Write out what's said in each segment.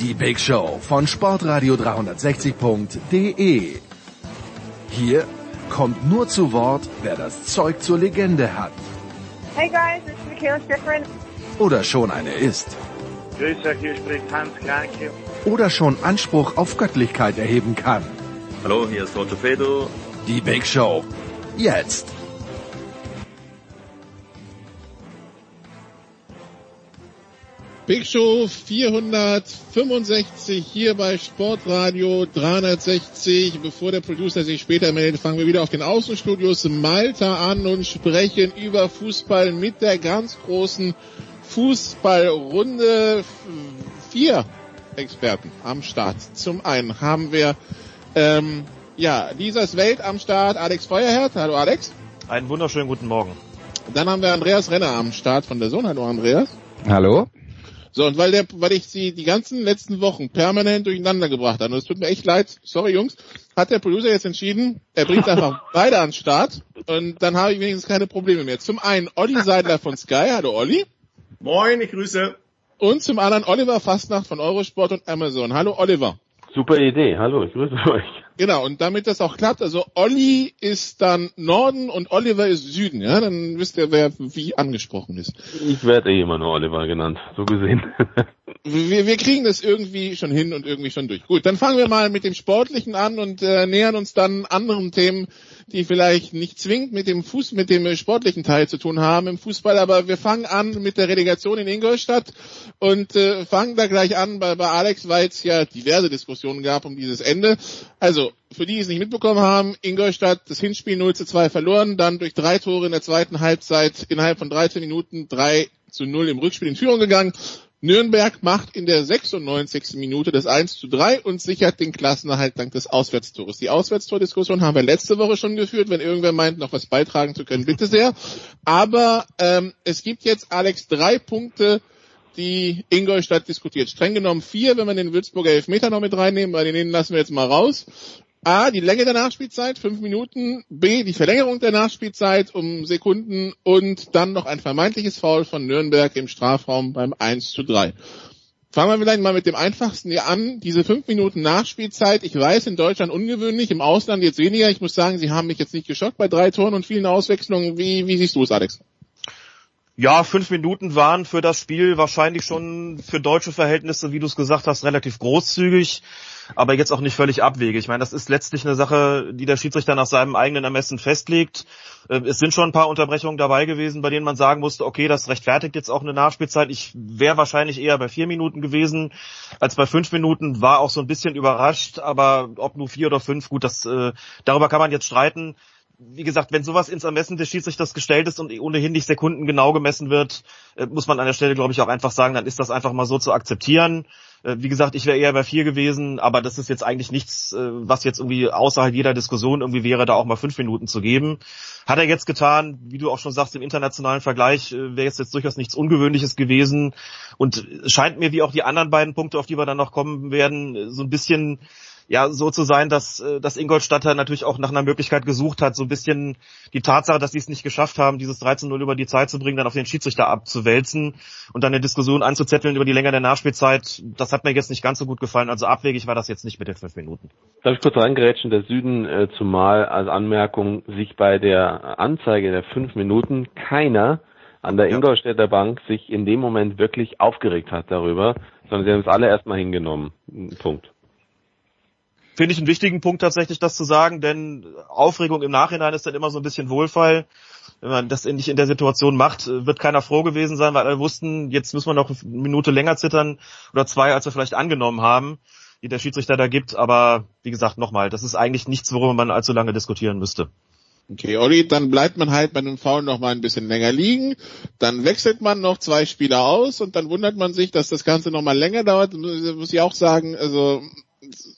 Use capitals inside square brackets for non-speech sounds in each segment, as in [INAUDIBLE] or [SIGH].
die Big Show von Sportradio 360.de. Hier kommt nur zu Wort, wer das Zeug zur Legende hat. Hey guys, it's Michaela Schifrin. Oder schon eine ist. Grüß euch, hier spricht Hans Kranke. Oder schon Anspruch auf Göttlichkeit erheben kann. Hallo, hier ist Roger Fedo. Die Big Show. Jetzt. Big Show 465 hier bei Sportradio 360. Bevor der Producer sich später meldet, fangen wir wieder auf den Außenstudios Malta an und sprechen über Fußball mit der ganz großen Fußballrunde. Vier Experten am Start. Zum einen haben wir ähm, ja Lisas Welt am Start, Alex Feuerherd. Hallo Alex. Einen wunderschönen guten Morgen. Dann haben wir Andreas Renner am Start von der Sohn. Hallo Andreas. Hallo. So, und weil der, weil ich sie die ganzen letzten Wochen permanent durcheinander gebracht habe, und es tut mir echt leid, sorry Jungs, hat der Producer jetzt entschieden, er bringt [LAUGHS] einfach beide an den Start und dann habe ich wenigstens keine Probleme mehr. Zum einen Olli Seidler von Sky, hallo Olli. Moin, ich grüße. Und zum anderen Oliver Fastnacht von Eurosport und Amazon. Hallo Oliver. Super Idee, hallo, ich grüße euch. Genau, und damit das auch klappt, also Olli ist dann Norden und Oliver ist Süden, ja, dann wisst ihr, wer wie angesprochen ist. Ich werde eh immer nur Oliver genannt, so gesehen. [LAUGHS] wir, wir kriegen das irgendwie schon hin und irgendwie schon durch. Gut, dann fangen wir mal mit dem Sportlichen an und äh, nähern uns dann anderen Themen, die vielleicht nicht zwingend mit dem Fuß, mit dem sportlichen Teil zu tun haben im Fußball, aber wir fangen an mit der Relegation in Ingolstadt und äh, fangen da gleich an bei, bei Alex, weil es ja diverse Diskussionen gab um dieses Ende. Also, für die, die es nicht mitbekommen haben, Ingolstadt das Hinspiel 0 zu 2 verloren, dann durch drei Tore in der zweiten Halbzeit innerhalb von 13 Minuten 3 zu 0 im Rückspiel in Führung gegangen. Nürnberg macht in der 96. Minute das 1 zu 3 und sichert den Klassenerhalt dank des Auswärtstores. Die Auswärtstordiskussion haben wir letzte Woche schon geführt. Wenn irgendwer meint, noch was beitragen zu können, bitte sehr. Aber ähm, es gibt jetzt, Alex, drei Punkte, die Ingolstadt diskutiert. Streng genommen vier, wenn wir den Würzburger Elfmeter noch mit reinnehmen, weil den lassen wir jetzt mal raus. A, die Länge der Nachspielzeit, fünf Minuten. B, die Verlängerung der Nachspielzeit um Sekunden und dann noch ein vermeintliches Foul von Nürnberg im Strafraum beim 1 zu 3. Fangen wir vielleicht mal mit dem einfachsten hier an. Diese fünf Minuten Nachspielzeit, ich weiß, in Deutschland ungewöhnlich, im Ausland jetzt weniger. Ich muss sagen, sie haben mich jetzt nicht geschockt bei drei Toren und vielen Auswechslungen. Wie, wie siehst du es, Alex? Ja, fünf Minuten waren für das Spiel wahrscheinlich schon für deutsche Verhältnisse, wie du es gesagt hast, relativ großzügig, aber jetzt auch nicht völlig abwegig. Ich meine, das ist letztlich eine Sache, die der Schiedsrichter nach seinem eigenen Ermessen festlegt. Äh, es sind schon ein paar Unterbrechungen dabei gewesen, bei denen man sagen musste, okay, das rechtfertigt jetzt auch eine Nachspielzeit. Ich wäre wahrscheinlich eher bei vier Minuten gewesen als bei fünf Minuten, war auch so ein bisschen überrascht, aber ob nur vier oder fünf, gut, das äh, darüber kann man jetzt streiten wie gesagt, wenn sowas ins Ermessen des Schiedsrichters gestellt ist und ohnehin nicht Sekunden genau gemessen wird, äh, muss man an der Stelle, glaube ich, auch einfach sagen, dann ist das einfach mal so zu akzeptieren. Äh, wie gesagt, ich wäre eher bei vier gewesen, aber das ist jetzt eigentlich nichts, äh, was jetzt irgendwie außerhalb jeder Diskussion irgendwie wäre, da auch mal fünf Minuten zu geben. Hat er jetzt getan, wie du auch schon sagst, im internationalen Vergleich wäre jetzt, jetzt durchaus nichts Ungewöhnliches gewesen und scheint mir wie auch die anderen beiden Punkte, auf die wir dann noch kommen werden, so ein bisschen ja so zu sein, dass, äh, dass Ingolstadt natürlich auch nach einer Möglichkeit gesucht hat, so ein bisschen die Tatsache, dass sie es nicht geschafft haben, dieses 13-0 über die Zeit zu bringen, dann auf den Schiedsrichter abzuwälzen und dann eine Diskussion anzuzetteln über die Länge der Nachspielzeit, das hat mir jetzt nicht ganz so gut gefallen. Also abwegig war das jetzt nicht mit den fünf Minuten. Darf ich kurz reingerätschen, der Süden äh, zumal als Anmerkung sich bei der Anzeige der fünf Minuten keiner an der Ingolstädter Bank sich in dem Moment wirklich aufgeregt hat darüber, sondern sie haben es alle erstmal hingenommen. Punkt finde ich einen wichtigen Punkt tatsächlich, das zu sagen, denn Aufregung im Nachhinein ist dann immer so ein bisschen Wohlfall. Wenn man das nicht in der Situation macht, wird keiner froh gewesen sein, weil alle wussten, jetzt müssen wir noch eine Minute länger zittern oder zwei, als wir vielleicht angenommen haben, die der Schiedsrichter da gibt. Aber wie gesagt, nochmal, das ist eigentlich nichts, worüber man allzu lange diskutieren müsste. Okay, Olli, dann bleibt man halt bei einem Foul noch mal ein bisschen länger liegen, dann wechselt man noch zwei Spieler aus und dann wundert man sich, dass das Ganze noch mal länger dauert. Muss ich auch sagen, also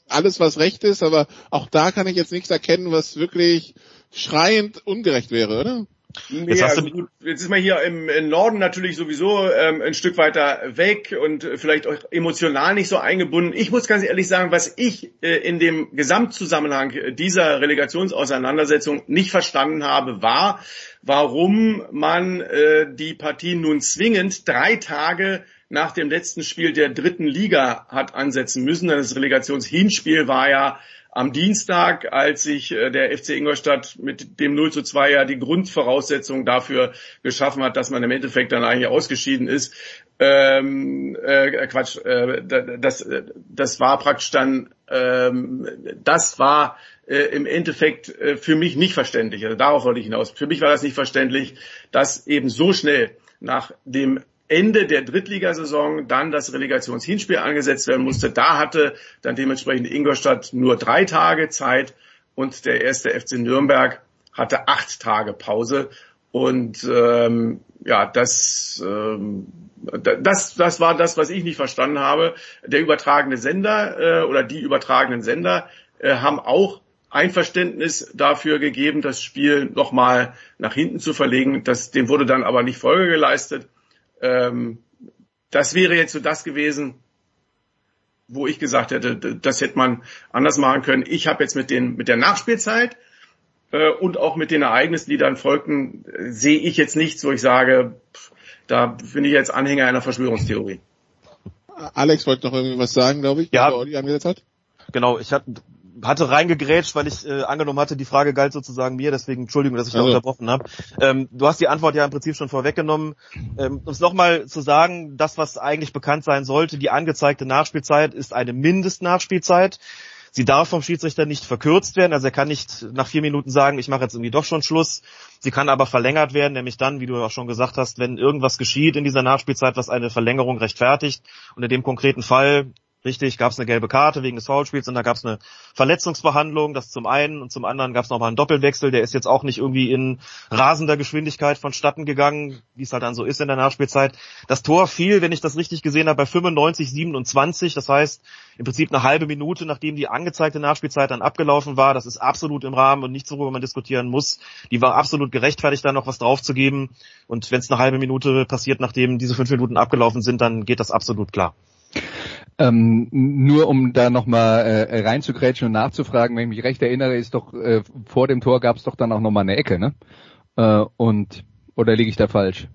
alles was recht ist, aber auch da kann ich jetzt nichts erkennen, was wirklich schreiend ungerecht wäre, oder? Nee, jetzt, also gut, jetzt ist man hier im, im Norden natürlich sowieso ähm, ein Stück weiter weg und vielleicht auch emotional nicht so eingebunden. Ich muss ganz ehrlich sagen, was ich äh, in dem Gesamtzusammenhang dieser Relegationsauseinandersetzung nicht verstanden habe, war, warum man äh, die Partie nun zwingend drei Tage nach dem letzten Spiel der dritten Liga hat ansetzen müssen. Das Relegationshinspiel war ja am Dienstag, als sich äh, der FC Ingolstadt mit dem 0 zu 2 ja die Grundvoraussetzung dafür geschaffen hat, dass man im Endeffekt dann eigentlich ausgeschieden ist. Ähm, äh, Quatsch, äh, das, das war praktisch dann, ähm, das war äh, im Endeffekt äh, für mich nicht verständlich. Also darauf wollte ich hinaus. Für mich war das nicht verständlich, dass eben so schnell nach dem Ende der Drittligasaison dann das Relegationshinspiel angesetzt werden musste. Da hatte dann dementsprechend Ingolstadt nur drei Tage Zeit und der erste FC Nürnberg hatte acht Tage Pause. Und ähm, ja, das, ähm, das, das war das, was ich nicht verstanden habe. Der übertragene Sender äh, oder die übertragenen Sender äh, haben auch Einverständnis dafür gegeben, das Spiel nochmal nach hinten zu verlegen. Das, dem wurde dann aber nicht Folge geleistet. Ähm, das wäre jetzt so das gewesen, wo ich gesagt hätte, das hätte man anders machen können. Ich habe jetzt mit den mit der Nachspielzeit äh, und auch mit den Ereignissen, die dann folgten, äh, sehe ich jetzt nichts, wo ich sage, pff, da bin ich jetzt Anhänger einer Verschwörungstheorie. Alex wollte noch irgendwas sagen, glaube ich, ja, angesetzt hat. Genau, ich hatte hatte reingegrätscht, weil ich äh, angenommen hatte, die Frage galt sozusagen mir, deswegen Entschuldigung, dass ich also. da unterbrochen habe. Ähm, du hast die Antwort ja im Prinzip schon vorweggenommen. Ähm, um es nochmal zu sagen, das, was eigentlich bekannt sein sollte, die angezeigte Nachspielzeit ist eine Mindestnachspielzeit. Sie darf vom Schiedsrichter nicht verkürzt werden, also er kann nicht nach vier Minuten sagen, ich mache jetzt irgendwie doch schon Schluss. Sie kann aber verlängert werden, nämlich dann, wie du auch schon gesagt hast, wenn irgendwas geschieht in dieser Nachspielzeit, was eine Verlängerung rechtfertigt. Und in dem konkreten Fall Richtig, gab es eine gelbe Karte wegen des Foulspiels und da gab es eine Verletzungsbehandlung, das zum einen und zum anderen gab es nochmal einen Doppelwechsel, der ist jetzt auch nicht irgendwie in rasender Geschwindigkeit vonstatten gegangen, wie es halt dann so ist in der Nachspielzeit. Das Tor fiel, wenn ich das richtig gesehen habe, bei 95, 27, das heißt im Prinzip eine halbe Minute, nachdem die angezeigte Nachspielzeit dann abgelaufen war. Das ist absolut im Rahmen und nichts, worüber man diskutieren muss. Die war absolut gerechtfertigt, da noch was draufzugeben und wenn es eine halbe Minute passiert, nachdem diese fünf Minuten abgelaufen sind, dann geht das absolut klar. Ähm, nur um da nochmal äh, reinzugrätschen und nachzufragen, wenn ich mich recht erinnere, ist doch äh, vor dem Tor gab es doch dann auch nochmal eine Ecke, ne? Äh, und oder liege ich da falsch?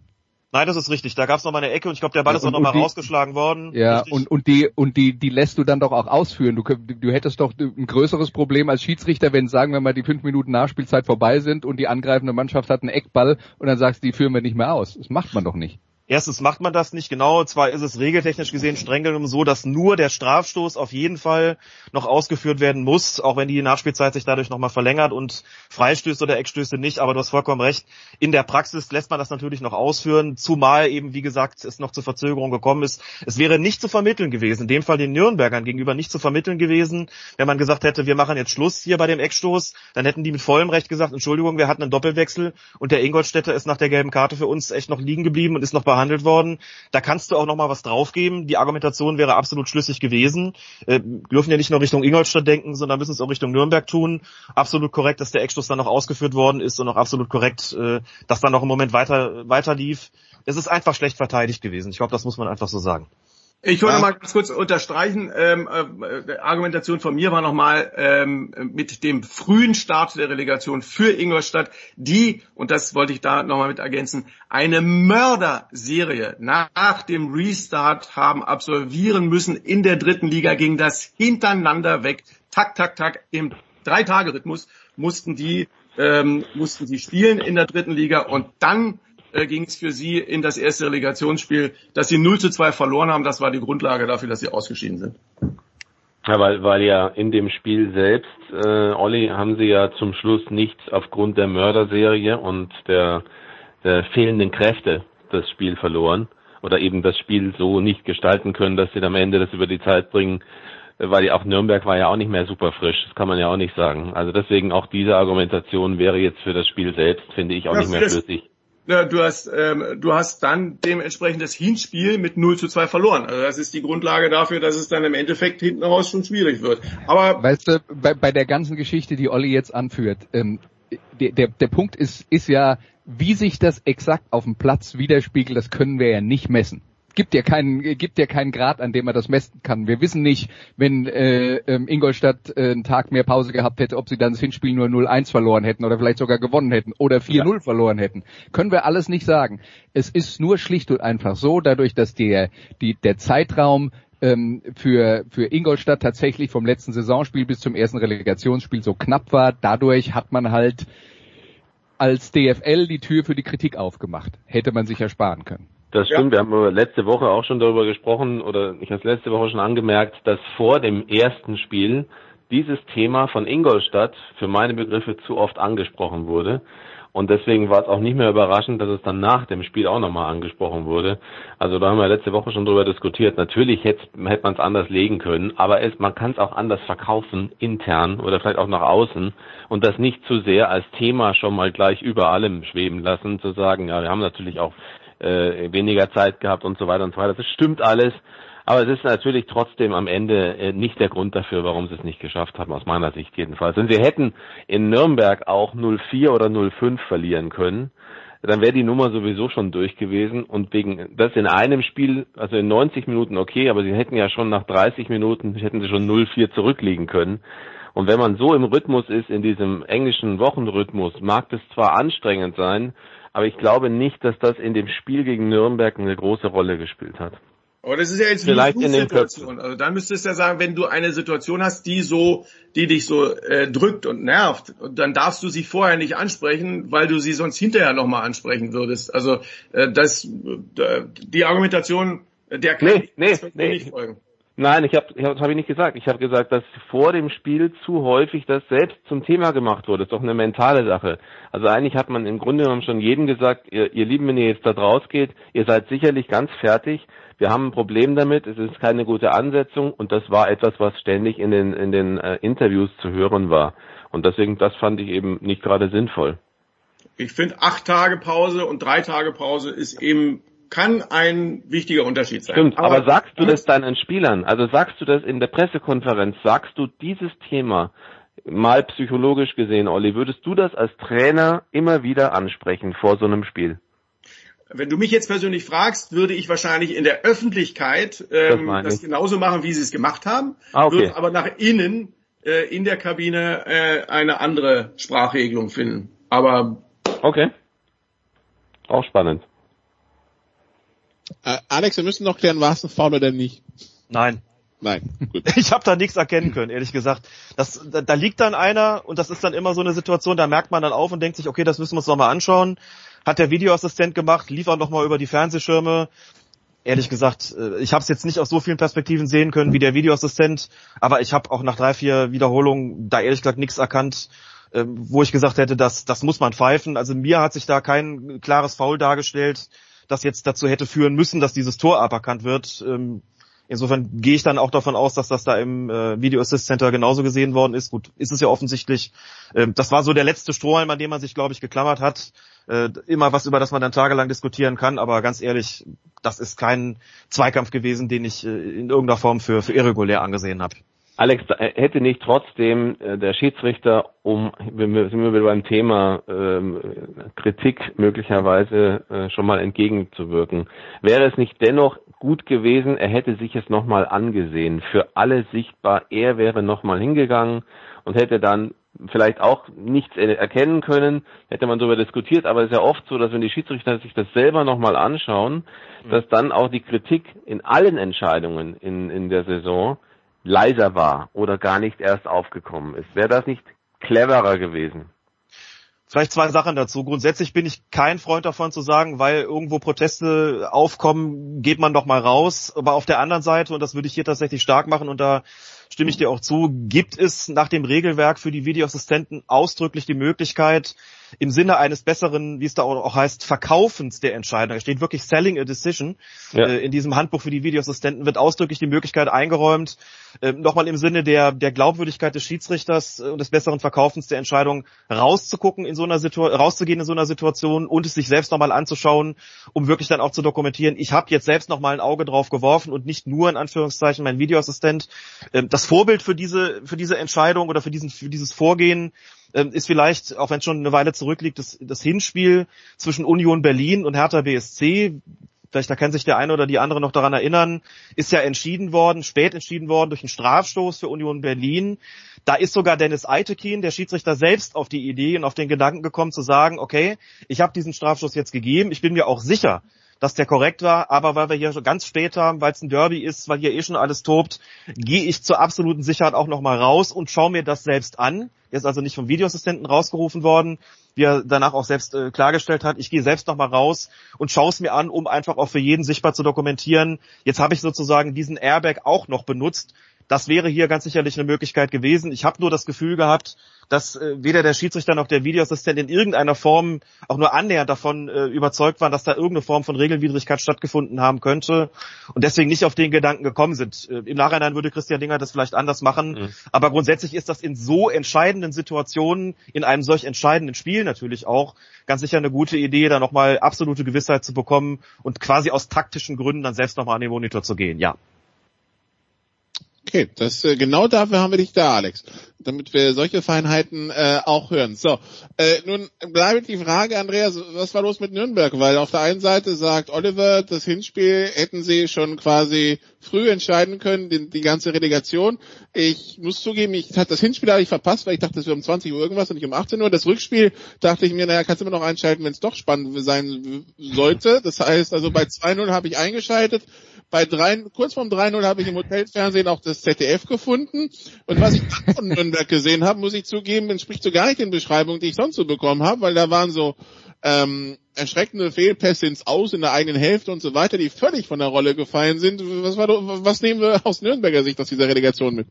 Nein, das ist richtig. Da gab es nochmal eine Ecke und ich glaube, der Ball ja, ist auch nochmal rausgeschlagen worden. Ja, und, und die und die die lässt du dann doch auch ausführen. Du, du hättest doch ein größeres Problem als Schiedsrichter, wenn sagen wir mal die fünf Minuten Nachspielzeit vorbei sind und die angreifende Mannschaft hat einen Eckball und dann sagst du, die führen wir nicht mehr aus. Das macht man doch nicht. Erstens macht man das nicht genau. Zwar ist es regeltechnisch gesehen streng genommen so, dass nur der Strafstoß auf jeden Fall noch ausgeführt werden muss, auch wenn die Nachspielzeit sich dadurch nochmal verlängert und Freistöße oder Eckstöße nicht. Aber du hast vollkommen recht. In der Praxis lässt man das natürlich noch ausführen, zumal eben, wie gesagt, es noch zur Verzögerung gekommen ist. Es wäre nicht zu vermitteln gewesen, in dem Fall den Nürnbergern gegenüber nicht zu vermitteln gewesen, wenn man gesagt hätte, wir machen jetzt Schluss hier bei dem Eckstoß. Dann hätten die mit vollem Recht gesagt, Entschuldigung, wir hatten einen Doppelwechsel und der Ingolstädter ist nach der gelben Karte für uns echt noch liegen geblieben und ist noch bei behandelt worden. Da kannst du auch noch mal was draufgeben. Die Argumentation wäre absolut schlüssig gewesen. Äh, dürfen ja nicht nur Richtung Ingolstadt denken, sondern müssen es auch Richtung Nürnberg tun. Absolut korrekt, dass der Eckstoß dann noch ausgeführt worden ist und auch absolut korrekt, äh, dass dann noch im Moment weiter, weiter lief. Es ist einfach schlecht verteidigt gewesen. Ich glaube, das muss man einfach so sagen. Ich wollte ja. mal ganz kurz unterstreichen, ähm, äh, Argumentation von mir war nochmal ähm, mit dem frühen Start der Relegation für Ingolstadt, die, und das wollte ich da nochmal mit ergänzen, eine Mörderserie nach dem Restart haben absolvieren müssen in der dritten Liga, ging das hintereinander weg, tak, tak, tak, im Drei-Tage-Rhythmus mussten die, ähm, mussten sie spielen in der dritten Liga und dann äh, ging es für sie in das erste Relegationsspiel, dass sie 0 zu 2 verloren haben. Das war die Grundlage dafür, dass sie ausgeschieden sind. Ja, weil, weil ja in dem Spiel selbst, äh, Olli, haben sie ja zum Schluss nicht aufgrund der Mörderserie und der, der fehlenden Kräfte das Spiel verloren oder eben das Spiel so nicht gestalten können, dass sie am Ende das über die Zeit bringen, weil auch Nürnberg war ja auch nicht mehr super frisch, das kann man ja auch nicht sagen. Also deswegen auch diese Argumentation wäre jetzt für das Spiel selbst, finde ich, auch Ja, nicht mehr das- flüssig. Ja, du hast, ähm, du hast dann dementsprechend das Hinspiel mit 0 zu 2 verloren. Also das ist die Grundlage dafür, dass es dann im Endeffekt hinten raus schon schwierig wird. Aber Weißt du, bei, bei der ganzen Geschichte, die Olli jetzt anführt, ähm, der, der, der Punkt ist, ist ja, wie sich das exakt auf dem Platz widerspiegelt, das können wir ja nicht messen. Gibt ja keinen, gibt ja keinen Grad, an dem man das messen kann. Wir wissen nicht, wenn äh, ähm, Ingolstadt äh, einen Tag mehr Pause gehabt hätte, ob sie dann das Hinspiel nur 0-1 verloren hätten oder vielleicht sogar gewonnen hätten oder 4-0 verloren hätten. Können wir alles nicht sagen. Es ist nur schlicht und einfach so, dadurch, dass der, die, der Zeitraum ähm, für, für Ingolstadt tatsächlich vom letzten Saisonspiel bis zum ersten Relegationsspiel so knapp war. Dadurch hat man halt als DFL die Tür für die Kritik aufgemacht. Hätte man sich ersparen können. Das Ja. stimmt, wir haben letzte Woche auch schon darüber gesprochen oder ich habe es letzte Woche schon angemerkt, dass vor dem ersten Spiel dieses Thema von Ingolstadt für meine Begriffe zu oft angesprochen wurde. Und deswegen war es auch nicht mehr überraschend, dass es dann nach dem Spiel auch nochmal angesprochen wurde. Also da haben wir letzte Woche schon drüber diskutiert. Natürlich hätte, hätte man es anders legen können, aber es, man kann es auch anders verkaufen, intern oder vielleicht auch nach außen und das nicht zu sehr als Thema schon mal gleich über allem schweben lassen, zu sagen, ja, wir haben natürlich auch äh, weniger Zeit gehabt und so weiter und so weiter. Das stimmt alles. Aber es ist natürlich trotzdem am Ende äh, nicht der Grund dafür, warum sie es nicht geschafft haben, aus meiner Sicht jedenfalls. Und sie hätten in Nürnberg auch 0-4 oder 0-5 verlieren können, dann wäre die Nummer sowieso schon durch gewesen. Und wegen das in einem Spiel, also in 90 Minuten okay, aber sie hätten ja schon nach 30 Minuten, hätten sie schon 0-4 zurückliegen können. Und wenn man so im Rhythmus ist, in diesem englischen Wochenrhythmus, mag das zwar anstrengend sein, aber ich glaube nicht, dass das in dem Spiel gegen Nürnberg eine große Rolle gespielt hat. Aber das ist ja jetzt Vielleicht wie in den Situation. Also dann müsstest du ja sagen, wenn du eine Situation hast, die so, die dich so äh, drückt und nervt, dann darfst du sie vorher nicht ansprechen, weil du sie sonst hinterher nochmal ansprechen würdest. Also äh, das, äh, die Argumentation, der kann Nee, nee, nee. nicht folgen. Nein, ich habe hab, hab ich nicht gesagt. Ich habe gesagt, dass vor dem Spiel zu häufig das selbst zum Thema gemacht wurde. Das ist doch eine mentale Sache. Also eigentlich hat man im Grunde genommen schon jedem gesagt, ihr, ihr Lieben, wenn ihr jetzt da draus geht, ihr seid sicherlich ganz fertig. Wir haben ein Problem damit, es ist keine gute Ansetzung und das war etwas, was ständig in den, in den äh, Interviews zu hören war. Und deswegen, das fand ich eben nicht gerade sinnvoll. Ich finde, acht Tage Pause und drei Tage Pause ist eben, kann ein wichtiger Unterschied sein. Stimmt, aber, sagst du das deinen Spielern? Also sagst du das in der Pressekonferenz? Sagst du dieses Thema mal psychologisch gesehen, Olli, würdest du das als Trainer immer wieder ansprechen vor so einem Spiel? Wenn du mich jetzt persönlich fragst, würde ich wahrscheinlich in der Öffentlichkeit Das ähm, das, ich. genauso machen, wie sie es gemacht haben, Ah, okay. würde aber nach innen äh, in der Kabine äh, eine andere Sprachregelung finden. Aber Okay. Auch spannend. Äh, Alex, wir müssen noch klären, war es ein Foul oder nicht? Nein. Nein, gut. [LAUGHS] Ich habe da nichts erkennen können, ehrlich gesagt. Das, da, da liegt dann einer und das ist dann immer so eine Situation, da merkt man dann auf und denkt sich, okay, das müssen wir uns nochmal anschauen. Hat der Videoassistent gemacht, lief auch nochmal über die Fernsehschirme. Ehrlich gesagt, äh, ich habe es jetzt nicht aus so vielen Perspektiven sehen können wie der Videoassistent, aber ich habe auch nach drei, vier Wiederholungen da ehrlich gesagt nichts erkannt, äh, wo ich gesagt hätte, das, das muss man pfeifen. Also mir hat sich da kein klares Foul dargestellt, das jetzt dazu hätte führen müssen, dass dieses Tor aberkannt wird. Ähm, Insofern gehe ich dann auch davon aus, dass das da im äh, Video Assist Center genauso gesehen worden ist. Gut, ist es ja offensichtlich. Ähm, das war so der letzte Strohhalm, an dem man sich, glaube ich, geklammert hat. Äh, immer was, über das man dann tagelang diskutieren kann. Aber ganz ehrlich, das ist kein Zweikampf gewesen, den ich äh, in irgendeiner Form für, für irregulär angesehen habe. Alex, äh, hätte nicht trotzdem äh, der Schiedsrichter, um, sind wir wieder beim Thema ähm, Kritik möglicherweise äh, schon mal entgegenzuwirken, wäre es nicht dennoch gut gewesen, er hätte sich es nochmal angesehen, für alle sichtbar, er wäre nochmal hingegangen und hätte dann vielleicht auch nichts erkennen können, hätte man darüber diskutiert, aber es ist ja oft so, dass wenn die Schiedsrichter sich das selber nochmal anschauen, dass dann auch die Kritik in allen Entscheidungen in, in der Saison leiser war oder gar nicht erst aufgekommen ist. Wäre das nicht cleverer gewesen? Vielleicht zwei Sachen dazu. Grundsätzlich bin ich kein Freund davon zu sagen, weil irgendwo Proteste aufkommen, geht man doch mal raus. Aber auf der anderen Seite, und das würde ich hier tatsächlich stark machen, und da stimme ich dir auch zu, gibt es nach dem Regelwerk für die Videoassistenten ausdrücklich die Möglichkeit, im Sinne eines besseren, wie es da auch heißt, Verkaufens der Entscheidung. Da steht wirklich Selling a Decision. Ja. Äh, in diesem Handbuch für die Videoassistenten wird ausdrücklich die Möglichkeit eingeräumt, äh, nochmal im Sinne der, der Glaubwürdigkeit des Schiedsrichters äh, und des besseren Verkaufens der Entscheidung rauszugucken in so einer Situation, rauszugehen in so einer Situation und es sich selbst nochmal anzuschauen, um wirklich dann auch zu dokumentieren, ich habe jetzt selbst nochmal ein Auge drauf geworfen und nicht nur in Anführungszeichen mein Videoassistent. Ähm, das Vorbild für diese, für diese Entscheidung oder für diesen, für dieses Vorgehen ähm, ist vielleicht, auch wenn es schon eine Weile zurückliegt, das, das Hinspiel zwischen Union Berlin und Hertha BSC. Vielleicht da kann sich der eine oder die andere noch daran erinnern, ist ja entschieden worden, spät entschieden worden durch einen Strafstoß für Union Berlin. Da ist sogar Dennis Eitekin, der Schiedsrichter, selbst auf die Idee und auf den Gedanken gekommen zu sagen, okay, ich habe diesen Strafstoß jetzt gegeben, ich bin mir auch sicher, dass der korrekt war, aber weil wir hier schon ganz spät haben, weil es ein Derby ist, weil hier eh schon alles tobt, gehe ich zur absoluten Sicherheit auch nochmal raus und schaue mir das selbst an. Der ist also nicht vom Videoassistenten rausgerufen worden, wie er danach auch selbst äh, klargestellt hat. Ich gehe selbst nochmal raus und schaue es mir an, um einfach auch für jeden sichtbar zu dokumentieren. Jetzt habe ich sozusagen diesen Airbag auch noch benutzt, das wäre hier ganz sicherlich eine Möglichkeit gewesen. Ich habe nur das Gefühl gehabt, dass äh, weder der Schiedsrichter noch der Videoassistent in irgendeiner Form auch nur annähernd davon äh, überzeugt waren, dass da irgendeine Form von Regelwidrigkeit stattgefunden haben könnte und deswegen nicht auf den Gedanken gekommen sind. Äh, Im Nachhinein würde Christian Dinger das vielleicht anders machen, mhm. aber grundsätzlich ist das in so entscheidenden Situationen, in einem solch entscheidenden Spiel natürlich auch, ganz sicher eine gute Idee, da nochmal absolute Gewissheit zu bekommen und quasi aus taktischen Gründen dann selbst nochmal an den Monitor zu gehen, ja. Okay, das äh, genau dafür haben wir dich da, Alex, damit wir solche Feinheiten äh, auch hören. So, äh, nun bleibt die Frage, Andreas, was war los mit Nürnberg? Weil auf der einen Seite sagt Oliver, das Hinspiel hätten sie schon quasi früh entscheiden können, die, die ganze Relegation. Ich muss zugeben, ich hatte das Hinspiel habe ich verpasst, weil ich dachte, es wäre um 20 Uhr irgendwas und nicht um 18 Uhr. Das Rückspiel dachte ich mir, naja, kannst du immer noch einschalten, wenn es doch spannend sein sollte. Das heißt, also bei 2-0 habe ich eingeschaltet bei drei, kurz vorm 3-0 habe ich im Hotelfernsehen auch das ZDF gefunden. Und was ich dann von Nürnberg gesehen habe, muss ich zugeben, entspricht so gar nicht den Beschreibungen, die ich sonst so bekommen habe, weil da waren so ähm, erschreckende Fehlpässe ins Aus in der eigenen Hälfte und so weiter, die völlig von der Rolle gefallen sind. Was, war, was nehmen wir aus Nürnberger Sicht aus dieser Relegation mit?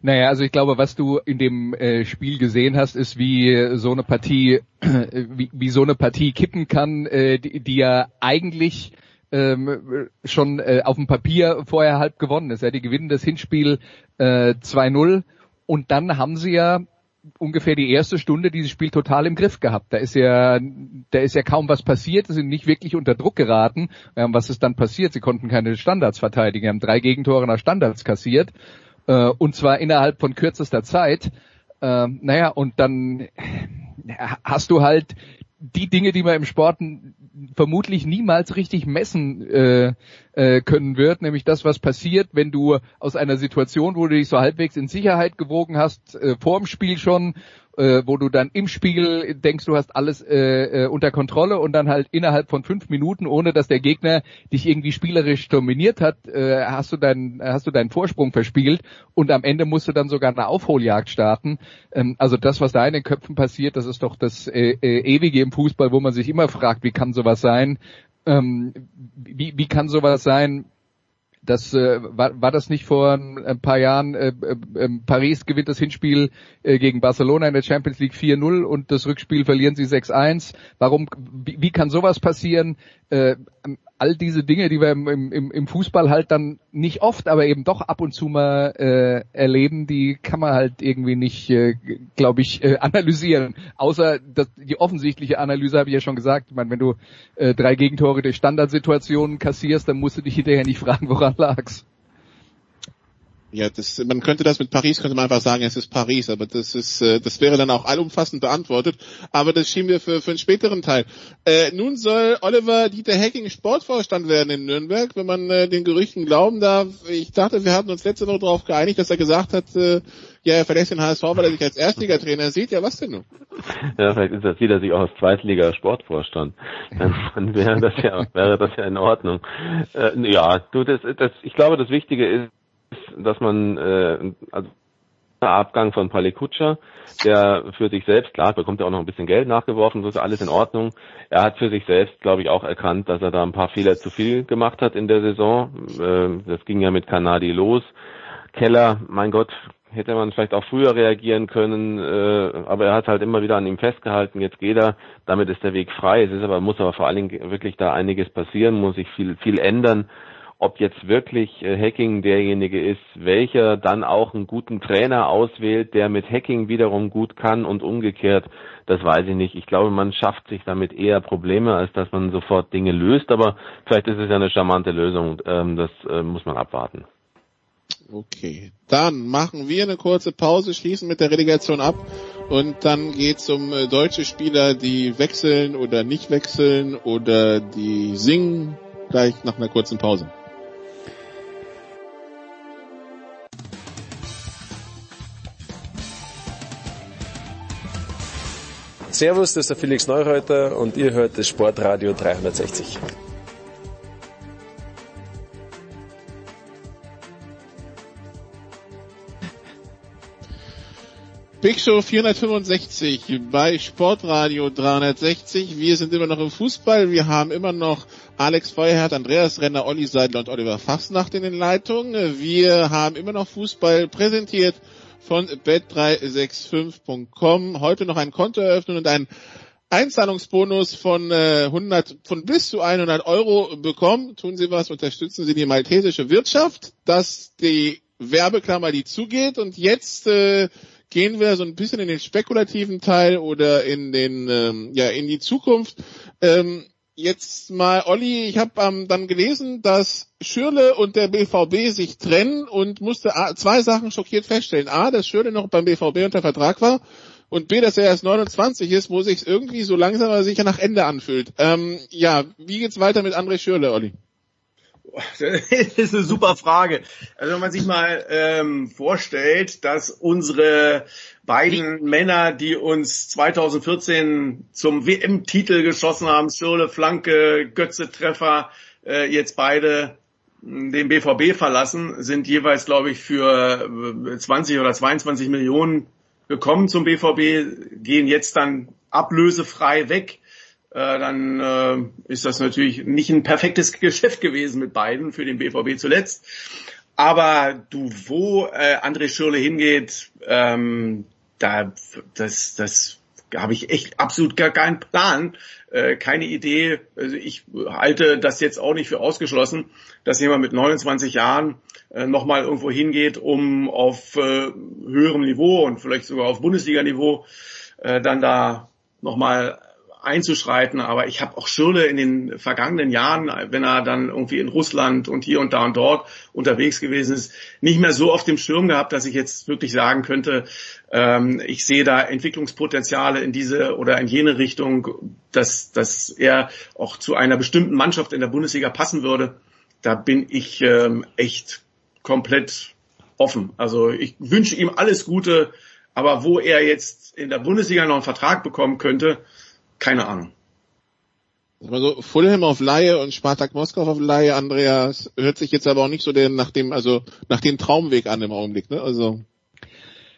Naja, also ich glaube, was du in dem äh, Spiel gesehen hast, ist, wie so eine Partie, [CLEARS THROAT] wie, wie so eine Partie kippen kann, äh, die, die ja eigentlich ähm, schon äh, auf dem Papier vorher halb gewonnen ist. Ja, die gewinnen das Hinspiel äh, 2-0 und dann haben sie ja ungefähr die erste Stunde dieses Spiel total im Griff gehabt. Da ist ja, da ist ja kaum was passiert, sie sind nicht wirklich unter Druck geraten. Ähm, was ist dann passiert? Sie konnten keine Standards verteidigen, haben drei Gegentore nach Standards kassiert äh, und zwar innerhalb von kürzester Zeit. Äh, naja, und dann hast du halt die Dinge, die man im Sport vermutlich niemals richtig messen äh, äh, können wird, nämlich das, was passiert, wenn du aus einer Situation, wo du dich so halbwegs in Sicherheit gewogen hast, äh, vor dem Spiel schon äh, wo du dann im Spiel denkst, du hast alles äh, äh, unter Kontrolle und dann halt innerhalb von fünf Minuten, ohne dass der Gegner dich irgendwie spielerisch dominiert hat, äh, hast du deinen hast du deinen Vorsprung verspielt und am Ende musst du dann sogar eine Aufholjagd starten. Ähm, also das, was da in den Köpfen passiert, das ist doch das äh, äh, ewige im Fußball, wo man sich immer fragt, wie kann sowas sein? Ähm, wie, wie kann sowas sein? Das äh, war, war das nicht vor ein paar Jahren, äh, äh, Paris gewinnt das Hinspiel äh, gegen Barcelona in der Champions League 4-0 und das Rückspiel verlieren sie 6-1. Warum, wie, wie kann sowas passieren? Äh, all diese Dinge, die wir im, im, im Fußball halt dann nicht oft, aber eben doch ab und zu mal äh, erleben, die kann man halt irgendwie nicht, äh, glaube ich, äh, [LAUGHS] analysieren. Außer dass die offensichtliche Analyse habe ich ja schon gesagt. Ich meine, wenn du äh, drei Gegentore durch Standardsituationen kassierst, dann musst du dich hinterher nicht [LAUGHS] fragen, woran lag's. Ja, das, man könnte das mit Paris, könnte man einfach sagen, es ist Paris, aber das ist, äh, das wäre dann auch allumfassend beantwortet. Aber das schieben wir für, für einen späteren Teil. Äh, nun soll Oliver Dieter Hacking Sportvorstand werden in Nürnberg, wenn man äh, den Gerüchten glauben darf. Ich dachte, wir hatten uns letzte Woche darauf geeinigt, dass er gesagt hat, äh, ja, er verlässt den HSV, weil er sich als Erstligatrainer sieht. Ja, was denn nun? Ja, vielleicht ist das wieder sich auch als Zweitliga Sportvorstand. Dann wäre das ja, wäre das ja in Ordnung. Äh, ja, du, das, das, ich glaube, das Wichtige ist, dass man äh, also der Abgang von Palikutscher, der für sich selbst, klar, bekommt er auch noch ein bisschen Geld nachgeworfen, so ist alles in Ordnung. Er hat für sich selbst, glaube ich, auch erkannt, dass er da ein paar Fehler zu viel gemacht hat in der Saison. Äh, das ging ja mit Kanadi los. Keller, mein Gott, hätte man vielleicht auch früher reagieren können, äh, aber er hat halt immer wieder an ihm festgehalten, jetzt geht er, damit ist der Weg frei. Es ist aber, muss aber vor allen Dingen wirklich da einiges passieren, muss sich viel, viel ändern. Ob jetzt wirklich äh, Hacking derjenige ist, welcher dann auch einen guten Trainer auswählt, der mit Hacking wiederum gut kann und umgekehrt, das weiß ich nicht. Ich glaube, man schafft sich damit eher Probleme, als dass man sofort Dinge löst, aber vielleicht ist es ja eine charmante Lösung. Ähm, das äh, muss man abwarten. Okay, dann machen wir eine kurze Pause, schließen mit der Relegation ab und dann geht's um äh, deutsche Spieler, die wechseln oder nicht wechseln oder die singen, gleich nach einer kurzen Pause. Servus, das ist der Felix Neureuter und ihr hört das Sportradio 360. Big Show 465 bei Sportradio 360. Wir sind immer noch im Fußball. Wir haben immer noch Alex Feuerhardt, Andreas Renner, Olli Seidler und Oliver Fastnacht in den Leitungen. Wir haben immer noch Fußball präsentiert von bet365.com. Heute noch ein Konto eröffnen und ein Einzahlungsbonus von äh, 100, von bis zu 100 Euro bekommen. Tun Sie was, unterstützen Sie die maltesische Wirtschaft. dass die Werbeklammer, die zugeht. Und jetzt äh, gehen wir so ein bisschen in den spekulativen Teil oder in den ähm, ja in die Zukunft. Ähm, jetzt mal, Olli, ich habe ähm, dann gelesen, dass Schürle und der BVB sich trennen und musste A, zwei Sachen schockiert feststellen. A, dass Schürle noch beim BVB unter Vertrag war und B, dass er erst 29 ist, wo sich irgendwie so langsam aber sicher nach Ende anfühlt. Ähm, ja, wie geht's weiter mit André Schürle, Olli? [LAUGHS] Das ist eine super Frage. Also wenn man sich mal ähm, vorstellt, dass unsere beiden Männer, die uns 2014 zum WM-Titel geschossen haben, Schirle, Flanke, Götze, Treffer, äh, jetzt beide den BVB verlassen, sind jeweils, glaube ich, für 20 oder 22 Millionen gekommen zum BVB, gehen jetzt dann ablösefrei weg äh, dann äh, ist das natürlich nicht ein perfektes [LAUGHS] Geschäft gewesen mit beiden für den BVB zuletzt. Aber du, wo äh, André Schürle hingeht, ähm, da das, das habe ich echt absolut gar keinen Plan, äh, keine Idee. Also ich halte das jetzt auch nicht für ausgeschlossen, dass jemand mit 29 Jahren äh, nochmal irgendwo hingeht, um auf äh, höherem Niveau und vielleicht sogar auf Bundesliga-Niveau äh, dann da nochmal einzuschreiten, aber ich habe auch Schirle in den vergangenen Jahren, wenn er dann irgendwie in Russland und hier und da und dort unterwegs gewesen ist, nicht mehr so auf dem Schirm gehabt, dass ich jetzt wirklich sagen könnte, ähm, ich sehe da Entwicklungspotenziale in diese oder in jene Richtung, dass, dass er auch zu einer bestimmten Mannschaft in der Bundesliga passen würde. Da bin ich ähm, echt komplett offen. Also ich wünsche ihm alles Gute, aber wo er jetzt in der Bundesliga noch einen Vertrag bekommen könnte, keine Ahnung. Also Fulham auf Laie und Spartak Moskau auf Laie, Andreas, hört sich jetzt aber auch nicht so den, nach dem, also nach dem Traumweg an im Augenblick, ne? Also.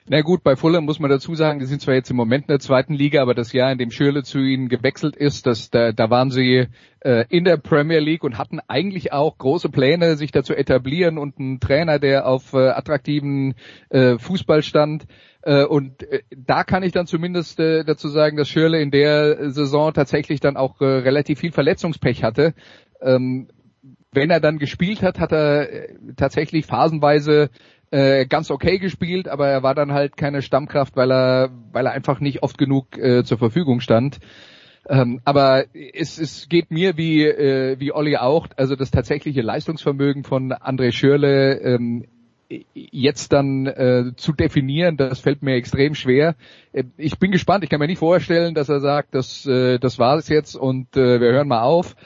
Na gut, bei Fulham muss man dazu sagen, die sind zwar jetzt im Moment in der zweiten Liga, aber das Jahr, in dem Schürle zu ihnen gewechselt ist, das, da, da waren sie äh, in der Premier League und hatten eigentlich auch große Pläne, sich da zu etablieren und einen Trainer, der auf äh, attraktiven äh, Fußball stand. Äh, und äh, da kann ich dann zumindest äh, dazu sagen, dass Schürle in der Saison tatsächlich dann auch relativ viel Verletzungspech hatte. Ähm, wenn er dann gespielt hat, hat er tatsächlich phasenweise ganz okay gespielt, aber er war dann halt keine Stammkraft, weil er, weil er einfach nicht oft genug zur Verfügung stand. Ähm, aber es, es geht mir wie, äh, wie Olli auch, also das tatsächliche Leistungsvermögen von André Schürle ähm, jetzt dann äh, zu definieren, das fällt mir extrem schwer. Äh, ich bin gespannt. Ich kann mir nicht vorstellen, dass er sagt, das, äh, das war es jetzt und äh, wir hören mal auf.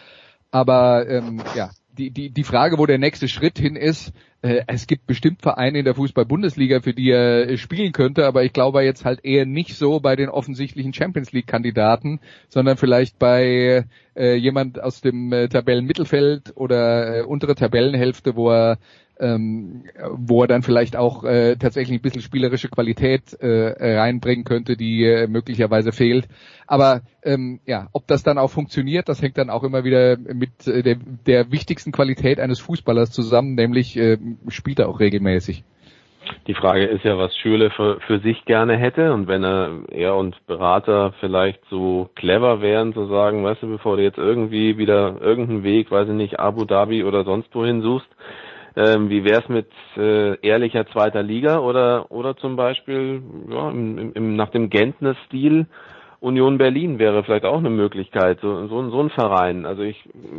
Aber ähm, ja, die, die, die Frage, wo der nächste Schritt hin ist, äh, es gibt bestimmt Vereine in der Fußball-Bundesliga, für die er äh, spielen könnte, aber ich glaube jetzt halt eher nicht so bei den offensichtlichen Champions League-Kandidaten, sondern vielleicht bei äh, jemand aus dem äh, Tabellenmittelfeld oder äh, untere Tabellenhälfte, wo er ähm, wo er dann vielleicht auch äh, tatsächlich ein bisschen spielerische Qualität äh, reinbringen könnte, die äh, möglicherweise fehlt. Aber ähm, ja, ob das dann auch funktioniert, das hängt dann auch immer wieder mit äh, der, der wichtigsten Qualität eines Fußballers zusammen, nämlich äh, spielt er auch regelmäßig. Die Frage ist ja, was Schürle für, für sich gerne hätte und wenn er, er und Berater vielleicht so clever wären zu sagen, weißt du, bevor du jetzt irgendwie wieder irgendeinen Weg, weiß ich nicht, Abu Dhabi oder sonst wohin suchst, ähm, wie wär's mit äh, ehrlicher zweiter Liga oder oder zum Beispiel ja, im, im, nach dem Gentner-Stil Union Berlin wäre vielleicht auch eine Möglichkeit, so, so, so ein Verein. Also ich,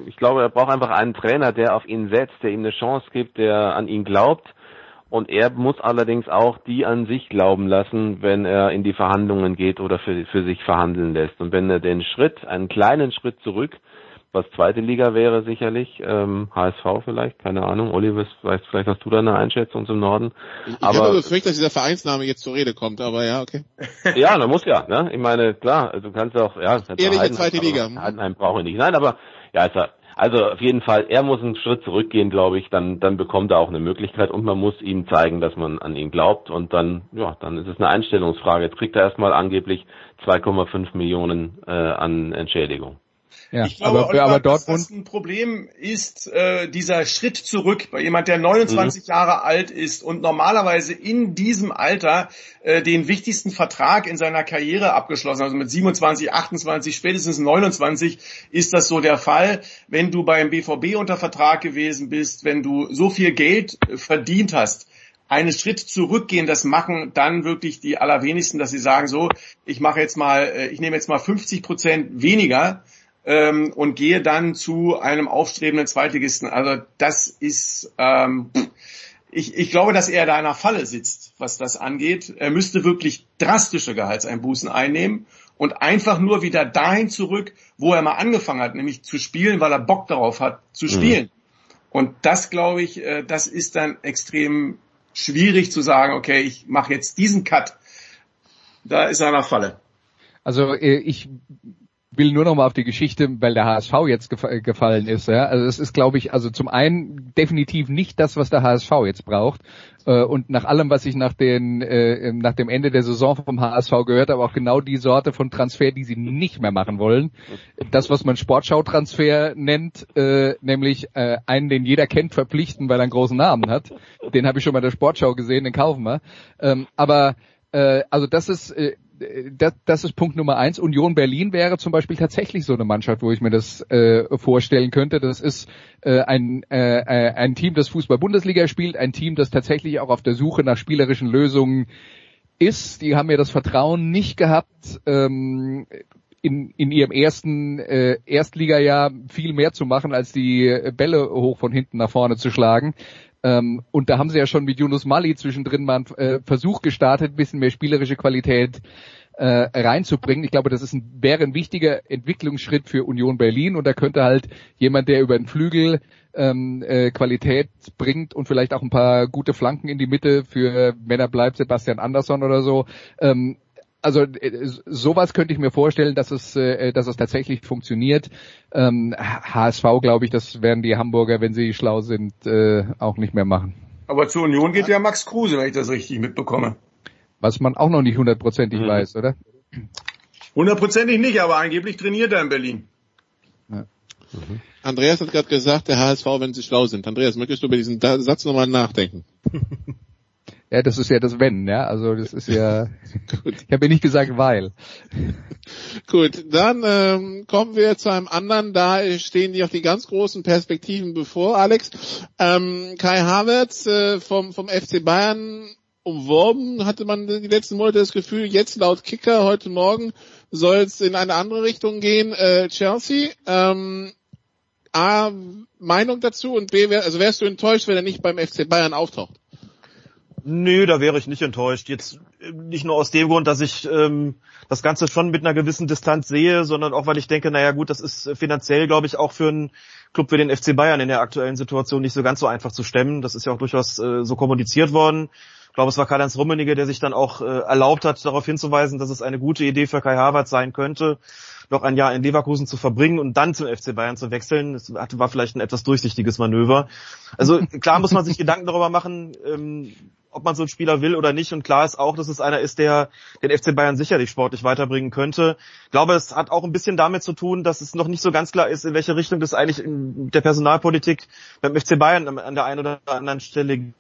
ich glaube, er braucht einfach einen Trainer, der auf ihn setzt, der ihm eine Chance gibt, der an ihn glaubt. Und er muss allerdings auch die an sich glauben lassen, wenn er in die Verhandlungen geht oder für, für sich verhandeln lässt. Und wenn er den Schritt, einen kleinen Schritt zurück was zweite Liga wäre sicherlich, ähm, HSV vielleicht, keine Ahnung. Oliver, vielleicht, vielleicht hast du da eine Einschätzung zum Norden. Ich, ich aber, habe befürchtet, dass dieser Vereinsname jetzt zur Rede kommt, aber ja, okay. ja, da muss ja, ne? Ich meine, klar, du kannst auch, ja, ehrliche Heidenheim, zweite Liga. Heidenheim brauche ich nicht. Nein, aber ja, also, also auf jeden Fall, er muss einen Schritt zurückgehen, glaube ich, dann, dann bekommt er auch eine Möglichkeit und man muss ihm zeigen, dass man an ihn glaubt und dann, ja, dann ist es eine Einstellungsfrage. Jetzt kriegt er erstmal angeblich 2,5 Millionen äh, an Entschädigung. Ja, ich glaube, aber, Oliver, aber dort dass das ein Problem ist, äh, dieser Schritt zurück bei jemand, der 29 mhm. Jahre alt ist und normalerweise in diesem Alter äh, den wichtigsten Vertrag in seiner Karriere abgeschlossen, also mit 27, 28, spätestens 29 ist das so der Fall. Wenn du beim BVB unter Vertrag gewesen bist, wenn du so viel Geld äh, verdient hast, einen Schritt zurückgehen, das machen dann wirklich die allerwenigsten, dass sie sagen so, ich mache jetzt mal, äh, ich nehme jetzt mal 50 Prozent weniger ähm, und gehe dann zu einem aufstrebenden Zweitligisten. Also das ist, ähm, ich, ich glaube, dass er da in einer Falle sitzt, was das angeht. Er müsste wirklich drastische Gehaltseinbußen einnehmen und einfach nur wieder dahin zurück, wo er mal angefangen hat, nämlich zu spielen, weil er Bock darauf hat, zu mhm. spielen. Mhm. Und das, glaube ich, äh, das ist dann extrem schwierig zu sagen, okay, ich mache jetzt diesen Cut. Da ist er in einer Falle. Also äh, ich will nur noch mal auf die Geschichte, weil der HSV jetzt gef gefallen ist. Ja? Also es ist, glaube ich, also zum einen definitiv nicht das, was der HSV jetzt braucht. Äh, und nach allem, was ich nach, den, äh, nach dem Ende der Saison vom HSV gehört habe, auch genau die Sorte von Transfer, die sie nicht mehr machen wollen. Das, was man Sportschau-Transfer nennt, äh, nämlich äh, einen, den jeder kennt, verpflichten, weil er einen großen Namen hat. Den habe ich schon in der Sportschau gesehen, den kaufen wir. Ähm, aber äh, also das ist äh, das, das ist Punkt Nummer eins. Union Berlin wäre zum Beispiel tatsächlich so eine Mannschaft, wo ich mir das äh, vorstellen könnte. Das ist äh, ein, äh, äh, ein Team, das Fußball-Bundesliga spielt, ein Team, das tatsächlich auch auf der Suche nach spielerischen Lösungen ist. Die haben ja das Vertrauen nicht gehabt, ähm, in, in ihrem ersten äh, Erstligajahr viel mehr zu machen, als die Bälle hoch von hinten nach vorne zu schlagen. Ähm, und da haben sie ja schon mit Yunus Mali zwischendrin mal einen äh, Versuch gestartet, ein bisschen mehr spielerische Qualität äh, reinzubringen. Ich glaube, das ist ein, wäre ein wichtiger Entwicklungsschritt für Union Berlin und da könnte halt jemand, der über den Flügel ähm, äh, Qualität bringt und vielleicht auch ein paar gute Flanken in die Mitte für, wenn er bleibt, Sebastian Andersson oder so, ähm, also äh, sowas könnte ich mir vorstellen, dass es, äh, dass es tatsächlich funktioniert. Ähm, HSV, glaube ich, das werden die Hamburger, wenn sie schlau sind, äh, auch nicht mehr machen. Aber zur Union geht ja Max Kruse, wenn ich das richtig mitbekomme. Was man auch noch nicht hundertprozentig mhm. weiß, oder? Hundertprozentig nicht, aber angeblich trainiert er in Berlin. Ja. Mhm. Andreas hat gerade gesagt, der HSV, wenn sie schlau sind. Andreas, möchtest du über diesen Satz nochmal nachdenken? [LAUGHS] Ja, das ist ja das Wenn, ja. Also das ist ja. [LAUGHS] ich habe ja nicht gesagt weil. [LAUGHS] Gut, dann ähm, kommen wir zu einem anderen. Da stehen die auch die ganz großen Perspektiven bevor, Alex. Ähm, Kai Havertz äh, vom vom FC Bayern umworben, hatte man die letzten Monate das Gefühl, jetzt laut Kicker heute Morgen soll es in eine andere Richtung gehen. Äh, Chelsea. Ähm, A, Meinung dazu und B, wär, also wärst du enttäuscht, wenn er nicht beim FC Bayern auftaucht? Nö, da wäre ich nicht enttäuscht. Jetzt äh, nicht nur aus dem Grund, dass ich ähm, das Ganze schon mit einer gewissen Distanz sehe, sondern auch, weil ich denke, naja gut, das ist finanziell, glaube ich, auch für einen Club wie den FC Bayern in der aktuellen Situation nicht so ganz so einfach zu stemmen. Das ist ja auch durchaus äh, so kommuniziert worden. Ich glaube, es war Karl-Heinz Rummenigge, der sich dann auch äh, erlaubt hat, darauf hinzuweisen, dass es eine gute Idee für Kai Havertz sein könnte, noch ein Jahr in Leverkusen zu verbringen und dann zum FC Bayern zu wechseln. Das war vielleicht ein etwas durchsichtiges Manöver. Also klar muss man sich Gedanken darüber machen, ähm, ob man so einen Spieler will oder nicht. Und klar ist auch, dass es einer ist, der den FC Bayern sicherlich sportlich weiterbringen könnte. Ich glaube, es hat auch ein bisschen damit zu tun, dass es noch nicht so ganz klar ist, in welche Richtung das eigentlich in der Personalpolitik beim FC Bayern an der einen oder anderen Stelle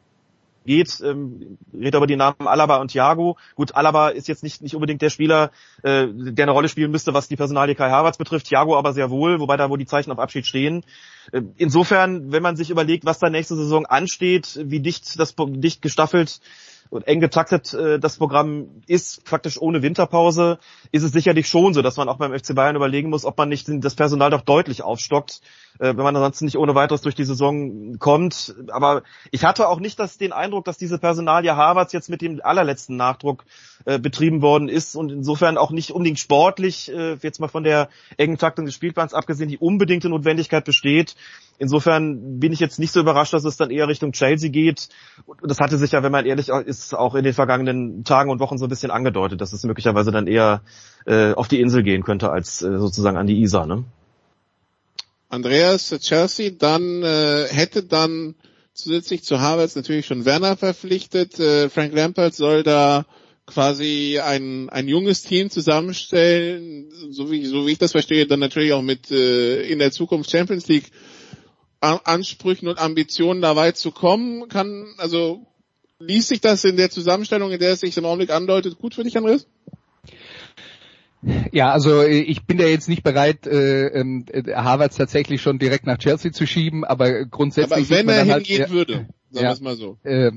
geht, ähm, redet über die Namen Alaba und Thiago. Gut, Alaba ist jetzt nicht, nicht unbedingt der Spieler, äh, der eine Rolle spielen müsste, was die Personalie Kai Havertz betrifft. Thiago aber sehr wohl, wobei da wo die Zeichen auf Abschied stehen. Äh, insofern, wenn man sich überlegt, was da nächste Saison ansteht, wie dicht das dicht gestaffelt und eng getaktet äh, das Programm ist, faktisch ohne Winterpause, ist es sicherlich schon so, dass man auch beim FC Bayern überlegen muss, ob man nicht das Personal doch deutlich aufstockt, äh, wenn man ansonsten nicht ohne weiteres durch die Saison kommt. Aber ich hatte auch nicht das, den Eindruck, dass diese Personalie Harvards jetzt mit dem allerletzten Nachdruck äh, betrieben worden ist und insofern auch nicht unbedingt sportlich, äh, jetzt mal von der engen Taktung des Spielplans abgesehen, die unbedingte Notwendigkeit besteht. Insofern bin ich jetzt nicht so überrascht, dass es dann eher Richtung Chelsea geht. Und das hatte sich ja, wenn man ehrlich ist, auch in den vergangenen Tagen und Wochen so ein bisschen angedeutet, dass es möglicherweise dann eher äh, auf die Insel gehen könnte als äh, sozusagen an die Isar. Ne? Andreas Chelsea, dann äh, hätte dann zusätzlich zu Harvards natürlich schon Werner verpflichtet. Äh, Frank Lampard soll da quasi ein, ein junges Team zusammenstellen, so wie, so wie ich das verstehe, dann natürlich auch mit äh, in der Zukunft Champions League Ansprüchen und Ambitionen da weit zu kommen. Kann, also liest sich das in der Zusammenstellung, in der es sich im Augenblick andeutet, gut für dich, Andreas? Ja, also ich bin da jetzt nicht bereit, äh, äh, Harvards tatsächlich schon direkt nach Chelsea zu schieben, aber grundsätzlich. Aber wenn er halt, hingehen halt, würde, sagen ja, wir es mal so. Äh,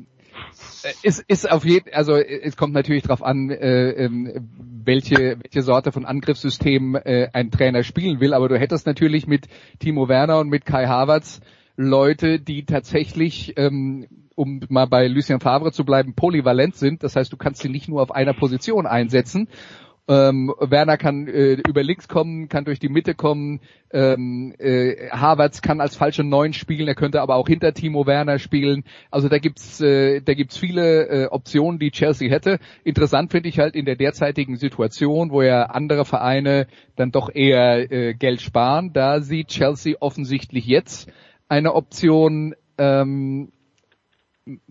es ist auf jeden, also es kommt natürlich darauf an, äh, ähm, welche welche Sorte von Angriffssystem äh, ein Trainer spielen will. Aber du hättest natürlich mit Timo Werner und mit Kai Havertz Leute, die tatsächlich ähm, um mal bei Lucien Favre zu bleiben, polyvalent sind. Das heißt, du kannst sie nicht nur auf einer Position einsetzen. Ähm, Werner kann äh, über links kommen, kann durch die Mitte kommen. Ähm, äh, Havertz kann als falsche Neun spielen, er könnte aber auch hinter Timo Werner spielen. Also da gibt's äh, da gibt's viele äh, Optionen, die Chelsea hätte. Interessant finde ich halt in der derzeitigen Situation, wo ja andere Vereine dann doch eher äh, Geld sparen. Da sieht Chelsea offensichtlich jetzt eine Option. Ähm,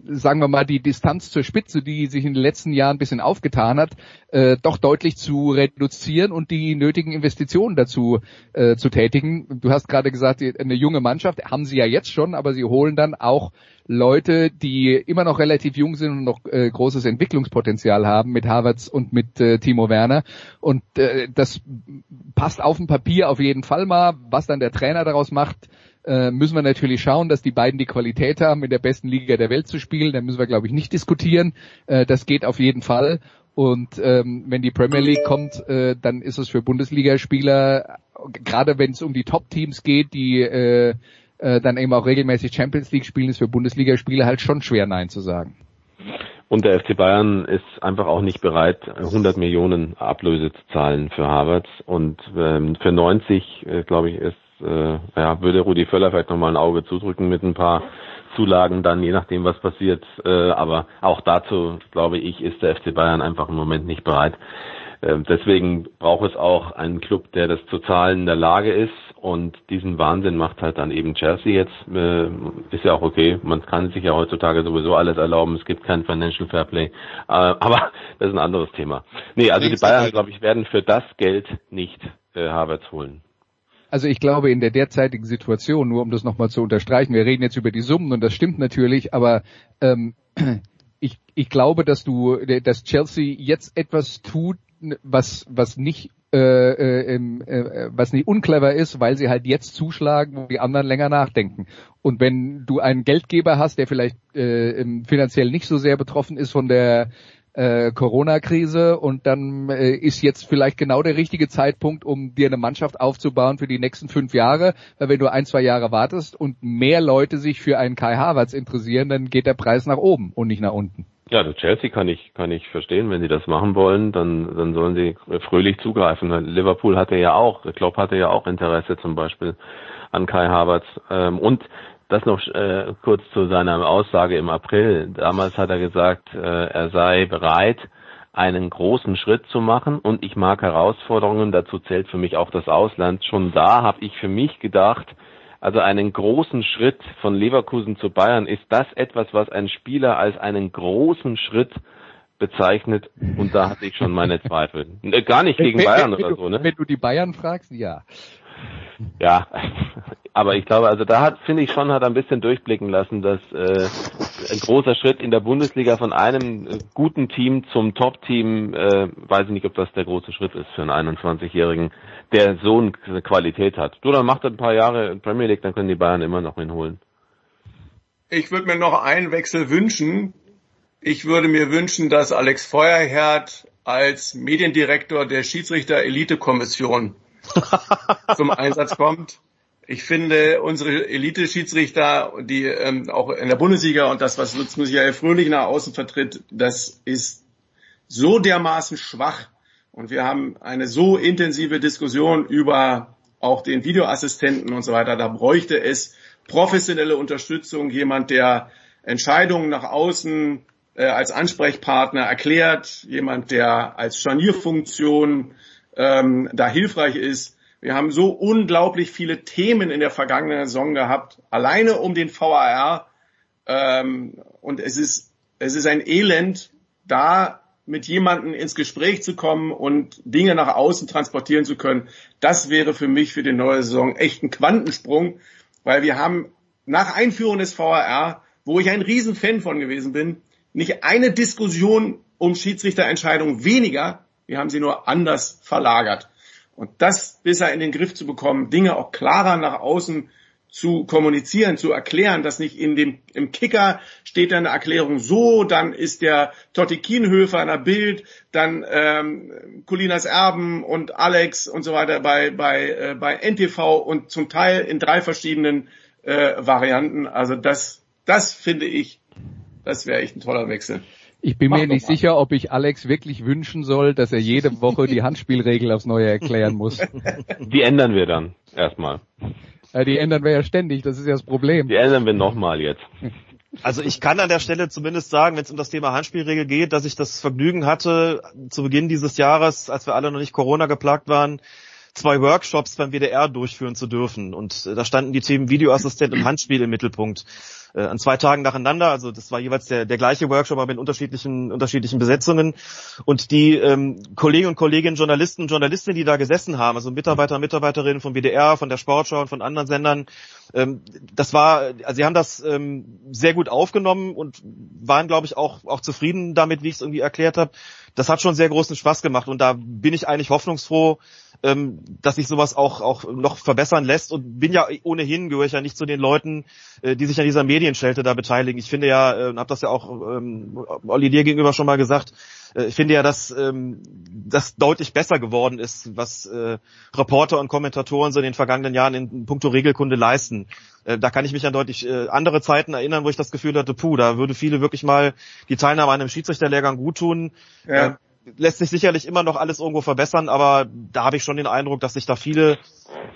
sagen wir mal, die Distanz zur Spitze, die sich in den letzten Jahren ein bisschen aufgetan hat, äh, doch deutlich zu reduzieren und die nötigen Investitionen dazu äh, zu tätigen. Du hast gerade gesagt, eine junge Mannschaft haben sie ja jetzt schon, aber sie holen dann auch Leute, die immer noch relativ jung sind und noch äh, großes Entwicklungspotenzial haben mit Havertz und mit äh, Timo Werner. Und äh, das passt auf dem Papier auf jeden Fall mal. Was dann der Trainer daraus macht, äh, müssen wir natürlich schauen, dass die beiden die Qualität haben, in der besten Liga der Welt zu spielen. Da müssen wir, glaube ich, nicht diskutieren. Äh, das geht auf jeden Fall. Und ähm, wenn die Premier League kommt, äh, dann ist es für Bundesligaspieler, gerade wenn es um die Top-Teams geht, die äh, äh, dann eben auch regelmäßig Champions League spielen, ist für Bundesligaspieler halt schon schwer Nein zu sagen. Und der FC Bayern ist einfach auch nicht bereit, 100 Millionen Ablöse zu zahlen für Harvards. Und ähm, für 90, äh, glaube ich, ist äh, ja, würde Rudi Völler vielleicht nochmal ein Auge zudrücken mit ein paar Zulagen dann, je nachdem, was passiert. Äh, aber auch dazu, glaube ich, ist der FC Bayern einfach im Moment nicht bereit. Äh, deswegen braucht es auch einen Club, der das zu zahlen in der Lage ist. Und diesen Wahnsinn macht halt dann eben Chelsea jetzt. Äh, ist ja auch okay. Man kann sich ja heutzutage sowieso alles erlauben. Es gibt kein Financial Fairplay. Äh, aber [LAUGHS] das ist ein anderes Thema. Nee, also die Bayern, glaube ich, werden für das Geld nicht äh, Havertz holen. Also ich glaube in der derzeitigen Situation, nur um das nochmal zu unterstreichen, wir reden jetzt über die Summen und das stimmt natürlich, aber ähm, [CLEARS THROAT] ich, ich glaube, dass du, dass Chelsea jetzt etwas tut, was, was nicht äh, äh, äh, was nicht unclever ist, weil sie halt jetzt zuschlagen, wo die anderen länger nachdenken. Und wenn du einen Geldgeber hast, der vielleicht äh, finanziell nicht so sehr betroffen ist von der äh, Corona-Krise und dann äh, ist jetzt vielleicht genau der richtige Zeitpunkt, um dir eine Mannschaft aufzubauen für die nächsten fünf Jahre, weil wenn du ein, zwei Jahre wartest und mehr Leute sich für einen Kai Havertz interessieren, dann geht der Preis nach oben und nicht nach unten. Ja, das Chelsea kann ich kann ich verstehen, wenn sie das machen wollen, dann dann sollen sie fröhlich zugreifen. Liverpool hatte ja auch, Klopp hatte ja auch Interesse zum Beispiel an Kai Havertz ähm, und das noch äh, kurz zu seiner Aussage im April. Damals hat er gesagt, äh, er sei bereit, einen großen Schritt zu machen und ich mag Herausforderungen. Dazu zählt für mich auch das Ausland. Schon da habe ich für mich gedacht, also einen großen Schritt von Leverkusen zu Bayern, ist das etwas, was ein Spieler als einen großen Schritt bezeichnet und da hatte ich schon meine Zweifel. Äh, gar nicht gegen Bayern wenn, oder so, ne? Wenn du die Bayern fragst, ja. Ja, aber ich glaube, also da hat, finde ich schon, hat er ein bisschen durchblicken lassen, dass äh, ein großer Schritt in der Bundesliga von einem äh, guten Team zum Top-Team, äh, weiß ich nicht, ob das der große Schritt ist für einen 21-Jährigen, der so eine Qualität hat. Du, dann macht er ein paar Jahre Premier League, dann können die Bayern immer noch ihn holen. Ich würde mir noch einen Wechsel wünschen. Ich würde mir wünschen, dass Alex Feuerherd als Mediendirektor der Schiedsrichter-Elite-Kommission [LAUGHS] zum Einsatz kommt. Ich finde, unsere Elite-Schiedsrichter, die ähm, auch in der Bundesliga und das, was Lutz Michael Fröhlich nach außen vertritt, das ist so dermaßen schwach. Und wir haben eine so intensive Diskussion über auch den Videoassistenten und so weiter. Da bräuchte es professionelle Unterstützung, jemand, der Entscheidungen nach außen äh, als Ansprechpartner erklärt, jemand, der als Scharnierfunktion ähm, da hilfreich ist. Wir haben so unglaublich viele Themen in der vergangenen Saison gehabt, alleine um den VAR. Ähm, und es ist, es ist ein Elend, da mit jemandem ins Gespräch zu kommen und Dinge nach außen transportieren zu können. Das wäre für mich für die neue Saison echt ein Quantensprung, weil wir haben nach Einführung des VAR, wo ich ein Riesenfan von gewesen bin, nicht eine Diskussion um Schiedsrichterentscheidungen weniger, wir haben sie nur anders verlagert. Und das besser in den Griff zu bekommen, Dinge auch klarer nach außen zu kommunizieren, zu erklären, dass nicht in dem, im Kicker steht eine Erklärung so, dann ist der Totti Kienhöfer in der Bild, dann ähm, Colinas Erben und Alex und so weiter bei, bei, äh, bei NTV und zum Teil in drei verschiedenen äh, Varianten. Also das, das finde ich, das wäre echt ein toller Wechsel. Ich bin Mach mir nicht mal. sicher, ob ich Alex wirklich wünschen soll, dass er jede Woche die [LAUGHS] Handspielregel aufs Neue erklären muss. Die ändern wir dann erstmal. Ja, die ändern wir ja ständig, das ist ja das Problem. Die ändern wir nochmal jetzt. Also ich kann an der Stelle zumindest sagen, wenn es um das Thema Handspielregel geht, dass ich das Vergnügen hatte, zu Beginn dieses Jahres, als wir alle noch nicht Corona geplagt waren, zwei Workshops beim WDR durchführen zu dürfen. Und da standen die Themen Videoassistent und Handspiel im Mittelpunkt äh, an zwei Tagen nacheinander. Also das war jeweils der, der gleiche Workshop, aber mit unterschiedlichen, unterschiedlichen Besetzungen. Und die ähm, Kollegen und Kolleginnen, Journalisten und Journalistinnen, die da gesessen haben, also Mitarbeiter und Mitarbeiterinnen vom WDR, von der Sportschau und von anderen Sendern, ähm, das war, also sie haben das ähm, sehr gut aufgenommen und waren, glaube ich, auch, auch zufrieden damit, wie ich es irgendwie erklärt habe. Das hat schon sehr großen Spaß gemacht und da bin ich eigentlich hoffnungsfroh, ähm, dass sich sowas auch, auch noch verbessern lässt und bin ja ohnehin, gehöre ich ja nicht zu den Leuten, äh, die sich an dieser Medienschelte da beteiligen. Ich finde ja, äh, habe das ja auch ähm, Olli dir gegenüber schon mal gesagt, äh, ich finde ja, dass ähm, das deutlich besser geworden ist, was äh, Reporter und Kommentatoren so in den vergangenen Jahren in puncto Regelkunde leisten. Äh, da kann ich mich an deutlich äh, andere Zeiten erinnern, wo ich das Gefühl hatte, puh, da würde viele wirklich mal die Teilnahme an einem Schiedsrichterlehrgang gut tun. Ja. Äh, lässt sich sicherlich immer noch alles irgendwo verbessern, aber da habe ich schon den Eindruck, dass sich da viele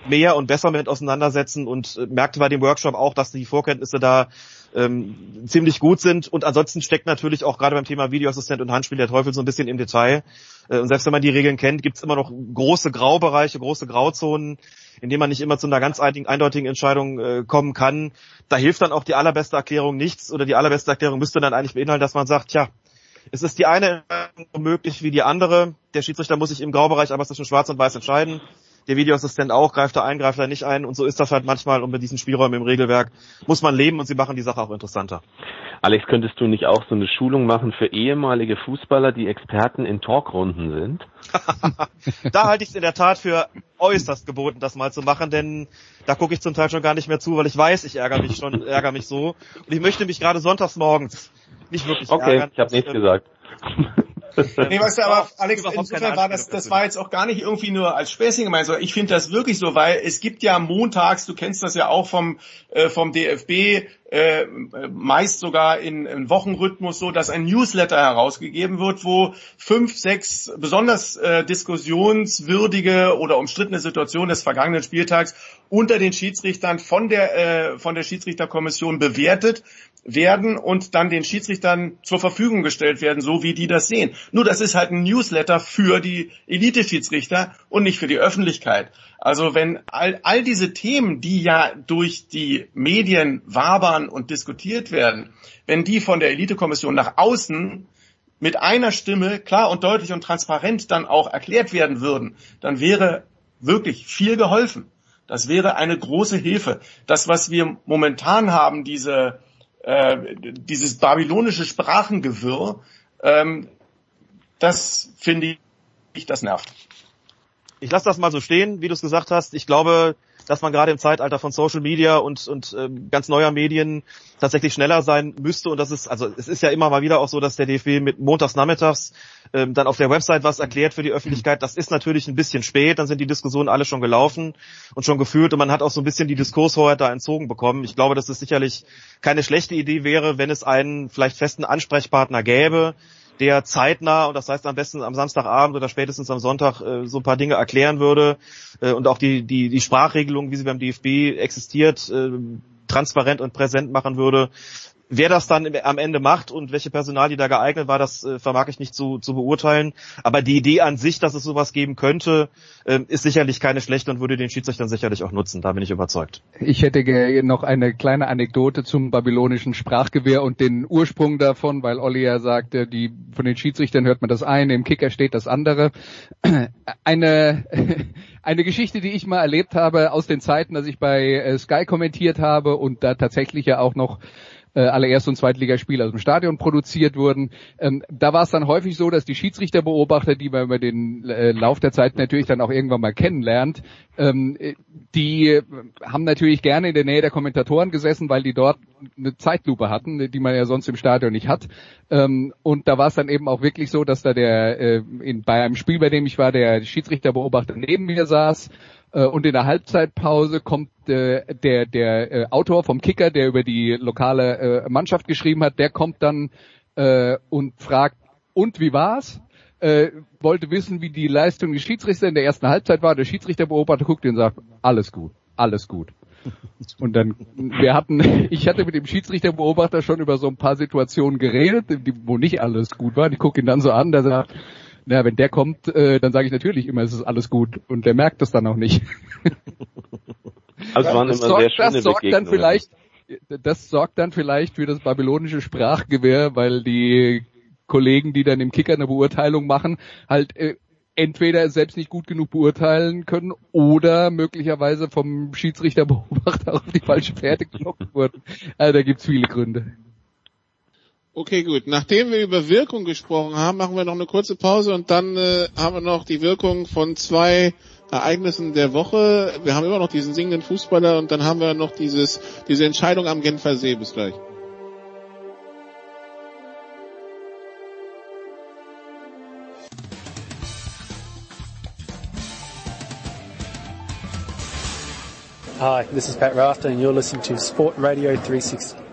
mehr und besser mit auseinandersetzen und äh, merkte bei dem Workshop auch, dass die Vorkenntnisse da ähm, ziemlich gut sind. Und ansonsten steckt natürlich auch gerade beim Thema Videoassistent und Handspiel der Teufel so ein bisschen im Detail. Äh, und selbst wenn man die Regeln kennt, gibt es immer noch große Graubereiche, große Grauzonen, in denen man nicht immer zu einer ganz eindeutigen Entscheidung äh, kommen kann. Da hilft dann auch die allerbeste Erklärung nichts oder die allerbeste Erklärung müsste dann eigentlich beinhalten, dass man sagt, tja, es ist die eine möglich wie die andere. Der Schiedsrichter muss sich im Graubereich aber zwischen Schwarz und Weiß entscheiden. Der Videoassistent auch, greift er ein, greift er nicht ein. Und so ist das halt manchmal. Und mit diesen Spielräumen im Regelwerk muss man leben und sie machen die Sache auch interessanter. Alex, könntest du nicht auch so eine Schulung machen für ehemalige Fußballer, die Experten in Talkrunden sind? [LAUGHS] da halte ich es in der Tat für äußerst geboten, das mal zu machen, denn da gucke ich zum Teil schon gar nicht mehr zu, weil ich weiß, ich ärgere mich schon, ärgere mich so. Und ich möchte mich gerade sonntags morgens nicht wirklich okay, ärgern. ich habe nichts gesagt. [LAUGHS] nee, weißt du, aber Alex, insofern war das, das war jetzt auch gar nicht irgendwie nur als Späßchen gemeint, sondern ich finde das wirklich so, weil es gibt ja montags, du kennst das ja auch vom, äh, vom DFB, äh, meist sogar in, in Wochenrhythmus so, dass ein Newsletter herausgegeben wird, wo fünf, sechs besonders äh, diskussionswürdige oder umstrittene Situationen des vergangenen Spieltags unter den Schiedsrichtern von der äh, von der Schiedsrichterkommission bewertet werden und dann den Schiedsrichtern zur Verfügung gestellt werden, so wie die das sehen. Nur das ist halt ein Newsletter für die Elite-Schiedsrichter und nicht für die Öffentlichkeit. Also wenn all, all diese Themen, die ja durch die Medien wabern und diskutiert werden, wenn die von der Elitekommission nach außen mit einer Stimme klar und deutlich und transparent dann auch erklärt werden würden, dann wäre wirklich viel geholfen. Das wäre eine große Hilfe. Das, was wir momentan haben, diese, äh, dieses babylonische Sprachengewirr, ähm, das finde ich, das nervt. Ich lasse das mal so stehen, wie du es gesagt hast. Ich glaube, dass man gerade im Zeitalter von Social Media und, und äh, ganz neuer Medien tatsächlich schneller sein müsste. Und das ist, also es ist ja immer mal wieder auch so, dass der DFB mit montags nachmittags ähm, dann auf der Website was erklärt für die Öffentlichkeit. Das ist natürlich ein bisschen spät, dann sind die Diskussionen alle schon gelaufen und schon geführt und man hat auch so ein bisschen die Diskurshoheit da entzogen bekommen. Ich glaube, dass es sicherlich keine schlechte Idee wäre, wenn es einen vielleicht festen Ansprechpartner gäbe, der zeitnah, und das heißt am besten am Samstagabend oder spätestens am Sonntag, äh, so ein paar Dinge erklären würde äh, und auch die, die, die Sprachregelung, wie sie beim DFB existiert, äh, transparent und präsent machen würde. Wer das dann am Ende macht und welche Personalie da geeignet war, das äh, vermag ich nicht zu, zu beurteilen. Aber die Idee an sich, dass es sowas geben könnte, äh, ist sicherlich keine schlechte und würde den Schiedsrichtern sicherlich auch nutzen. Da bin ich überzeugt. Ich hätte noch eine kleine Anekdote zum babylonischen Sprachgewehr und den Ursprung davon, weil Olli ja sagte, die, von den Schiedsrichtern hört man das eine, im Kicker steht das andere. [CLEARS THROAT] Eine, [LAUGHS] eine Geschichte, die ich mal erlebt habe aus den Zeiten, dass ich bei äh, Sky kommentiert habe und da tatsächlich ja auch noch äh, alle Erst- und Zweitligaspiele aus dem Stadion produziert wurden. Ähm, da war es dann häufig so, dass die Schiedsrichterbeobachter, die man über den äh, Lauf der Zeit natürlich dann auch irgendwann mal kennenlernt, ähm, die haben natürlich gerne in der Nähe der Kommentatoren gesessen, weil die dort eine Zeitlupe hatten, die man ja sonst im Stadion nicht hat. Ähm, und da war es dann eben auch wirklich so, dass da der äh, in, bei einem Spiel, bei dem ich war, der Schiedsrichterbeobachter neben mir saß äh, und in der Halbzeitpause kommt äh, der, der äh, Autor vom Kicker, der über die lokale äh, Mannschaft geschrieben hat, der kommt dann äh, und fragt, und wie war's? Äh, wollte wissen, wie die Leistung des Schiedsrichters in der ersten Halbzeit war. Der Schiedsrichterbeobachter guckt ihn und sagt, alles gut, alles gut. [LAUGHS] Und dann, wir hatten, [LAUGHS] ich hatte mit dem Schiedsrichterbeobachter schon über so ein paar Situationen geredet, wo nicht alles gut war. Ich gucke ihn dann so an, der sagt, na, wenn der kommt, äh, dann sage ich natürlich immer, es ist alles gut. Und der merkt das dann auch nicht. [LAUGHS] Also waren das immer sorgt, sehr schöne das sorgt dann vielleicht, das sorgt dann vielleicht für das babylonische Sprachgewehr, weil die Kollegen, die dann im Kicker eine Beurteilung machen, halt äh, entweder selbst nicht gut genug beurteilen können oder möglicherweise vom Schiedsrichterbeobachter auf die falsche Fährte gelockt wurden. Also da gibt's viele Gründe. Okay, gut. Nachdem wir über Wirkung gesprochen haben, machen wir noch eine kurze Pause und dann äh, haben wir noch die Wirkung von zwei Ereignissen der Woche. Wir haben immer noch diesen singenden Fußballer und dann haben wir noch dieses, diese Entscheidung am Genfer See. Bis gleich. Hi, this is Pat Rafter and you're listening to Sport Radio 360.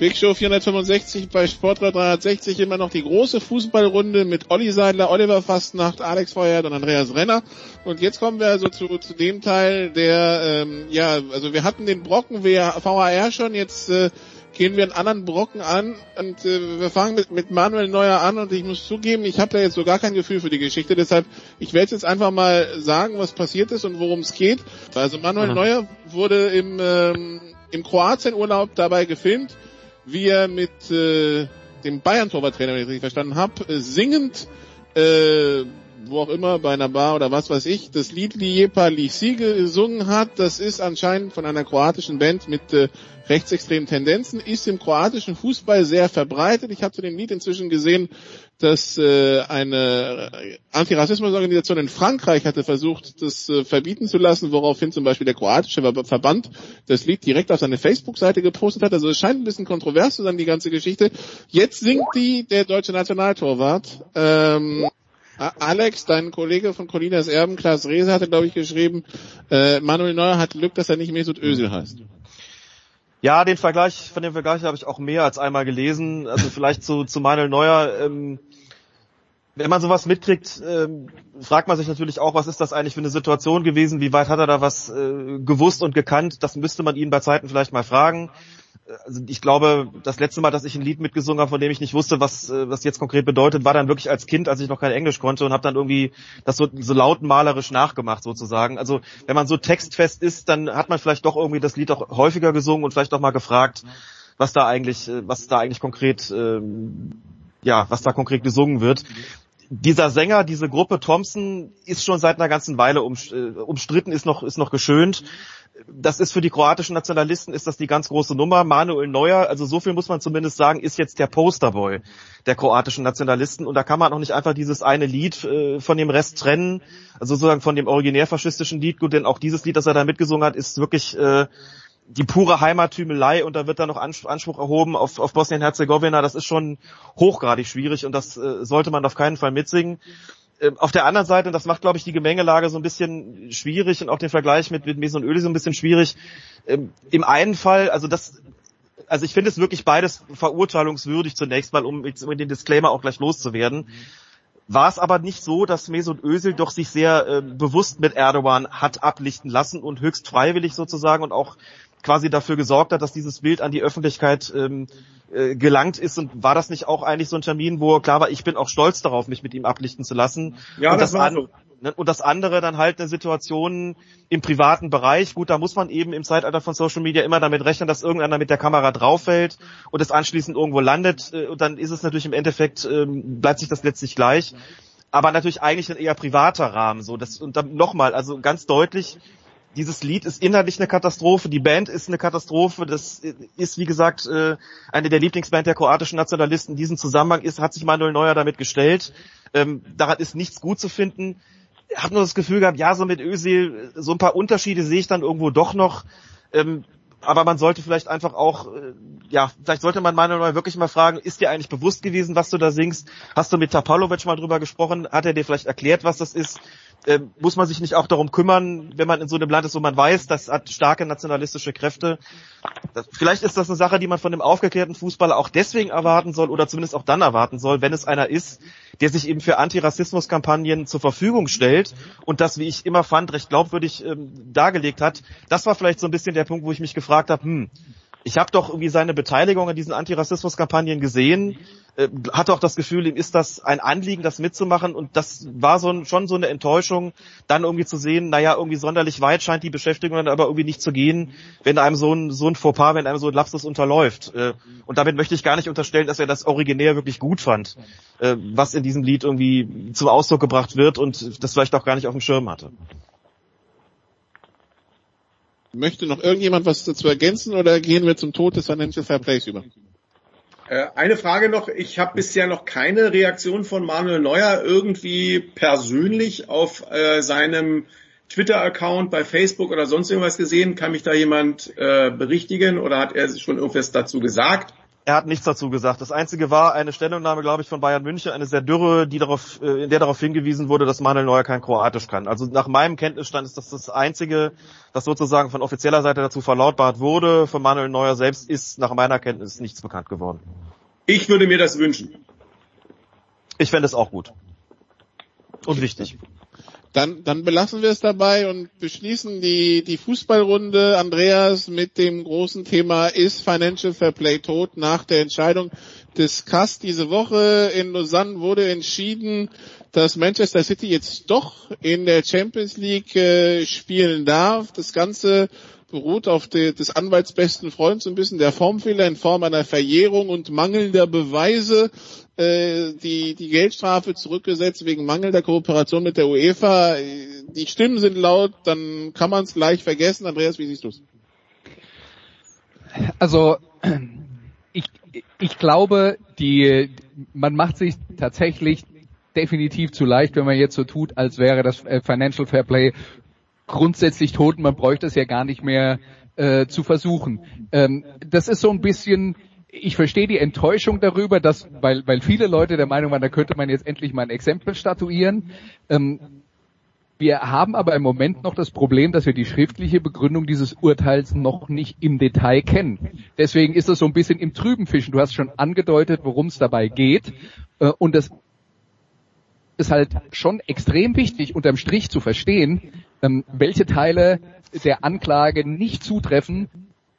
Big Show 465 bei Sportrad 360 immer noch die große Fußballrunde mit Olli Seidler, Oliver Fastnacht, Alex Feuert und Andreas Renner. Und jetzt kommen wir also zu, zu dem Teil, der, ähm, ja, also wir hatten den Brocken VAR schon, jetzt äh, gehen wir einen anderen Brocken an und äh, wir fangen mit, mit Manuel Neuer an und ich muss zugeben, ich habe da jetzt so gar kein Gefühl für die Geschichte, deshalb ich werde jetzt einfach mal sagen, was passiert ist und worum es geht. Also Manuel Mhm. Neuer wurde im, ähm, im Kroatienurlaub dabei gefilmt, wie er mit äh, dem Bayern-Torwarttrainer, wenn ich richtig verstanden habe, äh, singend, äh, wo auch immer, bei einer Bar oder was weiß ich, das Lied Liepa Lisi gesungen hat. Das ist anscheinend von einer kroatischen Band mit äh, rechtsextremen Tendenzen, ist im kroatischen Fußball sehr verbreitet. Ich habe zu dem Lied inzwischen gesehen, dass äh, eine Antirassismusorganisation in Frankreich hatte versucht, das äh, verbieten zu lassen, woraufhin zum Beispiel der kroatische Ver- Verband das Lied direkt auf seine Facebook-Seite gepostet hat. Also es scheint ein bisschen kontrovers zu sein, die ganze Geschichte. Jetzt singt die der deutsche Nationaltorwart. Ähm, Alex, dein Kollege von Colinas Erben, Klaas Rehse, hatte, glaube ich, geschrieben, äh, Manuel Neuer hat Glück, dass er nicht Mesut Özil heißt. Ja, den Vergleich, von dem Vergleich habe ich auch mehr als einmal gelesen. Also vielleicht zu, zu Manuel Neuer. Ähm, wenn man sowas mitkriegt, ähm, fragt man sich natürlich auch, was ist das eigentlich für eine Situation gewesen? Wie weit hat er da was äh, gewusst und gekannt? Das müsste man ihn bei Zeiten vielleicht mal fragen. Also ich glaube, das letzte Mal, dass ich ein Lied mitgesungen habe, von dem ich nicht wusste, was äh, was jetzt konkret bedeutet, war dann wirklich als Kind, als ich noch kein Englisch konnte und habe dann irgendwie das so, so lautenmalerisch nachgemacht sozusagen. Also wenn man so textfest ist, dann hat man vielleicht doch irgendwie das Lied auch häufiger gesungen und vielleicht auch mal gefragt, was da eigentlich, äh, was da eigentlich konkret, ähm, ja, was da konkret gesungen wird. Dieser Sänger, diese Gruppe Thompson ist schon seit einer ganzen Weile um, äh, umstritten, ist noch, ist noch geschönt das ist für die kroatischen Nationalisten ist das die ganz große Nummer. Manuel Neuer, also so viel muss man zumindest sagen, ist jetzt der Posterboy der kroatischen Nationalisten und da kann man auch nicht einfach dieses eine Lied äh, von dem Rest trennen, also sozusagen von dem originär faschistischen Lied. Gut, denn auch dieses Lied, das er da mitgesungen hat, ist wirklich äh, die pure Heimattümelei und da wird dann noch Anspruch erhoben auf, auf Bosnien-Herzegowina. Das ist schon hochgradig schwierig und das äh, sollte man auf keinen Fall mitsingen. Ähm, auf der anderen Seite, und das macht, glaube ich, die Gemengelage so ein bisschen schwierig und auch den Vergleich mit, mit Mason Öli so ein bisschen schwierig. Ähm, Im einen Fall, also das, also ich finde es wirklich beides verurteilungswürdig zunächst mal, um mit den Disclaimer auch gleich loszuwerden. War es aber nicht so, dass Mesut Özil doch sich sehr äh, bewusst mit Erdogan hat ablichten lassen und höchst freiwillig sozusagen und auch quasi dafür gesorgt hat, dass dieses Bild an die Öffentlichkeit ähm, äh, gelangt ist und war das nicht auch eigentlich so ein Termin, wo klar war, ich bin auch stolz darauf, mich mit ihm ablichten zu lassen. Ja, und das, das war so. Ne, und das andere dann halt eine Situation im privaten Bereich. Gut, da muss man eben im Zeitalter von Social Media immer damit rechnen, dass irgendeiner mit der Kamera drauffällt und es anschließend irgendwo landet. Äh, und dann ist es natürlich im Endeffekt, ähm, bleibt sich das letztlich gleich. Aber natürlich eigentlich ein eher privater Rahmen. So, das, und dann nochmal, also ganz deutlich, dieses Lied ist inhaltlich eine Katastrophe, die Band ist eine Katastrophe, das ist wie gesagt äh, eine der Lieblingsband der kroatischen Nationalisten. In diesem Zusammenhang ist, hat sich Manuel Neuer damit gestellt. Ähm, daran ist nichts gut zu finden. Ich habe nur das Gefühl gehabt, ja, so mit Özil, so ein paar Unterschiede sehe ich dann irgendwo doch noch. Ähm, aber man sollte vielleicht einfach auch, äh, ja, vielleicht sollte man Manuel Neuer wirklich mal fragen, ist dir eigentlich bewusst gewesen, was du da singst? Hast du mit Tapalovic mal drüber gesprochen? Hat er dir vielleicht erklärt, was das ist? Äh, muss man sich nicht auch darum kümmern, wenn man in so einem Land ist, wo man weiß, das hat starke nationalistische Kräfte. Das, vielleicht ist das eine Sache, die man von dem aufgeklärten Fußballer auch deswegen erwarten soll oder zumindest auch dann erwarten soll, wenn es einer ist, der sich eben für Antirassismuskampagnen zur Verfügung stellt und das, wie ich immer fand, recht glaubwürdig ähm, dargelegt hat. Das war vielleicht so ein bisschen der Punkt, wo ich mich gefragt habe, hm, ich habe doch irgendwie seine Beteiligung an diesen Antirassismuskampagnen gesehen, äh, hatte auch das Gefühl, ihm ist das ein Anliegen, das mitzumachen und das war so ein, schon so eine Enttäuschung, dann irgendwie zu sehen, naja, irgendwie sonderlich weit scheint die Beschäftigung dann aber irgendwie nicht zu gehen, wenn einem so ein, so ein Fauxpas, wenn einem so ein Lapsus unterläuft. Äh, und damit möchte ich gar nicht unterstellen, dass er das originär wirklich gut fand, äh, was in diesem Lied irgendwie zum Ausdruck gebracht wird und das vielleicht auch gar nicht auf dem Schirm hatte. Möchte noch irgendjemand was dazu ergänzen oder gehen wir zum Tod des Financial Fair Plays über? Äh, eine Frage noch. Ich habe bisher noch keine Reaktion von Manuel Neuer irgendwie persönlich auf äh, seinem Twitter-Account bei Facebook oder sonst irgendwas gesehen. Kann mich da jemand äh, berichtigen oder hat er schon irgendwas dazu gesagt? Er hat nichts dazu gesagt. Das einzige war eine Stellungnahme, glaube ich, von Bayern München, eine sehr dürre, die darauf, äh, in der darauf hingewiesen wurde, dass Manuel Neuer kein Kroatisch kann. Also nach meinem Kenntnisstand ist das das einzige, das sozusagen von offizieller Seite dazu verlautbart wurde. Von Manuel Neuer selbst ist nach meiner Kenntnis nichts bekannt geworden. Ich würde mir das wünschen. Ich fände es auch gut. Und wichtig. Dann, dann belassen wir es dabei und beschließen die, die Fußballrunde, Andreas, mit dem großen Thema ist Financial Fair Play tot nach der Entscheidung des CAS diese Woche in Lausanne wurde entschieden, dass Manchester City jetzt doch in der Champions League äh, spielen darf. Das Ganze beruht auf de, des Anwaltsbesten Freunds ein bisschen der Formfehler in Form einer Verjährung und mangelnder Beweise äh, die, die Geldstrafe zurückgesetzt wegen mangelnder Kooperation mit der UEFA. Die Stimmen sind laut, dann kann man es gleich vergessen. Andreas, wie siehst du es? Also ich, ich glaube, die, man macht sich tatsächlich definitiv zu leicht, wenn man jetzt so tut, als wäre das äh, Financial Fair Play grundsätzlich tot und man bräuchte es ja gar nicht mehr äh, zu versuchen. Ähm, das ist so ein bisschen ich verstehe die Enttäuschung darüber, dass, weil, weil viele Leute der Meinung waren, da könnte man jetzt endlich mal ein Exempel statuieren. Ähm, wir haben aber im Moment noch das Problem, dass wir die schriftliche Begründung dieses Urteils noch nicht im Detail kennen. Deswegen ist es so ein bisschen im Trüben fischen. Du hast schon angedeutet, worum es dabei geht. Äh, und das ist halt schon extrem wichtig, unterm Strich zu verstehen, ähm, welche Teile der Anklage nicht zutreffen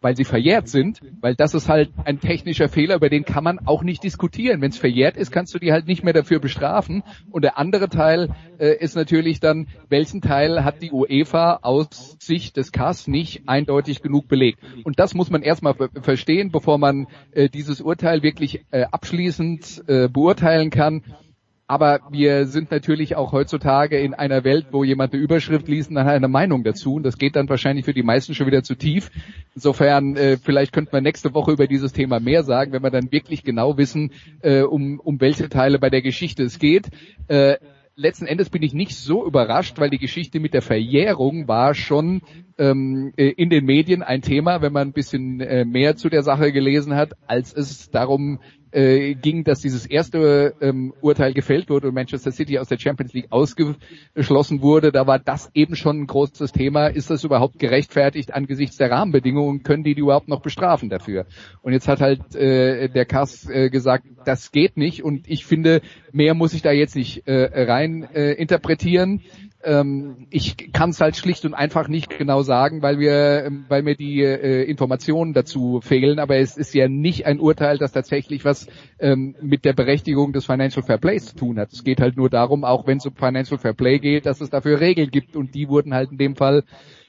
weil sie verjährt sind, weil das ist halt ein technischer Fehler, über den kann man auch nicht diskutieren. Wenn es verjährt ist, kannst du die halt nicht mehr dafür bestrafen. Und der andere Teil äh, ist natürlich dann, welchen Teil hat die UEFA aus Sicht des CAS nicht eindeutig genug belegt. Und das muss man erstmal verstehen, bevor man äh, dieses Urteil wirklich äh, abschließend äh, beurteilen kann. Aber wir sind natürlich auch heutzutage in einer Welt, wo jemand eine Überschrift liest und dann hat eine Meinung dazu. Und das geht dann wahrscheinlich für die meisten schon wieder zu tief. Insofern, äh, vielleicht könnten wir nächste Woche über dieses Thema mehr sagen, wenn wir dann wirklich genau wissen, äh, um, um welche Teile bei der Geschichte es geht. Äh, letzten Endes bin ich nicht so überrascht, weil die Geschichte mit der Verjährung war schon ähm, äh, in den Medien ein Thema, wenn man ein bisschen äh, mehr zu der Sache gelesen hat, als es darum äh, ging, dass dieses erste ähm, Urteil gefällt wurde und Manchester City aus der Champions League ausgeschlossen wurde, da war das eben schon ein großes Thema. Ist das überhaupt gerechtfertigt angesichts der Rahmenbedingungen? Können die die überhaupt noch bestrafen dafür? Und jetzt hat halt äh, der Kass äh, gesagt, das geht nicht und ich finde, mehr muss ich da jetzt nicht äh, rein äh, interpretieren. Ähm, ich kann es halt schlicht und einfach nicht genau sagen, weil wir, ähm, weil mir die äh, Informationen dazu fehlen. Aber es ist ja nicht ein Urteil, das tatsächlich was ähm, mit der Berechtigung des Financial Fair Plays zu tun hat. Es geht halt nur darum, auch wenn es um Financial Fair Play geht, dass es dafür Regeln gibt und die wurden halt in dem Fall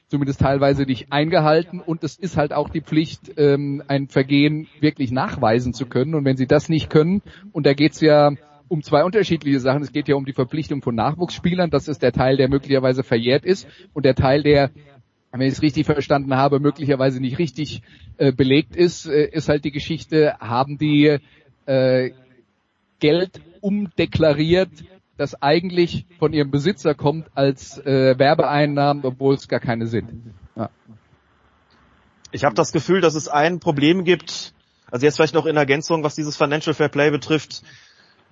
zumindest teilweise nicht eingehalten und es ist halt auch die Pflicht, ein Vergehen wirklich nachweisen zu können. Und wenn sie das nicht können, und da geht's ja um zwei unterschiedliche Sachen. Es geht ja um die Verpflichtung von Nachwuchsspielern. Das ist der Teil, der möglicherweise verjährt ist. Und der Teil, der wenn ich es richtig verstanden habe, möglicherweise nicht richtig äh, belegt ist, äh, ist halt die Geschichte, haben die äh, Geld umdeklariert, das eigentlich von ihrem Besitzer kommt als äh, Werbeeinnahmen, obwohl es gar keine sind. Ja. Ich habe das Gefühl, dass es ein Problem gibt, also jetzt vielleicht noch in Ergänzung, was dieses Financial Fair Play betrifft,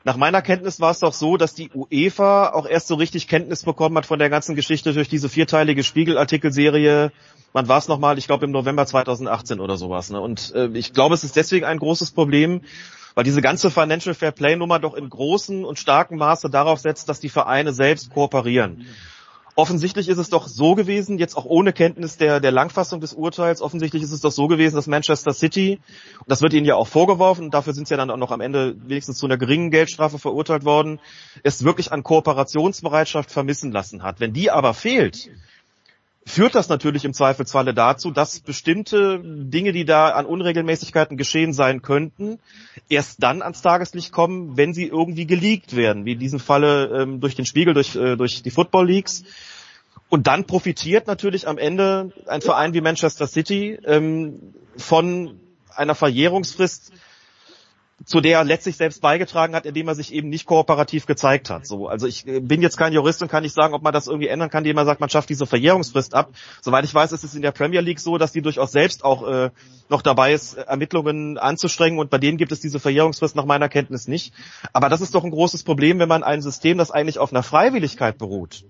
nach meiner Kenntnis war es doch so, dass die UEFA auch erst so richtig Kenntnis bekommen hat von der ganzen Geschichte durch diese vierteilige Spiegelartikelserie. Wann war es nochmal? Ich glaube im November 2018 oder sowas. Ne? Und äh, ich glaube, es ist deswegen ein großes Problem, weil diese ganze Financial Fair Play Nummer doch in großem und starkem Maße darauf setzt, dass die Vereine selbst kooperieren offensichtlich ist es doch so gewesen, jetzt auch ohne Kenntnis der, der Langfassung des Urteils, offensichtlich ist es doch so gewesen, dass Manchester City, und das wird ihnen ja auch vorgeworfen, dafür sind sie ja dann auch noch am Ende wenigstens zu einer geringen Geldstrafe verurteilt worden, es wirklich an Kooperationsbereitschaft vermissen lassen hat. Wenn die aber fehlt, führt das natürlich im Zweifelsfalle dazu, dass bestimmte Dinge, die da an Unregelmäßigkeiten geschehen sein könnten, erst dann ans Tageslicht kommen, wenn sie irgendwie geleakt werden, wie in diesem Falle ähm, durch den Spiegel, durch, äh, durch die Football Leagues. Und dann profitiert natürlich am Ende ein Verein wie Manchester City ähm, von einer Verjährungsfrist, zu der er letztlich selbst beigetragen hat, indem er sich eben nicht kooperativ gezeigt hat. So, also ich äh, bin jetzt kein Jurist und kann nicht sagen, ob man das irgendwie ändern kann, indem man sagt, man schafft diese Verjährungsfrist ab. Soweit ich weiß, ist es in der Premier League so, dass die durchaus selbst auch äh, noch dabei ist, Ermittlungen anzustrengen und bei denen gibt es diese Verjährungsfrist nach meiner Kenntnis nicht. Aber das ist doch ein großes Problem, wenn man ein System, das eigentlich auf einer Freiwilligkeit beruht,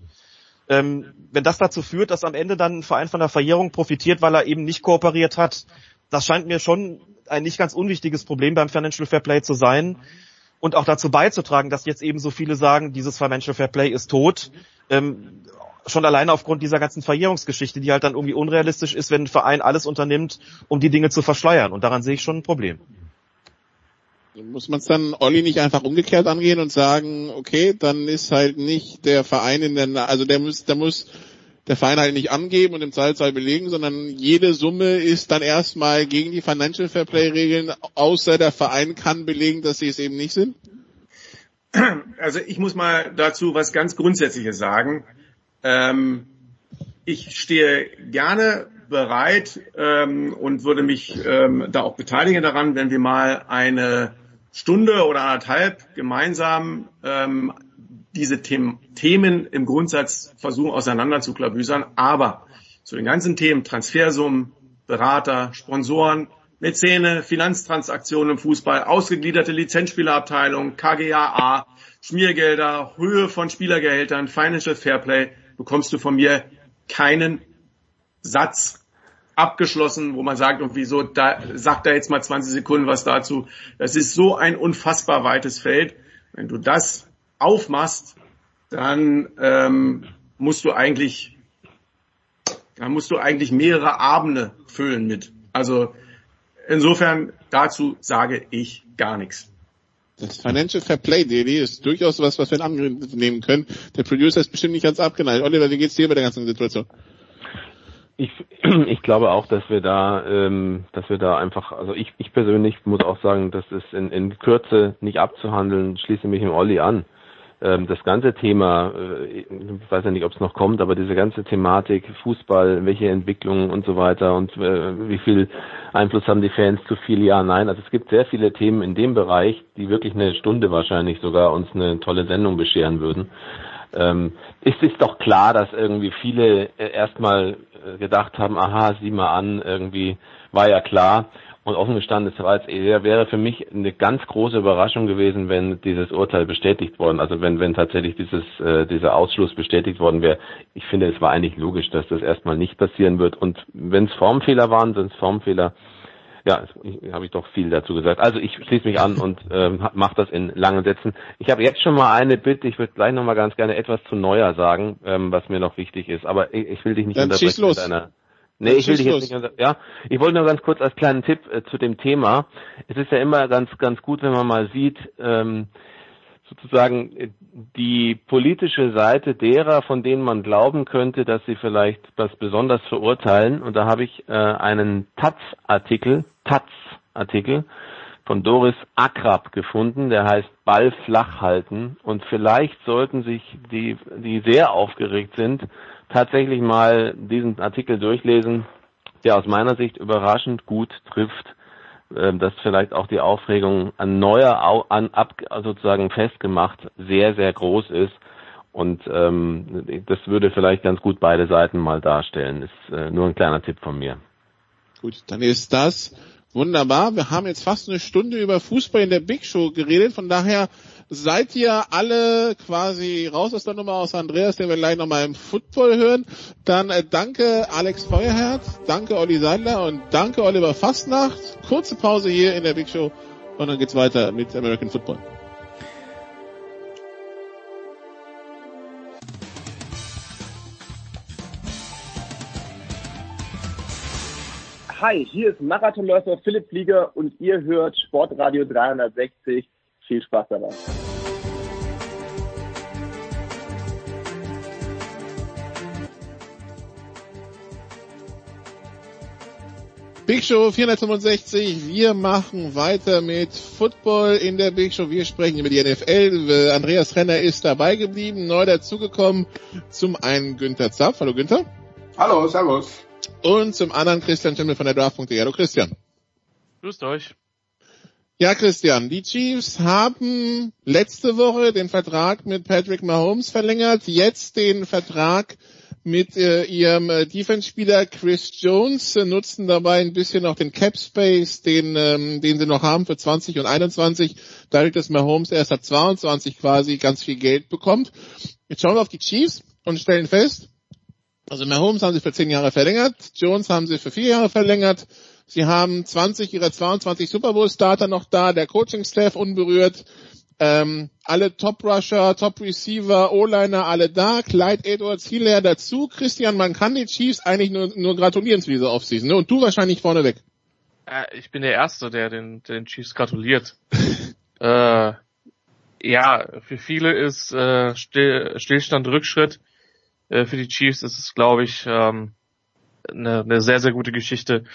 ähm, wenn das dazu führt, dass am Ende dann ein Verein von der Verjährung profitiert, weil er eben nicht kooperiert hat. Das scheint mir schon ein nicht ganz unwichtiges Problem beim Financial Fair Play zu sein und auch dazu beizutragen, dass jetzt eben so viele sagen, dieses Financial Fair Play ist tot. Ähm, schon alleine aufgrund dieser ganzen Verjährungsgeschichte, die halt dann irgendwie unrealistisch ist, wenn ein Verein alles unternimmt, um die Dinge zu verschleiern. Und daran sehe ich schon ein Problem. Muss man es dann, Olli, nicht einfach umgekehrt angehen und sagen, okay, dann ist halt nicht der Verein in der, also der muss, der muss der Verein halt nicht angeben und im Zweifelsfall belegen, sondern jede Summe ist dann erstmal gegen die Financial Fair Play Regeln, außer der Verein kann belegen, dass sie es eben nicht sind? Also ich muss mal dazu was ganz Grundsätzliches sagen. Ähm, ich stehe gerne bereit ähm, und würde mich ähm, da auch beteiligen daran, wenn wir mal eine Stunde oder anderthalb gemeinsam ähm, diese Themen im Grundsatz versuchen auseinander. Aber zu den ganzen Themen Transfersummen, Berater, Sponsoren, Mäzene, Finanztransaktionen im Fußball, ausgegliederte Lizenzspielerabteilung, KGAA, Schmiergelder, Höhe von Spielergehältern, Financial Fairplay, bekommst du von mir keinen Satz abgeschlossen, wo man sagt, irgendwie so, da sagt er jetzt mal 20 Sekunden was dazu. Das ist so ein unfassbar weites Feld. Wenn du das aufmachst, dann ähm, musst du eigentlich, dann musst du eigentlich mehrere Abende füllen mit Also insofern dazu sage ich gar nichts. Das Financial Fair Play Daily ist durchaus was, was wir annehmen können. Der Producer ist bestimmt nicht ganz abgeneigt. Oliver, wie geht's dir bei der ganzen Situation? Ich, [CLEARS THROAT] ich glaube auch, dass wir da, ähm, dass wir da einfach, also ich, ich persönlich muss auch sagen, das ist in, in Kürze nicht abzuhandeln, schließe mich im Olli an das ganze Thema, äh, ich weiß ja nicht, ob es noch kommt, aber diese ganze Thematik Fußball, welche Entwicklungen und so weiter und äh, wie viel Einfluss haben die Fans zu viel, ja, nein. Also es gibt sehr viele Themen in dem Bereich, die wirklich eine Stunde wahrscheinlich sogar uns eine tolle Sendung bescheren würden. Ähm, ist es doch klar, dass irgendwie viele äh, erstmal gedacht haben, aha, sieh mal an, irgendwie war ja klar. Und offen gestanden, es war wäre für mich eine ganz große Überraschung gewesen, wenn dieses Urteil bestätigt worden, also wenn, wenn tatsächlich dieses, äh, dieser Ausschluss bestätigt worden wäre. Ich finde, es war eigentlich logisch, dass das erstmal nicht passieren wird. Und wenn es Formfehler waren, sind es Formfehler. Ja, habe ich doch viel dazu gesagt. Also ich schließe mich an und ähm, mache das in langen Sätzen. Ich habe jetzt schon mal eine Bitte, ich würde gleich nochmal ganz gerne etwas zu Neuer sagen, ähm, was mir noch wichtig ist. Aber ich, ich will dich nicht Dann unterbrechen los. mit einer Nee, ich will dich jetzt nicht, ja. Ich wollte nur ganz kurz als kleinen Tipp äh, zu dem Thema. Es ist ja immer ganz, ganz gut, wenn man mal sieht, ähm, sozusagen äh, die politische Seite derer, von denen man glauben könnte, dass sie vielleicht was besonders verurteilen. Und da habe ich äh, einen Taz-Artikel, Taz-Artikel von Doris Akrab gefunden, der heißt Ball flach halten. Und vielleicht sollten sich die, die sehr aufgeregt sind, tatsächlich mal diesen Artikel durchlesen, der aus meiner Sicht überraschend gut trifft, äh, dass vielleicht auch die Aufregung an neuer, an, ab, sozusagen festgemacht sehr, sehr groß ist. Und ähm, das würde vielleicht ganz gut beide Seiten mal darstellen. Ist äh, nur ein kleiner Tipp von mir. Gut, dann ist das wunderbar. Wir haben jetzt fast eine Stunde über Fußball in der Big Show geredet. Von daher seid ihr alle quasi raus aus der Nummer aus Andreas, den wir gleich nochmal im Football hören. Dann äh, danke Alex Feuerherz, danke Olli Seidler und danke Oliver Fastnacht. Kurze Pause hier in der Big Show und dann geht's weiter mit American Football. Hi, hier ist Marathonläufer Philipp Flieger und ihr hört Sportradio 360. Viel Spaß dabei. Big Show 465. Wir machen weiter mit Football in der Big Show. Wir sprechen über die NFL. Äh, Andreas Renner ist dabei geblieben, neu dazugekommen. Zum einen Günther Zapf. Hallo Günther. Hallo, servus. Und zum anderen Christian Schimmel von der Draft.de. Hallo Christian. Grüßt euch. Ja, Christian, die Chiefs haben letzte Woche den Vertrag mit Patrick Mahomes verlängert, jetzt den Vertrag mit äh, ihrem äh, Defense-Spieler Chris Jones, äh, nutzen dabei ein bisschen noch den Cap Space, den, ähm, den sie noch haben für 20 und 21, dadurch, dass Mahomes erst ab 22 quasi ganz viel Geld bekommt. Jetzt schauen wir auf die Chiefs und stellen fest, also Mahomes haben sie für 10 Jahre verlängert, Jones haben sie für 4 Jahre verlängert, sie haben 20 ihrer 22 Super Bowl-Starter noch da, der Coaching-Staff unberührt, ähm, alle Top-Rusher, Top-Receiver, O-Liner, alle da, Clyde Edwards, Hilaire dazu. Christian, man kann die Chiefs eigentlich nur, nur gratulieren zu dieser Offseason. Ne? Und du wahrscheinlich vorneweg. Äh, ich bin der Erste, der den, den Chiefs gratuliert. [LAUGHS] äh, ja, für viele ist äh, Still, Stillstand Rückschritt. Äh, für die Chiefs ist es, glaube ich, ähm, eine, eine sehr, sehr gute Geschichte,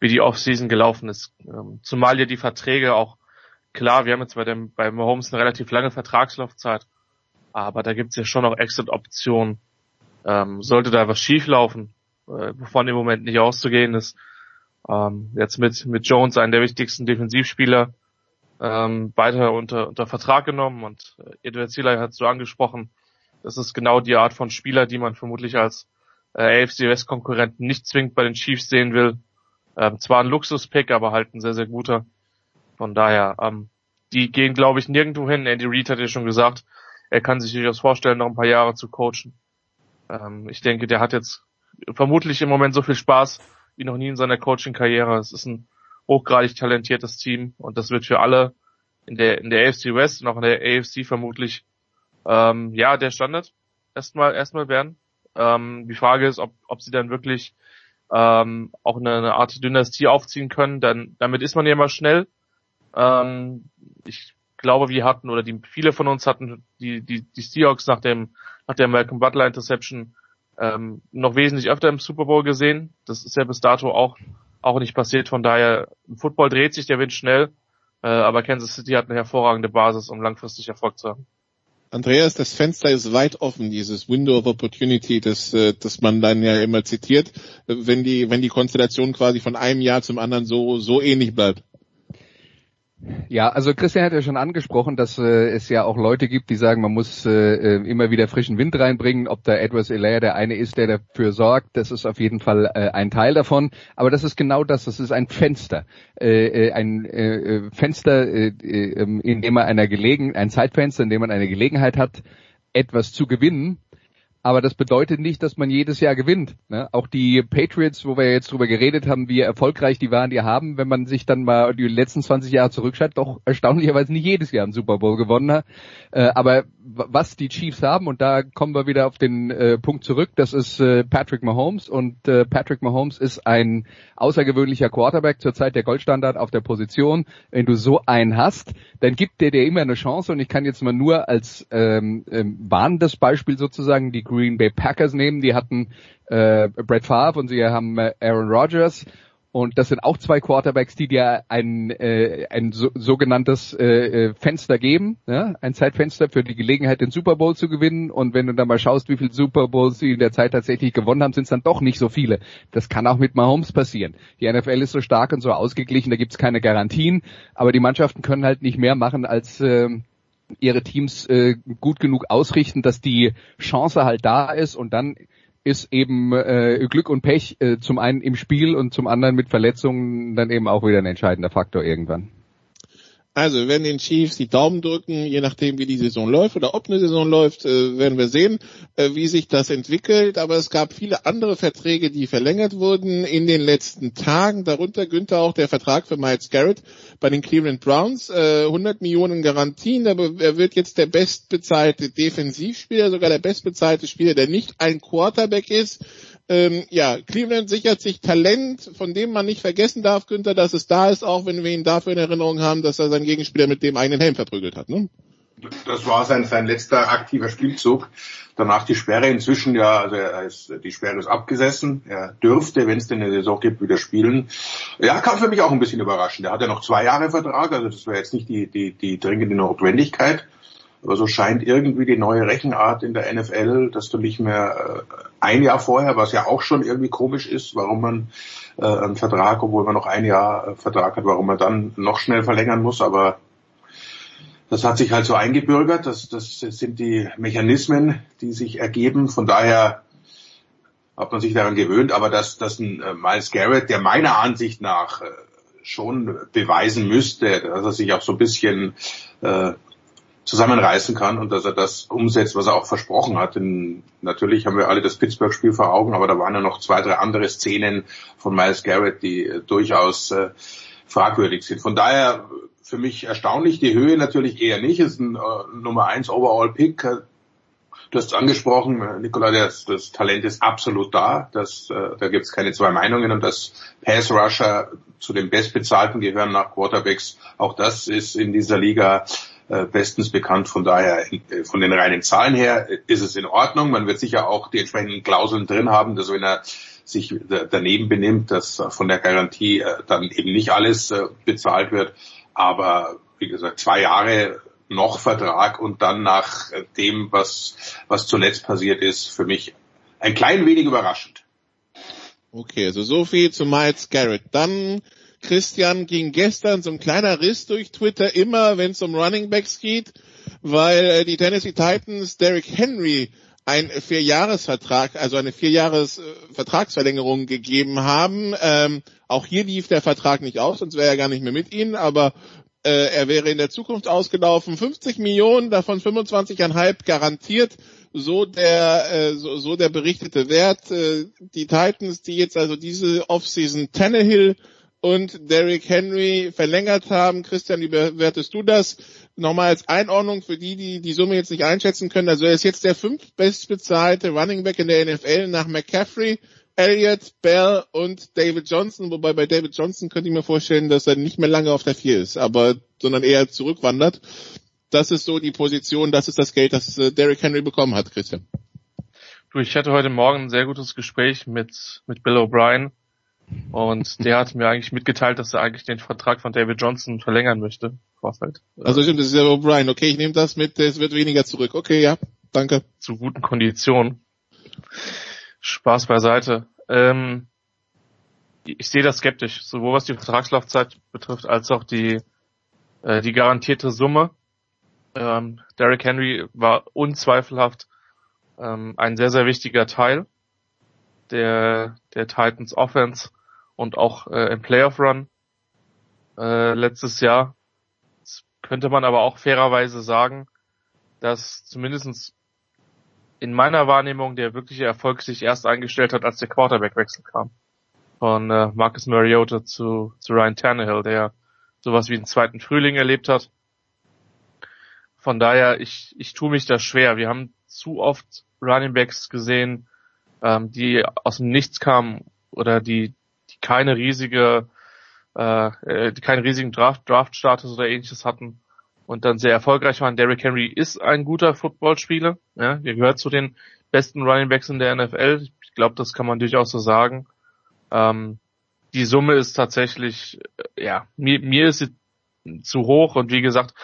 wie die Offseason gelaufen ist. Ähm, zumal ja die Verträge auch klar, wir haben jetzt bei dem bei Mahomes eine relativ lange Vertragslaufzeit, aber da gibt's ja schon noch Exit-Optionen. Ähm, sollte da was schieflaufen, äh, wovon im Moment nicht auszugehen ist, ähm, jetzt mit mit Jones einen der wichtigsten Defensivspieler ähm, weiter unter unter Vertrag genommen und äh, Edward Zieler hat so angesprochen, das ist genau die Art von Spieler, die man vermutlich als äh, AFC West Konkurrenten nicht zwingend bei den Chiefs sehen will. Ähm, zwar ein Luxuspick, aber halt ein sehr sehr guter. Von daher, ähm, die gehen, glaube ich, nirgendwo hin. Andy Reid hat ja schon gesagt, er kann sich durchaus vorstellen, noch ein paar Jahre zu coachen. Ähm, ich denke, der hat jetzt vermutlich im Moment so viel Spaß wie noch nie in seiner Coaching-Karriere. Es ist ein hochgradig talentiertes Team und das wird für alle in der in der AFC West und auch in der AFC vermutlich ähm, ja der Standard erstmal erstmal werden. Ähm, die Frage ist, ob ob sie dann wirklich ähm, auch eine, eine Art Dynastie aufziehen können, dann damit ist man ja immer schnell. Ähm, ich glaube, wir hatten oder die viele von uns hatten die die die Seahawks nach dem nach der Malcolm Butler Interception ähm, noch wesentlich öfter im Super Bowl gesehen. Das ist ja bis dato auch auch nicht passiert. Von daher, Football dreht sich, der Wind schnell, äh, aber Kansas City hat eine hervorragende Basis, um langfristig Erfolg zu haben. Andreas, das Fenster ist weit offen, dieses Window of Opportunity, das, äh, das man dann ja immer zitiert, wenn die, wenn die Konstellation quasi von einem Jahr zum anderen so, so ähnlich bleibt. Ja, also Christian hat ja schon angesprochen, dass äh, es ja auch Leute gibt, die sagen, man muss äh, äh immer wieder frischen Wind reinbringen. Ob da Edwards Elaire der eine ist, der dafür sorgt, das ist auf jeden Fall äh, ein Teil davon. Aber das ist genau das, das ist ein Fenster. Äh, äh ein äh, äh Fenster, äh, ähm, in dem man einer gelegen, ein Zeitfenster, in dem man eine Gelegenheit hat, etwas zu gewinnen aber das bedeutet nicht, dass man jedes Jahr gewinnt. Ne? Auch die Patriots, wo wir jetzt drüber geredet haben, wie erfolgreich die waren, die haben, wenn man sich dann mal die letzten 20 Jahre zurückschaut, doch erstaunlicherweise nicht jedes Jahr einen Super Bowl gewonnen hat. Äh, aber was die Chiefs haben, und da kommen wir wieder auf den äh, Punkt zurück, das ist äh, Patrick Mahomes. Und äh, Patrick Mahomes ist ein außergewöhnlicher Quarterback zurzeit der Goldstandard auf der Position. Wenn du so einen hast, dann gibt der dir immer eine Chance. Und ich kann jetzt mal nur als ähm, ähm, warnendes Beispiel sozusagen die Green Bay Packers nehmen. Die hatten äh, Brett Favre und sie haben äh, Aaron Rodgers. Und das sind auch zwei Quarterbacks, die dir ein, äh, ein so, sogenanntes äh, äh, Fenster geben, ja? ein Zeitfenster für die Gelegenheit, den Super Bowl zu gewinnen. Und wenn du dann mal schaust, wie viele Super Bowls sie in der Zeit tatsächlich gewonnen haben, sind es dann doch nicht so viele. Das kann auch mit Mahomes passieren. Die NFL ist so stark und so ausgeglichen, da gibt's keine Garantien. Aber die Mannschaften können halt nicht mehr machen, als äh, ihre Teams äh, gut genug ausrichten, dass die Chance halt da ist und dann ist eben äh, Glück und Pech äh, zum einen im Spiel und zum anderen mit Verletzungen dann eben auch wieder ein entscheidender Faktor irgendwann. Also wir werden den Chiefs die Daumen drücken, je nachdem wie die Saison läuft oder ob eine Saison läuft, äh, werden wir sehen, äh, wie sich das entwickelt. Aber es gab viele andere Verträge, die verlängert wurden in den letzten Tagen. Darunter Günther auch der Vertrag für Miles Garrett bei den Cleveland Browns. Äh, 100 Millionen Garantien, aber er wird jetzt der bestbezahlte Defensivspieler, sogar der bestbezahlte Spieler, der nicht ein Quarterback ist. Ähm, ja, Cleveland sichert sich Talent, von dem man nicht vergessen darf, Günther, dass es da ist, auch wenn wir ihn dafür in Erinnerung haben, dass er seinen Gegenspieler mit dem eigenen Helm verprügelt hat. Ne? Das war sein, sein letzter aktiver Spielzug. Danach die Sperre inzwischen, ja, also er ist, die Sperre ist abgesessen. Er dürfte, wenn es denn eine Saison gibt, wieder spielen. Ja, kam für mich auch ein bisschen überraschend. Er hat ja noch zwei Jahre Vertrag, also das wäre jetzt nicht die, die, die dringende Notwendigkeit. Aber so scheint irgendwie die neue Rechenart in der NFL, dass du nicht mehr äh, ein Jahr vorher, was ja auch schon irgendwie komisch ist, warum man äh, einen Vertrag, obwohl man noch ein Jahr äh, Vertrag hat, warum man dann noch schnell verlängern muss, aber das hat sich halt so eingebürgert, das, das sind die Mechanismen, die sich ergeben, von daher hat man sich daran gewöhnt, aber dass, dass ein äh, Miles Garrett, der meiner Ansicht nach äh, schon beweisen müsste, dass er sich auch so ein bisschen äh, zusammenreißen kann und dass er das umsetzt, was er auch versprochen hat. Denn natürlich haben wir alle das Pittsburgh-Spiel vor Augen, aber da waren ja noch zwei, drei andere Szenen von Miles Garrett, die äh, durchaus äh, fragwürdig sind. Von daher für mich erstaunlich. Die Höhe natürlich eher nicht. Es ist ein äh, Nummer eins Overall-Pick. Du hast es angesprochen, äh, Nikola, das, das Talent ist absolut da. Das, äh, da gibt es keine zwei Meinungen. Und das Pass-Rusher zu den Bestbezahlten gehören nach Quarterbacks. Auch das ist in dieser Liga äh, bestens bekannt. Von daher, äh, von den reinen Zahlen her äh, ist es in Ordnung. Man wird sicher auch die entsprechenden Klauseln drin haben, dass wenn er sich daneben benimmt, dass von der Garantie dann eben nicht alles bezahlt wird. Aber wie gesagt, zwei Jahre noch Vertrag und dann nach dem, was, was zuletzt passiert ist, für mich ein klein wenig überraschend. Okay, also so viel zu Miles Garrett. Dann Christian ging gestern so ein kleiner Riss durch Twitter, immer wenn es um Running Backs geht, weil äh, die Tennessee Titans Derrick Henry ein Vierjahresvertrag, also eine Vierjahres Vertragsverlängerung gegeben haben. Ähm, auch hier lief der Vertrag nicht aus, sonst wäre er gar nicht mehr mit ihnen, aber äh, er wäre in der Zukunft ausgelaufen. 50 Millionen, davon 25,5 garantiert, so der, äh, so, so der berichtete Wert. Äh, die Titans, die jetzt also diese Offseason Tannehill und Derrick Henry verlängert haben. Christian, wie bewertest du das? Nochmal als Einordnung für die, die die Summe jetzt nicht einschätzen können. Also er ist jetzt der fünftbestbezahlte Running Back in der NFL nach McCaffrey Elliott, Bell und David Johnson, wobei bei David Johnson könnte ich mir vorstellen, dass er nicht mehr lange auf der Vier ist, aber sondern eher zurückwandert. Das ist so die Position, das ist das Geld, das äh, Derrick Henry bekommen hat, Christian. Du, ich hatte heute Morgen ein sehr gutes Gespräch mit, mit Bill O'Brien und der hat mir eigentlich mitgeteilt, dass er eigentlich den Vertrag von David Johnson verlängern möchte. Vorfeld. Also stimmt, das ist ja O'Brien. Okay, ich nehme das mit, es wird weniger zurück. Okay, ja, danke. Zu guten Konditionen. Spaß beiseite. Ähm, ich sehe das skeptisch, sowohl was die Vertragslaufzeit betrifft, als auch die, äh, die garantierte Summe. Ähm, Derrick Henry war unzweifelhaft ähm, ein sehr, sehr wichtiger Teil der, der Titans Offense und auch äh, im Playoff Run äh, letztes Jahr. Jetzt könnte man aber auch fairerweise sagen, dass zumindestens in meiner Wahrnehmung der wirkliche Erfolg sich erst eingestellt hat, als der Quarterback-Wechsel kam. Von äh, Marcus Mariota zu, zu Ryan Tannehill, der sowas wie einen zweiten Frühling erlebt hat. Von daher, ich, ich tue mich da schwer. Wir haben zu oft Running Backs gesehen, ähm, die aus dem Nichts kamen oder die, die keine riesige, äh, äh die keinen riesigen Draft, Draft-Status oder ähnliches hatten und dann sehr erfolgreich waren. Derrick Henry ist ein guter Footballspieler. Ja, er gehört zu den besten Running Backs in der NFL. Ich glaube, das kann man durchaus so sagen. Ähm, die Summe ist tatsächlich, äh, ja, mir, mir ist sie zu hoch und wie gesagt,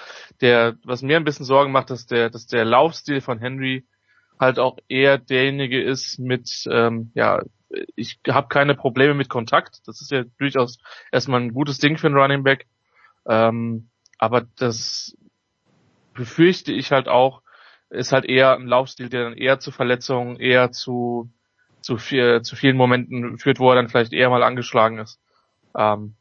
der, was mir ein bisschen Sorgen macht, dass der, dass der Laufstil von Henry halt auch eher derjenige ist mit, ähm, ja, ich habe keine Probleme mit Kontakt. Das ist ja durchaus erstmal ein gutes Ding für einen Running Back. Ähm, aber das befürchte ich halt auch, ist halt eher ein Laufstil, der dann eher zu Verletzungen, eher zu, zu, viel, zu vielen Momenten führt, wo er dann vielleicht eher mal angeschlagen ist. Ähm,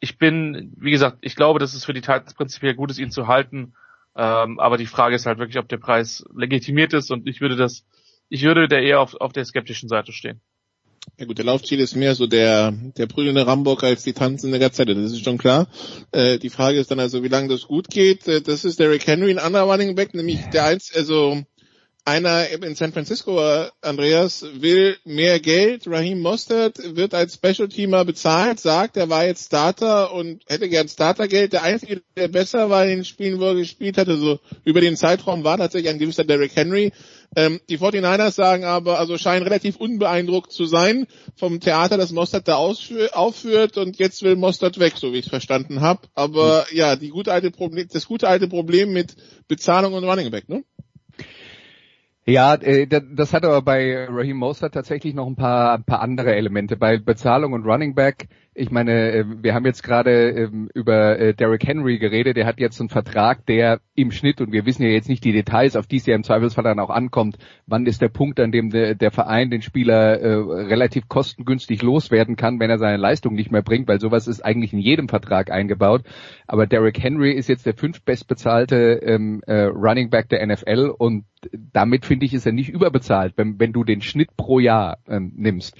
ich bin, wie gesagt, ich glaube, dass es für die Titans prinzipiell gut ist, ihn zu halten. Ähm, aber die Frage ist halt wirklich, ob der Preis legitimiert ist und ich würde das, ich würde da eher auf, auf der skeptischen Seite stehen. Ja gut, der Laufstil ist mehr so der, der prügelnde Rambock als die tanzende Gazelle, das ist schon klar. Äh, die Frage ist dann also, wie lange das gut geht. Äh, das ist Derrick Henry, ein anderer Running Back, nämlich der eins, also einer in San Francisco, Andreas, will mehr Geld. Raheem Mostert wird als Special-Teamer bezahlt, sagt, er war jetzt Starter und hätte gern Startergeld. Der Einzige, der besser war in den Spielen, wo er gespielt hatte, so über den Zeitraum, war tatsächlich ein gewisser Derrick Henry. Ähm, die 49ers sagen aber, also scheinen relativ unbeeindruckt zu sein vom Theater, das Mostert da aufführt und jetzt will Mostert weg, so wie ich es verstanden habe. Aber mhm. ja, die gute alte Problem, das gute alte Problem mit Bezahlung und Running Back, ne? Ja, äh, das hat aber bei Raheem Mostert tatsächlich noch ein paar, ein paar andere Elemente. Bei Bezahlung und Running Back ich meine, äh, wir haben jetzt gerade ähm, über äh, Derrick Henry geredet. Der hat jetzt einen Vertrag, der im Schnitt, und wir wissen ja jetzt nicht die Details, auf die es ja im Zweifelsfall dann auch ankommt, wann ist der Punkt, an dem der, Verein den Spieler äh, relativ kostengünstig loswerden kann, wenn er seine Leistung nicht mehr bringt, weil sowas ist eigentlich in jedem Vertrag eingebaut. Aber Derrick Henry ist jetzt der fünftbestbezahlte ähm, äh, Running Back der NFL und damit finde ich, ist er nicht überbezahlt, wenn, wenn du den Schnitt pro Jahr ähm, nimmst.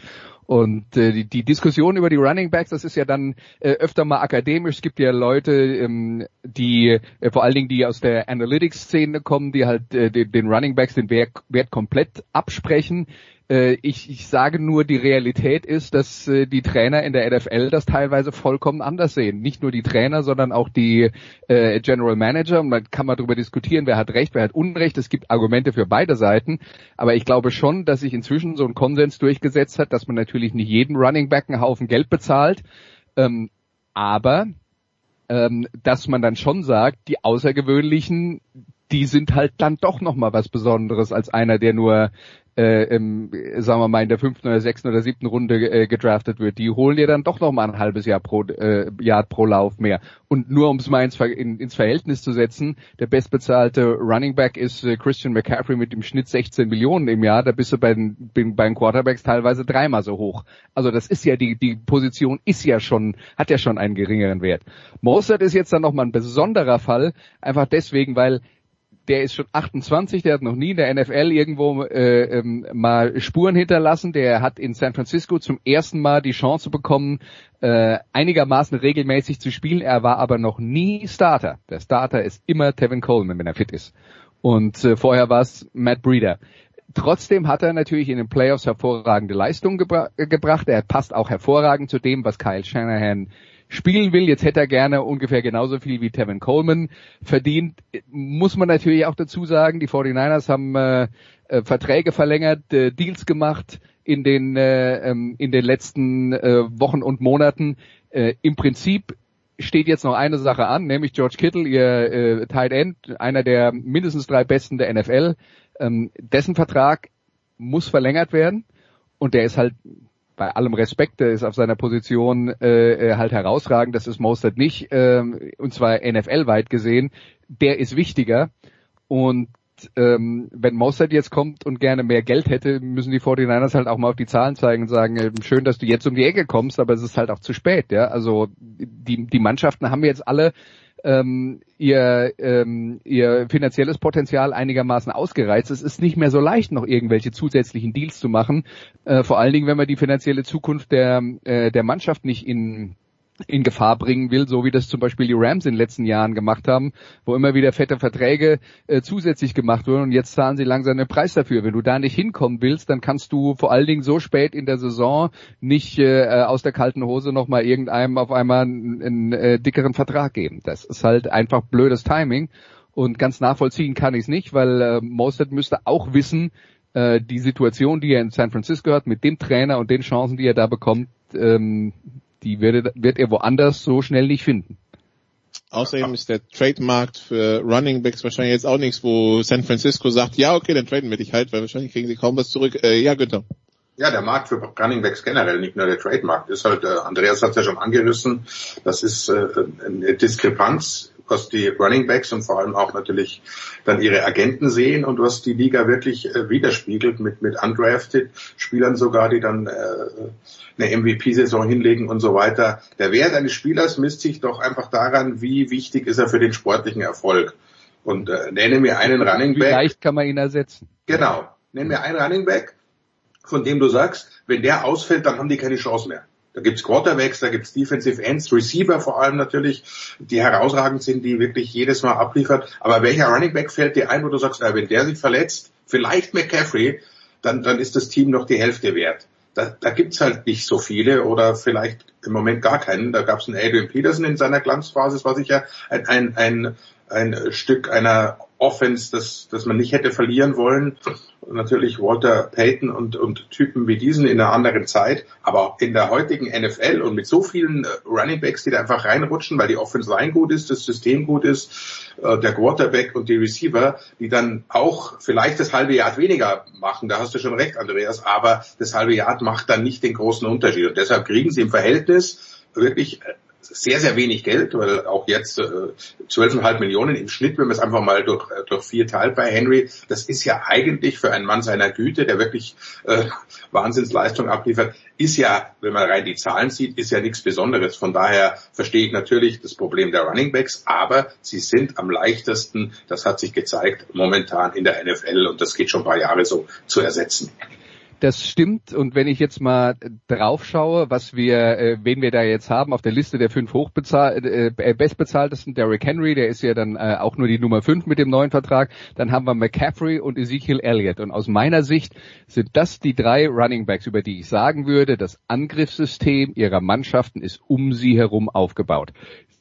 Und äh, die, die Diskussion über die Running Backs, das ist ja dann äh, öfter mal akademisch. Es gibt ja Leute, ähm, die äh, vor allen Dingen die aus der Analytics-Szene kommen, die halt äh, den, den Running Backs den Wert, Wert komplett absprechen. Äh, ich, ich sage nur, die Realität ist, dass äh, die Trainer in der NFL das teilweise vollkommen anders sehen. Nicht nur die Trainer, sondern auch die äh, General Manager. Man kann mal darüber diskutieren, wer hat Recht, wer hat Unrecht. Es gibt Argumente für beide Seiten. Aber ich glaube schon, dass sich inzwischen so ein Konsens durchgesetzt hat, dass man natürlich nicht jeden Running Back einen Haufen Geld bezahlt. Ähm, aber ähm, dass man dann schon sagt, die Außergewöhnlichen, die sind halt dann doch noch mal was Besonderes als einer, der nur äh, im, sagen wir mal, in der fünften oder sechsten oder siebten Runde äh, gedraftet wird, die holen dir dann doch noch mal ein halbes Jahr pro äh, Jahr pro Lauf mehr. Und nur um es mal ins, in, ins Verhältnis zu setzen, der bestbezahlte Running Back ist äh, Christian McCaffrey mit dem Schnitt 16 Millionen im Jahr. Da bist du bei den, bei den Quarterbacks teilweise dreimal so hoch. Also das ist ja die die Position ist ja schon hat ja schon einen geringeren Wert. Mostert ist jetzt dann noch mal ein besonderer Fall, einfach deswegen, weil der ist schon 28, der hat noch nie in der NFL irgendwo äh, ähm, mal Spuren hinterlassen. Der hat in San Francisco zum ersten Mal die Chance bekommen, äh, einigermaßen regelmäßig zu spielen. Er war aber noch nie Starter. Der Starter ist immer Tevin Coleman, wenn er fit ist. Und äh, vorher war es Matt Breeder Trotzdem hat er natürlich in den Playoffs hervorragende Leistungen gebra gebracht. Er passt auch hervorragend zu dem, was Kyle Shanahan spielen will. Jetzt hätte er gerne ungefähr genauso viel wie Tevin Coleman verdient. Muss man natürlich auch dazu sagen, die 49ers haben äh, äh, Verträge verlängert, äh, Deals gemacht in den, äh, ähm, in den letzten äh, Wochen und Monaten. Äh, Im Prinzip steht jetzt noch eine Sache an, nämlich George Kittle, ihr äh, Tight End, einer der mindestens drei besten der NFL. Ähm, dessen Vertrag muss verlängert werden und der ist halt bei allem Respekt, der ist auf seiner Position äh, halt herausragend, das ist Mostert nicht, ähm, und zwar NFL-weit gesehen, der ist wichtiger und ähm, wenn Mostert jetzt kommt und gerne mehr Geld hätte, müssen die 49ers halt auch mal auf die Zahlen zeigen und sagen, äh, schön, dass du jetzt um die Ecke kommst, aber es ist halt auch zu spät, ja. Also die, die Mannschaften haben jetzt alle ähm, ihr, ähm, ihr finanzielles Potenzial einigermaßen ausgereizt. Es ist nicht mehr so leicht, noch irgendwelche zusätzlichen Deals zu machen. Äh, vor allen Dingen, wenn man die finanzielle Zukunft der, äh, der Mannschaft nicht in in Gefahr bringen will, so wie das zum Beispiel die Rams in den letzten Jahren gemacht haben, wo immer wieder fette Verträge äh, zusätzlich gemacht wurden und jetzt zahlen sie langsam den Preis dafür. Wenn du da nicht hinkommen willst, dann kannst du vor allen Dingen so spät in der Saison nicht äh, aus der kalten Hose nochmal irgendeinem auf einmal einen, einen äh, dickeren Vertrag geben. Das ist halt einfach blödes Timing und ganz nachvollziehen kann ich es nicht, weil äh, Mostert müsste auch wissen, äh, die Situation, die er in San Francisco hat, mit dem Trainer und den Chancen, die er da bekommt, ähm, die wird, wird er woanders so schnell nicht finden. Außerdem ist der Trademarkt für Running Backs wahrscheinlich jetzt auch nichts, wo San Francisco sagt, ja okay, dann traden wir dich halt, weil wahrscheinlich kriegen sie kaum was zurück. Äh, ja, Günther. Ja, der Markt für Running Backs generell, nicht nur der Trademarkt, ist halt, äh, Andreas hat es ja schon angerissen, das ist äh, eine Diskrepanz was die Running Backs und vor allem auch natürlich dann ihre Agenten sehen und was die Liga wirklich äh, widerspiegelt mit, mit undrafted Spielern sogar, die dann äh, eine MVP-Saison hinlegen und so weiter. Der Wert eines Spielers misst sich doch einfach daran, wie wichtig ist er für den sportlichen Erfolg. Und äh, nenne mir einen Running Back. Wie leicht kann man ihn ersetzen? Genau. Nenn mir einen Running Back, von dem du sagst, wenn der ausfällt, dann haben die keine Chance mehr. Da gibt's Quarterbacks, da gibt's Defensive Ends, Receiver vor allem natürlich, die herausragend sind, die wirklich jedes Mal abliefert. Aber welcher Running Back fällt dir ein, wo du sagst, wenn der sich verletzt, vielleicht McCaffrey, dann, dann ist das Team noch die Hälfte wert. Da, da gibt's halt nicht so viele oder vielleicht im Moment gar keinen. Da gab's einen Adrian Peterson in seiner Glanzphase, das war sicher ein, ein, ein, ein Stück einer Offense, das, das man nicht hätte verlieren wollen. Und natürlich Walter Payton und, und Typen wie diesen in einer anderen Zeit. Aber in der heutigen NFL und mit so vielen äh, Running Backs, die da einfach reinrutschen, weil die Offense Line gut ist, das System gut ist, äh, der Quarterback und die Receiver, die dann auch vielleicht das halbe Jahr weniger machen. Da hast du schon recht, Andreas. Aber das halbe Jahr macht dann nicht den großen Unterschied. Und deshalb kriegen sie im Verhältnis wirklich äh, sehr, sehr wenig Geld, weil auch jetzt äh, 12,5 Millionen im Schnitt, wenn man es einfach mal durch, äh, durch vier teilt bei Henry, das ist ja eigentlich für einen Mann seiner Güte, der wirklich äh, Wahnsinnsleistung abliefert, ist ja, wenn man rein die Zahlen sieht, ist ja nichts Besonderes. Von daher verstehe ich natürlich das Problem der Running Backs, aber sie sind am leichtesten, das hat sich gezeigt, momentan in der NFL und das geht schon ein paar Jahre so zu ersetzen. Das stimmt. Und wenn ich jetzt mal drauf schaue, was wir, äh, wen wir da jetzt haben auf der Liste der fünf hochbezahl äh, äh, bestbezahltesten, Derrick Henry, der ist ja dann äh, auch nur die Nummer fünf mit dem neuen Vertrag. Dann haben wir McCaffrey und Ezekiel Elliott. Und aus meiner Sicht sind das die drei Running Backs, über die ich sagen würde, das Angriffssystem ihrer Mannschaften ist um sie herum aufgebaut.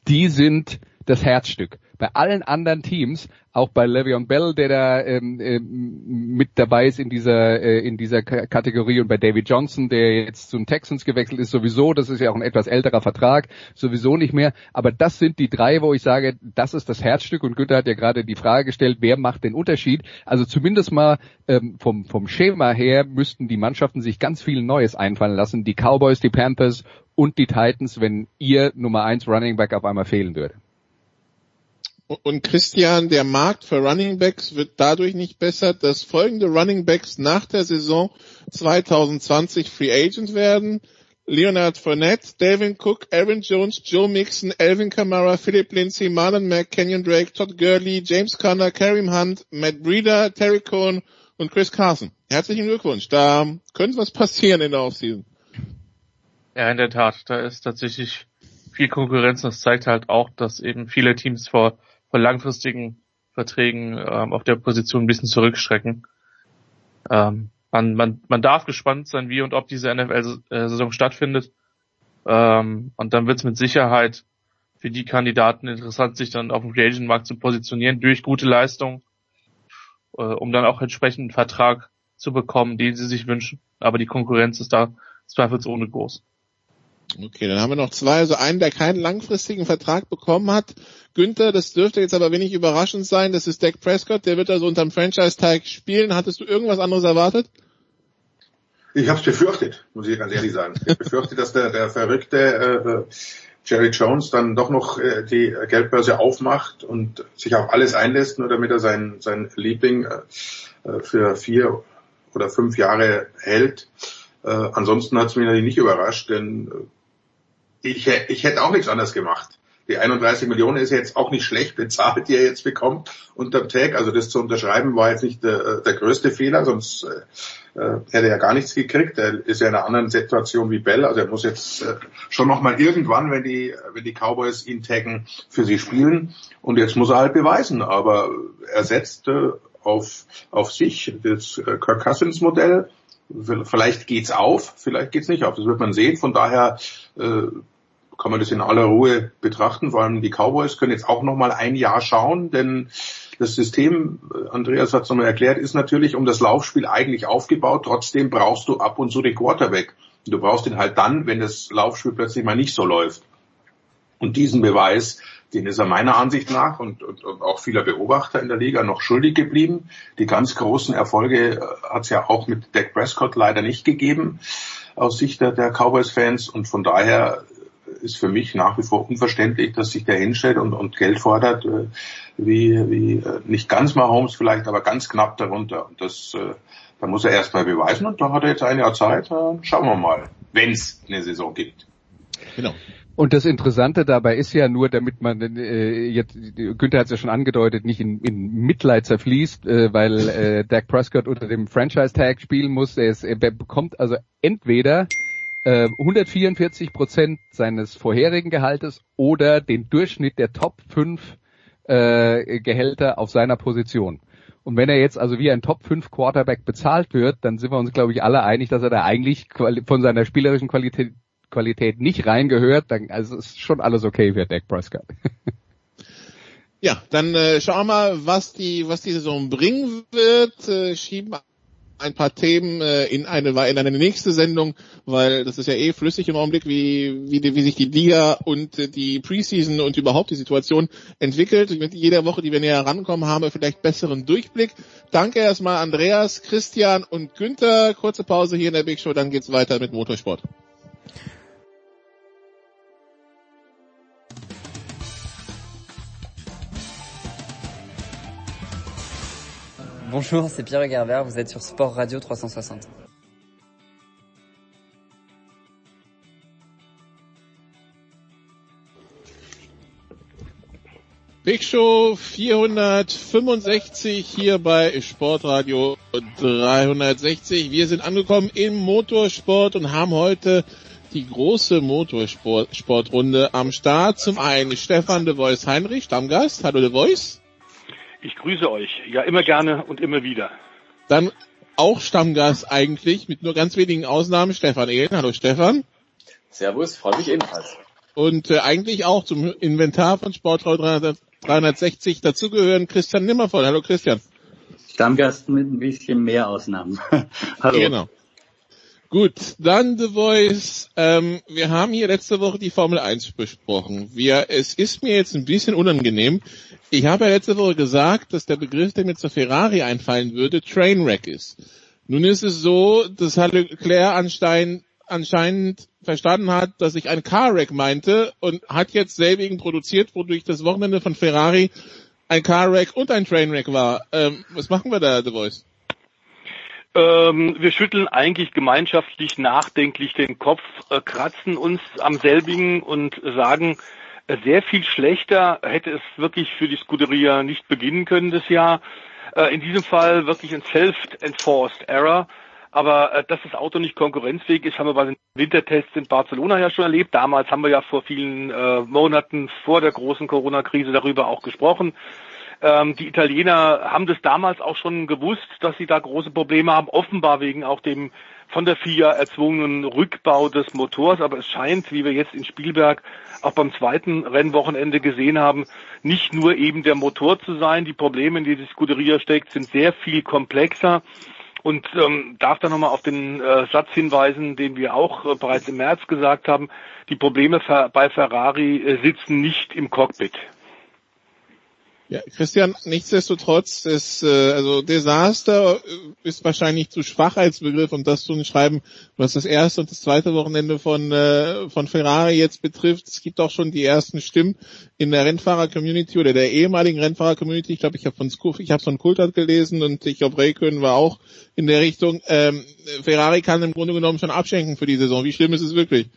Die sind das Herzstück. Bei allen anderen Teams, auch bei Le'Veon Bell, der da ähm, ähm, mit dabei ist in dieser äh, in dieser Kategorie und bei David Johnson, der jetzt zu den Texans gewechselt ist, sowieso, das ist ja auch ein etwas älterer Vertrag, sowieso nicht mehr. Aber das sind die drei, wo ich sage, das ist das Herzstück. Und Günther hat ja gerade die Frage gestellt, wer macht den Unterschied? Also zumindest mal ähm, vom vom Schema her müssten die Mannschaften sich ganz viel Neues einfallen lassen. Die Cowboys, die Panthers und die Titans, wenn ihr Nummer eins Running Back auf einmal fehlen würde. Und Christian, der Markt für Running Backs wird dadurch nicht besser, dass folgende Running Backs nach der Saison 2020 Free Agent werden. Leonard Fournette, Dalvin Cook, Aaron Jones, Joe Mixon, Alvin Kamara, Philip Lindsay, Marlon Mack, Kenyon Drake, Todd Gurley, James Conner, Kareem Hunt, Matt Breeder, Terry Cohen und Chris Carson. Herzlichen Glückwunsch. Da könnte was passieren in der Offseason. Ja, in der Tat. Da ist tatsächlich viel Konkurrenz. Das zeigt halt auch, dass eben viele Teams vor von langfristigen Verträgen ähm, auf der Position ein bisschen zurückschrecken. Ähm, man, man, man darf gespannt sein, wie und ob diese NFL-Saison stattfindet. Ähm, und dann wird es mit Sicherheit für die Kandidaten interessant, sich dann auf dem Free Agent Markt zu positionieren durch gute Leistung, äh, um dann auch entsprechend einen Vertrag zu bekommen, den sie sich wünschen. Aber die Konkurrenz ist da zweifelsohne groß. Okay, dann haben wir noch zwei. Also einen, der keinen langfristigen Vertrag bekommen hat. Günther, das dürfte jetzt aber wenig überraschend sein. Das ist Dak Prescott. Der wird also unterm Franchise-Tag spielen. Hattest du irgendwas anderes erwartet? Ich habe es befürchtet, muss ich ganz ehrlich sagen. Ich befürchte, dass der, der verrückte äh, Jerry Jones dann doch noch äh, die Geldbörse aufmacht und sich auf alles einlässt, nur damit er seinen sein Liebling äh, für vier oder fünf Jahre hält. Äh, ansonsten hat es mich natürlich nicht überrascht, denn ich, ich hätte auch nichts anderes gemacht. Die 31 Millionen ist jetzt auch nicht schlecht bezahlt, die er jetzt bekommt unterm Tag. Also das zu unterschreiben war jetzt nicht der, der größte Fehler, sonst äh, hätte er ja gar nichts gekriegt. Er ist ja in einer anderen Situation wie Bell. Also er muss jetzt äh, schon nochmal irgendwann, wenn die, wenn die Cowboys ihn taggen, für sie spielen. Und jetzt muss er halt beweisen. Aber er setzt äh, auf, auf sich das äh, Kirk Cousins Modell. Vielleicht geht's auf, vielleicht geht's nicht auf. Das wird man sehen. Von daher äh, kann man das in aller Ruhe betrachten. Vor allem die Cowboys können jetzt auch noch mal ein Jahr schauen, denn das System, Andreas hat es nochmal erklärt, ist natürlich um das Laufspiel eigentlich aufgebaut. Trotzdem brauchst du ab und zu den Quarterback. Du brauchst ihn halt dann, wenn das Laufspiel plötzlich mal nicht so läuft. Und diesen Beweis, den ist er meiner Ansicht nach und, und, und auch vieler Beobachter in der Liga noch schuldig geblieben. Die ganz großen Erfolge äh, hat es ja auch mit Dak Prescott leider nicht gegeben aus Sicht der, der Cowboys-Fans und von daher ist für mich nach wie vor unverständlich, dass sich der hinstellt und, und Geld fordert, äh, wie, wie äh, nicht ganz mal Holmes vielleicht, aber ganz knapp darunter. Und das, äh, da muss er erstmal beweisen und da hat er jetzt ein Jahr Zeit. Äh, schauen wir mal, wenn es eine Saison gibt. Genau. Und das Interessante dabei ist ja nur, damit man äh, jetzt, Günther hat es ja schon angedeutet, nicht in, in Mitleid zerfließt, äh, weil äh, Dak Prescott unter dem Franchise-Tag spielen muss. Er, ist, er bekommt also entweder 144 äh, Prozent seines vorherigen Gehaltes oder den Durchschnitt der Top 5 äh, Gehälter auf seiner Position. Und wenn er jetzt also wie ein Top 5 Quarterback bezahlt wird, dann sind wir uns, glaube ich, alle einig, dass er da eigentlich von seiner spielerischen Qualität, Qualität nicht reingehört. Dann, also ist schon alles okay für Dak Prescott. Ja, dann äh, schauen wir mal, was die, was die Saison bringen wird. Äh, schieben ein paar Themen äh, in eine in eine nächste Sendung, weil das ist ja eh flüssig im Augenblick, wie wie, wie sich die Liga und äh, die Preseason und überhaupt die Situation entwickelt. Mit jeder Woche, die wir näher rankommen, haben wir vielleicht besseren Durchblick. Danke erstmal Andreas, Christian und Günther. Kurze Pause hier in der Big Show, dann geht's weiter mit Motorsport. Bonjour, c'est Pierre Gerber, vous êtes sur Sport Radio 360. Big Show 465 hier bei Sportradio 360. Wir sind angekommen im Motorsport und haben heute die große Motorsportrunde am Start. Zum einen Stefan de Voice Heinrich, Stammgast. Hallo de Voice. Ich grüße euch. Ja, immer gerne und immer wieder. Dann auch Stammgast eigentlich, mit nur ganz wenigen Ausnahmen, Stefan Ehlen. Hallo Stefan. Servus, freue mich ebenfalls. Und äh, eigentlich auch zum Inventar von Sportrau 360 dazugehören Christian Nimmervoll. Hallo Christian. Stammgast mit ein bisschen mehr Ausnahmen. [LAUGHS] Hallo. Genau. Gut, dann The Voice. Ähm, wir haben hier letzte Woche die Formel 1 besprochen. Wir, es ist mir jetzt ein bisschen unangenehm. Ich habe ja letzte Woche gesagt, dass der Begriff, der mir zur Ferrari einfallen würde, Trainwreck ist. Nun ist es so, dass Leclerc anscheinend, anscheinend verstanden hat, dass ich ein Carwreck meinte und hat jetzt selbigen produziert, wodurch das Wochenende von Ferrari ein Carwreck und ein Trainwreck war. Ähm, was machen wir da, The Voice? Ähm, wir schütteln eigentlich gemeinschaftlich nachdenklich den Kopf, äh, kratzen uns am selbigen und sagen, sehr viel schlechter hätte es wirklich für die Scuderia nicht beginnen können das Jahr. Äh, in diesem Fall wirklich ein self-enforced error. Aber äh, dass das Auto nicht konkurrenzfähig ist, haben wir bei den Wintertests in Barcelona ja schon erlebt. Damals haben wir ja vor vielen äh, Monaten vor der großen Corona-Krise darüber auch gesprochen. Ähm, die Italiener haben das damals auch schon gewusst, dass sie da große Probleme haben, offenbar wegen auch dem von der FIA erzwungenen Rückbau des Motors. Aber es scheint, wie wir jetzt in Spielberg auch beim zweiten Rennwochenende gesehen haben, nicht nur eben der Motor zu sein. Die Probleme, in die die Scuderia steckt, sind sehr viel komplexer. Und ähm, darf da nochmal auf den äh, Satz hinweisen, den wir auch äh, bereits im März gesagt haben. Die Probleme bei Ferrari äh, sitzen nicht im Cockpit. Ja, Christian, nichtsdestotrotz, das, äh, also Desaster äh, ist wahrscheinlich zu schwach als Begriff, um das zu schreiben, was das erste und das zweite Wochenende von, äh, von Ferrari jetzt betrifft. Es gibt auch schon die ersten Stimmen in der Rennfahrer-Community oder der ehemaligen Rennfahrer-Community. Ich glaube, ich habe von Skuf, ich habe von Kultert gelesen und ich glaube, Raikön war auch in der Richtung. Ähm, Ferrari kann im Grunde genommen schon abschenken für die Saison. Wie schlimm ist es wirklich?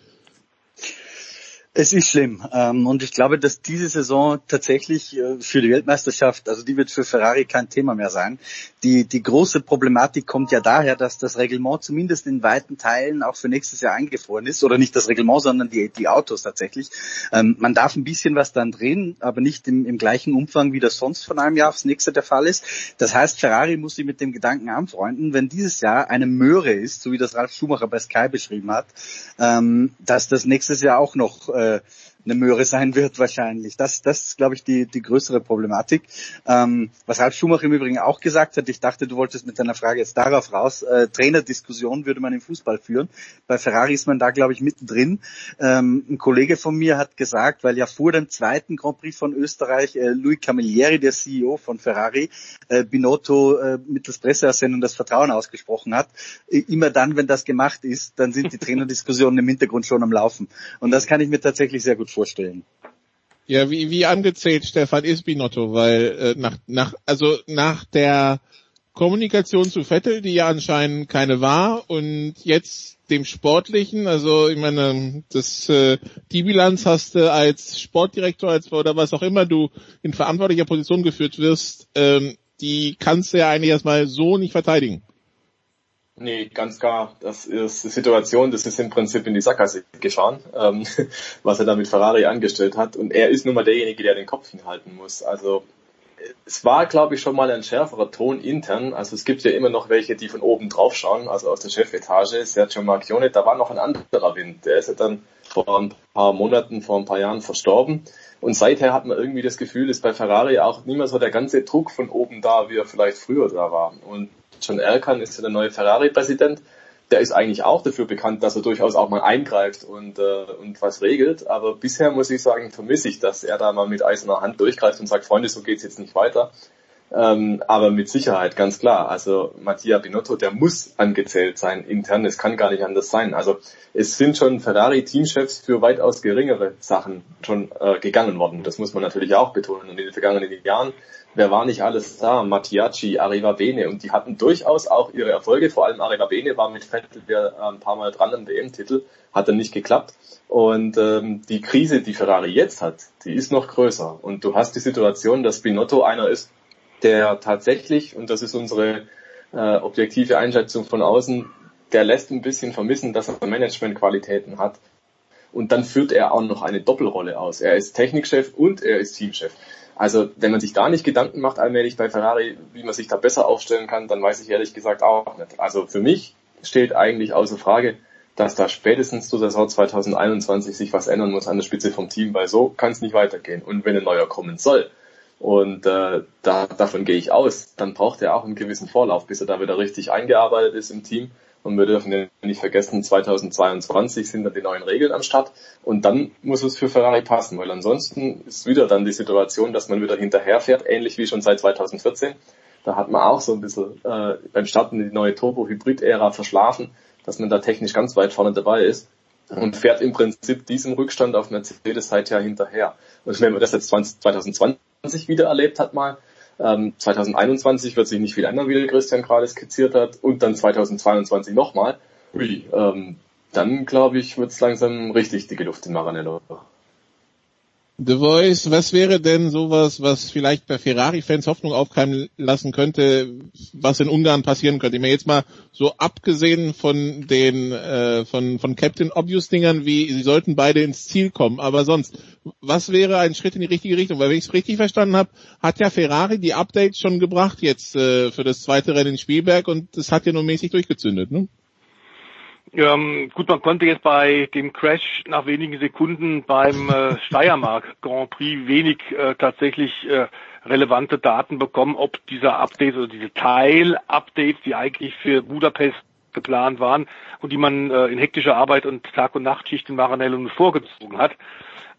Es ist schlimm. Ähm, und ich glaube, dass diese Saison tatsächlich äh, für die Weltmeisterschaft, also die wird für Ferrari kein Thema mehr sein. Die, die große Problematik kommt ja daher, dass das Reglement zumindest in weiten Teilen auch für nächstes Jahr eingefroren ist. Oder nicht das Reglement, sondern die, die Autos tatsächlich. Ähm, man darf ein bisschen was dann drehen, aber nicht im, im gleichen Umfang, wie das sonst von einem Jahr aufs nächste der Fall ist. Das heißt, Ferrari muss sich mit dem Gedanken anfreunden, wenn dieses Jahr eine Möhre ist, so wie das Ralf Schumacher bei Sky beschrieben hat, ähm, dass das nächstes Jahr auch noch uh, eine Möhre sein wird wahrscheinlich. Das, das ist, glaube ich, die, die größere Problematik. Ähm, was Ralf Schumacher im Übrigen auch gesagt hat, ich dachte, du wolltest mit deiner Frage jetzt darauf raus, äh, Trainerdiskussion würde man im Fußball führen. Bei Ferrari ist man da, glaube ich, mittendrin. Ähm, ein Kollege von mir hat gesagt, weil ja vor dem zweiten Grand Prix von Österreich äh, Louis Camilleri, der CEO von Ferrari, äh, Binotto äh, mittels Presseersendung das Vertrauen ausgesprochen hat. Äh, immer dann, wenn das gemacht ist, dann sind die [LAUGHS] Trainerdiskussionen im Hintergrund schon am Laufen. Und das kann ich mir tatsächlich sehr gut vorstellen. Ja, wie, wie angezählt, Stefan, ist Binotto, weil äh, nach, nach, also nach der Kommunikation zu Vettel, die ja anscheinend keine war, und jetzt dem Sportlichen, also ich meine, das, äh, die Bilanz hast du als Sportdirektor, als oder was auch immer du in verantwortlicher Position geführt wirst, ähm, die kannst du ja eigentlich erstmal so nicht verteidigen. Nee, ganz klar. Das ist die Situation, das ist im Prinzip in die Sackgasse gefahren, ähm, [LAUGHS] was er da mit Ferrari angestellt hat. Und er ist nun mal derjenige, der den Kopf hinhalten muss. Also es war, glaube ich, schon mal ein schärferer Ton intern. Also es gibt ja immer noch welche, die von oben drauf schauen, also aus der Chefetage. Sergio Marchione, da war noch ein anderer Wind. Der ist ja dann vor ein paar Monaten, vor ein paar Jahren verstorben. Und seither hat man irgendwie das Gefühl, ist bei Ferrari auch nicht mehr so der ganze Druck von oben da, wie er vielleicht früher da war. Und John Elkann ist ja der neue Ferrari-Präsident. Der ist eigentlich auch dafür bekannt, dass er durchaus auch mal eingreift und, äh, und was regelt. Aber bisher muss ich sagen, vermisse ich, dass er da mal mit eiserner Hand durchgreift und sagt, Freunde, so geht's jetzt nicht weiter. Ähm, aber mit Sicherheit, ganz klar. Also Mattia Binotto, der muss angezählt sein intern. Es kann gar nicht anders sein. Also es sind schon Ferrari-Teamchefs für weitaus geringere Sachen schon äh, gegangen worden. Das muss man natürlich auch betonen. Und in den vergangenen Jahren wer war nicht alles da? Mattiacci, Arriva Bene und die hatten durchaus auch ihre Erfolge. Vor allem Arriva Bene war mit Vettel äh, ein paar Mal dran am WM-Titel, hat dann nicht geklappt. Und ähm, die Krise, die Ferrari jetzt hat, die ist noch größer. Und du hast die Situation, dass Binotto einer ist, der tatsächlich, und das ist unsere äh, objektive Einschätzung von außen, der lässt ein bisschen vermissen, dass er Managementqualitäten hat. Und dann führt er auch noch eine Doppelrolle aus. Er ist Technikchef und er ist Teamchef. Also wenn man sich da nicht Gedanken macht allmählich bei Ferrari, wie man sich da besser aufstellen kann, dann weiß ich ehrlich gesagt auch nicht. Also für mich steht eigentlich außer Frage, dass da spätestens zur Saison 2021 sich was ändern muss an der Spitze vom Team, weil so kann es nicht weitergehen. Und wenn ein neuer kommen soll, und äh, da, davon gehe ich aus, dann braucht er auch einen gewissen Vorlauf, bis er da wieder richtig eingearbeitet ist im Team und wir dürfen ja nicht vergessen, 2022 sind dann die neuen Regeln am Start. Und dann muss es für Ferrari passen, weil ansonsten ist wieder dann die Situation, dass man wieder hinterherfährt, ähnlich wie schon seit 2014. Da hat man auch so ein bisschen äh, beim Starten die neue Turbo-Hybrid-Ära verschlafen, dass man da technisch ganz weit vorne dabei ist und fährt im Prinzip diesem Rückstand auf Mercedes seither hinterher. Und wenn man das jetzt 20, 2020 wieder erlebt hat mal, ähm, 2021 wird sich nicht viel ändern, wie der Christian gerade skizziert hat. Und dann 2022 nochmal. Ui, ähm, dann glaube ich, wird es langsam richtig dicke Luft in Maranello. The Voice, was wäre denn sowas, was vielleicht bei Ferrari-Fans Hoffnung aufkeimen lassen könnte, was in Ungarn passieren könnte? Ich meine jetzt mal so abgesehen von den äh, von von Captain Obvious Dingern, wie sie sollten beide ins Ziel kommen, aber sonst, was wäre ein Schritt in die richtige Richtung? Weil wenn ich es richtig verstanden habe, hat ja Ferrari die Updates schon gebracht jetzt äh, für das zweite Rennen in Spielberg und das hat ja nur mäßig durchgezündet, ne? Ähm, gut, man konnte jetzt bei dem Crash nach wenigen Sekunden beim äh, Steiermark [LAUGHS] Grand Prix wenig äh, tatsächlich äh, relevante Daten bekommen, ob dieser Update oder diese Teil-Updates, die eigentlich für Budapest geplant waren und die man äh, in hektischer Arbeit und Tag- und Nachtschicht in Maranello vorgezogen hat,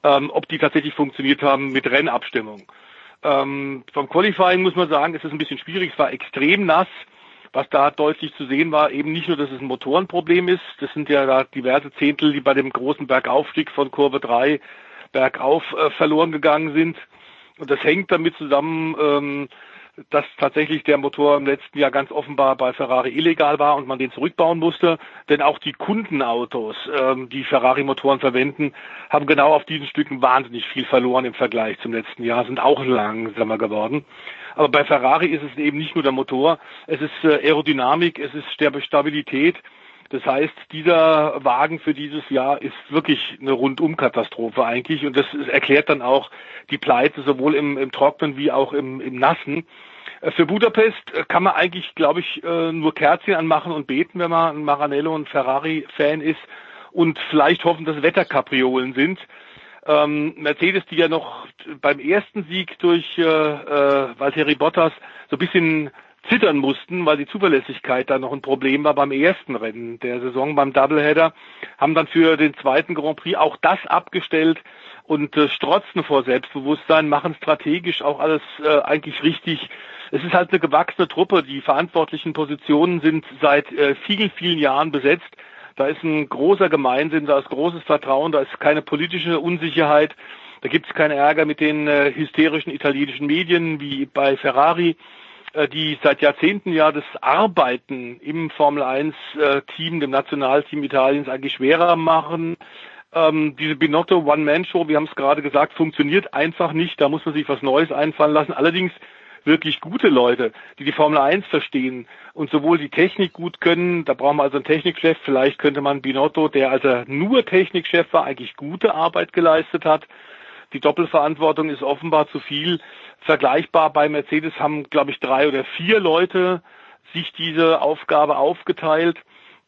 ähm, ob die tatsächlich funktioniert haben mit Rennabstimmung. Ähm, vom Qualifying muss man sagen, es ist ein bisschen schwierig, es war extrem nass was da deutlich zu sehen war, eben nicht nur, dass es ein Motorenproblem ist, das sind ja da diverse Zehntel, die bei dem großen Bergaufstieg von Kurve 3 bergauf äh, verloren gegangen sind. Und das hängt damit zusammen, ähm, dass tatsächlich der Motor im letzten Jahr ganz offenbar bei Ferrari illegal war und man den zurückbauen musste. Denn auch die Kundenautos, ähm, die Ferrari-Motoren verwenden, haben genau auf diesen Stücken wahnsinnig viel verloren im Vergleich zum letzten Jahr, sind auch langsamer geworden. Aber bei Ferrari ist es eben nicht nur der Motor, es ist äh, Aerodynamik, es ist Stabilität. Das heißt, dieser Wagen für dieses Jahr ist wirklich eine Rundum-Katastrophe eigentlich und das erklärt dann auch die Pleite sowohl im, im Trocknen wie auch im, im Nassen. Äh, für Budapest äh, kann man eigentlich, glaube ich, nur Kerzchen anmachen und beten, wenn man ein Maranello und Ferrari-Fan ist und vielleicht hoffen, dass Wetterkapriolen sind. Ähm, Mercedes, die ja noch beim ersten Sieg durch äh, äh, Valtteri Bottas so ein bisschen zittern mussten, weil die Zuverlässigkeit da noch ein Problem war beim ersten Rennen der Saison, beim Doubleheader, haben dann für den zweiten Grand Prix auch das abgestellt und äh, strotzen vor Selbstbewusstsein, machen strategisch auch alles äh, eigentlich richtig. Es ist halt eine gewachsene Truppe. Die verantwortlichen Positionen sind seit äh, vielen, vielen Jahren besetzt. Da ist ein großer Gemeinsinn, da ist großes Vertrauen, da ist keine politische Unsicherheit, da gibt es keinen Ärger mit den äh, hysterischen italienischen Medien wie bei Ferrari, äh, die seit Jahrzehnten ja das Arbeiten im Formel 1 äh, Team, dem Nationalteam Italiens eigentlich schwerer machen. Ähm, diese Binotto One-Man-Show, wir haben es gerade gesagt, funktioniert einfach nicht. Da muss man sich was Neues einfallen lassen. Allerdings wirklich gute Leute, die die Formel 1 verstehen und sowohl die Technik gut können, da brauchen wir also einen Technikchef, vielleicht könnte man Binotto, der also nur Technikchef war, eigentlich gute Arbeit geleistet hat. Die Doppelverantwortung ist offenbar zu viel. Vergleichbar bei Mercedes haben, glaube ich, drei oder vier Leute sich diese Aufgabe aufgeteilt.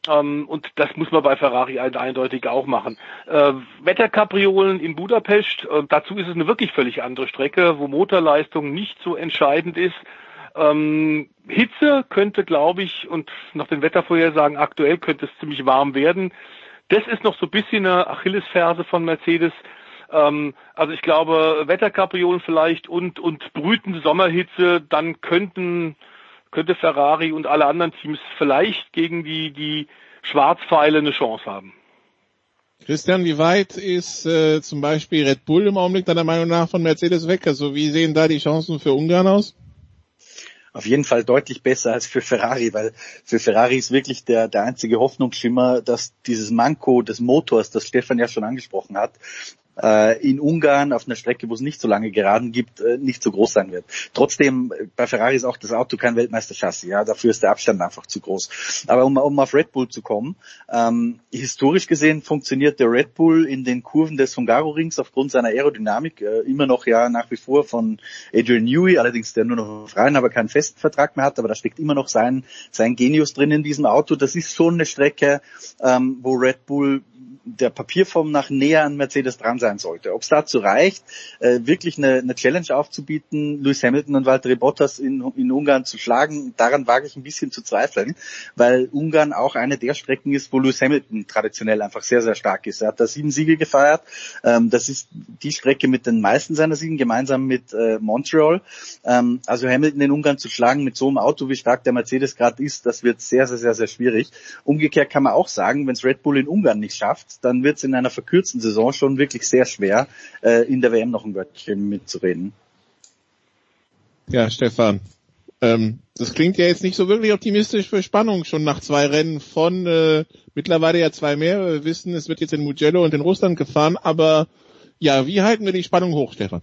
Ähm, und das muss man bei Ferrari eindeutig auch machen. Äh, Wetterkapriolen in Budapest, äh, dazu ist es eine wirklich völlig andere Strecke, wo Motorleistung nicht so entscheidend ist. Ähm, Hitze könnte, glaube ich, und nach den Wettervorhersagen aktuell könnte es ziemlich warm werden. Das ist noch so ein bisschen eine Achillesferse von Mercedes. Ähm, also ich glaube, Wetterkapriolen vielleicht und, und brütende Sommerhitze, dann könnten könnte Ferrari und alle anderen Teams vielleicht gegen die, die Schwarzpfeile eine Chance haben. Christian, wie weit ist äh, zum Beispiel Red Bull im Augenblick deiner Meinung nach von Mercedes weg? Also wie sehen da die Chancen für Ungarn aus? auf jeden Fall deutlich besser als für Ferrari, weil für Ferrari ist wirklich der, der einzige Hoffnungsschimmer, dass dieses Manko des Motors, das Stefan ja schon angesprochen hat, äh, in Ungarn auf einer Strecke, wo es nicht so lange Geraden gibt, äh, nicht so groß sein wird. Trotzdem, äh, bei Ferrari ist auch das Auto kein Weltmeisterchassis, ja, dafür ist der Abstand einfach zu groß. Aber um, um auf Red Bull zu kommen, ähm, historisch gesehen funktioniert der Red Bull in den Kurven des Hungarorings aufgrund seiner Aerodynamik äh, immer noch ja nach wie vor von Adrian Newey, allerdings der nur noch freien, aber keinen festen Vertrag mehr hat, aber da steckt immer noch sein, sein Genius drin in diesem Auto. Das ist schon eine Strecke, ähm, wo Red Bull der Papierform nach näher an Mercedes dran sein sollte. Ob es dazu reicht, äh, wirklich eine, eine, Challenge aufzubieten, Lewis Hamilton und Valtteri Bottas in, in, Ungarn zu schlagen, daran wage ich ein bisschen zu zweifeln, weil Ungarn auch eine der Strecken ist, wo Lewis Hamilton traditionell einfach sehr, sehr stark ist. Er hat da sieben Siege gefeiert. Ähm, das ist die Strecke mit den meisten seiner Siegen, gemeinsam mit äh, Montreal. Ähm, also Hamilton in Ungarn zu schlagen mit so einem Auto, wie stark der Mercedes gerade ist, das wird sehr, sehr, sehr, sehr schwierig. Umgekehrt kann man auch sagen, wenn es Red Bull in Ungarn nicht schafft, dann wird es in einer verkürzten Saison schon wirklich sehr schwer, äh, in der WM noch ein Wörtchen mitzureden. Ja, Stefan. Ähm, das klingt ja jetzt nicht so wirklich optimistisch für Spannung schon nach zwei Rennen von äh, mittlerweile ja zwei mehr. Wir wissen, es wird jetzt in Mugello und in Russland gefahren, aber Ja, wie halten wir die Spannung hoch, Stefan?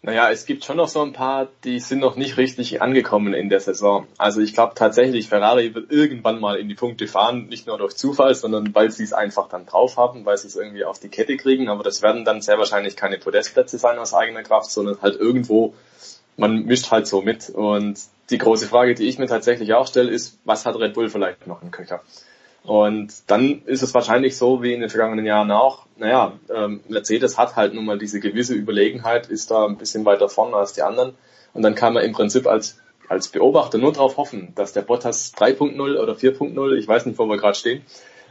Naja, es gibt schon noch so ein paar, die sind noch nicht richtig angekommen in der Saison. Also ich glaube tatsächlich, Ferrari wird irgendwann mal in die Punkte fahren, nicht nur durch Zufall, sondern weil sie es einfach dann drauf haben, weil sie es irgendwie auf die Kette kriegen. Aber das werden dann sehr wahrscheinlich keine Podestplätze sein aus eigener Kraft, sondern halt irgendwo, man mischt halt so mit. Und die große Frage, die ich mir tatsächlich auch stelle, ist, was hat Red Bull vielleicht noch im Köcher? Und dann ist es wahrscheinlich so wie in den vergangenen Jahren auch, naja, ähm, Mercedes hat halt nun mal diese gewisse Überlegenheit, ist da ein bisschen weiter vorne als die anderen. Und dann kann man im Prinzip als, als Beobachter nur darauf hoffen, dass der Bottas 3.0 oder 4.0, ich weiß nicht, wo wir gerade stehen,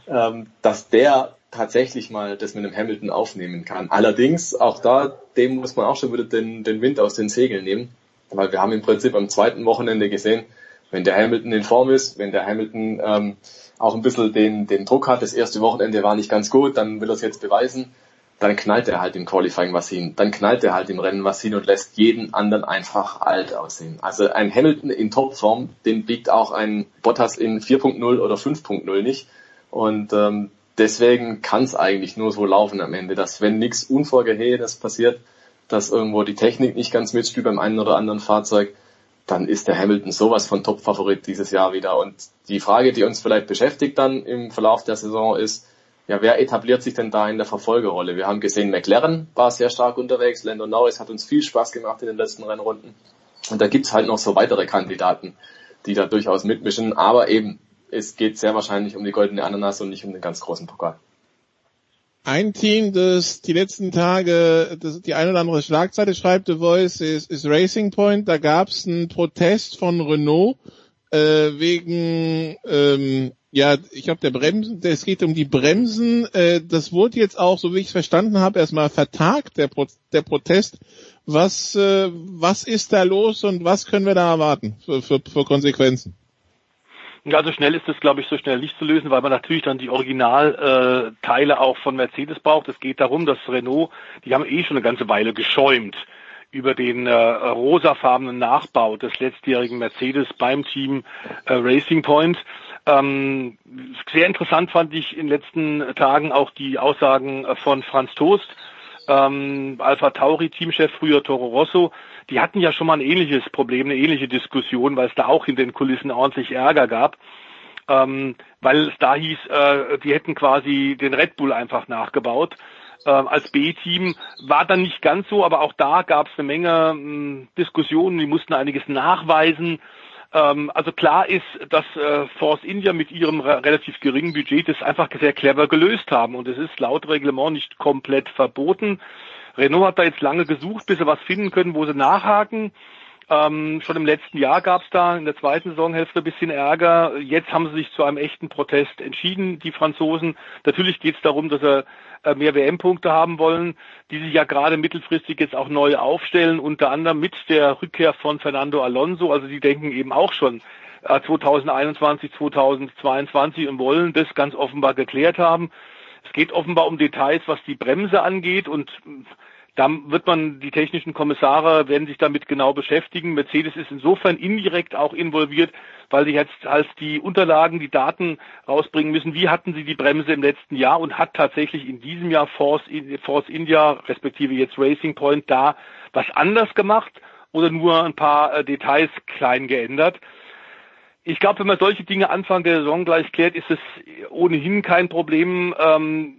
ähm, dass der tatsächlich mal das mit dem Hamilton aufnehmen kann. Allerdings, auch da, dem muss man auch schon wieder den, den Wind aus den Segeln nehmen, weil wir haben im Prinzip am zweiten Wochenende gesehen, wenn der Hamilton in Form ist, wenn der Hamilton ähm, auch ein bisschen den, den Druck hat, das erste Wochenende war nicht ganz gut, dann will er es jetzt beweisen, dann knallt er halt im Qualifying was hin, dann knallt er halt im Rennen was hin und lässt jeden anderen einfach alt aussehen. Also ein Hamilton in Topform, den biegt auch ein Bottas in 4.0 oder 5.0 nicht. Und ähm, deswegen kann es eigentlich nur so laufen am Ende, dass wenn nichts Unvorgehehenes passiert, dass irgendwo die Technik nicht ganz mitspielt beim einen oder anderen Fahrzeug, dann ist der Hamilton sowas von Top-Favorit dieses Jahr wieder. Und die Frage, die uns vielleicht beschäftigt dann im Verlauf der Saison ist, ja, wer etabliert sich denn da in der Verfolgerrolle? Wir haben gesehen, McLaren war sehr stark unterwegs, Lando Norris hat uns viel Spaß gemacht in den letzten Rennrunden. Und da gibt's halt noch so weitere Kandidaten, die da durchaus mitmischen. Aber eben, es geht sehr wahrscheinlich um die goldene Ananas und nicht um den ganz großen Pokal. Ein Team, das die letzten Tage das, die ein oder andere Schlagzeile schreibt, The Voice, ist, ist Racing Point. Da gab es einen Protest von Renault äh, wegen, ähm, ja, ich glaube, der Bremsen, es geht um die Bremsen. Äh, das wurde jetzt auch, so wie ich es verstanden habe, erstmal vertagt, der, Pro der Protest. Was, äh, was ist da los und was können wir da erwarten für, für, für Konsequenzen? Ja, so schnell ist das, glaube ich, so schnell nicht zu lösen, weil man natürlich dann die Originalteile äh, auch von Mercedes braucht. Es geht darum, dass Renault, die haben eh schon eine ganze Weile geschäumt über den äh, rosafarbenen Nachbau des letztjährigen Mercedes beim Team äh, Racing Point. Ähm, sehr interessant fand ich in den letzten Tagen auch die Aussagen von Franz Toast, ähm, Alpha Tauri Teamchef, früher Toro Rosso, die hatten ja schon mal ein ähnliches Problem, eine ähnliche Diskussion, weil es da auch in den Kulissen ordentlich Ärger gab. Ähm, weil es da hieß, äh, die hätten quasi den Red Bull einfach nachgebaut. Äh, als B-Team war dann nicht ganz so, aber auch da gab es eine Menge mh, Diskussionen, die mussten einiges nachweisen. Ähm, also klar ist, dass äh, Force India mit ihrem relativ geringen Budget das einfach sehr clever gelöst haben und es ist laut Reglement nicht komplett verboten. Renault hat da jetzt lange gesucht, bis sie was finden können, wo sie nachhaken. Ähm, schon im letzten Jahr gab es da in der zweiten Saisonhälfte ein bisschen Ärger. Jetzt haben sie sich zu einem echten Protest entschieden, die Franzosen. Natürlich geht es darum, dass sie äh, mehr WM-Punkte haben wollen, die sich ja gerade mittelfristig jetzt auch neu aufstellen, unter anderem mit der Rückkehr von Fernando Alonso. Also die denken eben auch schon 2021, äh, 2022 und wollen das ganz offenbar geklärt haben. Es geht offenbar um Details, was die Bremse angeht und da wird man, die technischen Kommissare werden sich damit genau beschäftigen. Mercedes ist insofern indirekt auch involviert, weil sie jetzt als die Unterlagen, die Daten rausbringen müssen. Wie hatten sie die Bremse im letzten Jahr und hat tatsächlich in diesem Jahr Force, Force India, respektive jetzt Racing Point, da was anders gemacht oder nur ein paar äh, Details klein geändert? Ich glaube, wenn man solche Dinge Anfang der Saison gleich klärt, ist es ohnehin kein Problem. Ähm,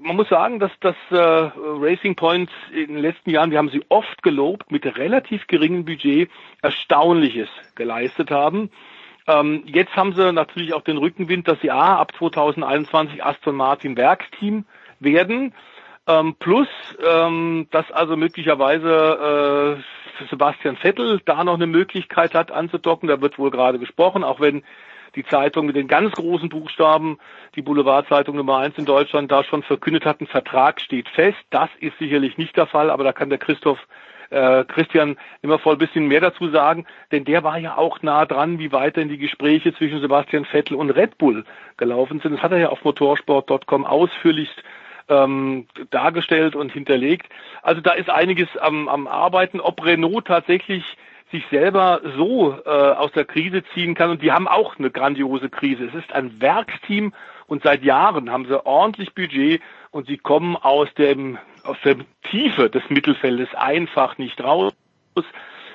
man muss sagen, dass das äh, Racing Point in den letzten Jahren, wir haben sie oft gelobt, mit relativ geringem Budget Erstaunliches geleistet haben. Ähm, jetzt haben sie natürlich auch den Rückenwind, dass sie A, ab 2021 Aston Martin Werksteam werden. Ähm, plus, ähm, dass also möglicherweise äh, Sebastian Vettel da noch eine Möglichkeit hat anzudocken. Da wird wohl gerade gesprochen, auch wenn die Zeitung mit den ganz großen Buchstaben, die Boulevardzeitung Nummer eins in Deutschland, da schon verkündet hat, ein Vertrag steht fest. Das ist sicherlich nicht der Fall, aber da kann der Christoph äh, Christian immer voll ein bisschen mehr dazu sagen, denn der war ja auch nah dran, wie weiterhin die Gespräche zwischen Sebastian Vettel und Red Bull gelaufen sind. Das hat er ja auf motorsport.com ausführlichst ähm, dargestellt und hinterlegt. Also da ist einiges am, am Arbeiten. Ob Renault tatsächlich sich selber so äh, aus der Krise ziehen kann. Und die haben auch eine grandiose Krise. Es ist ein Werksteam und seit Jahren haben sie ordentlich Budget und sie kommen aus dem aus der Tiefe des Mittelfeldes einfach nicht raus.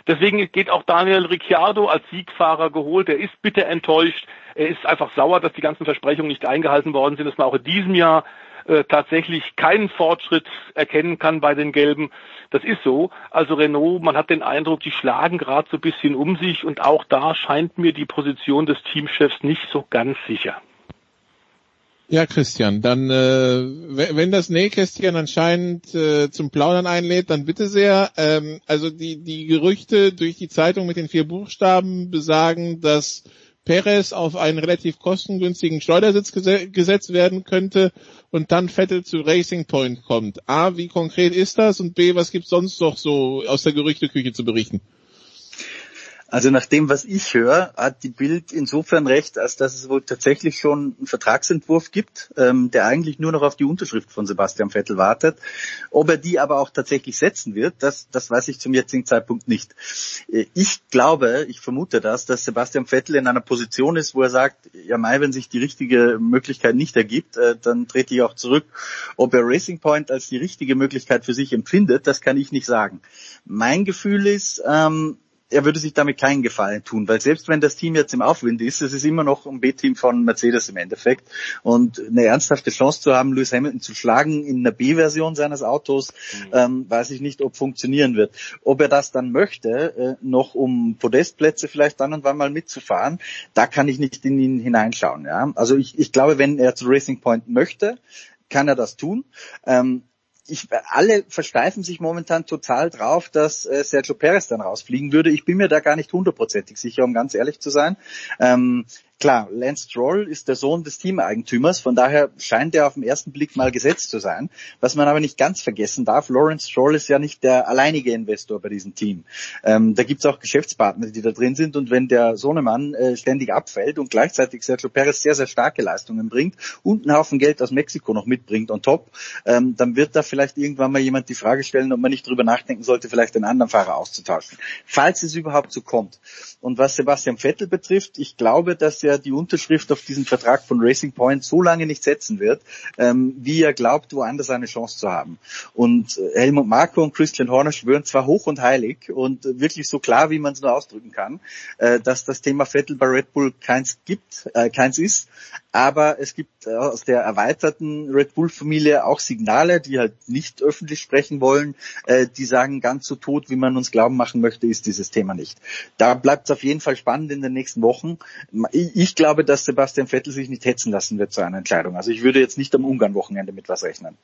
Deswegen geht auch Daniel Ricciardo als Siegfahrer geholt. Er ist bitter enttäuscht. Er ist einfach sauer, dass die ganzen Versprechungen nicht eingehalten worden sind, dass man auch in diesem Jahr äh, tatsächlich keinen Fortschritt erkennen kann bei den Gelben. Das ist so. Also Renault, man hat den Eindruck, die schlagen gerade so ein bisschen um sich und auch da scheint mir die Position des Teamchefs nicht so ganz sicher. Ja, Christian, dann äh, wenn das Nähkästchen anscheinend äh, zum Plaudern einlädt, dann bitte sehr. Ähm, also die, die Gerüchte durch die Zeitung mit den vier Buchstaben besagen, dass Perez auf einen relativ kostengünstigen Schleudersitz gesetzt werden könnte und dann Vettel zu Racing Point kommt. A, wie konkret ist das? Und B, was gibt's sonst noch so aus der Gerüchteküche zu berichten? Also nach dem, was ich höre, hat die Bild insofern recht, als dass es wohl tatsächlich schon einen Vertragsentwurf gibt, ähm, der eigentlich nur noch auf die Unterschrift von Sebastian Vettel wartet. Ob er die aber auch tatsächlich setzen wird, das, das weiß ich zum jetzigen Zeitpunkt nicht. Äh, ich glaube, ich vermute das, dass Sebastian Vettel in einer Position ist, wo er sagt, ja Mai, wenn sich die richtige Möglichkeit nicht ergibt, äh, dann trete ich auch zurück. Ob er Racing Point als die richtige Möglichkeit für sich empfindet, das kann ich nicht sagen. Mein Gefühl ist, ähm, er würde sich damit keinen Gefallen tun, weil selbst wenn das Team jetzt im Aufwind ist, es ist immer noch ein B-Team von Mercedes im Endeffekt und eine ernsthafte Chance zu haben, Lewis Hamilton zu schlagen in einer B-Version seines Autos, mhm. ähm, weiß ich nicht, ob funktionieren wird. Ob er das dann möchte, äh, noch um Podestplätze vielleicht dann und wann mal mitzufahren, da kann ich nicht in ihn hineinschauen. Ja? Also ich, ich glaube, wenn er zu Racing Point möchte, kann er das tun. Ähm, ich, alle versteifen sich momentan total drauf, dass äh, Sergio Perez dann rausfliegen würde. Ich bin mir da gar nicht hundertprozentig sicher, um ganz ehrlich zu sein. Ähm, Klar, Lance Stroll ist der Sohn des Teameigentümers, von daher scheint er auf den ersten Blick mal gesetzt zu sein. Was man aber nicht ganz vergessen darf, Lawrence Stroll ist ja nicht der alleinige Investor bei diesem Team. Ähm, da gibt's auch Geschäftspartner, die da drin sind und wenn der Sohnemann äh, ständig abfällt und gleichzeitig Sergio Perez sehr, sehr starke Leistungen bringt und einen Haufen Geld aus Mexiko noch mitbringt on top, ähm, dann wird da vielleicht irgendwann mal jemand die Frage stellen, ob man nicht drüber nachdenken sollte, vielleicht den anderen Fahrer auszutauschen. Falls es überhaupt so kommt. Und was Sebastian Vettel betrifft, ich glaube, dass er die Unterschrift auf diesen Vertrag von Racing Point so lange nicht setzen wird, ähm, wie er glaubt, woanders eine Chance zu haben. Und äh, Helmut Marko und Christian Horner schwören zwar hoch und heilig und wirklich so klar, wie man es nur ausdrücken kann, äh, dass das Thema Vettel bei Red Bull keins gibt, äh, keins ist, aber es gibt äh, aus der erweiterten Red Bull-Familie auch Signale, die halt nicht öffentlich sprechen wollen, äh, die sagen, ganz so tot, wie man uns glauben machen möchte, ist dieses Thema nicht. Da bleibt es auf jeden Fall spannend in den nächsten Wochen. Ich glaube, dass Sebastian Vettel sich nicht hetzen lassen wird zu einer Entscheidung. Also ich würde jetzt nicht am Ungarn-Wochenende mit was rechnen.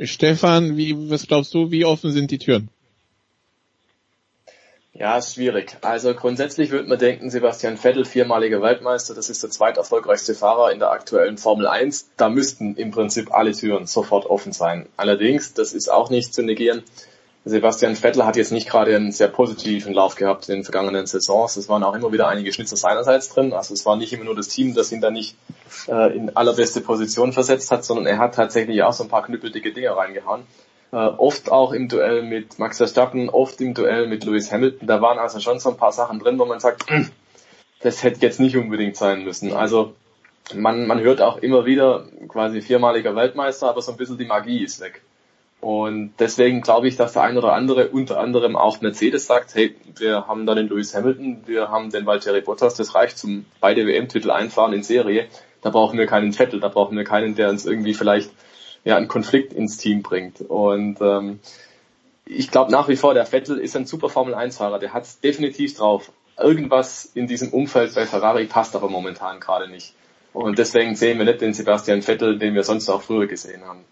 Stefan, wie, was glaubst du, wie offen sind die Türen? Ja, ist schwierig. Also grundsätzlich würde man denken, Sebastian Vettel, viermaliger Weltmeister, das ist der zweiterfolgreichste Fahrer in der aktuellen Formel 1. Da müssten im Prinzip alle Türen sofort offen sein. Allerdings, das ist auch nicht zu negieren. Sebastian Vettel hat jetzt nicht gerade einen sehr positiven Lauf gehabt in den vergangenen Saisons. Es waren auch immer wieder einige Schnitzer seinerseits drin. Also es war nicht immer nur das Team, das ihn da nicht äh, in allerbeste Position versetzt hat, sondern er hat tatsächlich auch so ein paar knüppeldicke Dinge reingehauen. Äh, oft auch im Duell mit Max Verstappen, oft im Duell mit Lewis Hamilton. Da waren also schon so ein paar Sachen drin, wo man sagt, [CLEARS THROAT] das hätte jetzt nicht unbedingt sein müssen. Also man, man hört auch immer wieder quasi viermaliger Weltmeister, aber so ein bisschen die Magie ist weg. Und deswegen glaube ich, dass der ein oder andere, unter anderem auch Mercedes sagt, hey, wir haben da den Lewis Hamilton, wir haben den Valtteri Bottas, das reicht zum beide WM-Titel einfahren in Serie. Da brauchen wir keinen Vettel, da brauchen wir keinen, der uns irgendwie vielleicht ja, einen Konflikt ins Team bringt. Und ähm, ich glaube nach wie vor, der Vettel ist ein super Formel-1-Fahrer, der hat es definitiv drauf. Irgendwas in diesem Umfeld bei Ferrari passt aber momentan gerade nicht. Und deswegen sehen wir nicht den Sebastian Vettel, den wir sonst auch früher gesehen haben.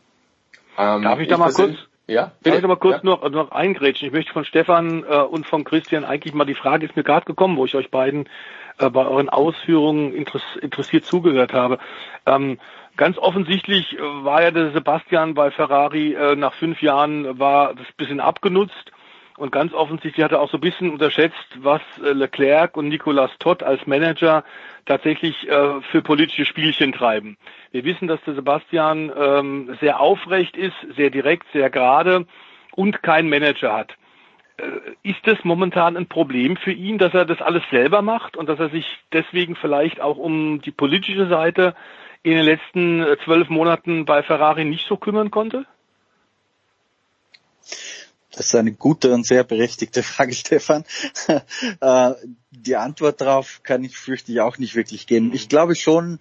Ähm, Darf ich da mal kurz, ja, bitte? Darf ich da mal kurz ja. noch, noch eingrätschen? Ich möchte von Stefan äh, und von Christian eigentlich mal die Frage ist mir gerade gekommen, wo ich euch beiden äh, bei euren Ausführungen interessiert zugehört habe. Ähm, Ganz offensichtlich äh, war ja der Sebastian bei Ferrari äh, nach fünf Jahren war das bisschen abgenutzt und ganz offensichtlich hat er auch so ein bisschen unterschätzt, was äh, Leclerc und Nicolas Todd als Manager tatsächlich äh, für politische Spielchen treiben. Wir wissen, dass der Sebastian ähm, sehr aufrecht ist, sehr direkt, sehr gerade und keinen Manager hat. Äh, ist das momentan ein Problem für ihn, dass er das alles selber macht und dass er sich deswegen vielleicht auch um die politische Seite in den letzten äh, zwölf Monaten bei Ferrari nicht so kümmern konnte? Das ist eine gute und sehr berechtigte [LAUGHS] Frage, Stefan. [LAUGHS] Äh, die Antwort darauf kann ich fürchte ich auch nicht wirklich geben. Ich glaube schon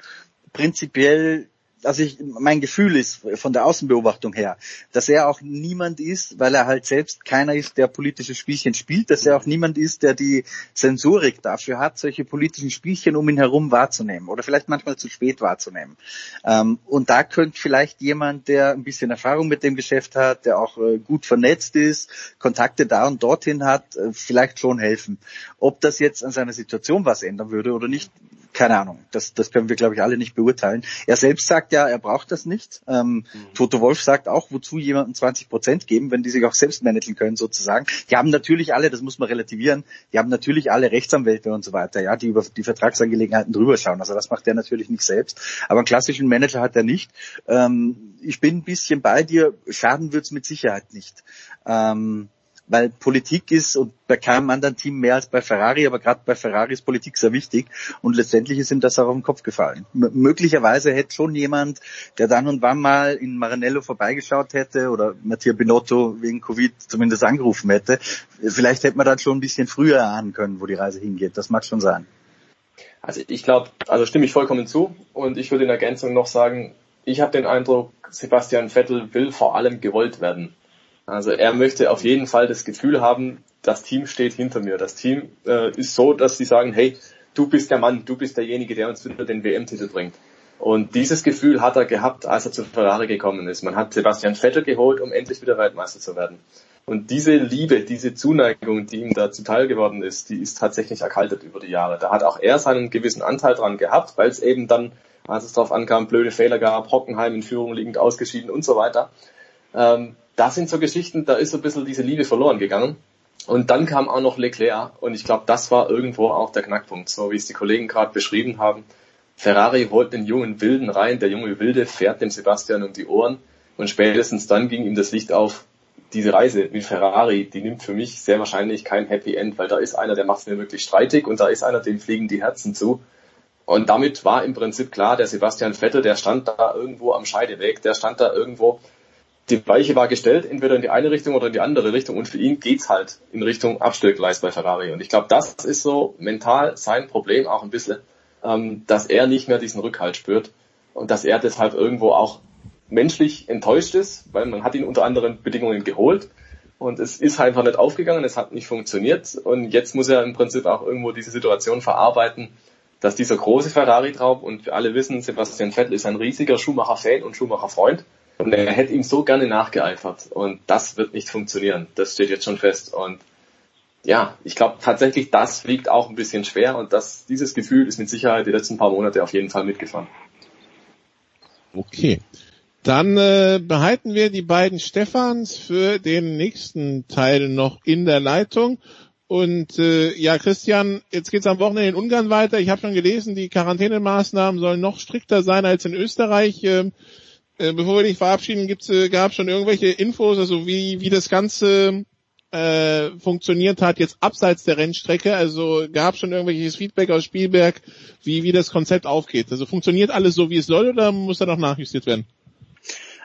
prinzipiell also ich, mein Gefühl ist von der Außenbeobachtung her, dass er auch niemand ist, weil er halt selbst keiner ist, der politische Spielchen spielt, dass er auch niemand ist, der die Sensorik dafür hat, solche politischen Spielchen um ihn herum wahrzunehmen oder vielleicht manchmal zu spät wahrzunehmen. Ähm, und da könnte vielleicht jemand, der ein bisschen Erfahrung mit dem Geschäft hat, der auch äh, gut vernetzt ist, Kontakte da und dorthin hat, äh, vielleicht schon helfen. Ob das jetzt an seiner Situation was ändern würde oder nicht, keine Ahnung. Das, das können wir, glaube ich, alle nicht beurteilen. Er selbst sagt ja, er braucht das nicht. Ähm, mhm. Toto Wolf sagt auch, wozu jemandem 20 Prozent geben, wenn die sich auch selbst managen können, sozusagen. Die haben natürlich alle, das muss man relativieren, die haben natürlich alle Rechtsanwälte und so weiter, ja, die über die Vertragsangelegenheiten drüber schauen. Also das macht er natürlich nicht selbst. Aber einen klassischen Manager hat er nicht. Ähm, ich bin ein bisschen bei dir. Schaden wird's mit Sicherheit nicht. Ähm, weil Politik ist und bei keinem anderen Team mehr als bei Ferrari, aber gerade bei Ferrari ist Politik sehr wichtig und letztendlich ist ihm das auch auf den Kopf gefallen. M möglicherweise hätte schon jemand, der dann und wann mal in Maranello vorbeigeschaut hätte oder Mattia Binotto wegen Covid zumindest angerufen hätte, vielleicht hätte man dann schon ein bisschen früher ahnen können, wo die Reise hingeht. Das mag schon sein. Also ich glaube, also stimme ich vollkommen zu und ich würde in Ergänzung noch sagen, ich habe den Eindruck, Sebastian Vettel will vor allem gewollt werden. Also er möchte auf jeden Fall das Gefühl haben, das Team steht hinter mir. Das Team äh, ist so, dass sie sagen, hey, du bist der Mann, du bist derjenige, der uns wieder den WM-Titel bringt. Und dieses Gefühl hat er gehabt, als er zu Ferrari gekommen ist. Man hat Sebastian Vettel geholt, um endlich wieder Weltmeister zu werden. Und diese Liebe, diese Zuneigung, die ihm da zuteil geworden ist, die ist tatsächlich erkaltet über die Jahre. Da hat auch er seinen gewissen Anteil dran gehabt, weil es eben dann, als es darauf ankam, blöde Fehler gab, Hockenheim in Führung liegend ausgeschieden und so weiter. Ähm, das sind so Geschichten, da ist so ein bisschen diese Liebe verloren gegangen. Und dann kam auch noch Leclerc. Und ich glaube, das war irgendwo auch der Knackpunkt, so wie es die Kollegen gerade beschrieben haben. Ferrari holt den jungen Wilden rein, der junge Wilde fährt dem Sebastian um die Ohren. Und spätestens dann ging ihm das Licht auf, diese Reise mit Ferrari, die nimmt für mich sehr wahrscheinlich kein Happy End, weil da ist einer, der macht es mir wirklich streitig. Und da ist einer, dem fliegen die Herzen zu. Und damit war im Prinzip klar, der Sebastian Vettel, der stand da irgendwo am Scheideweg, der stand da irgendwo die Weiche war gestellt, entweder in die eine Richtung oder in die andere Richtung. Und für ihn geht's halt in Richtung Abstellgleis bei Ferrari. Und ich glaube, das ist so mental sein Problem auch ein bisschen, ähm, dass er nicht mehr diesen Rückhalt spürt und dass er deshalb irgendwo auch menschlich enttäuscht ist, weil man hat ihn unter anderen Bedingungen geholt. Und es ist einfach nicht aufgegangen, es hat nicht funktioniert. Und jetzt muss er im Prinzip auch irgendwo diese Situation verarbeiten, dass dieser große Ferrari-Traub und wir alle wissen, Sebastian Vettel ist ein riesiger Schumacher-Fan und Schumacher-Freund und er hätte ihm so gerne nachgeeifert. Und das wird nicht funktionieren. Das steht jetzt schon fest. Und ja, ich glaube tatsächlich, das wiegt auch ein bisschen schwer. Und das, dieses Gefühl ist mit Sicherheit die letzten paar Monate auf jeden Fall mitgefahren. Okay. Dann äh, behalten wir die beiden Stefans für den nächsten Teil noch in der Leitung. Und äh, ja, Christian, jetzt geht's am Wochenende in Ungarn weiter. Ich habe schon gelesen, die Quarantänemaßnahmen sollen noch strikter sein als in Österreich. Äh, äh, bevor wir dich verabschieden, gibt's, äh, gab schon irgendwelche Infos, also wie, wie das Ganze äh, funktioniert hat, jetzt abseits der Rennstrecke? Also gab schon irgendwelches Feedback aus Spielberg, wie, wie das Konzept aufgeht? Also funktioniert alles so, wie es soll, oder muss da noch nachjustiert werden?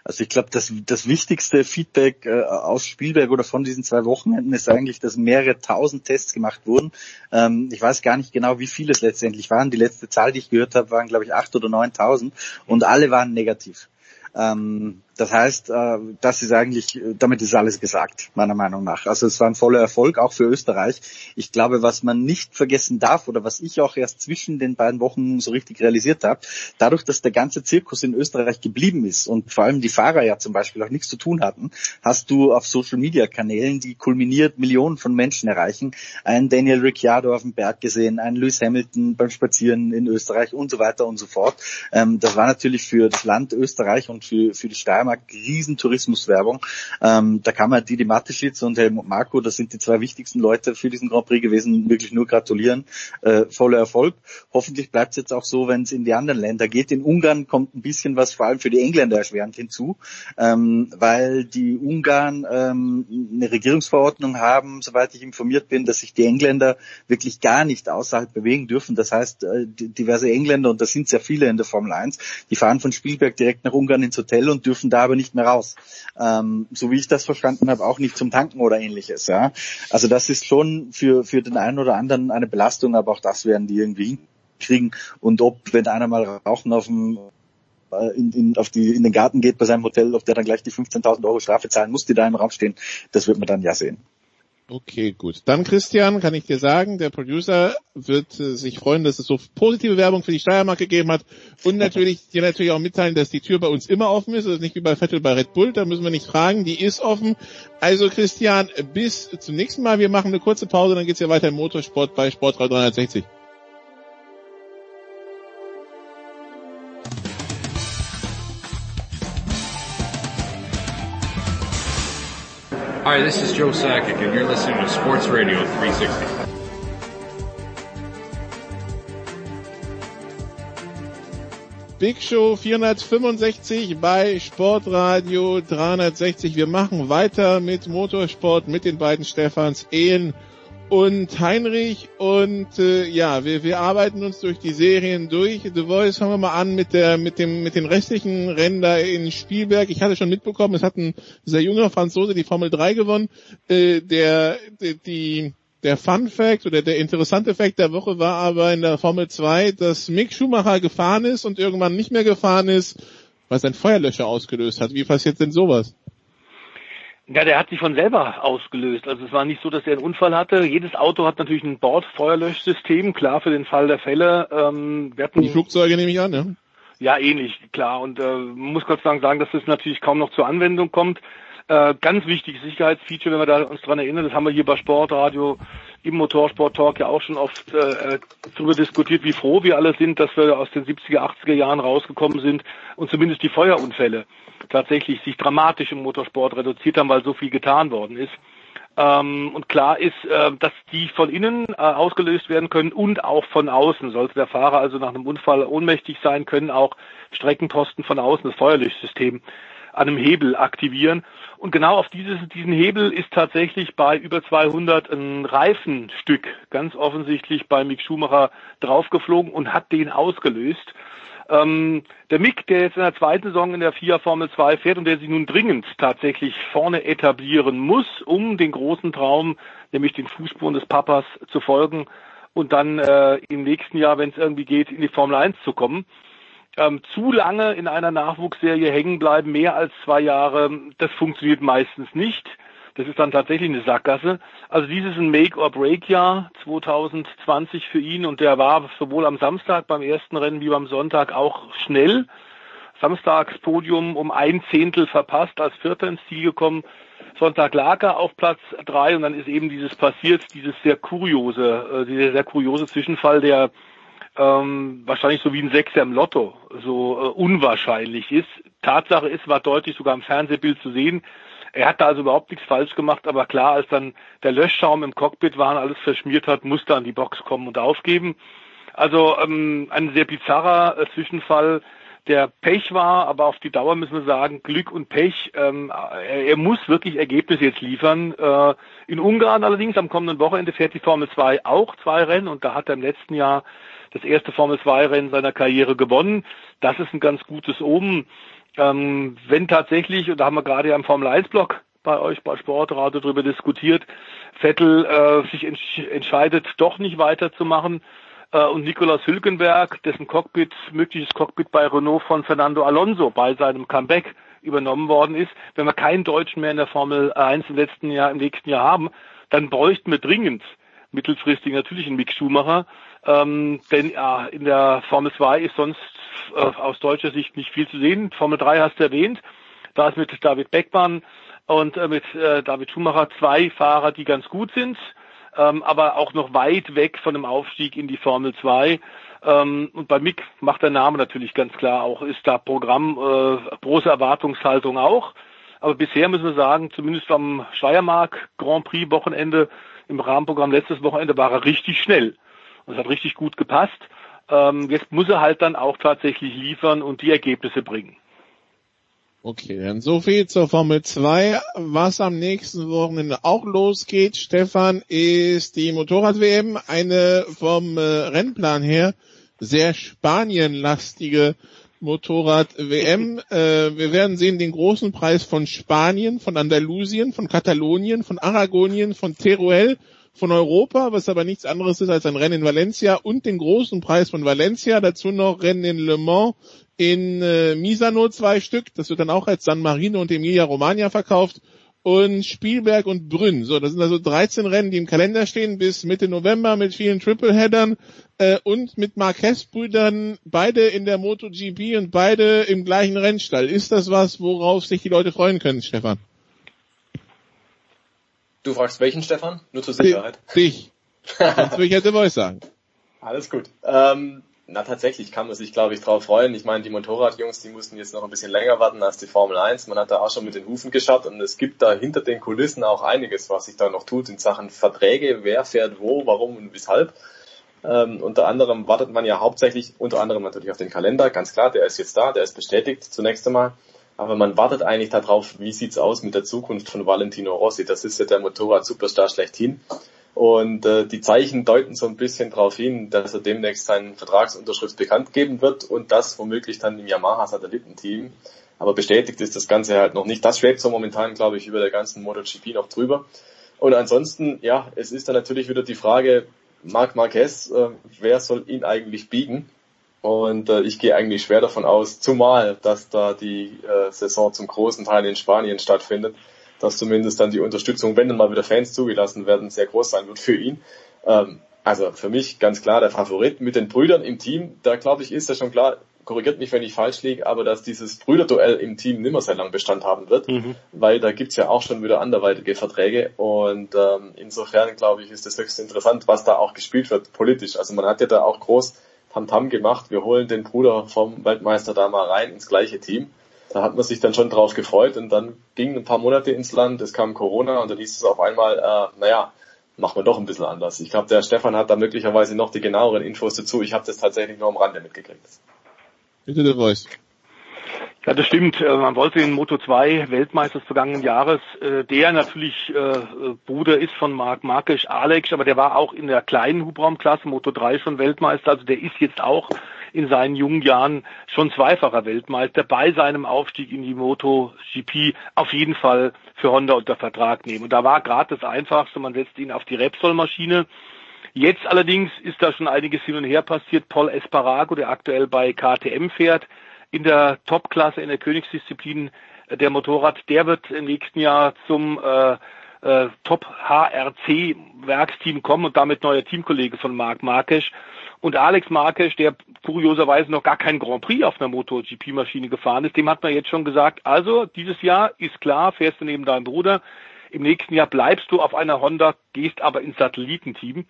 Also ich glaube, das, das wichtigste Feedback äh, aus Spielberg oder von diesen zwei Wochenenden ist eigentlich, dass mehrere tausend Tests gemacht wurden. Ähm, ich weiß gar nicht genau, wie viele es letztendlich waren. Die letzte Zahl, die ich gehört habe, waren, glaube ich, acht oder neuntausend und alle waren negativ. Ähm, das heißt, äh, das ist eigentlich, damit ist alles gesagt, meiner Meinung nach. Also es war ein voller Erfolg, auch für Österreich. Ich glaube, was man nicht vergessen darf oder was ich auch erst zwischen den beiden Wochen so richtig realisiert habe, dadurch, dass der ganze Zirkus in Österreich geblieben ist und vor allem die Fahrer ja zum Beispiel auch nichts zu tun hatten, hast du auf Social Media Kanälen, die kulminiert Millionen von Menschen erreichen, einen Daniel Ricciardo auf dem Berg gesehen, einen Lewis Hamilton beim Spazieren in Österreich und so weiter und so fort. Ähm, das war natürlich für das Land Österreich und für, für die Steiermark Steiermark riesen Tourismuswerbung. Ähm, da kann man Didi Mateschitz und Helmut Marko, das sind die zwei wichtigsten Leute für diesen Grand Prix gewesen, wirklich nur gratulieren. Äh, voller Erfolg. Hoffentlich bleibt es jetzt auch so, wenn es in die anderen Länder geht. In Ungarn kommt ein bisschen was vor allem für die Engländer erschwerend hinzu, ähm, weil die Ungarn ähm, eine Regierungsverordnung haben, soweit ich informiert bin, dass sich die Engländer wirklich gar nicht außerhalb bewegen dürfen. Das heißt, äh, diverse Engländer, und das sind sehr viele in der Formel 1, die fahren von Spielberg direkt nach Ungarn ins Hotel und dürfen da aber nicht mehr raus. Ähm, so wie ich das verstanden habe, auch nicht zum Tanken oder ähnliches. Ja, also das ist schon für für den einen oder anderen eine Belastung, aber auch das werden die irgendwie kriegen. Und ob, wenn einer mal rauchen auf dem äh, in, in, auf die, in den Garten geht bei seinem Hotel, ob der dann gleich die 15.000 Euro Strafe zahlen muss, die da im Raum stehen, das wird man dann ja sehen. Okay, gut. Dann Christian, kann ich dir sagen, der Producer wird äh, sich freuen, dass es so positive Werbung für die Steiermark gegeben hat und natürlich dir natürlich auch mitteilen, dass die Tür bei uns immer offen ist. Das ist nicht wie bei Vettel bei Red Bull, da müssen wir nicht fragen, die ist offen. Also Christian, bis zum nächsten Mal. Wir machen eine kurze Pause, dann geht's ja weiter im Motorsport bei Sportradio 360. Hi, this is Joe Sakic, and you're listening to Sports Radio 360. Big Show 465 bei Sportradio 360. Wir machen weiter mit Motorsport mit den beiden Stefans Ehen und Heinrich und äh, ja, wir, wir arbeiten uns durch die Serien durch. The Voice fangen wir mal an mit der mit dem mit den restlichen Rennen da in Spielberg. Ich hatte schon mitbekommen, es hat ein sehr junger Franzose die Formel 3 gewonnen. Äh, der die der Fun Fact oder der interessante Fact der Woche war aber in der Formel 2, dass Mick Schumacher gefahren ist und irgendwann nicht mehr gefahren ist, weil sein Feuerlöscher ausgelöst hat. Wie passiert denn sowas? Ja, der hat sich von selber ausgelöst. Also es war nicht so, dass er einen Unfall hatte. Jedes Auto hat natürlich ein Bordfeuerlöschsystem, klar für den Fall der Fälle. Ähm, wir hatten, Die Flugzeuge nehme ich an, ja? Ja, ähnlich, klar. Und äh, muss Gott sei Dank sagen, dass das natürlich kaum noch zur Anwendung kommt. Äh, ganz wichtiges Sicherheitsfeature, wenn wir da uns dran erinnern, das haben wir hier bei Sportradio im Motorsport Talk ja auch schon oft äh, darüber diskutiert, wie froh wir alle sind, dass wir aus den 70er, 80er Jahren rausgekommen sind und zumindest die Feuerunfälle tatsächlich sich dramatisch im Motorsport reduziert haben, weil so viel getan worden ist. Ähm, und klar ist, äh, dass die von innen äh, ausgelöst werden können und auch von außen. Sollte der Fahrer also nach einem Unfall ohnmächtig sein, können auch Streckenposten von außen das Feuerlöschsystem an einem Hebel aktivieren. Und genau auf dieses, diesen Hebel ist tatsächlich bei über 200 ein Reifenstück ganz offensichtlich bei Mick Schumacher draufgeflogen und hat den ausgelöst. Ähm, der Mick, der jetzt in der zweiten Saison in der FIA Formel 2 fährt und der sich nun dringend tatsächlich vorne etablieren muss, um den großen Traum, nämlich den Fußspuren des Papas zu folgen und dann äh, im nächsten Jahr, wenn es irgendwie geht, in die Formel 1 zu kommen. Ähm, zu lange in einer Nachwuchsserie hängen bleiben, mehr als zwei Jahre, das funktioniert meistens nicht. Das ist dann tatsächlich eine Sackgasse. Also dieses ein Make-or-Break-Jahr 2020 für ihn und der war sowohl am Samstag beim ersten Rennen wie beim Sonntag auch schnell. Samstags Podium um ein Zehntel verpasst, als Vierter ins Ziel gekommen. Sonntag lag er auf Platz drei und dann ist eben dieses passiert, dieses sehr kuriose, äh, dieser sehr kuriose Zwischenfall, der ähm, wahrscheinlich so wie ein Sechser im Lotto so äh, unwahrscheinlich ist. Tatsache ist, war deutlich sogar im Fernsehbild zu sehen, er hat da also überhaupt nichts falsch gemacht, aber klar, als dann der Löschschaum im Cockpit war und alles verschmiert hat, musste er an die Box kommen und aufgeben. Also ähm, ein sehr bizarrer äh, Zwischenfall, der Pech war, aber auf die Dauer müssen wir sagen, Glück und Pech. Ähm, er, er muss wirklich Ergebnisse jetzt liefern. Äh, in Ungarn allerdings am kommenden Wochenende fährt die Formel 2 auch zwei Rennen und da hat er im letzten Jahr das erste Formel 2 Rennen seiner Karriere gewonnen. Das ist ein ganz gutes Omen. Ähm, wenn tatsächlich, und da haben wir gerade ja im Formel 1 Block bei euch bei Sportradio darüber diskutiert, Vettel äh, sich entsch entscheidet, doch nicht weiterzumachen äh, und Nikolaus Hülkenberg, dessen Cockpit, mögliches Cockpit bei Renault von Fernando Alonso bei seinem Comeback übernommen worden ist, wenn wir keinen Deutschen mehr in der Formel 1 im letzten Jahr, im nächsten Jahr haben, dann bräuchten wir dringend mittelfristig natürlich einen Mick Schumacher, ähm, denn äh, in der Formel 2 ist sonst äh, aus deutscher Sicht nicht viel zu sehen. Formel 3 hast du erwähnt. Da ist mit David Beckmann und äh, mit äh, David Schumacher zwei Fahrer, die ganz gut sind, ähm, aber auch noch weit weg von dem Aufstieg in die Formel 2. Ähm, und bei Mick macht der Name natürlich ganz klar auch, ist da Programm, äh, große Erwartungshaltung auch. Aber bisher müssen wir sagen, zumindest am Steiermark Grand Prix Wochenende im Rahmenprogramm letztes Wochenende war er richtig schnell. Und es hat richtig gut gepasst. Ähm, jetzt muss er halt dann auch tatsächlich liefern und die Ergebnisse bringen. Okay, dann so viel zur Formel 2. Was am nächsten Wochenende auch losgeht, Stefan, ist die Motorrad-WM. Eine vom äh, Rennplan her sehr Spanien-lastige Motorrad-WM. Äh, wir werden sehen den großen Preis von Spanien, von Andalusien, von Katalonien, von Aragonien, von Teruel, von Europa, was aber nichts anderes ist als ein Rennen in Valencia und den großen Preis von Valencia. Dazu noch Rennen in Le Mans, in äh, Misano zwei Stück. Das wird dann auch als San Marino und Emilia Romagna verkauft und Spielberg und Brünn. So, das sind also 13 Rennen, die im Kalender stehen bis Mitte November mit vielen Tripleheadern äh, und mit Marquez-Brüdern, beide in der MotoGP und beide im gleichen Rennstall. Ist das was, worauf sich die Leute freuen können, Stefan? Du fragst welchen, Stefan? Nur zur Sicherheit. Dich. Sonst würde ich hätte Voice sagen. [LAUGHS] Alles gut. Ähm, na tatsächlich kann man sich, glaube ich, drauf freuen. Ich meine, die Motorradjungs, die mussten jetzt noch ein bisschen länger warten als die Formel 1. Man hat da auch schon mit den Hufen geschaut und es gibt da hinter den Kulissen auch einiges, was sich da noch tut in Sachen Verträge, wer fährt wo, warum und weshalb. Ähm, unter anderem wartet man ja hauptsächlich, unter anderem natürlich auf den Kalender, ganz klar, der ist jetzt da, der ist bestätigt zunächst einmal. Aber man wartet eigentlich darauf, wie sieht's aus mit der Zukunft von Valentino Rossi. Das ist ja der Motorrad-Superstar schlechthin. Und äh, die Zeichen deuten so ein bisschen darauf hin, dass er demnächst seinen Vertragsunterschrift bekannt geben wird und das womöglich dann im Yamaha-Satellitenteam. Aber bestätigt ist das Ganze halt noch nicht. Das schwebt so momentan, glaube ich, über der ganzen MotoGP noch drüber. Und ansonsten, ja, es ist dann natürlich wieder die Frage, Marc Marquez, äh, wer soll ihn eigentlich biegen? Und äh, ich gehe eigentlich schwer davon aus, zumal, dass da die äh, Saison zum großen Teil in Spanien stattfindet, dass zumindest dann die Unterstützung, wenn dann mal wieder Fans zugelassen werden, sehr groß sein wird für ihn. Ähm, also für mich ganz klar der Favorit mit den Brüdern im Team. Da glaube ich, ist ja schon klar, korrigiert mich, wenn ich falsch liege, aber dass dieses Brüderduell im Team nimmer sehr lang Bestand haben wird, mhm. weil da gibt's ja auch schon wieder anderweitige Verträge und ähm, insofern glaube ich, ist das höchst interessant, was da auch gespielt wird politisch. Also man hat ja da auch groß Tamtam -Tam gemacht, wir holen den Bruder vom Weltmeister da mal rein ins gleiche Team da hat man sich dann schon drauf gefreut und dann gingen ein paar Monate ins Land, es kam Corona und dann hieß es auf einmal, äh, naja, machen wir doch ein bisschen anders. Ich glaube, der Stefan hat da möglicherweise noch die genaueren Infos dazu. Ich habe das tatsächlich nur am Rande mitgekriegt. Bitte der Voice. Ja, das stimmt. Äh, man wollte den Moto 2 Weltmeister des vergangenen Jahres, äh, der natürlich äh, Bruder ist von Marc Marquez, Alex, aber der war auch in der kleinen Hubraumklasse Moto 3 schon Weltmeister. Also der ist jetzt auch in seinen jungen Jahren schon zweifacher Weltmeister bei seinem Aufstieg in die MotoGP auf jeden Fall für Honda unter Vertrag nehmen. Und da war gerade das Einfachste, man setzt ihn auf die Repsol-Maschine. Jetzt allerdings ist da schon einiges hin und her passiert. Paul Esparago, der aktuell bei KTM fährt, in der Topklasse, in der Königsdisziplin der Motorrad, der wird im nächsten Jahr zum äh, äh, Top HRC Werksteam kommen und damit neuer Teamkollege von Marc Marquez. Und Alex Marquez, der kurioserweise noch gar keinen Grand Prix auf einer MotoGP-Maschine gefahren ist, dem hat man jetzt schon gesagt, also dieses Jahr ist klar, fährst du neben deinem Bruder, im nächsten Jahr bleibst du auf einer Honda, gehst aber ins Satellitenteam.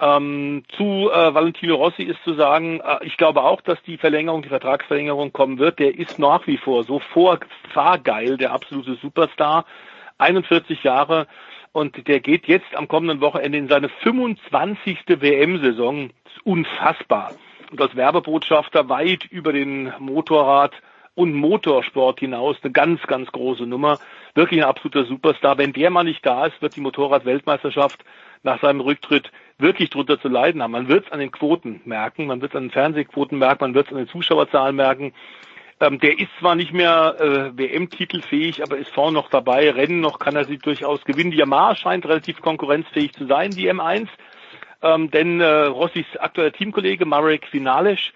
Ähm, zu äh, Valentino Rossi ist zu sagen, äh, ich glaube auch, dass die Verlängerung, die Vertragsverlängerung kommen wird. Der ist nach wie vor so vorfahrgeil, der absolute Superstar. 41 Jahre und der geht jetzt am kommenden Wochenende in seine 25. WM-Saison unfassbar. Und als Werbebotschafter weit über den Motorrad und Motorsport hinaus eine ganz, ganz große Nummer. Wirklich ein absoluter Superstar. Wenn der mal nicht da ist, wird die Motorrad-Weltmeisterschaft nach seinem Rücktritt wirklich drunter zu leiden haben. Man wird es an den Quoten merken, man wird es an den Fernsehquoten merken, man wird es an den Zuschauerzahlen merken. Ähm, der ist zwar nicht mehr äh, WM-titelfähig, aber ist vorne noch dabei. Rennen noch kann er sie durchaus gewinnen. Die Yamaha scheint relativ konkurrenzfähig zu sein, die M1 ähm, denn äh, Rossis aktueller Teamkollege Marek Finalisch,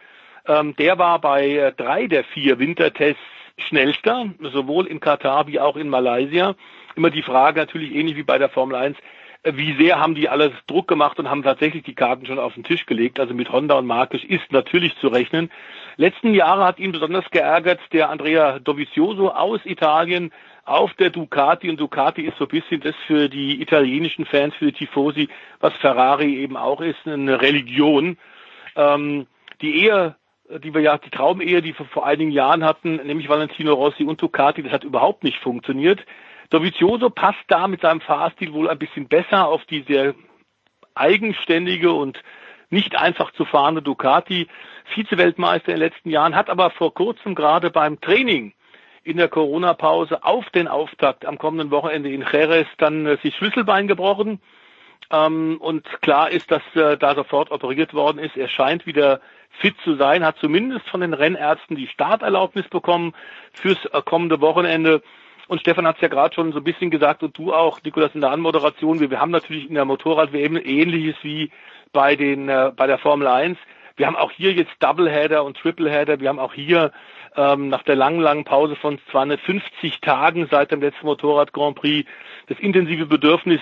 ähm, der war bei äh, drei der vier Wintertests schnellster, sowohl in Katar wie auch in Malaysia. Immer die Frage natürlich ähnlich wie bei der Formel 1, äh, wie sehr haben die alles Druck gemacht und haben tatsächlich die Karten schon auf den Tisch gelegt. Also mit Honda und Marquez ist natürlich zu rechnen. Letzten Jahre hat ihn besonders geärgert der Andrea Dovizioso aus Italien, auf der Ducati und Ducati ist so ein bisschen das für die italienischen Fans, für die Tifosi, was Ferrari eben auch ist, eine Religion. Ähm, die Ehe, die wir ja, die Traumehe, die wir vor einigen Jahren hatten, nämlich Valentino Rossi und Ducati, das hat überhaupt nicht funktioniert. Dovizioso passt da mit seinem Fahrstil wohl ein bisschen besser auf die sehr eigenständige und nicht einfach zu fahrende Ducati. Vize-Weltmeister in den letzten Jahren, hat aber vor kurzem gerade beim Training in der Corona-Pause auf den Auftakt am kommenden Wochenende in Jerez dann äh, sich Schlüsselbein gebrochen. Ähm, und klar ist, dass äh, da sofort operiert worden ist. Er scheint wieder fit zu sein, hat zumindest von den Rennärzten die Starterlaubnis bekommen fürs äh, kommende Wochenende. Und Stefan hat es ja gerade schon so ein bisschen gesagt und du auch, Nikolas, in der Anmoderation. Wir, wir haben natürlich in der Motorrad-WM ähnliches wie bei den äh, bei der Formel 1. Wir haben auch hier jetzt Doubleheader und Tripleheader. Wir haben auch hier ähm, nach der langen, langen Pause von 250 Tagen seit dem letzten Motorrad Grand Prix das intensive Bedürfnis,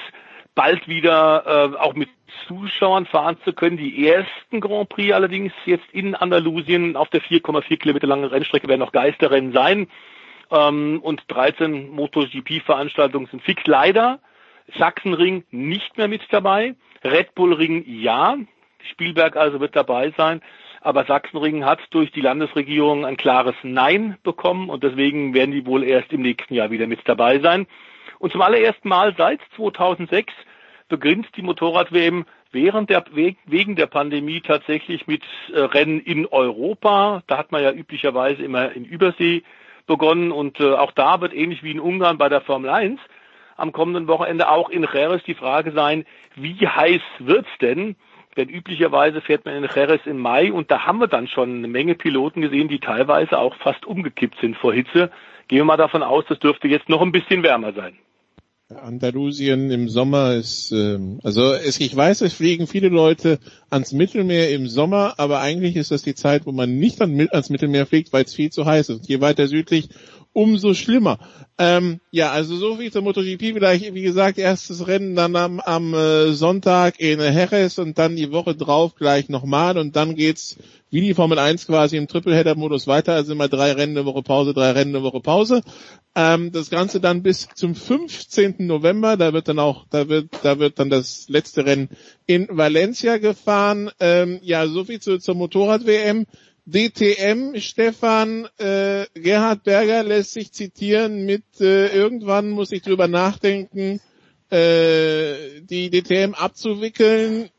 bald wieder äh, auch mit Zuschauern fahren zu können. Die ersten Grand Prix allerdings jetzt in Andalusien auf der 4,4 Kilometer langen Rennstrecke werden noch Geisterrennen sein. Ähm, und 13 MotoGP-Veranstaltungen sind fix. Leider Sachsenring nicht mehr mit dabei. Red Bull Ring ja. Spielberg also wird dabei sein. Aber Sachsenring hat durch die Landesregierung ein klares Nein bekommen und deswegen werden die wohl erst im nächsten Jahr wieder mit dabei sein. Und zum allerersten Mal seit 2006 beginnt die Motorrad-WM während der, wegen der Pandemie tatsächlich mit äh, Rennen in Europa. Da hat man ja üblicherweise immer in Übersee begonnen und äh, auch da wird ähnlich wie in Ungarn bei der Formel 1 am kommenden Wochenende auch in Jerez die Frage sein, wie heiß wird's denn? Denn üblicherweise fährt man in Jerez im Mai und da haben wir dann schon eine Menge Piloten gesehen, die teilweise auch fast umgekippt sind vor Hitze. Gehen wir mal davon aus, das dürfte jetzt noch ein bisschen wärmer sein. Andalusien im Sommer ist, ähm, also es, ich weiß, es fliegen viele Leute ans Mittelmeer im Sommer, aber eigentlich ist das die Zeit, wo man nicht ans Mittelmeer fliegt, weil es viel zu heiß ist. Je weiter südlich, umso schlimmer. Ähm, ja, also so viel zur MotoGP. Vielleicht, wie gesagt, erstes Rennen dann am, am äh, Sonntag in Jerez und dann die Woche drauf gleich nochmal und dann geht's wie die Formel 1 quasi im Tripleheader-Modus weiter. Also immer drei Rennen eine Woche Pause, drei Rennen eine Woche Pause. Ähm, das Ganze dann bis zum 15. November. Da wird dann auch, da wird, da wird dann das letzte Rennen in Valencia gefahren. Ähm, ja, so viel zu, zur Motorrad-WM. DTM, Stefan, äh, Gerhard Berger lässt sich zitieren mit äh, irgendwann muss ich drüber nachdenken, äh, die DTM abzuwickeln.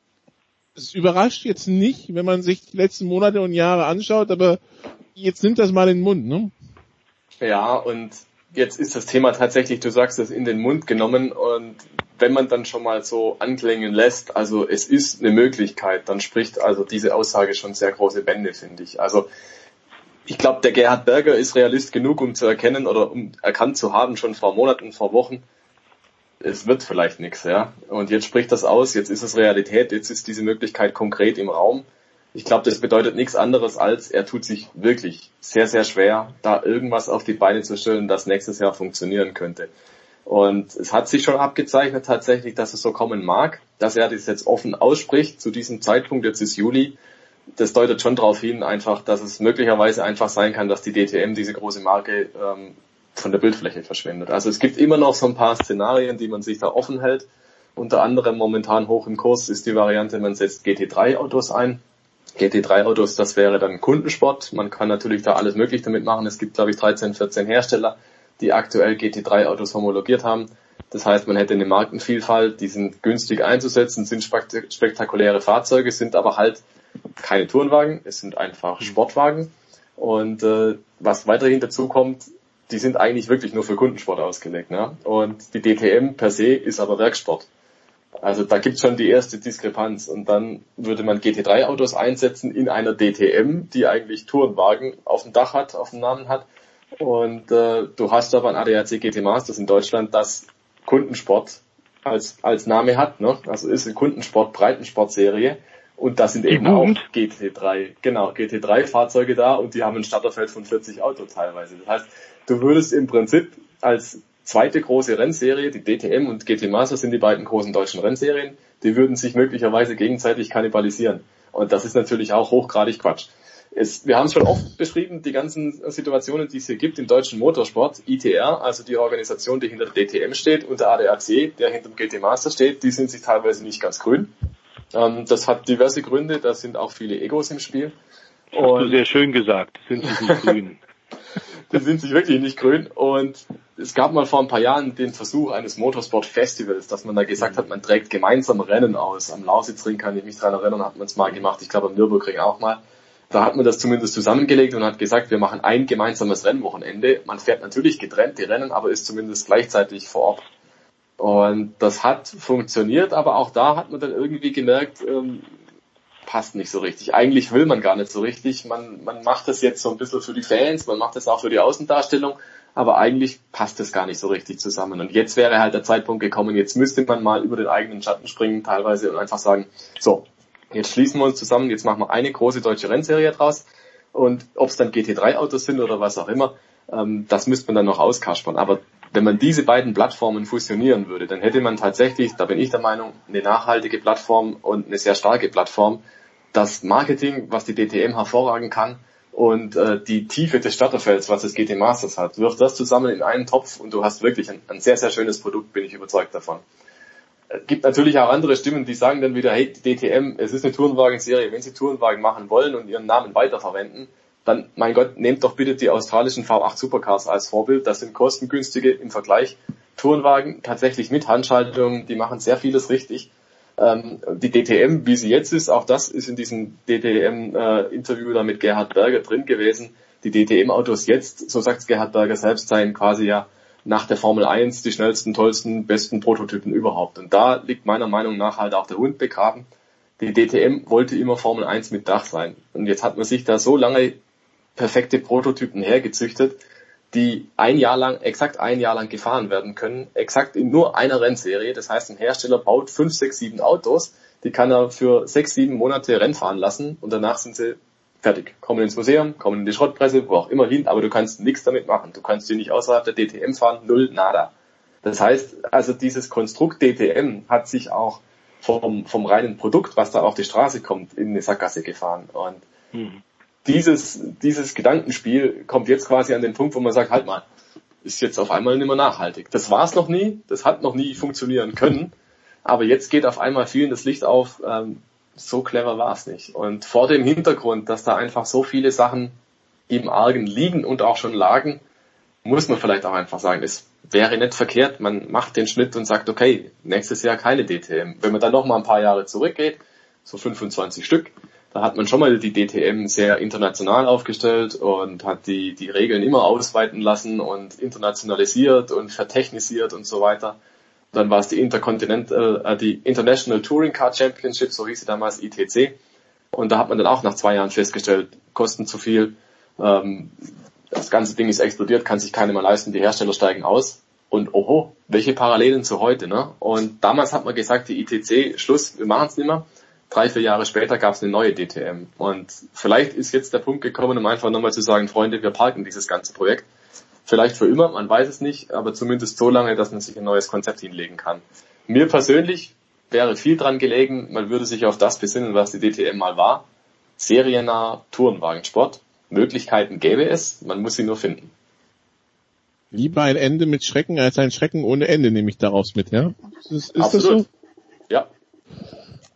Es überrascht jetzt nicht, wenn man sich die letzten Monate und Jahre anschaut, aber jetzt nimmt das mal in den Mund, ne? Ja, und jetzt ist das Thema tatsächlich, du sagst es, in den Mund genommen und wenn man dann schon mal so anklingen lässt, also es ist eine Möglichkeit, dann spricht also diese Aussage schon sehr große Bände, finde ich. Also ich glaube, der Gerhard Berger ist Realist genug, um zu erkennen oder um erkannt zu haben, schon vor Monaten, vor Wochen, es wird vielleicht nichts, ja. Und jetzt spricht das aus, jetzt ist es Realität, jetzt ist diese Möglichkeit konkret im Raum. Ich glaube, das bedeutet nichts anderes als, er tut sich wirklich sehr, sehr schwer, da irgendwas auf die Beine zu stellen, das nächstes Jahr funktionieren könnte. Und es hat sich schon abgezeichnet tatsächlich, dass es so kommen mag, dass er das jetzt offen ausspricht zu diesem Zeitpunkt, jetzt ist Juli. Das deutet schon darauf hin, einfach, dass es möglicherweise einfach sein kann, dass die DTM, diese große Marke, ähm, von der Bildfläche verschwindet. Also es gibt immer noch so ein paar Szenarien, die man sich da offen hält. Unter anderem momentan hoch im Kurs ist die Variante, man setzt GT3-Autos ein. GT3-Autos, das wäre dann Kundensport. Man kann natürlich da alles möglich damit machen. Es gibt, glaube ich, 13, 14 Hersteller, die aktuell GT3-Autos homologiert haben. Das heißt, man hätte eine Markenvielfalt, die sind günstig einzusetzen, sind spektakuläre Fahrzeuge, sind aber halt keine Tourenwagen, es sind einfach mhm. Sportwagen. Und äh, was weiterhin dazu kommt, die sind eigentlich wirklich nur für Kundensport ausgelegt. Ne? Und die DTM per se ist aber Werksport. Also da gibt's schon die erste Diskrepanz. Und dann würde man GT3-Autos einsetzen in einer DTM, die eigentlich Tourenwagen auf dem Dach hat, auf dem Namen hat. Und äh, du hast aber ein ADAC GT Masters in Deutschland, das Kundensport als, als Name hat. Ne? Also ist eine Kundensport, Breitensportserie. Und da sind eben auch GT3, genau, GT3-Fahrzeuge da und die haben ein Starterfeld von 40 Autos teilweise. Das heißt, du würdest im Prinzip als zweite große Rennserie, die DTM und GT Masters sind die beiden großen deutschen Rennserien, die würden sich möglicherweise gegenseitig kannibalisieren. Und das ist natürlich auch hochgradig Quatsch. Es, wir haben es schon oft beschrieben, die ganzen Situationen, die es hier gibt im deutschen Motorsport, ITR, also die Organisation, die hinter der DTM steht, und der ADAC, der hinter dem GT Master steht, die sind sich teilweise nicht ganz grün. Ähm, das hat diverse Gründe, da sind auch viele Egos im Spiel. Das hast du sehr schön gesagt, sind sich nicht grün. [LAUGHS] die sind sich wirklich nicht grün. Und es gab mal vor ein paar Jahren den Versuch eines Motorsport-Festivals, dass man da gesagt hat, man trägt gemeinsam Rennen aus. Am Lausitzring kann ich mich dran erinnern, hat man es mal gemacht. Ich glaube am Nürburgring auch mal. Da hat man das zumindest zusammengelegt und hat gesagt, wir machen ein gemeinsames Rennwochenende. Man fährt natürlich getrennt die Rennen, aber ist zumindest gleichzeitig vor Ort. Und das hat funktioniert, aber auch da hat man dann irgendwie gemerkt, ähm, passt nicht so richtig. Eigentlich will man gar nicht so richtig. Man, man macht das jetzt so ein bisschen für die Fans, man macht das auch für die Außendarstellung, aber eigentlich passt das gar nicht so richtig zusammen. Und jetzt wäre halt der Zeitpunkt gekommen, jetzt müsste man mal über den eigenen Schatten springen teilweise und einfach sagen, so, jetzt schließen wir uns zusammen, jetzt machen wir eine große deutsche Rennserie draus. Und ob es dann GT3-Autos sind oder was auch immer, ähm, das müsste man dann noch auskaspern. Aber wenn man diese beiden Plattformen fusionieren würde, dann hätte man tatsächlich, da bin ich der Meinung, eine nachhaltige Plattform und eine sehr starke Plattform. Das Marketing, was die DTM hervorragen kann und äh, die Tiefe des Starterfelds, was das GT Masters hat, wirft das zusammen in einen Topf und du hast wirklich ein, ein sehr, sehr schönes Produkt, bin ich überzeugt davon. Es gibt natürlich auch andere Stimmen, die sagen dann wieder, hey, DTM, es ist eine Tourenwagen-Serie, wenn sie Tourenwagen machen wollen und ihren Namen weiterverwenden, dann, mein Gott, nehmt doch bitte die australischen V8 Supercars als Vorbild. Das sind kostengünstige im Vergleich Tourenwagen, tatsächlich mit Handschaltung, die machen sehr vieles richtig. Ähm, die DTM, wie sie jetzt ist, auch das ist in diesem DTM-Interview äh, da mit Gerhard Berger drin gewesen. Die DTM-Autos jetzt, so sagt Gerhard Berger selbst, seien quasi ja nach der Formel 1 die schnellsten, tollsten, besten Prototypen überhaupt. Und da liegt meiner Meinung nach halt auch der Hund begraben. Die DTM wollte immer Formel 1 mit Dach sein. Und jetzt hat man sich da so lange perfekte Prototypen hergezüchtet, die ein Jahr lang, exakt ein Jahr lang gefahren werden können, exakt in nur einer Rennserie. Das heißt, ein Hersteller baut fünf, sechs, sieben Autos, die kann er für sechs, sieben Monate Rennen fahren lassen und danach sind sie fertig. Kommen ins Museum, kommen in die Schrottpresse, wo auch immer hin, aber du kannst nichts damit machen. Du kannst sie nicht außerhalb der DTM fahren, null, nada. Das heißt, also dieses Konstrukt DTM hat sich auch vom, vom reinen Produkt, was da auf die Straße kommt, in eine Sackgasse gefahren. Und mhm dieses, dieses Gedankenspiel kommt jetzt quasi an den Punkt, wo man sagt, halt mal, ist jetzt auf einmal nicht mehr nachhaltig. Das war es noch nie, das hat noch nie funktionieren können, aber jetzt geht auf einmal vielen das Licht auf, ähm, so clever war es nicht. Und vor dem Hintergrund, dass da einfach so viele Sachen im Argen liegen und auch schon lagen, muss man vielleicht auch einfach sagen, es wäre nicht verkehrt, man macht den Schnitt und sagt, okay, nächstes Jahr keine DTM. Wenn man dann noch mal ein paar Jahre zurückgeht, so 25 Stück, da hat man schon mal die DTM sehr international aufgestellt und hat die, die Regeln immer ausweiten lassen und internationalisiert und vertechnisiert und so weiter. Dann war es die Interkontinent, äh, die International Touring Car Championship, so hieß sie damals ITC. Und da hat man dann auch nach zwei Jahren festgestellt, kosten zu viel, ähm, das ganze Ding ist explodiert, kann sich keiner mehr leisten, die Hersteller steigen aus. Und oho, welche Parallelen zu heute, ne? Und damals hat man gesagt, die ITC, Schluss, wir machen es nicht mehr drei, vier Jahre später gab es eine neue DTM. Und vielleicht ist jetzt der Punkt gekommen, um einfach nochmal zu sagen, Freunde, wir parken dieses ganze Projekt. Vielleicht für immer, man weiß es nicht, aber zumindest so lange, dass man sich ein neues Konzept hinlegen kann. Mir persönlich wäre viel dran gelegen, man würde sich auf das besinnen, was die DTM mal war. Seriennah Tourenwagensport. Möglichkeiten gäbe es, man muss sie nur finden. Lieber ein Ende mit Schrecken als ein Schrecken ohne Ende, nehme ich daraus mit, ja? Ist, ist das so? Ja.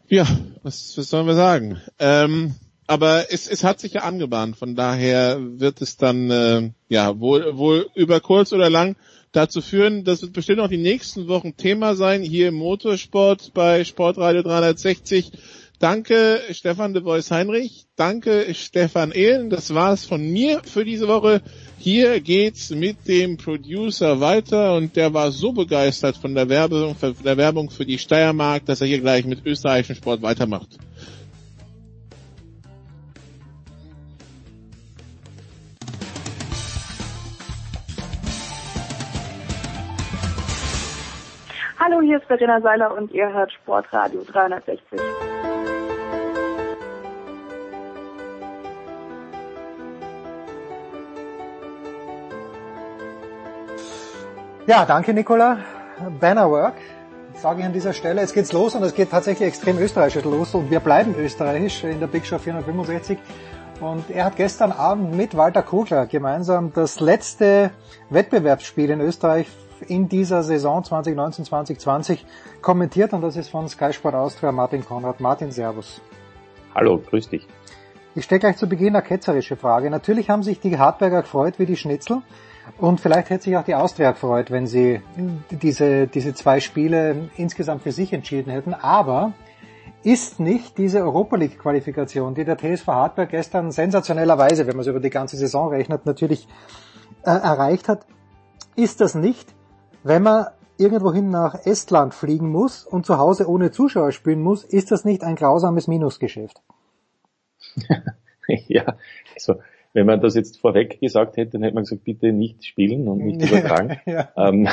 Ja, was, was sollen wir sagen? Ähm, aber es, es hat sich ja angebahnt, von daher wird es dann äh, ja wohl, wohl über kurz oder lang dazu führen, das wird bestimmt auch die nächsten Wochen Thema sein, hier im Motorsport bei Sportradio 360. Danke Stefan de Vois Heinrich, danke Stefan Ehlen, das war's von mir für diese Woche. Hier geht's mit dem Producer weiter und der war so begeistert von der Werbung, von der Werbung für die Steiermark, dass er hier gleich mit österreichischen Sport weitermacht. Hallo, hier ist Verena Seiler und ihr hört Sportradio 360. Ja, danke Nicola. Bannerwork, sage ich an dieser Stelle. Jetzt geht's los und es geht tatsächlich extrem österreichisch los und wir bleiben österreichisch in der Big Show 465. Und er hat gestern Abend mit Walter Kugler gemeinsam das letzte Wettbewerbsspiel in Österreich in dieser Saison 2019-2020 kommentiert und das ist von Sky Sport Austria Martin Konrad. Martin, Servus. Hallo, grüß dich. Ich stelle gleich zu Beginn eine ketzerische Frage. Natürlich haben sich die Hartberger gefreut wie die Schnitzel. Und vielleicht hätte sich auch die Austria gefreut, wenn sie diese, diese zwei Spiele insgesamt für sich entschieden hätten. Aber ist nicht diese Europa League Qualifikation, die der TSV Hartberg gestern sensationellerweise, wenn man es über die ganze Saison rechnet, natürlich äh, erreicht hat, ist das nicht, wenn man irgendwohin nach Estland fliegen muss und zu Hause ohne Zuschauer spielen muss, ist das nicht ein grausames Minusgeschäft? [LAUGHS] ja, also wenn man das jetzt vorweg gesagt hätte, dann hätte man gesagt, bitte nicht spielen und nicht [LAUGHS] übertragen. [LAUGHS] ja. ähm,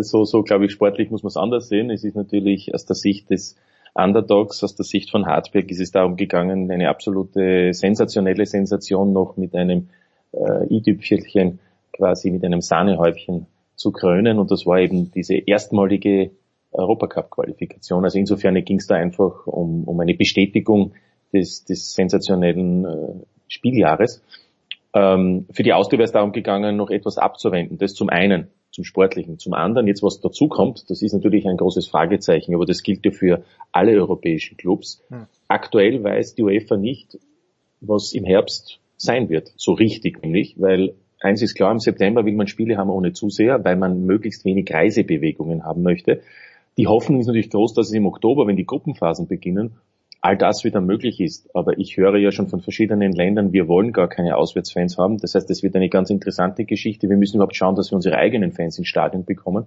so, so glaube ich, sportlich muss man es anders sehen. Es ist natürlich aus der Sicht des Underdogs, aus der Sicht von Hartberg ist es darum gegangen, eine absolute sensationelle Sensation noch mit einem äh, i-Tüpfelchen quasi mit einem Sahnehäubchen zu krönen und das war eben diese erstmalige Europacup-Qualifikation. Also insofern ging es da einfach um, um eine Bestätigung des, des sensationellen äh, Spieljahres. Ähm, für die Austria ist darum gegangen, noch etwas abzuwenden. Das zum einen, zum Sportlichen. Zum anderen, jetzt was dazu kommt, das ist natürlich ein großes Fragezeichen, aber das gilt ja für alle europäischen Clubs. Hm. Aktuell weiß die UEFA nicht, was im Herbst sein wird. So richtig nämlich, weil eins ist klar, im September will man Spiele haben ohne Zuseher, weil man möglichst wenig Reisebewegungen haben möchte. Die Hoffnung ist natürlich groß, dass es im Oktober, wenn die Gruppenphasen beginnen, all das wieder möglich ist. Aber ich höre ja schon von verschiedenen Ländern, wir wollen gar keine Auswärtsfans haben. Das heißt, es wird eine ganz interessante Geschichte. Wir müssen überhaupt schauen, dass wir unsere eigenen Fans ins Stadion bekommen.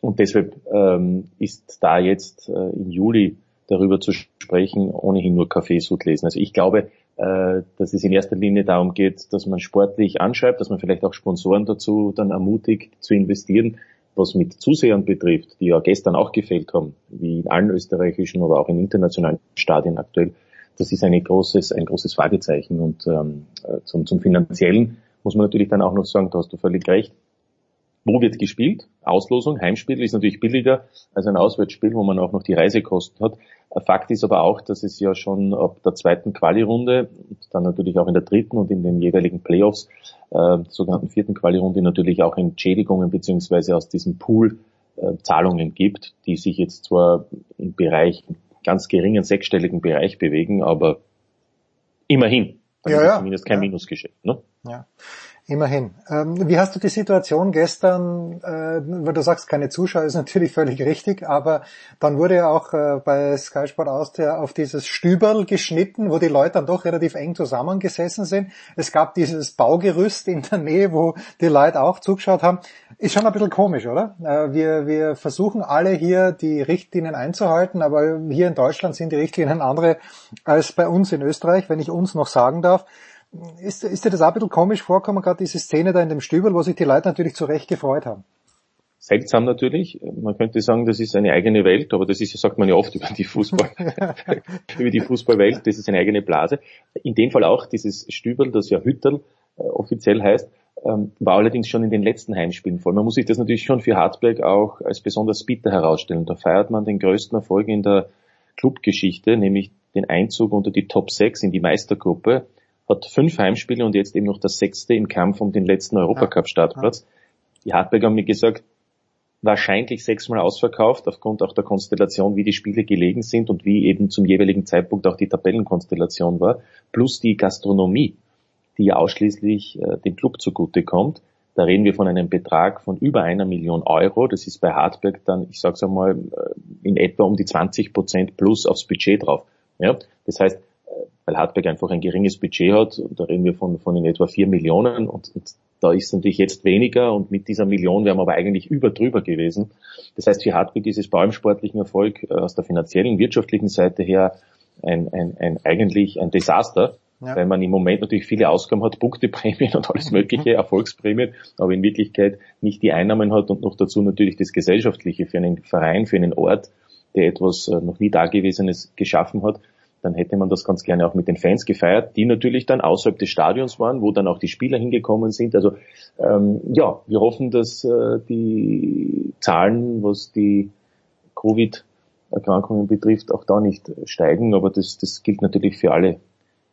Und deshalb ähm, ist da jetzt äh, im Juli darüber zu sprechen, ohnehin nur Kaffeesud lesen. Also ich glaube, äh, dass es in erster Linie darum geht, dass man sportlich anschreibt, dass man vielleicht auch Sponsoren dazu dann ermutigt zu investieren, was mit Zusehern betrifft, die ja gestern auch gefällt haben, wie in allen österreichischen, aber auch in internationalen Stadien aktuell, das ist ein großes, ein großes Fragezeichen. Und ähm, äh, zum, zum Finanziellen muss man natürlich dann auch noch sagen, da hast du völlig recht, wo wird gespielt? Auslosung, Heimspiel ist natürlich billiger als ein Auswärtsspiel, wo man auch noch die Reisekosten hat. Fakt ist aber auch, dass es ja schon ab der zweiten Quali-Runde und dann natürlich auch in der dritten und in den jeweiligen Playoffs, äh, sogenannten vierten Quali-Runde natürlich auch Entschädigungen beziehungsweise aus diesem Pool äh, Zahlungen gibt, die sich jetzt zwar im Bereich, ganz geringen sechsstelligen Bereich bewegen, aber immerhin. Dann ja, ist ja. zumindest kein Ja. Minusgeschäft. Ne? Ja. Immerhin. Ähm, wie hast du die Situation gestern, äh, weil du sagst, keine Zuschauer, ist natürlich völlig richtig, aber dann wurde ja auch äh, bei Sky Sport Austria auf dieses Stüberl geschnitten, wo die Leute dann doch relativ eng zusammengesessen sind. Es gab dieses Baugerüst in der Nähe, wo die Leute auch zugeschaut haben. Ist schon ein bisschen komisch, oder? Äh, wir, wir versuchen alle hier die Richtlinien einzuhalten, aber hier in Deutschland sind die Richtlinien andere als bei uns in Österreich, wenn ich uns noch sagen darf. Ist, ist dir das auch ein bisschen komisch vorkommen, gerade diese Szene da in dem Stübel, wo sich die Leute natürlich zu Recht gefreut haben? Seltsam natürlich. Man könnte sagen, das ist eine eigene Welt, aber das ist, sagt man ja oft [LAUGHS] über die Fußball, [LAUGHS] über die Fußballwelt, das ist eine eigene Blase. In dem Fall auch dieses Stüberl, das ja Hütterl äh, offiziell heißt, ähm, war allerdings schon in den letzten Heimspielen voll. Man muss sich das natürlich schon für Hartberg auch als besonders bitter herausstellen. Da feiert man den größten Erfolg in der Clubgeschichte, nämlich den Einzug unter die Top 6 in die Meistergruppe hat fünf Heimspiele und jetzt eben noch das sechste im Kampf um den letzten Europacup-Startplatz. Die Hartberg haben mir gesagt, wahrscheinlich sechsmal ausverkauft, aufgrund auch der Konstellation, wie die Spiele gelegen sind und wie eben zum jeweiligen Zeitpunkt auch die Tabellenkonstellation war, plus die Gastronomie, die ja ausschließlich äh, dem Club zugute kommt. Da reden wir von einem Betrag von über einer Million Euro. Das ist bei Hartberg dann, ich sage einmal, äh, in etwa um die 20 Prozent plus aufs Budget drauf. Ja? Das heißt, weil Hartberg einfach ein geringes Budget hat. Da reden wir von, von in etwa vier Millionen und, und da ist natürlich jetzt weniger und mit dieser Million wären wir aber eigentlich über drüber gewesen. Das heißt, für Hartberg ist es bei allem sportlichen Erfolg äh, aus der finanziellen, wirtschaftlichen Seite her ein, ein, ein eigentlich ein Desaster, Ja. weil man im Moment natürlich viele Ausgaben hat, Punkteprämien und alles mögliche, Erfolgsprämien, aber in Wirklichkeit nicht die Einnahmen hat und noch dazu natürlich das Gesellschaftliche für einen Verein, für einen Ort, der etwas äh, noch nie Dagewesenes geschaffen hat dann hätte man das ganz gerne auch mit den Fans gefeiert, die natürlich dann außerhalb des Stadions waren, wo dann auch die Spieler hingekommen sind. Also ähm, ja, wir hoffen, dass äh, die Zahlen, was die Covid-Erkrankungen betrifft, auch da nicht steigen. Aber das, das gilt natürlich für alle,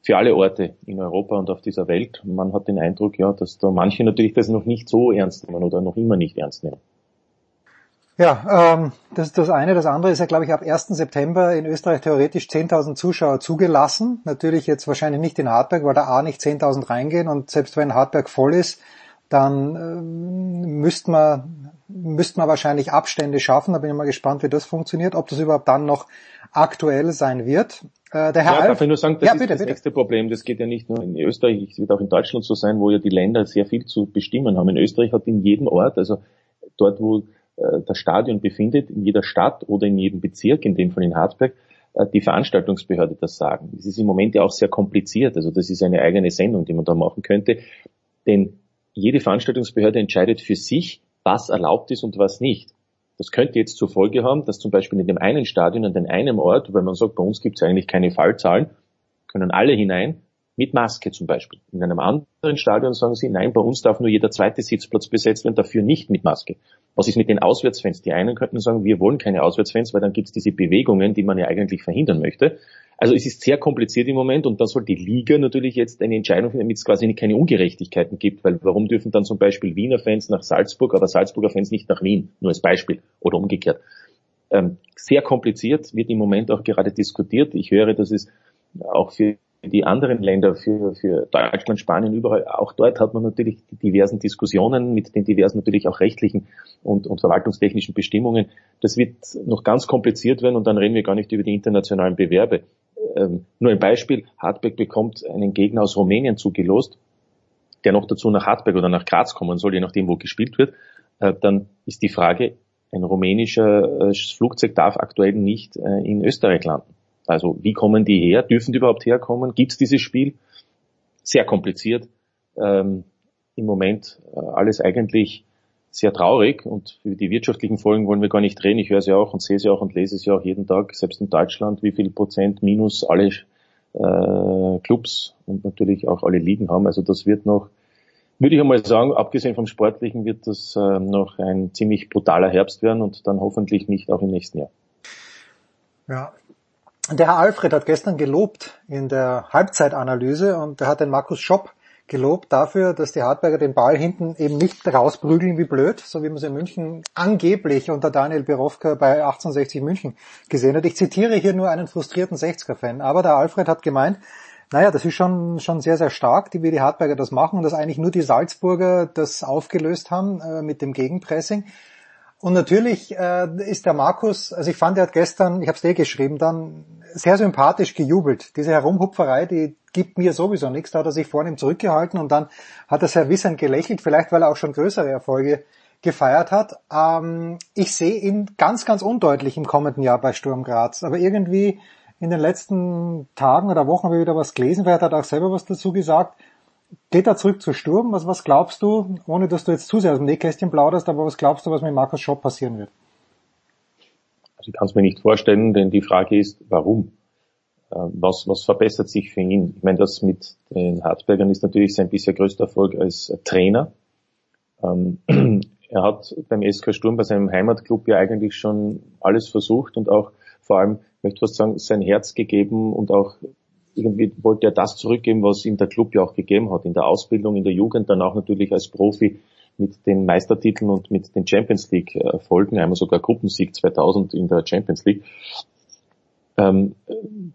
für alle Orte in Europa und auf dieser Welt. Man hat den Eindruck, ja, dass da manche natürlich das noch nicht so ernst nehmen oder noch immer nicht ernst nehmen. Ja, ähm, das ist das eine. Das andere ist ja, glaube ich, ab 1. September in Österreich theoretisch 10.000 Zuschauer zugelassen. Natürlich jetzt wahrscheinlich nicht in Hartberg, weil da A nicht 10.000 reingehen und selbst wenn Hartberg voll ist, dann ähm, müsste man, müsste man wahrscheinlich Abstände schaffen. Da bin ich mal gespannt, wie das funktioniert, ob das überhaupt dann noch aktuell sein wird. Äh, der Herr ja, Alf, darf ich nur sagen, das ja, ist bitte, das bitte. nächste Problem. Das geht ja nicht nur in Österreich, es wird auch in Deutschland so sein, wo ja die Länder sehr viel zu bestimmen haben. In Österreich hat in jedem Ort, also dort, wo das Stadion befindet, in jeder Stadt oder in jedem Bezirk, in dem von in Hartberg, äh, die Veranstaltungsbehörde das sagen. Das ist im Moment ja auch sehr kompliziert. Also das ist eine eigene Sendung, die man da machen könnte. Denn jede Veranstaltungsbehörde entscheidet für sich, was erlaubt ist und was nicht. Das könnte jetzt zur Folge haben, dass zum Beispiel in dem einen Stadion, an dem einem Ort, weil man sagt, bei uns gibt es eigentlich keine Fallzahlen, können alle hinein, mit Maske zum Beispiel. In einem anderen Stadion sagen sie, nein, bei uns darf nur jeder zweite Sitzplatz besetzt werden, dafür nicht mit Maske. Was ist mit den Auswärtsfans? Die einen könnten sagen, wir wollen keine Auswärtsfans, weil dann gibt es diese Bewegungen, die man ja eigentlich verhindern möchte. Also es ist sehr kompliziert im Moment und da soll die Liga natürlich jetzt eine Entscheidung finden, damit es quasi keine Ungerechtigkeiten gibt, weil warum dürfen dann zum Beispiel Wiener Fans nach Salzburg, aber Salzburger Fans nicht nach Wien, nur als Beispiel oder umgekehrt. Ähm, sehr kompliziert, wird im Moment auch gerade diskutiert. Ich höre, dass es auch für die anderen Länder, für, für Deutschland, Spanien, überall, auch dort hat man natürlich die diversen Diskussionen mit den diversen natürlich auch rechtlichen und, und verwaltungstechnischen Bestimmungen. Das wird noch ganz kompliziert werden und dann reden wir gar nicht über die internationalen Bewerbe. Ähm, nur ein Beispiel, Hartberg bekommt einen Gegner aus Rumänien zugelost, der noch dazu nach Hartberg oder nach Graz kommen soll, je nachdem, wo gespielt wird. Äh, dann ist die Frage, ein rumänisches äh, Flugzeug darf aktuell nicht äh, in Österreich landen. Also wie kommen die her? Dürfen die überhaupt herkommen? Gibt es dieses Spiel? Sehr kompliziert. Ähm, Im Moment äh, alles eigentlich sehr traurig und über die wirtschaftlichen Folgen wollen wir gar nicht reden. Ich höre sie auch und sehe sie auch und lese sie auch jeden Tag, selbst in Deutschland, wie viel Prozent minus alle äh, Clubs und natürlich auch alle Ligen haben. Also das wird noch, würde ich einmal sagen, abgesehen vom Sportlichen wird das äh, noch ein ziemlich brutaler Herbst werden und dann hoffentlich nicht auch im nächsten Jahr. Ja, der Herr Alfred hat gestern gelobt in der Halbzeitanalyse und er hat den Markus Schopp gelobt dafür, dass die Hartberger den Ball hinten eben nicht rausprügeln wie blöd, so wie man es in München angeblich unter Daniel Birovka bei 1860 München gesehen hat. Ich zitiere hier nur einen frustrierten 60er-Fan, aber der Alfred hat gemeint, naja, das ist schon, schon sehr, sehr stark, wie die Hartberger das machen und dass eigentlich nur die Salzburger das aufgelöst haben äh, mit dem Gegenpressing. Und natürlich äh, ist der Markus, also ich fand, er hat gestern, ich habe es dir geschrieben, dann sehr sympathisch gejubelt. Diese Herumhupferei, die gibt mir sowieso nichts. Da hat er sich vorne zurückgehalten und dann hat er sehr wissend gelächelt, vielleicht weil er auch schon größere Erfolge gefeiert hat. Ähm, ich sehe ihn ganz, ganz undeutlich im kommenden Jahr bei Sturm Graz. Aber irgendwie in den letzten Tagen oder Wochen habe ich wieder was gelesen, hat er auch selber was dazu gesagt geht er zurück zu Sturm? Was, was glaubst du, ohne dass du jetzt zu sehr aus dem Nähkästchen plauderst, aber was glaubst du, was mit Markus Schopp passieren wird? Also ich kann es mir nicht vorstellen, denn die Frage ist, warum? Ähm, was, was verbessert sich für ihn? Ich meine, das mit den Harzbergern ist natürlich sein bisher größter Erfolg als Trainer. Ähm, [CLEARS THROAT] er hat beim SK Sturm, bei seinem Heimatclub ja eigentlich schon alles versucht und auch vor allem, ich möchte fast sagen, sein Herz gegeben und auch irgendwie wollte er das zurückgeben, was ihm der Club ja auch gegeben hat, in der Ausbildung, in der Jugend, dann auch natürlich als Profi mit den Meistertiteln und mit den Champions League Erfolgen, einmal sogar Gruppensieg 2000 in der Champions League. Ähm,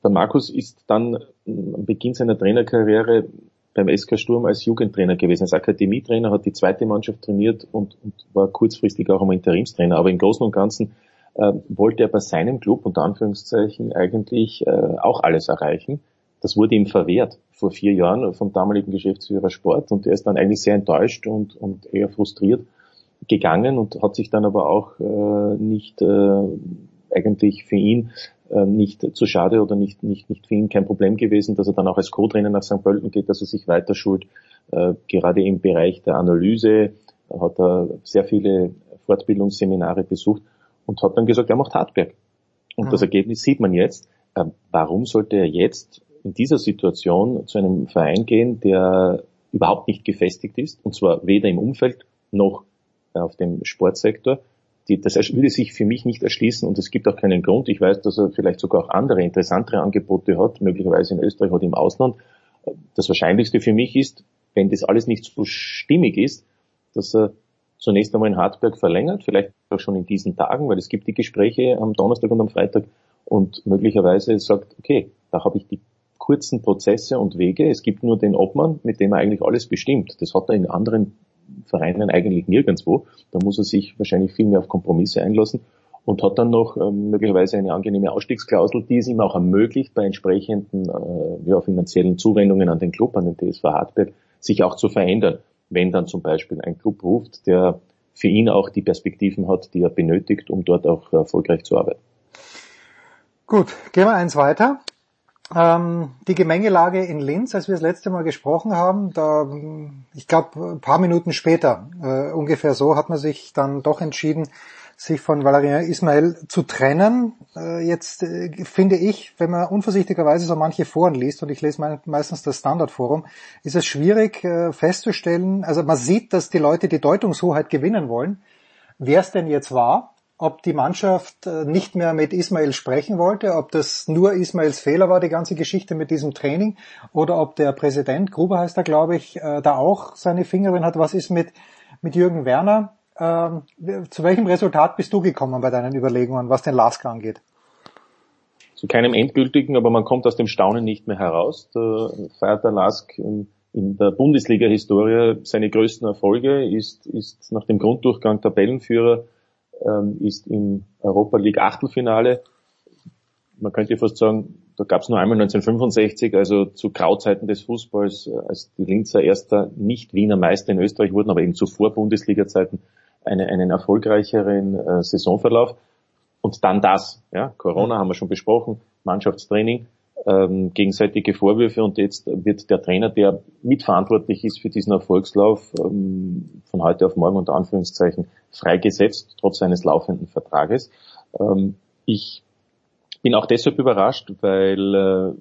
der Markus ist dann am Beginn seiner Trainerkarriere beim SK Sturm als Jugendtrainer gewesen, als Akademietrainer, hat die zweite Mannschaft trainiert und, und war kurzfristig auch einmal Interimstrainer. Aber im Großen und Ganzen äh, wollte er bei seinem Club, unter Anführungszeichen, eigentlich äh, auch alles erreichen. Das wurde ihm verwehrt vor vier Jahren vom damaligen Geschäftsführer Sport und er ist dann eigentlich sehr enttäuscht und, und eher frustriert gegangen und hat sich dann aber auch äh, nicht äh, eigentlich für ihn äh, nicht zu schade oder nicht, nicht, nicht für ihn kein Problem gewesen, dass er dann auch als Co-Trainer nach St. Pölten geht, dass er sich weiter schult. Äh, gerade im Bereich der Analyse hat er sehr viele Fortbildungsseminare besucht und hat dann gesagt, er macht Hartberg. Und mhm. das Ergebnis sieht man jetzt. Äh, warum sollte er jetzt in dieser Situation zu einem Verein gehen, der überhaupt nicht gefestigt ist, und zwar weder im Umfeld noch auf dem Sportsektor. Die, das würde sich für mich nicht erschließen und es gibt auch keinen Grund. Ich weiß, dass er vielleicht sogar auch andere interessantere Angebote hat, möglicherweise in Österreich oder im Ausland. Das Wahrscheinlichste für mich ist, wenn das alles nicht so stimmig ist, dass er zunächst einmal in Hartberg verlängert, vielleicht auch schon in diesen Tagen, weil es gibt die Gespräche am Donnerstag und am Freitag und möglicherweise sagt, okay, da habe ich die kurzen Prozesse und Wege. Es gibt nur den Obmann, mit dem er eigentlich alles bestimmt. Das hat er in anderen Vereinen eigentlich nirgendwo. Da muss er sich wahrscheinlich viel mehr auf Kompromisse einlassen und hat dann noch äh, möglicherweise eine angenehme Ausstiegsklausel, die es ihm auch ermöglicht, bei entsprechenden äh, ja, finanziellen Zuwendungen an den Club, an den TSV Hartberg, sich auch zu verändern. Wenn dann zum Beispiel ein Club ruft, der für ihn auch die Perspektiven hat, die er benötigt, um dort auch erfolgreich zu arbeiten. Gut, gehen wir eins weiter. Ähm, die Gemengelage in Linz, als wir das letzte Mal gesprochen haben, da, ich glaube, ein paar Minuten später, äh, ungefähr so, hat man sich dann doch entschieden, sich von Valerian Ismail zu trennen. Äh, jetzt äh, finde ich, wenn man unvorsichtigerweise so manche Foren liest, und ich lese me meistens das Standardforum, ist es schwierig äh, festzustellen, also man sieht, dass die Leute die Deutungshoheit gewinnen wollen. Wer es denn jetzt war, ob die Mannschaft äh, nicht mehr mit Ismail sprechen wollte, ob das nur Ismails Fehler war, die ganze Geschichte mit diesem Training, oder ob der Präsident, Gruber heißt er, glaube ich, äh, da auch seine Finger drin hat. Was ist mit, mit Jürgen Werner? Ähm, zu welchem Resultat bist du gekommen bei deinen Überlegungen, was den Lask angeht? Zu keinem endgültigen, aber man kommt aus dem Staunen nicht mehr heraus. Da feiert der Lask in der Bundesliga-Historie seine größten Erfolge, ist, ist nach dem Grunddurchgang Tabellenführer ähm, ist im Europa League Achtelfinale. Man könnte fast sagen, da gab es nur einmal 1965, also zu Grauzeiten des Fußballs, äh, als die Linzer erster Nicht-Wiener Meister in Österreich wurden, aber eben zuvor Bundesliga-Zeiten eine, einen erfolgreicheren äh, Saisonverlauf. Und dann das, ja, Corona haben wir schon besprochen, Mannschaftstraining, ähm, gegenseitige Vorwürfe und jetzt wird der Trainer, der mitverantwortlich ist für diesen Erfolgslauf, ähm, von heute auf morgen unter Anführungszeichen freigesetzt, trotz seines laufenden Vertrages. Ähm, ich bin auch deshalb überrascht, weil äh,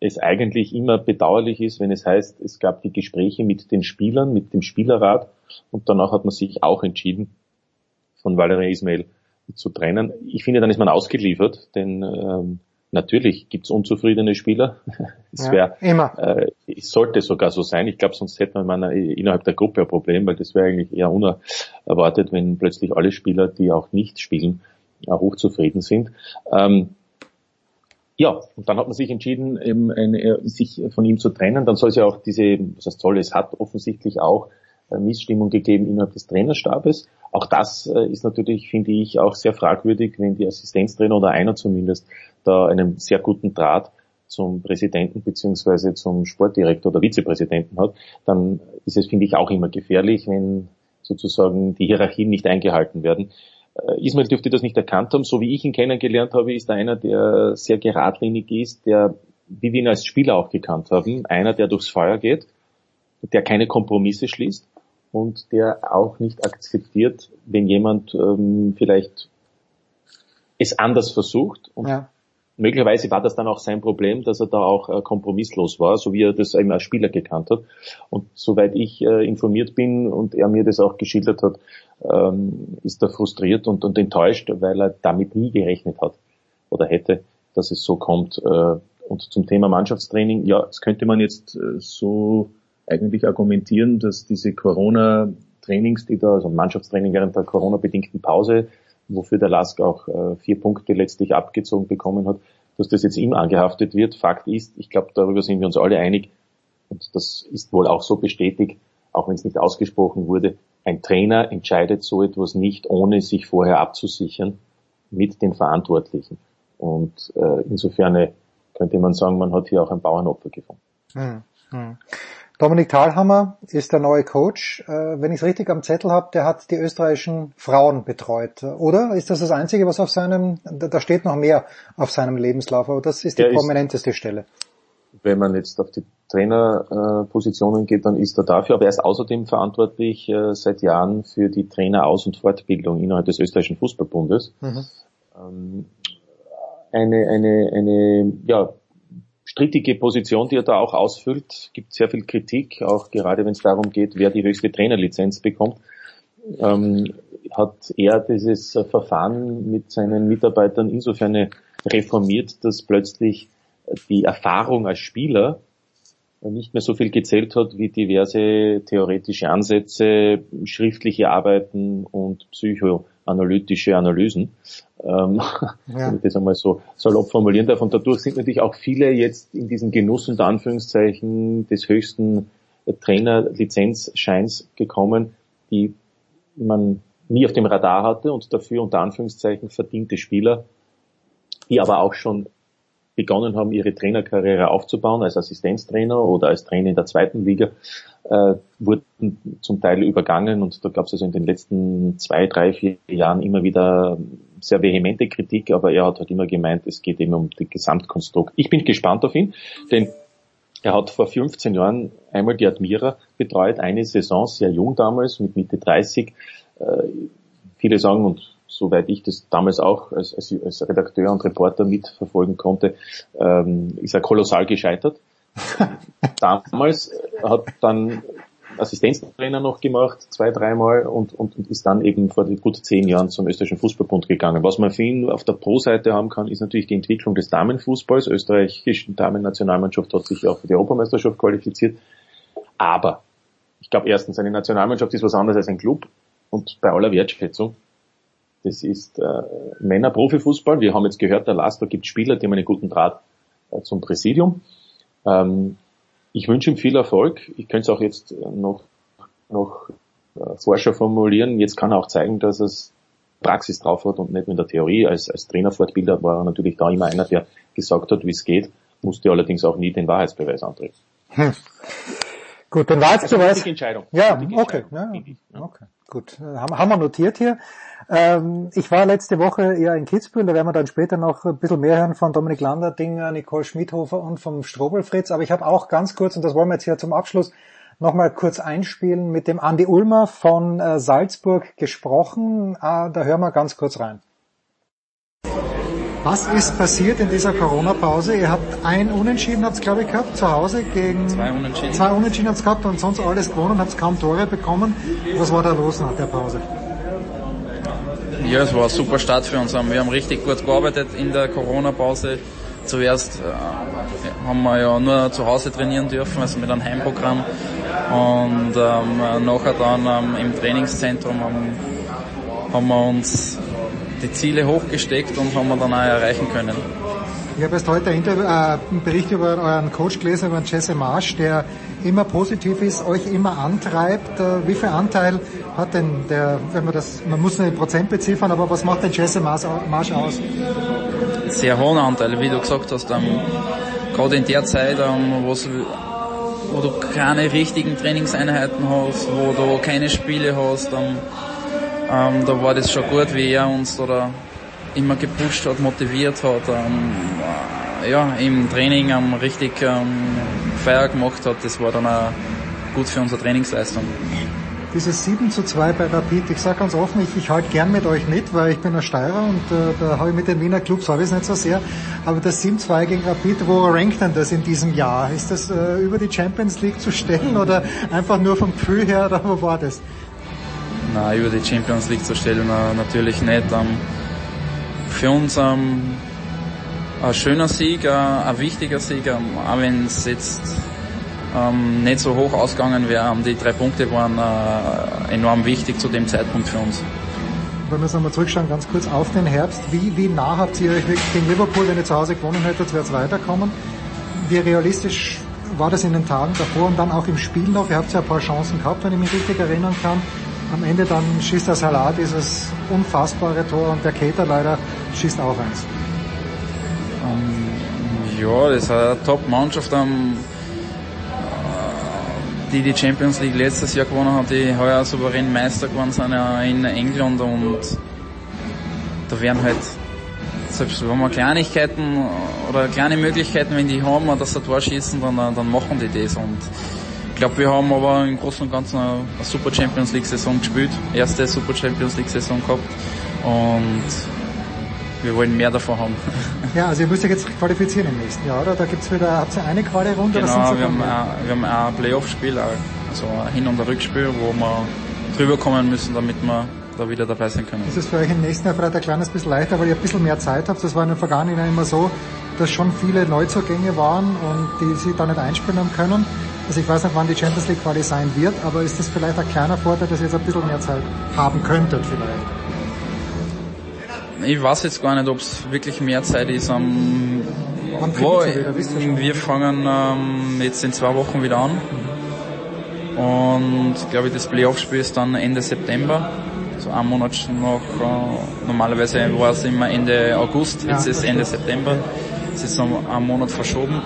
es eigentlich immer bedauerlich ist, wenn es heißt, es gab die Gespräche mit den Spielern, mit dem Spielerrat und danach hat man sich auch entschieden, von Valerie Ismail zu trennen. Ich finde, dann ist man ausgeliefert, denn ähm, Natürlich gibt's unzufriedene Spieler. [LAUGHS] Es ja, immer. Äh, es sollte sogar so sein. Ich glaube, sonst hätte man innerhalb der Gruppe ein Problem, weil das wäre eigentlich eher unerwartet, wenn plötzlich alle Spieler, die auch nicht spielen, äh, hochzufrieden sind. Ähm, ja, und dann hat man sich entschieden, eben eine, sich von ihm zu trennen. Dann soll es ja auch diese, was heißt soll, es hat offensichtlich auch äh, Missstimmung gegeben innerhalb des Trainerstabes. Auch das äh, ist natürlich, finde ich, auch sehr fragwürdig, wenn die Assistenztrainer oder einer zumindest da einen sehr guten Draht zum Präsidenten beziehungsweise zum Sportdirektor oder Vizepräsidenten hat, dann ist es, finde ich, auch immer gefährlich, wenn sozusagen die Hierarchien nicht eingehalten werden. Äh, Ismail dürfte das nicht erkannt haben. So wie ich ihn kennengelernt habe, ist er einer, der sehr geradlinig ist, der, wie wir ihn als Spieler auch gekannt haben, einer, der durchs Feuer geht, der keine Kompromisse schließt und der auch nicht akzeptiert, wenn jemand ähm, vielleicht es anders versucht. Und ja. Möglicherweise war das dann auch sein Problem, dass er da auch äh, kompromisslos war, so wie er das eben als Spieler gekannt hat. Und soweit ich äh, informiert bin und er mir das auch geschildert hat, ähm, ist er frustriert und, und enttäuscht, weil er damit nie gerechnet hat oder hätte, dass es so kommt. Äh, und zum Thema Mannschaftstraining, ja, das könnte man jetzt so eigentlich argumentieren, dass diese Corona-Trainings, die da, also Mannschaftstraining während der Corona-bedingten Pause, wofür der Lask auch äh, vier Punkte letztlich abgezogen bekommen hat, dass das jetzt ihm angehaftet wird. Fakt ist, ich glaube, darüber sind wir uns alle einig, und das ist wohl auch so bestätigt, auch wenn es nicht ausgesprochen wurde, ein Trainer entscheidet so etwas nicht, ohne sich vorher abzusichern mit den Verantwortlichen. Und äh, insofern könnte man sagen, man hat hier auch ein Bauernopfer gefunden. Hm, hm. Dominik Thalhammer ist der neue Coach. Äh, wenn ich es richtig am Zettel habe, der hat die österreichischen Frauen betreut. Oder ist das das Einzige, was auf seinem, da steht noch mehr auf seinem Lebenslauf, aber das ist die der prominenteste ist, Stelle. Wenn man jetzt auf die Trainerpositionen geht, dann ist er dafür, aber er ist außerdem verantwortlich äh, seit Jahren für die Traineraus- und Fortbildung innerhalb des österreichischen Fußballbundes. Mhm. Ähm, eine, eine, eine, ja, strittige Position, die er da auch ausfüllt. Gibt sehr viel Kritik, auch gerade wenn es darum geht, wer die höchste Trainerlizenz bekommt. Ähm, hat er dieses Verfahren mit seinen Mitarbeitern insofern reformiert, dass plötzlich die Erfahrung als Spieler nicht mehr so viel gezählt hat wie diverse theoretische Ansätze, schriftliche Arbeiten und psychoanalytische Analysen. Ähm, ja. Wenn ich das einmal so salopp formulieren darf. Und dadurch sind natürlich auch viele jetzt in diesen Genuss unter Anführungszeichen des höchsten Trainerlizenzscheins gekommen, die man nie auf dem Radar hatte und dafür unter Anführungszeichen verdiente Spieler, die aber auch schon begonnen haben, ihre Trainerkarriere aufzubauen, als Assistenztrainer oder als Trainer in der zweiten Liga, äh, wurden zum Teil übergangen und da gab es also in den letzten zwei, drei, vier Jahren immer wieder sehr vehemente Kritik, aber er hat halt immer gemeint, es geht eben um die Gesamtkonstrukt. Ich bin gespannt auf ihn, denn er hat vor 15 Jahren einmal die Admira betreut, eine Saison, sehr jung damals, mit Mitte 30. Äh, viele sagen, und soweit ich das damals auch als, als, Redakteur und Reporter mitverfolgen konnte, ähm, ist er kolossal gescheitert. [LAUGHS] damals hat dann Assistenztrainer noch gemacht, zwei, dreimal und, und, und ist dann eben vor gut zehn Jahren zum österreichischen Fußballbund gegangen. Was man für ihn auf der Pro-Seite haben kann, ist natürlich die Entwicklung des Damenfußballs. Österreichische Damen-Nationalmannschaft hat sich auch für die Europameisterschaft qualifiziert. Aber ich glaube erstens, eine Nationalmannschaft ist was anderes als ein Club und bei aller Wertschätzung. Das ist äh, Männer-Profifußball. Wir haben jetzt gehört, der Last, da gibt Spieler, die haben einen guten Draht äh, zum Präsidium. Ähm, ich wünsche ihm viel Erfolg. Ich könnte es auch jetzt noch, noch äh, forscher formulieren. Jetzt kann er auch zeigen, dass es Praxis drauf hat und nicht nur in der Theorie. Als, als Trainerfortbilder war er natürlich da immer einer, der gesagt hat, wie es geht, musste allerdings auch nie den Wahrheitsbeweis antreten. Hm. Gut, dann war jetzt also. Entscheidung. Ja, okay. Ja, okay. Gut, haben, haben wir notiert hier. Ähm, ich war letzte Woche eher in Kitzbühel, da werden wir dann später noch ein bisschen mehr hören von Dominik Landerdinger, Nicole Schmidhofer und vom Strobelfritz. Aber ich habe auch ganz kurz, und das wollen wir jetzt hier zum Abschluss nochmal kurz einspielen, mit dem Andi Ulmer von äh, Salzburg gesprochen. Äh, da hören wir ganz kurz rein. Was ist passiert in dieser Corona-Pause? Ihr habt ein Unentschieden, habt glaube ich, gehabt, zu Hause gegen... Zwei Unentschieden. Zwei Unentschieden habt gehabt und sonst alles gewonnen, habt kaum Tore bekommen. Was war da los nach der Pause? Ja, es war ein super Start für uns. Wir haben richtig gut gearbeitet in der Corona-Pause. Zuerst äh, haben wir ja nur zu Hause trainieren dürfen, also mit einem Heimprogramm. Und ähm, nachher dann ähm, im Trainingszentrum haben, haben wir uns die Ziele hochgesteckt und haben wir dann auch erreichen können. Ich habe erst heute äh, einen Bericht über euren Coach gelesen, über Jesse Marsch, der immer positiv ist, euch immer antreibt. Äh, wie viel Anteil hat denn der, wenn man das, man muss einen Prozent beziffern, aber was macht denn Jesse Marsch aus? Sehr hohen Anteil, wie du gesagt hast. Ähm, gerade in der Zeit, ähm, wo du keine richtigen Trainingseinheiten hast, wo du keine Spiele hast, ähm, ähm, da war das schon gut, wie er uns oder immer gepusht hat, motiviert hat, ähm, ja, im Training ähm, richtig ähm, Feier gemacht hat. Das war dann auch gut für unsere Trainingsleistung. Dieses 7 zu 2 bei Rapid, ich sage ganz offen, ich, ich halte gern mit euch mit, weil ich bin ein Steirer und äh, da habe ich mit den Wiener Clubs habe ich nicht so sehr. Aber das 7-2 gegen Rapid, wo rankt denn das in diesem Jahr? Ist das äh, über die Champions League zu stellen [LAUGHS] oder einfach nur vom Gefühl her oder wo war das? Über die Champions League zu stellen, natürlich nicht. Ähm, für uns ähm, ein schöner Sieg, äh, ein wichtiger Sieg, ähm, auch wenn es jetzt nicht so hoch ausgegangen wäre. Die drei Punkte waren äh, enorm wichtig zu dem Zeitpunkt für uns. Wenn wir jetzt nochmal zurückschauen, ganz kurz auf den Herbst. Wie, wie nah habt ihr euch wirklich gegen Liverpool, wenn ihr zu Hause gewonnen hättet, wäre es weiterkommen? Wie realistisch war das in den Tagen davor und dann auch im Spiel noch? Ihr habt ja ein paar Chancen gehabt, wenn ich mich richtig erinnern kann am Ende dann schießt der Salat dieses unfassbare Tor und der Keter leider schießt auch eins. Um, ähm, ja, das ist eine Top-Mannschaft, um, die die Champions League letztes Jahr gewonnen hat, die heuer souverän Meister geworden sind in England und da werden halt selbst wenn wir Kleinigkeiten oder kleine Möglichkeiten, wenn die haben, dass sie ein Tor schießen, dann, dann machen die das und ich glaube, wir haben aber im Großen und Ganzen eine, eine Super Champions League Saison gespielt. Erste Super Champions League Saison gehabt. Und wir wollen mehr davon haben. [LAUGHS] Ja, also ihr müsst euch jetzt qualifizieren im nächsten Jahr, oder? Da gibt's wieder, habt ihr eine Quali-Runde? Genau, wir haben, ein, wir haben ein Playoff-Spiel, also ein Hin- und ein Rückspiel, wo wir drüber kommen müssen, damit wir da wieder dabei sein können. Ist es für euch im nächsten Jahr vielleicht ein kleines bisschen leichter, weil ihr ein bisschen mehr Zeit habt? Das war in den vergangenen Jahren immer so, dass schon viele Neuzugänge waren und die sie da nicht einspielen haben können. Also ich weiß nicht, wann die Champions League Quali sein wird, aber ist das vielleicht ein kleiner Vorteil, dass ihr jetzt ein bisschen mehr Zeit haben könntet vielleicht? Ich weiß jetzt gar nicht, ob es wirklich mehr Zeit ist. Um, wo, wieder, wir fangen ähm, jetzt in zwei Wochen wieder an. Und glaube ich, das Playoff-Spiel ist dann Ende September. So einen Monat noch. Äh, normalerweise war es immer Ende August, jetzt ja, ist Ende September. ist jetzt noch einen Monat verschoben.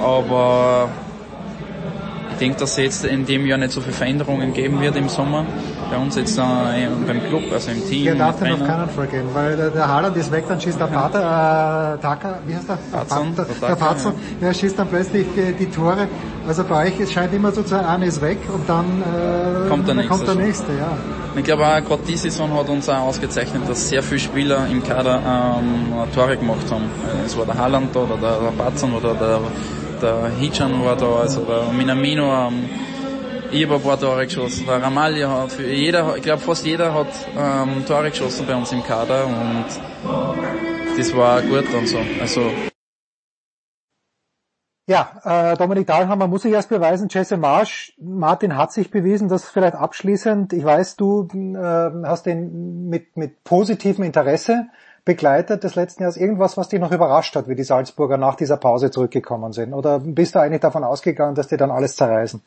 Aber denke, dass es jetzt in dem Jahr nicht so viele Veränderungen geben wird im Sommer. Bei uns jetzt äh, beim Club, also im Team. Der darf den auf keinen Fall gehen, weil der, der Haaland ist weg, dann schießt der Pater, äh, Taka, wie heißt der? Patzon, der, der Patzon, ja. der schießt dann plötzlich die, die Tore. Also bei euch, es scheint immer so zu sein, einer ist weg und dann äh, kommt der, dann nächste, kommt der nächste. Ja. Ich glaube auch gerade die Saison hat uns auch ausgezeichnet, dass sehr viele Spieler im Kader ähm, Tore gemacht haben. Es war der Haaland oder der, der Patzon oder der, der Hichan war da, also der Minamino. Habe ein paar Tore geschossen. Der Ramalli hat für jeder, ich glaube fast jeder hat ähm, Tore geschossen bei uns im Kader und das war gut und so. Also ja, äh, Dominik Dahlhammer muss sich erst beweisen, Jesse Marsch, Martin hat sich bewiesen, das vielleicht abschließend, ich weiß, du äh, hast den mit, mit positivem Interesse begleitet des letzten Jahres. Irgendwas, was dich noch überrascht hat, wie die Salzburger nach dieser Pause zurückgekommen sind? Oder bist du eigentlich davon ausgegangen, dass die dann alles zerreißen?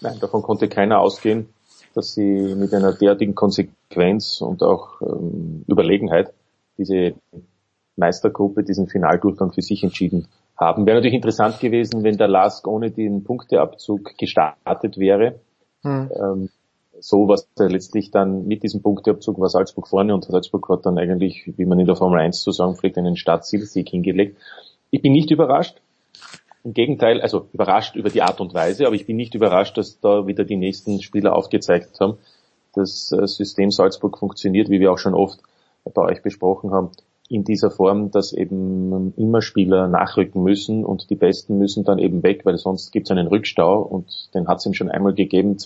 Nein, davon konnte keiner ausgehen, dass sie mit einer derartigen Konsequenz und auch ähm, Überlegenheit diese Meistergruppe, diesen Finaldurchgang für sich entschieden haben. Wäre natürlich interessant gewesen, wenn der Lask ohne den Punkteabzug gestartet wäre. Hm. Ähm, so was letztlich dann mit diesem Punkteabzug war Salzburg vorne und Salzburg hat dann eigentlich, wie man in der Formel 1 zu sagen pflegt, einen Startzielsieg hingelegt. Ich bin nicht überrascht, im Gegenteil, also überrascht über die Art und Weise, aber ich bin nicht überrascht, dass da wieder die nächsten Spieler aufgezeigt haben. Das äh, System Salzburg funktioniert, wie wir auch schon oft bei euch besprochen haben, in dieser Form, dass eben immer Spieler nachrücken müssen und die Besten müssen dann eben weg, weil sonst gibt es einen Rückstau und den hat es ihm schon einmal gegeben,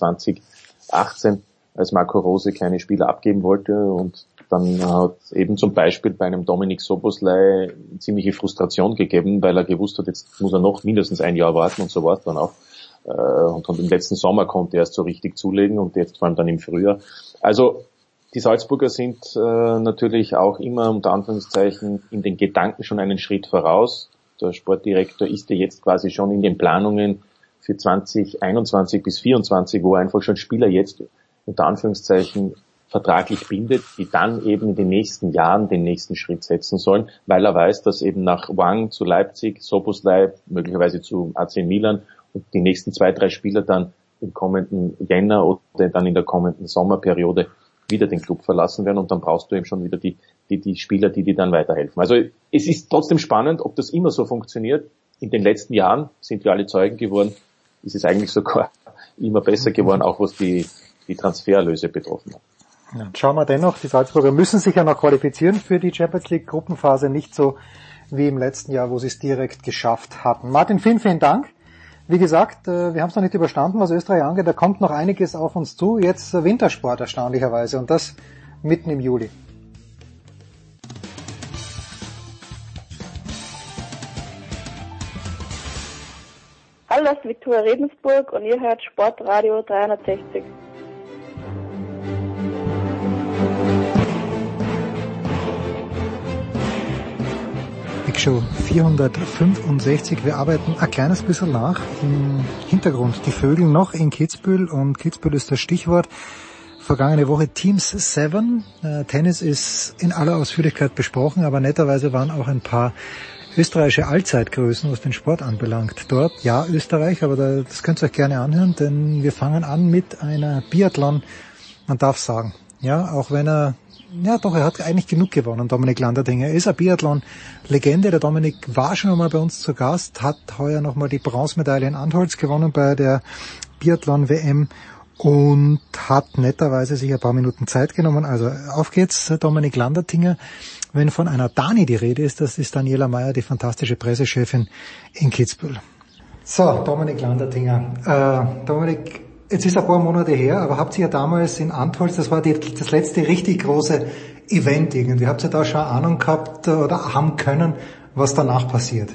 2018, als Marco Rose kleine Spieler abgeben wollte und dann hat eben zum Beispiel bei einem Dominik Soboslai ziemliche Frustration gegeben, weil er gewusst hat, jetzt muss er noch mindestens ein Jahr warten und so war es dann auch. Äh, und, und im letzten Sommer konnte er erst so richtig zulegen und jetzt vor allem dann im Frühjahr. Also die Salzburger sind äh, natürlich auch immer unter Anführungszeichen in den Gedanken schon einen Schritt voraus. Der Sportdirektor ist ja jetzt quasi schon in den Planungen für 2021 bis 2024, wo einfach schon Spieler jetzt unter Anführungszeichen vertraglich bindet, die dann eben in den nächsten Jahren den nächsten Schritt setzen sollen, weil er weiß, dass eben nach Wang zu Leipzig, Soboslai, möglicherweise zu AC Milan und die nächsten zwei, drei Spieler dann im kommenden Jänner oder dann in der kommenden Sommerperiode wieder den Club verlassen werden und dann brauchst du eben schon wieder die, die, die Spieler, die dir dann weiterhelfen. Also es ist trotzdem spannend, ob das immer so funktioniert. In den letzten Jahren sind wir alle Zeugen geworden, ist es eigentlich sogar immer besser geworden, auch was die, die Transferlöse betroffen hat. Ja, schauen wir dennoch, die Salzburger müssen sich ja noch qualifizieren für die Champions League Gruppenphase, nicht so wie im letzten Jahr, wo sie es direkt geschafft hatten. Martin, vielen, vielen Dank. Wie gesagt, äh, wir haben es noch nicht überstanden, was Österreich angeht. Da kommt noch einiges auf uns zu. Jetzt Wintersport erstaunlicherweise und das mitten im Juli. Ist Viktoria Redensburg und ihr hört Sportradio 360. Big Show 465. Wir arbeiten ein kleines bisschen nach im Hintergrund. Die Vögel noch in Kitzbühel und Kitzbühel ist das Stichwort. Vergangene Woche Teams 7. Äh, Tennis ist in aller Ausführlichkeit besprochen, aber netterweise waren auch ein paar österreichische Allzeitgrößen, was den Sport anbelangt. Dort, ja, Österreich, aber das könnt ihr euch gerne anhören, denn wir fangen an mit einer Biathlon, man darf sagen. Ja, auch wenn er ja doch, er hat eigentlich genug gewonnen, Dominik Landerdinger. Er ist ein Biathlon-Legende. Der Dominik war schon einmal bei uns zu Gast, hat heuer nochmal die Bronzemedaille in Antholz gewonnen bei der Biathlon-WM und hat netterweise sich ein paar Minuten Zeit genommen. Also auf geht's, Dominik Landertinger. Wenn von einer Dani die Rede ist, das ist Daniela Meyer, die fantastische Pressechefin in Kitzbühel. So, Dominik Landertinger. Äh, Dominik, Jetzt ist ein paar Monate her, aber habt ihr ja damals in Antholz, das war die, das letzte richtig große Event irgendwie, habt ihr da schon Ahnung gehabt oder haben können, was danach passiert?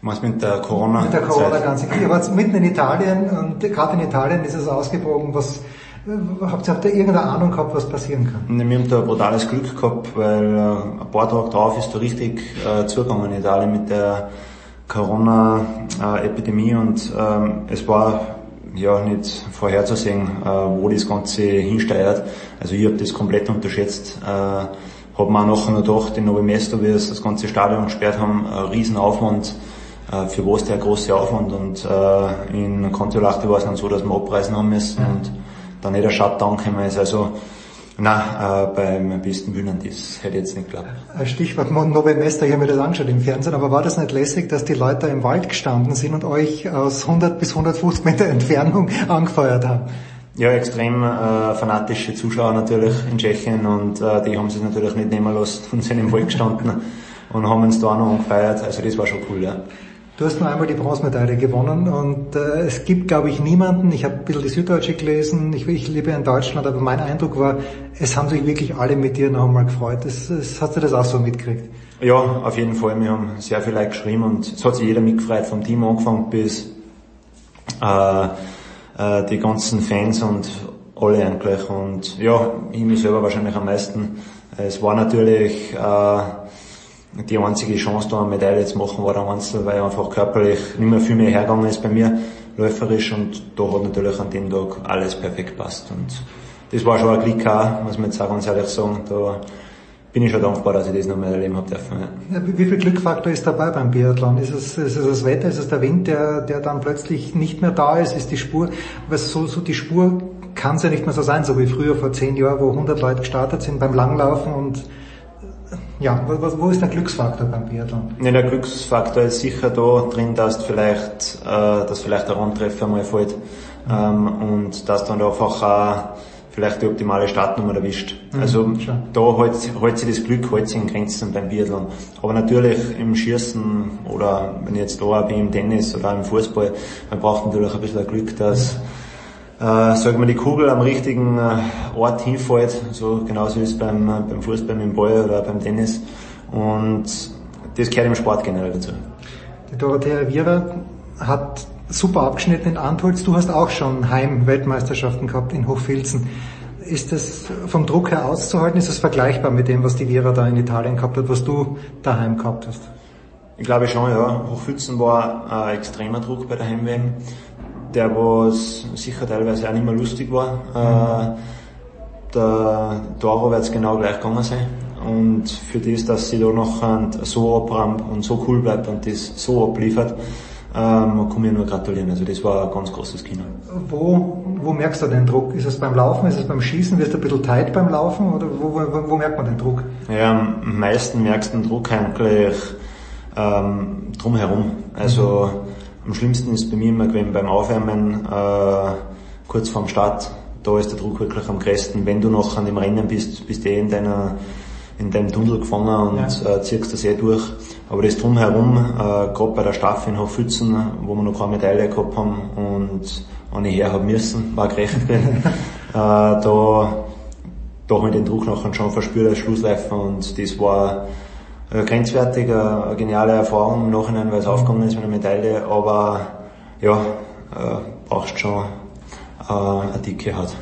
Was mit der Corona? Mit der Corona-Ganze. Ihr wart mitten in Italien und gerade in Italien ist es ausgebrochen. Was, habt ihr, habt ihr irgendeine Ahnung gehabt, was passieren kann? Wir haben da brutales Glück gehabt, weil äh, ein paar Tage drauf ist da richtig äh, zugegangen in Italien mit der Corona-Epidemie und ähm, es war ja nicht vorherzusehen, äh, wo das Ganze hinsteuert. Also ich habe das komplett unterschätzt, äh, man auch nachher noch gedacht, in Novi Mesto, wie es das ganze Stadion gesperrt haben, ein Riesenaufwand, äh, für was der große Aufwand und äh, in Kontiolahti war es dann so, dass wir abreisen haben müssen und dann nicht der Shutdown gekommen ist, also na, äh, beim besten Bühnen, das hätte ich jetzt nicht geglaubt. Stichwort Novemester, ich habe mir das angeschaut im Fernsehen, aber war das nicht lässig, dass die Leute im Wald gestanden sind und euch aus 100 bis 150 Meter Entfernung [LAUGHS] angefeuert haben? Ja, extrem äh, fanatische Zuschauer natürlich in Tschechien und äh, die haben sich natürlich nicht nehmen lassen [LAUGHS] und sind im Wald gestanden und haben uns da auch noch angefeiert, also das war schon cool, ja. Du hast nur einmal die Bronzemedaille gewonnen und äh, es gibt, glaube ich, niemanden, ich habe ein bisschen die Süddeutsche gelesen, ich, ich lebe in Deutschland, aber mein Eindruck war, es haben sich wirklich alle mit dir noch einmal gefreut. Das, das, hast du das auch so mitgekriegt? Ja, auf jeden Fall. Wir haben sehr viel Leute geschrieben und es hat sich jeder mitgefreut, vom Team angefangen bis äh, äh, die ganzen Fans und alle eigentlich. Und ja, ich mich selber wahrscheinlich am meisten. Es war natürlich äh, die einzige Chance da eine Medaille zu machen war der Einzel, weil einfach körperlich nicht mehr viel mehr hergegangen ist bei mir, läuferisch und da hat natürlich an dem Tag alles perfekt passt und das war schon ein Glück auch, muss man jetzt auch ganz ehrlich sagen, da bin ich schon dankbar, dass ich das noch mal erleben habe dürfen. Ja. Wie viel Glückfaktor ist dabei beim Biathlon? Ist es, ist es das Wetter, ist es der Wind, der, der dann plötzlich nicht mehr da ist, ist die Spur, was so, so die Spur kann es ja nicht mehr so sein, so wie früher vor zehn Jahren, wo 100 Leute gestartet sind beim Langlaufen und ja, wo, wo ist der Glücksfaktor beim Biathlon? Ja, der Glücksfaktor ist sicher da drin, dass vielleicht, äh, dass vielleicht der Rundtreffer mal fällt ähm, und dass dann einfach auch vielleicht die optimale Startnummer erwischt. Mhm, also schon. da hält, hält sich das Glück hält sich in Grenzen beim Biathlon. Aber natürlich im Schießen oder wenn ich jetzt da bin im Tennis oder im Fußball, man braucht natürlich ein bisschen Glück, dass mhm äh, sagen wir, die Kugel am richtigen äh, Ort hinfällt, so genauso ist es beim, äh, beim Fußball dem Ball oder beim Tennis. Und das gehört im Sport generell dazu. Die Dorothea Viera hat super abgeschnitten in Antholz. Du hast auch schon Heim-Weltmeisterschaften gehabt in Hochfilzen. Ist das vom Druck her auszuhalten? Ist das vergleichbar mit dem, was die Viera da in Italien gehabt hat, was du daheim gehabt hast? Ich glaube schon, ja. Hochfilzen war ein extremer Druck bei der Heim-WM der was sicher teilweise auch nicht mehr lustig war. Äh, der Doro wird es genau gleich gegangen sein. Und für das, dass sie da noch so abrammt und so cool bleibt und das so abliefert, ähm, kann mir nur gratulieren. Also das war ein ganz großes Kino. Wo, wo merkst du den Druck? Ist es beim Laufen, ist es beim Schießen? Wirst du ein bisschen tight beim Laufen oder wo, wo, wo merkt man den Druck? Ja, am meisten merkst du den Druck eigentlich ähm, drumherum. Also mhm am schlimmsten ist bei mir immer gewesen beim Aufwärmen, äh, kurz vorm Start, da ist der Druck wirklich am größten. Wenn du noch an dem Rennen bist, bist du eh in deiner in deinem Tunnel gefangen und ja. äh, ziehst das eh durch. Aber das drumherum, äh, gerade bei der Staffel in Hochfützen, wo wir noch keine Medaille gehabt haben und eine her haben müssen, war gerecht bin, [LAUGHS] äh, da, da habe ich den Druck nachher schon verspürt als Schlussläufer und das war äh, grenzwertig, eine geniale Erfahrung im Nachhinein, weil es aufgegangen ist mit einer Medaille, aber ja, äh, brauchst schon äh, eine dicke Haut.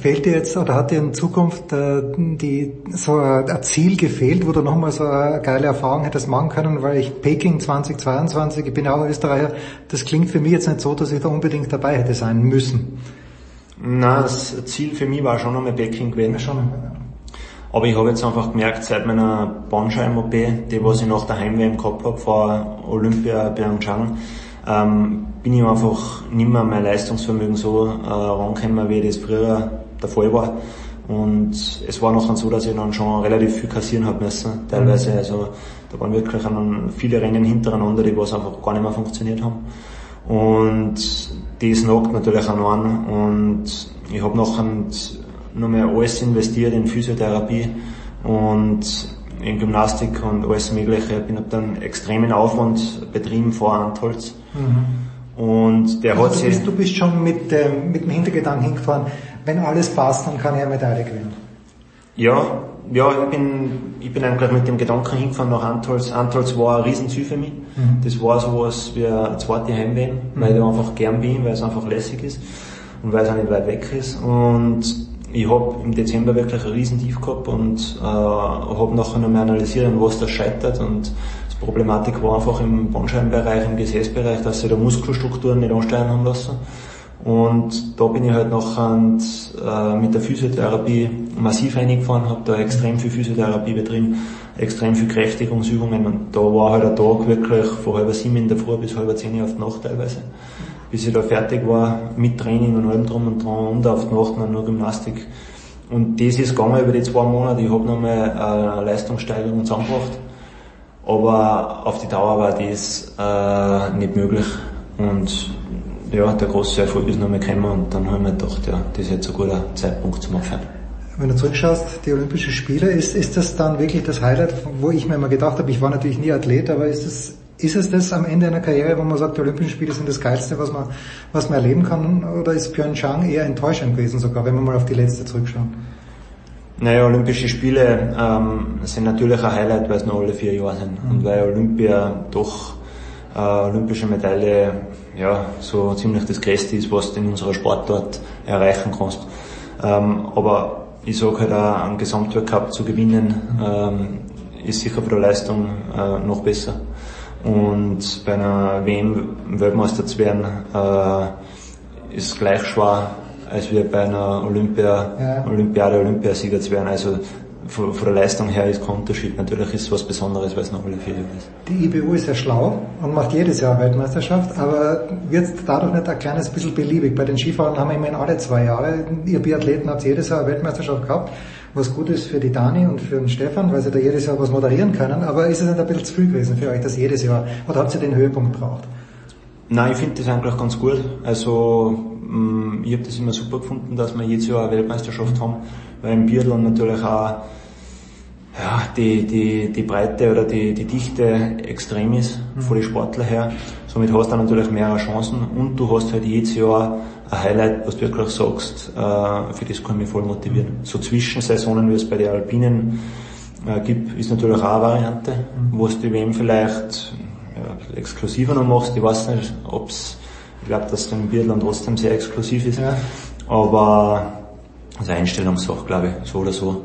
Fehlt dir jetzt oder hat dir in Zukunft äh, die, so ein Ziel gefehlt, wo du nochmal so eine geile Erfahrung hättest machen können, weil ich Peking 2022, ich bin ja auch Österreicher, das klingt für mich jetzt nicht so, dass ich da unbedingt dabei hätte sein müssen. Na, das Ziel für mich war schon einmal Peking gewesen. Ja, schon ja. Aber ich habe jetzt einfach gemerkt, seit meiner Bandscheiben-OP, die was ich nach der Heimweh gehabt habe, vor Olympia Pyeongchang, ähm, bin ich einfach nicht mehr mein Leistungsvermögen so äh, rangekommen, wie das früher der Fall war. Und es war noch dann so, dass ich dann schon relativ viel kassieren habe müssen, teilweise. Mhm. Also da waren wirklich viele Rennen hintereinander, die was einfach gar nicht mehr funktioniert haben. Und das knockt natürlich auch an. Und ich habe noch noch mehr alles investiert in Physiotherapie und in Gymnastik und alles mögliche. Ich habe dann extremen Aufwand betrieben vor Antholz. Mhm. Und der also hat du bist, du bist schon mit, ähm, mit dem Hintergedanken hingefahren, wenn alles passt, dann kann er Medaille gewinnen. Ja, ja, ich bin, ich bin eigentlich mit dem Gedanken hingefahren nach Antholz. Antholz war ein Riesenziel für mich. Mhm. Das war sowas wie eine zweite Heimweh, mhm. weil ich einfach gern bin, weil es einfach lässig ist und weil es auch nicht weit weg ist. Und ich habe im Dezember wirklich ein Riesentief gehabt und äh, habe nachher noch mehr analysiert, an was das scheitert. Und die Problematik war einfach im Bandscheibenbereich, im Gesäßbereich, dass sie da Muskelstrukturen nicht ansteuern haben lassen. Und da bin ich halt nachher äh, mit der Physiotherapie massiv reingefahren, habe da extrem viel Physiotherapie betrieben, extrem viel Kräftigungsübungen. Und da war halt ein Tag wirklich von halb sieben in der Früh bis halb zehn auf die Nacht teilweise. Bis ich da fertig war mit Training und allem drum und dran und auf die Nacht dann nur Gymnastik. Und das ist gegangen über die zwei Monate. Ich habe nochmal eine Leistungssteigerung zusammengebracht. Aber auf die Dauer war das äh, nicht möglich. Und ja, der große Erfolg ist noch mal gekommen und dann haben wir gedacht, ja, das ist jetzt ein guter Zeitpunkt zum Aufhören. Wenn du zurückschaust, die Olympischen Spiele, ist, ist das dann wirklich das Highlight, wo ich mir immer gedacht habe, ich war natürlich nie Athlet, aber ist es, ist es das am Ende einer Karriere, wo man sagt, die Olympischen Spiele sind das Geilste, was man, was man erleben kann, oder ist Pyeongchang eher enttäuschend gewesen sogar, wenn wir mal auf die letzte zurückschauen? Naja, Olympische Spiele ähm, sind natürlich ein Highlight, weil es nur alle vier Jahre sind. Mhm. Und weil Olympia doch äh, olympische Medaille ja, so ziemlich das Größte ist, was du in unserer Sportart erreichen kannst. Ähm, aber ich sage halt auch, einen Gesamtweltcup zu gewinnen, ähm, ist sicher für die Leistung äh, noch besser. Und bei einer WM Weltmeister zu werden, äh, ist gleich schwer, als wir bei einer Olympia, ja. Olympiade Olympiasieger zu werden. Also von, von der Leistung her ist kein Unterschied. Natürlich ist es was Besonderes, weil es noch alle Jahre ist. Die IBU ist ja schlau und macht jedes Jahr Weltmeisterschaft, aber wird dadurch nicht ein kleines bisschen beliebig? Bei den Skifahrern haben wir immerhin alle zwei Jahre. Ihr Biathleten habt jedes Jahr eine Weltmeisterschaft gehabt, was gut ist für die Dani und für den Stefan, weil sie da jedes Jahr was moderieren können, aber ist es nicht ein bisschen zu viel gewesen für euch, das jedes Jahr? Oder habt ihr den Höhepunkt braucht? Nein, ich finde das eigentlich ganz gut. Also mm, ich habe das immer super gefunden, dass wir jedes Jahr eine Weltmeisterschaft haben, weil im Biathlon natürlich auch ja, die, die, die Breite oder die, die Dichte extrem ist mhm. von den Sportler her. Somit hast du natürlich mehrere Chancen und du hast halt jedes Jahr ein Highlight, was du wirklich sagst, äh, für das kann ich mich voll motivieren. So Zwischensaisonen, wie es bei den Alpinen äh, gibt, ist natürlich auch eine Variante, mhm. wo du die WM vielleicht ja, exklusiver noch machst. Ich weiß nicht, ob's, ich glaube, dass du im Biathlon trotzdem sehr exklusiv ist. Ja. Aber also Einstellungssache, glaube ich, so oder so.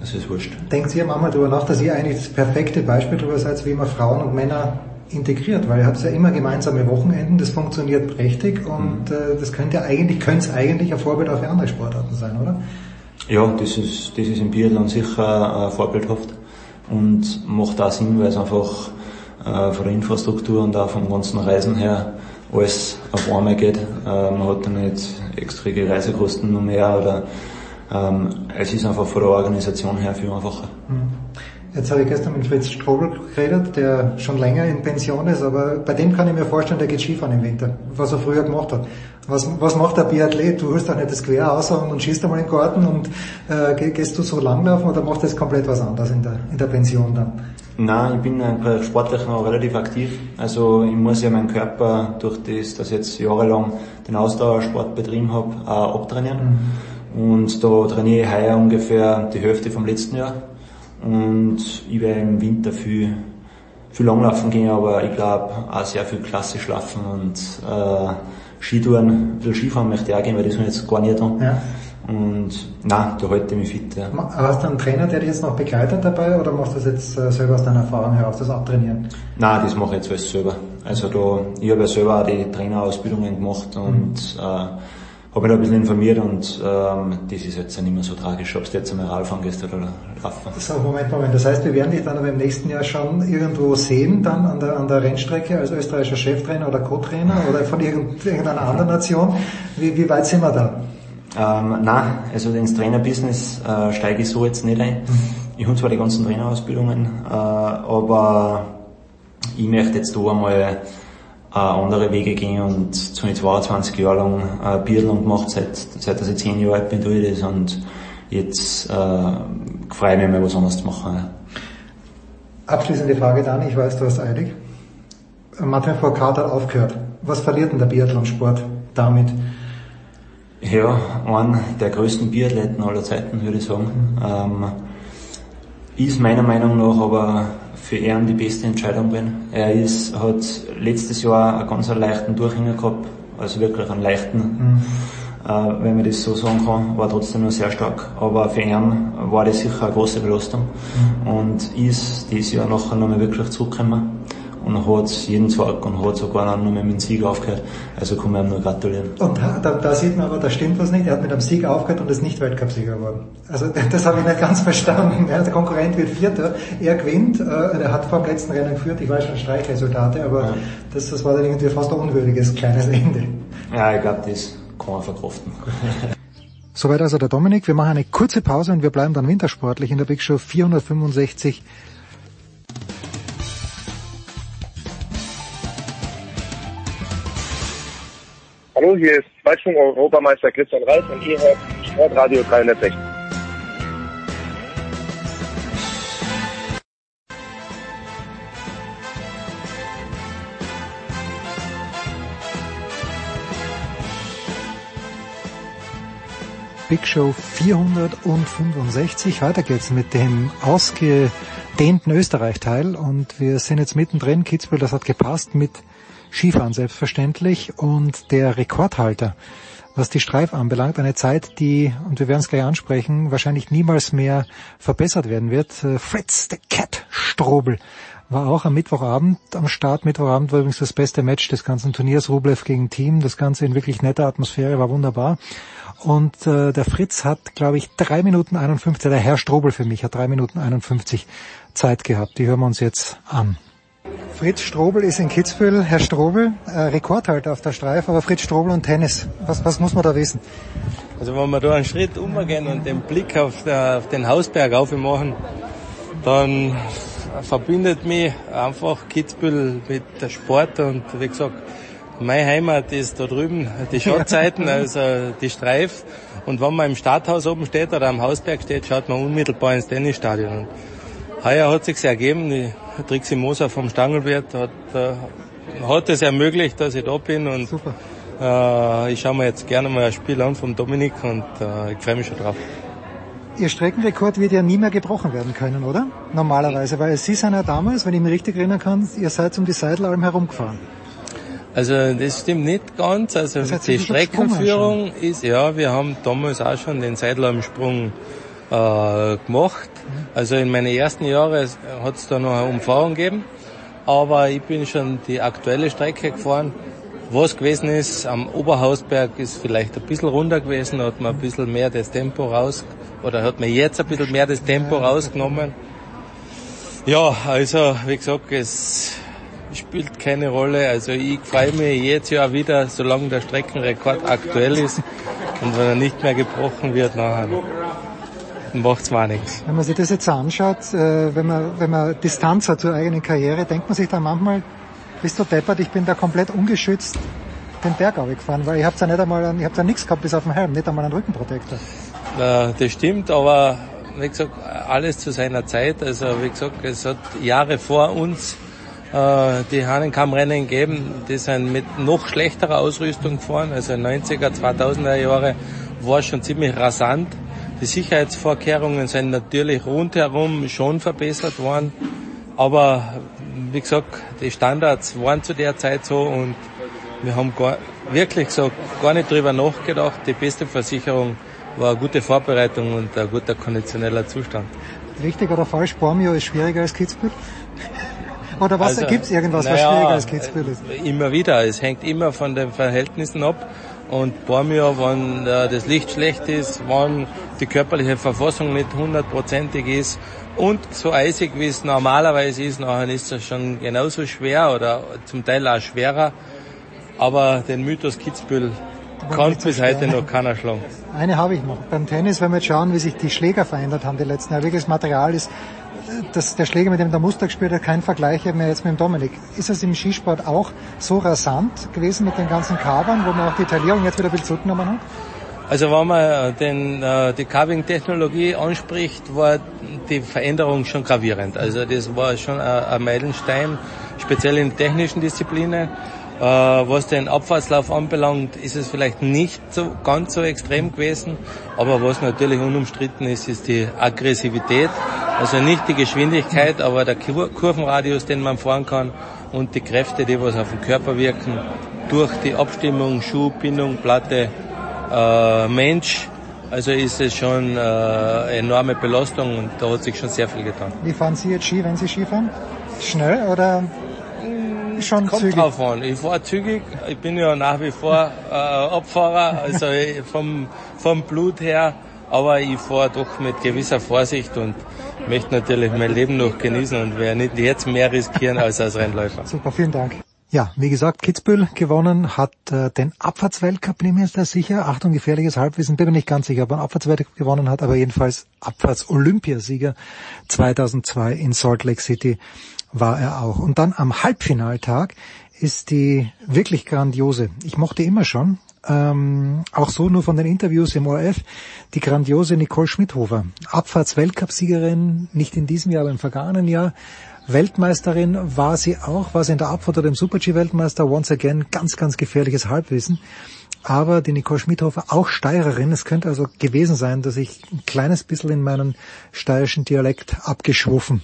Das ist wurscht. Denkt ihr manchmal darüber nach, dass ihr eigentlich das perfekte Beispiel darüber seid, wie man Frauen und Männer integriert, weil ihr habt ja immer gemeinsame Wochenenden, das funktioniert prächtig und mhm. äh, das könnte eigentlich, könnte es eigentlich ein Vorbild auch für andere Sportarten sein, oder? Ja, das ist, das ist im Biathlon sicher äh, vorbildhaft und macht auch Sinn, weil es einfach äh, von der Infrastruktur und auch vom ganzen Reisen her alles auf einmal geht. Äh, man hat dann nicht extra Reisekosten noch mehr oder ähm, es ist einfach von der Organisation her viel einfacher. Hm. Jetzt habe ich gestern mit Fritz Strobel geredet, der schon länger in Pension ist, aber bei dem kann ich mir vorstellen, der geht Skifahren im Winter, was er früher gemacht hat. Was, was macht der Biathlet? Du holst doch nicht das Quer aus und schießt einmal in den Garten und äh, gehst du so langlaufen oder macht das komplett was anderes in der, in der Pension dann? Nein, ich bin sportlich noch relativ aktiv. Also ich muss ja meinen Körper durch das, dass ich jetzt jahrelang den Ausdauersport betrieben habe, auch abtrainieren. Mhm. Und da trainiere ich heuer ungefähr die Hälfte vom letzten Jahr. Und ich werde im Winter viel, viel Langlaufen gehen, aber ich glaube auch sehr viel klassisch laufen und äh, Skitouren, ein bisschen Skifahren möchte ich auch gehen, weil das habe ich jetzt gar nicht tun. Ja. Und nein, da halte ich mich fit. Ja. Hast du einen Trainer, der dich jetzt noch begleitet dabei oder machst du das jetzt äh, selber aus deiner Erfahrung heraus, das Abtrainieren? Nein, das mache ich jetzt alles selber. Also da, ich habe ja selber auch die Trainerausbildungen gemacht und mhm. äh, habe mich da ein bisschen informiert und ähm, das ist jetzt nicht mehr so tragisch, ob du jetzt einmal Radfahren gehst oder Laufen. So, Moment, Moment. Das heißt, wir werden dich dann aber im nächsten Jahr schon irgendwo sehen, dann an der, an der Rennstrecke als österreichischer Cheftrainer oder Co-Trainer oder von irgendeiner anderen Nation. Wie, wie weit sind wir da? Ähm, nein, also ins Trainerbusiness äh, steige ich so jetzt nicht ein. Mhm. Ich habe zwar die ganzen Trainerausbildungen, äh, aber ich möchte jetzt da einmal äh, andere Wege gehen und so 22 Jahre lang äh, Biathlon gemacht, seit, seit dass ich 10 Jahre alt bin, tue ich das und jetzt äh, freue ich mich mal was anderes zu machen. Ja. Abschließende Frage dann, ich weiß, du hast eilig. Martin Fourcade hat aufgehört. Was verliert denn der Biathlonsport damit? Ja, einen der größten Biathleten aller Zeiten, würde ich sagen. Ähm, ist meiner Meinung nach aber für ihn die beste Entscheidung gewesen. Er ist, hat letztes Jahr einen ganz leichten Durchhänger gehabt, also wirklich einen leichten, mhm. äh, wenn man das so sagen kann, war trotzdem nur sehr stark. Aber für ihn war das sicher eine große Belastung mhm. und ist dieses Jahr nachher nochmal wirklich zurückgekommen und hat jeden Tag und hat sogar noch mit dem Sieg aufgehört. Also kann man ihm nur gratulieren. Und da, da sieht man aber, da stimmt was nicht. Er hat mit einem Sieg aufgehört und ist nicht Weltcupsieger geworden. Also [LAUGHS] das habe ich nicht ganz verstanden. Ja, der Konkurrent wird Vierter, er gewinnt, äh, er hat vor dem letzten Rennen geführt, ich weiß schon Streichresultate, aber ja. das, das war dann irgendwie fast ein unwürdiges kleines Ende. Ja, ich glaube, das kann man verkraften. [LAUGHS] Soweit also der Dominik. Wir machen eine kurze Pause und wir bleiben dann wintersportlich in der Big Show 465. Hallo, hier ist Zweitschwung-Europameister Christian Reis und ihr hört Sportradio 360. Big Show 465. Weiter geht's mit dem ausgedehnten Österreich-Teil und wir sind jetzt mittendrin. Kitzbühel, das hat gepasst mit Skifahren selbstverständlich und der Rekordhalter, was die Streif anbelangt, eine Zeit, die, und wir werden es gleich ansprechen, wahrscheinlich niemals mehr verbessert werden wird. Äh, Fritz the Cat Strobel war auch am Mittwochabend am Start. Mittwochabend war übrigens das beste Match des ganzen Turniers, Rublev gegen Team. Das Ganze in wirklich netter Atmosphäre, war wunderbar. Und äh, der Fritz hat, glaube ich, drei Minuten 51, der Herr Strobel für mich hat drei Minuten 51 Zeit gehabt. Die hören wir uns jetzt an. Fritz Strobel ist in Kitzbühel. Herr Strobel, äh, Rekordhalter auf der Streif, aber Fritz Strobel und Tennis. Was, was muss man da wissen? Also wenn wir da einen Schritt umgehen und den Blick auf, der, auf den Hausberg aufmachen, dann verbindet mich einfach Kitzbühel mit der Sport und wie gesagt, meine Heimat ist da drüben, die Schottzeiten, [LAUGHS] also die Streif. Und wenn man im Stadthaus oben steht oder am Hausberg steht, schaut man unmittelbar ins Tennisstadion. Heuer hat sich's ergeben, die Trixie Moser vom Stangelwirt hat, äh, hat es ermöglicht, dass ich da bin und Super. Äh, ich schaue mir jetzt gerne mal ein Spiel an vom Dominik und äh, ich freue mich schon drauf. Ihr Streckenrekord wird ja nie mehr gebrochen werden können, oder? Normalerweise, weil Sie sind ja damals, wenn ich mich richtig erinnern kann, ihr seid um die Seidelalm herumgefahren. Also das stimmt nicht ganz. Also die Streckenführung ist, ja, wir haben damals auch schon den Seidlarmsprung äh, gemacht. Also in meinen ersten Jahren hat es da noch eine Umfahrung gegeben. Aber ich bin schon die aktuelle Strecke gefahren. Was gewesen ist, am Oberhausberg ist vielleicht ein bisschen runter gewesen, hat man ein bisschen mehr das Tempo raus, oder hat man jetzt ein bisschen mehr das Tempo rausgenommen. Ja, also wie gesagt, es spielt keine Rolle. Also ich freue mich jedes Jahr wieder, solange der Streckenrekord aktuell ist. Und wenn er nicht mehr gebrochen wird, nachher macht's mal nichts. Wenn man sich das jetzt anschaut, äh, wenn man, wenn man Distanz hat zur eigenen Karriere, denkt man sich dann manchmal, bist du deppert, ich bin da komplett ungeschützt den Berg gefahren, weil ich hab's ja nicht einmal, ich hab ja nichts gehabt bis auf den Helm, nicht einmal einen Rückenprotektor. Ja, das stimmt, aber wie gesagt, alles zu seiner Zeit. Also wie gesagt, es hat Jahre vor uns äh, die Hahnenkammrennen geben, die sind mit noch schlechterer Ausrüstung gefahren. Also 90er, 2000er Jahre war schon ziemlich rasant. Die Sicherheitsvorkehrungen sind natürlich rundherum schon verbessert worden. Aber wie gesagt, die Standards waren zu der Zeit so und wir haben gar, wirklich so gar nicht drüber nachgedacht. Die beste Versicherung war eine gute Vorbereitung und ein guter konditioneller Zustand. Richtig oder falsch, Bormio ist schwieriger als Kitzbühel? [LAUGHS] Oder was also, gibt es irgendwas, naja, was schwieriger als Kitzbühel ist? Immer wieder. Es hängt immer von den Verhältnissen ab. Und Bormio, wenn äh, das Licht schlecht ist, wenn die körperliche Verfassung nicht hundertprozentig ist und so eisig wie es normalerweise ist, nachher ist es schon genauso schwer oder zum Teil auch schwerer. Aber den Mythos Kitzbühel kann bis heute noch keiner schlagen. Eine habe ich noch. Beim Tennis, wenn wir jetzt schauen, wie sich die Schläger verändert haben die letzten Jahre, wirklich das Material ist das, der Schläger, mit dem der Muster gespielt hat, kein Vergleich mehr jetzt mit dem Dominik. Ist es im Skisport auch so rasant gewesen mit den ganzen Carbern, wo man auch die Taillierung jetzt wieder ein bisschen zurückgenommen hat? Also wenn man den, äh, die Carving-Technologie anspricht, war die Veränderung schon gravierend. Also das war schon ein Meilenstein, speziell in technischen Disziplinen. Äh, was den Abfahrtslauf anbelangt, ist es vielleicht nicht so ganz so extrem gewesen, aber was natürlich unumstritten ist, ist die Aggressivität. Also nicht die Geschwindigkeit, aber der Kurvenradius, den man fahren kann und die Kräfte, die was auf den Körper wirken, durch die Abstimmung, Schuh, Bindung, Platte, äh, Mensch. Also ist es schon äh, enorme Belastung und da hat sich schon sehr viel getan. Wie fahren Sie jetzt Ski, wenn Sie Ski fahren? Schnell oder bin, schon kommt zügig. drauf an. Ich fahre zügig, ich bin ja nach wie vor äh, Abfahrer, also vom, vom Blut her, aber ich fahre doch mit gewisser Vorsicht und möchte natürlich mein Leben noch genießen und werde nicht jetzt mehr riskieren als als Rennläufer. Super, vielen Dank. Ja, wie gesagt, Kitzbühel gewonnen, hat äh, den Abfahrtsweltcup, bin ich mir da sicher. Achtung, gefährliches Halbwissen, bin mir nicht ganz sicher, ob er einen Abfahrtsweltcup gewonnen hat, aber jedenfalls Abfahrts-Olympiasieger 2002 in Salt Lake City war er auch. Und dann am Halbfinaltag ist die wirklich grandiose, ich mochte immer schon, ähm, auch so nur von den Interviews im ORF, die grandiose Nicole Schmidhofer. Abfahrts-Weltcup-Siegerin, nicht in diesem Jahr, aber im vergangenen Jahr. Weltmeisterin war sie auch, war sie in der Abfahrt oder dem Super-G-Weltmeister, once again, ganz, ganz gefährliches Halbwissen. Aber die Nicole Schmidhofer, auch Steirerin, es könnte also gewesen sein, dass ich ein kleines bisschen in meinen steirischen Dialekt abgeschwuffen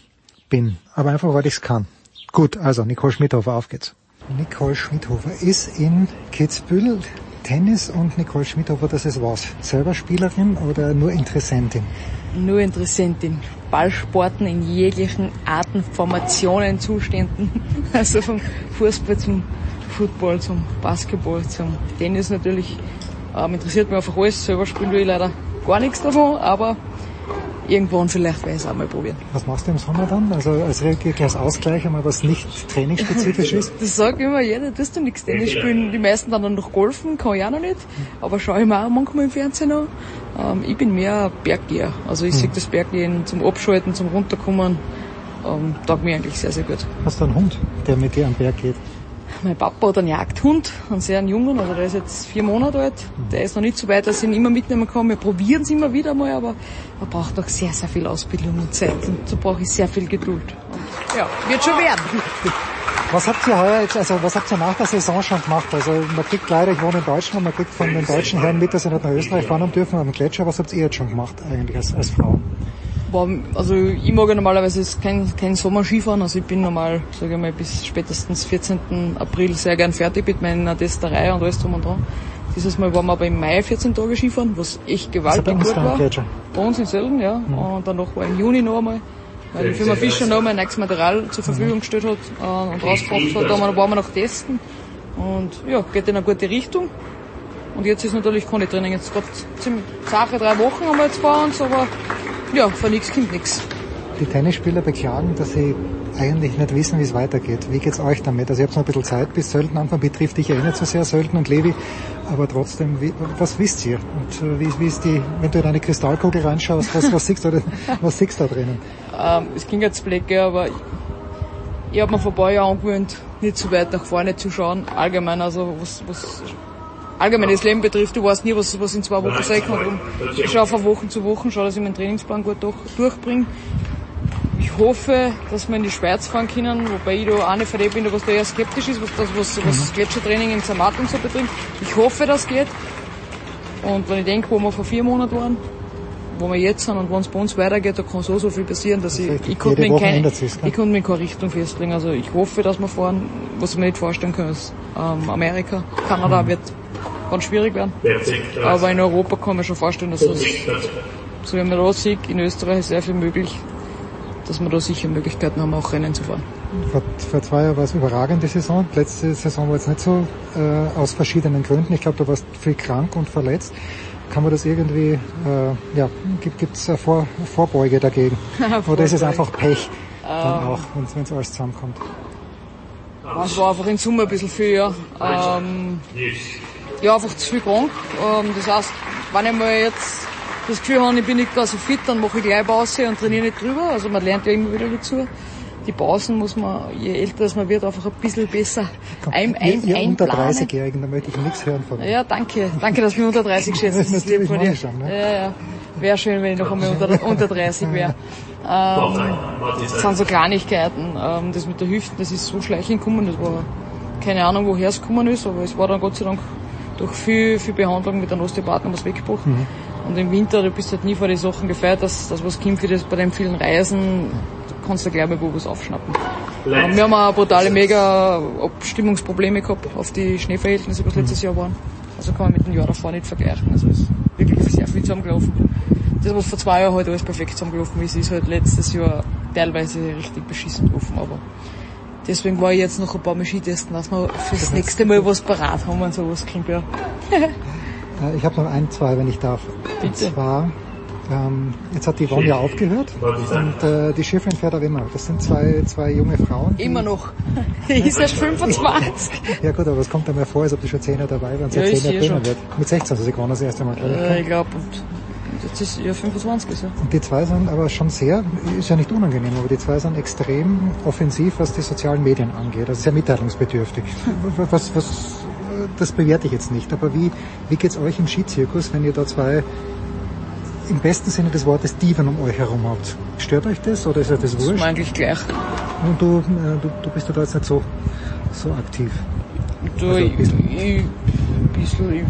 bin. Aber einfach, weil ich es kann. Gut, also Nicole Schmidhofer, auf geht's. Nicole Schmidhofer ist in Kitzbühel. Tennis und Nicole Schmidhofer, das ist was? Selber Spielerin oder nur Interessentin? Nur Interessentin. Ballsporten in jeglichen Arten, Formationen, Zuständen. [LAUGHS] Also vom Fußball zum Football, zum Basketball, zum Tennis natürlich. Ähm, interessiert mich einfach alles. Selber spielen will ich leider gar nichts davon, aber irgendwann vielleicht werde ich es auch mal probieren. Was machst du im Sommer dann? Also als als Ausgleich einmal was nicht trainingsspezifisch ist? [LAUGHS] Das sagt immer jeder, das du nichts Tennis spielen. Die meisten dann noch golfen, kann ich auch noch nicht. Aber schaue ich mir auch manchmal im Fernsehen an. Ähm, ich bin mehr Berggeher. Also ich Hm. sehe das Berggehen zum Abschalten, zum Runterkommen. Ähm, taugt mir eigentlich sehr, sehr gut. Hast du einen Hund, der mit dir am Berg geht? Mein Papa hat einen Jagdhund, einen sehr jungen, also der ist jetzt vier Monate alt. Der ist noch nicht so weit, dass ich ihn immer mitnehmen kann. Wir probieren es immer wieder mal, aber man braucht noch sehr, sehr viel Ausbildung und Zeit. Und so brauche ich sehr viel Geduld. Und ja, wird schon werden. [LAUGHS] Was habt ihr heuer jetzt, also was habt ihr nach der Saison schon gemacht? Also man kriegt leider, ich wohne in Deutschland, man kriegt von den deutschen Herren mit, dass sie nicht nach Österreich fahren dürfen, im Gletscher, was habt ihr jetzt schon gemacht eigentlich als, als Frau? War, also ich mag ja normalerweise kein, kein Sommerskifahren, also ich bin normal, sage ich mal, bis spätestens 14. April sehr gern fertig mit meiner Testerei und alles drum und dran. Dieses Mal waren wir aber im Mai 14 Tage Skifahren, was echt gewaltig bei uns gut war. Gletscher? Bei uns in Selden, ja. Und danach war im Juni noch einmal, weil die Firma Fischer noch einmal neues Material zur Verfügung gestellt hat äh, und rausgebracht hat. Da waren wir noch testen. Und ja, geht in eine gute Richtung. Und jetzt ist natürlich keine Training. Jetzt gerade ziemlich Sache, drei Wochen haben wir jetzt vor uns, aber ja, von nichts kommt nichts. Die Tennisspieler beklagen, dass sie eigentlich nicht wissen, wie es weitergeht. Wie geht's euch damit? Also ihr habt noch ein bisschen Zeit bis Sölden Anfang betrifft dich ja eh nicht so sehr, Sölden und Levi, aber trotzdem, wie, was wisst ihr? Und äh, wie, wie ist die, wenn du in eine Kristallkugel reinschaust, was, was siehst du [LAUGHS] was siehst du da drinnen? Ähm, es klingt jetzt gell, aber ich, ich habe mir vor ein paar Jahren angewöhnt, nicht so weit nach vorne zu schauen. Allgemein, also was, was allgemeines Leben betrifft, du weißt nie, was, was in zwei Wochen sein kann. Ich schaue von Wochen zu Wochen, schaue, dass ich meinen Trainingsplan gut durch, durchbringe. Ich hoffe, dass wir in die Schweiz fahren können, wobei ich da eine von denen bin, was da eher skeptisch ist, was das, was, was das Gletschertraining in Zermatt und so betrifft. Ich hoffe, das geht. Und wenn ich denke, wo wir vor vier Monaten waren, wo wir jetzt sind und wenn es bei uns weitergeht, da kann so, so viel passieren, dass ich, ich konnte mir keine, ne? ich konnte mir in keine Richtung festlegen. Also ich hoffe, dass wir fahren, was ich mir nicht vorstellen kann, ist ähm, Amerika. Kanada wird ganz schwierig werden. Aber in Europa kann man schon vorstellen, dass es, so wie man da sieht, in Österreich ist sehr viel möglich, dass wir da sicher Möglichkeiten haben, auch Rennen zu fahren. Vor, vor zwei Jahren war es überragende Saison. Letzte Saison war jetzt nicht so, äh, aus verschiedenen Gründen. Ich glaube, du warst viel krank und verletzt. Kann man das irgendwie, äh, ja, gibt es Vor, Vorbeuge dagegen? [LAUGHS] Oder ist es einfach Pech dann Ähm. auch, wenn es alles zusammenkommt? Es war einfach in Summe ein bisschen viel, ja. Ähm, ja, einfach zu viel krank. Ähm, das heißt, wenn ich mal jetzt das Gefühl habe, ich bin nicht ganz so fit, dann mache ich gleich Pause und trainiere nicht drüber. Also man lernt ja immer wieder dazu. Die Pausen muss man, je älter man wird, einfach ein bisschen besser ein, ein, ihr, ihr unter einplanen. 30-Jährigen, da möchte ich nichts hören von euch. Ja, danke. Danke, dass du mich unter 30 schätzt. Das ist lieb von dir. Schon, ne? Ja, ja. Wäre schön, wenn ich noch einmal unter, unter 30 wäre. Ähm, das sind so Kleinigkeiten. Ähm, das mit der Hüfte, das ist so schleichend gekommen. Das war keine Ahnung, woher es gekommen ist, aber es war dann Gott sei Dank durch viel, viel Behandlung mit einem Osteopathen was weggebrochen. Mhm. Und im Winter, du bist halt nie vor die Sachen gefeiert, dass, dass was kommt, wie das bei den vielen Reisen, kannst du gleich mal wo was aufschnappen. Ähm, wir haben auch brutale mega Abstimmungsprobleme gehabt auf die Schneeverhältnisse, was letztes Jahr waren. Also kann man mit dem Jahr davor nicht vergleichen. Also es ist wirklich sehr viel zusammengelaufen. Das, was vor zwei Jahren halt alles perfekt zusammengelaufen ist, ist halt letztes Jahr teilweise richtig beschissen gelaufen, aber Deswegen war ich jetzt noch ein paar Mal Skitesten, dass wir fürs nächste Mal was parat haben und sowas klingt ja. [LAUGHS] Äh, ich habe noch ein, zwei, wenn ich darf. Bitte. Und zwar, ähm, jetzt hat die Yvonne ja aufgehört und äh, die Chefin fährt auch immer. Das sind zwei, zwei junge Frauen. Immer noch. [LAUGHS] Die ist erst [LAUGHS] 25. ja gut, aber es kommt einmal vor, als ob die schon 10 dabei waren, ja, 10 Jahren drinnen wird. Mit 16 also sie gewonnen das erste Mal, ich. Äh, ich glaube, und jetzt ist ja 25 ist ja. Und die zwei sind aber schon sehr, ist ja nicht unangenehm, aber die zwei sind extrem offensiv, was die sozialen Medien angeht. Also sehr mitteilungsbedürftig. was, was, das bewerte ich jetzt nicht, aber wie, wie geht's euch im Skizirkus, wenn ihr da zwei im besten Sinne des Wortes Diven um euch herum habt? Stört euch das oder ist euch das wurscht? Das eigentlich gleich. Und du, äh, du, du bist ja da jetzt nicht so, so aktiv. Du, also, ich, ich, ein bisschen, ich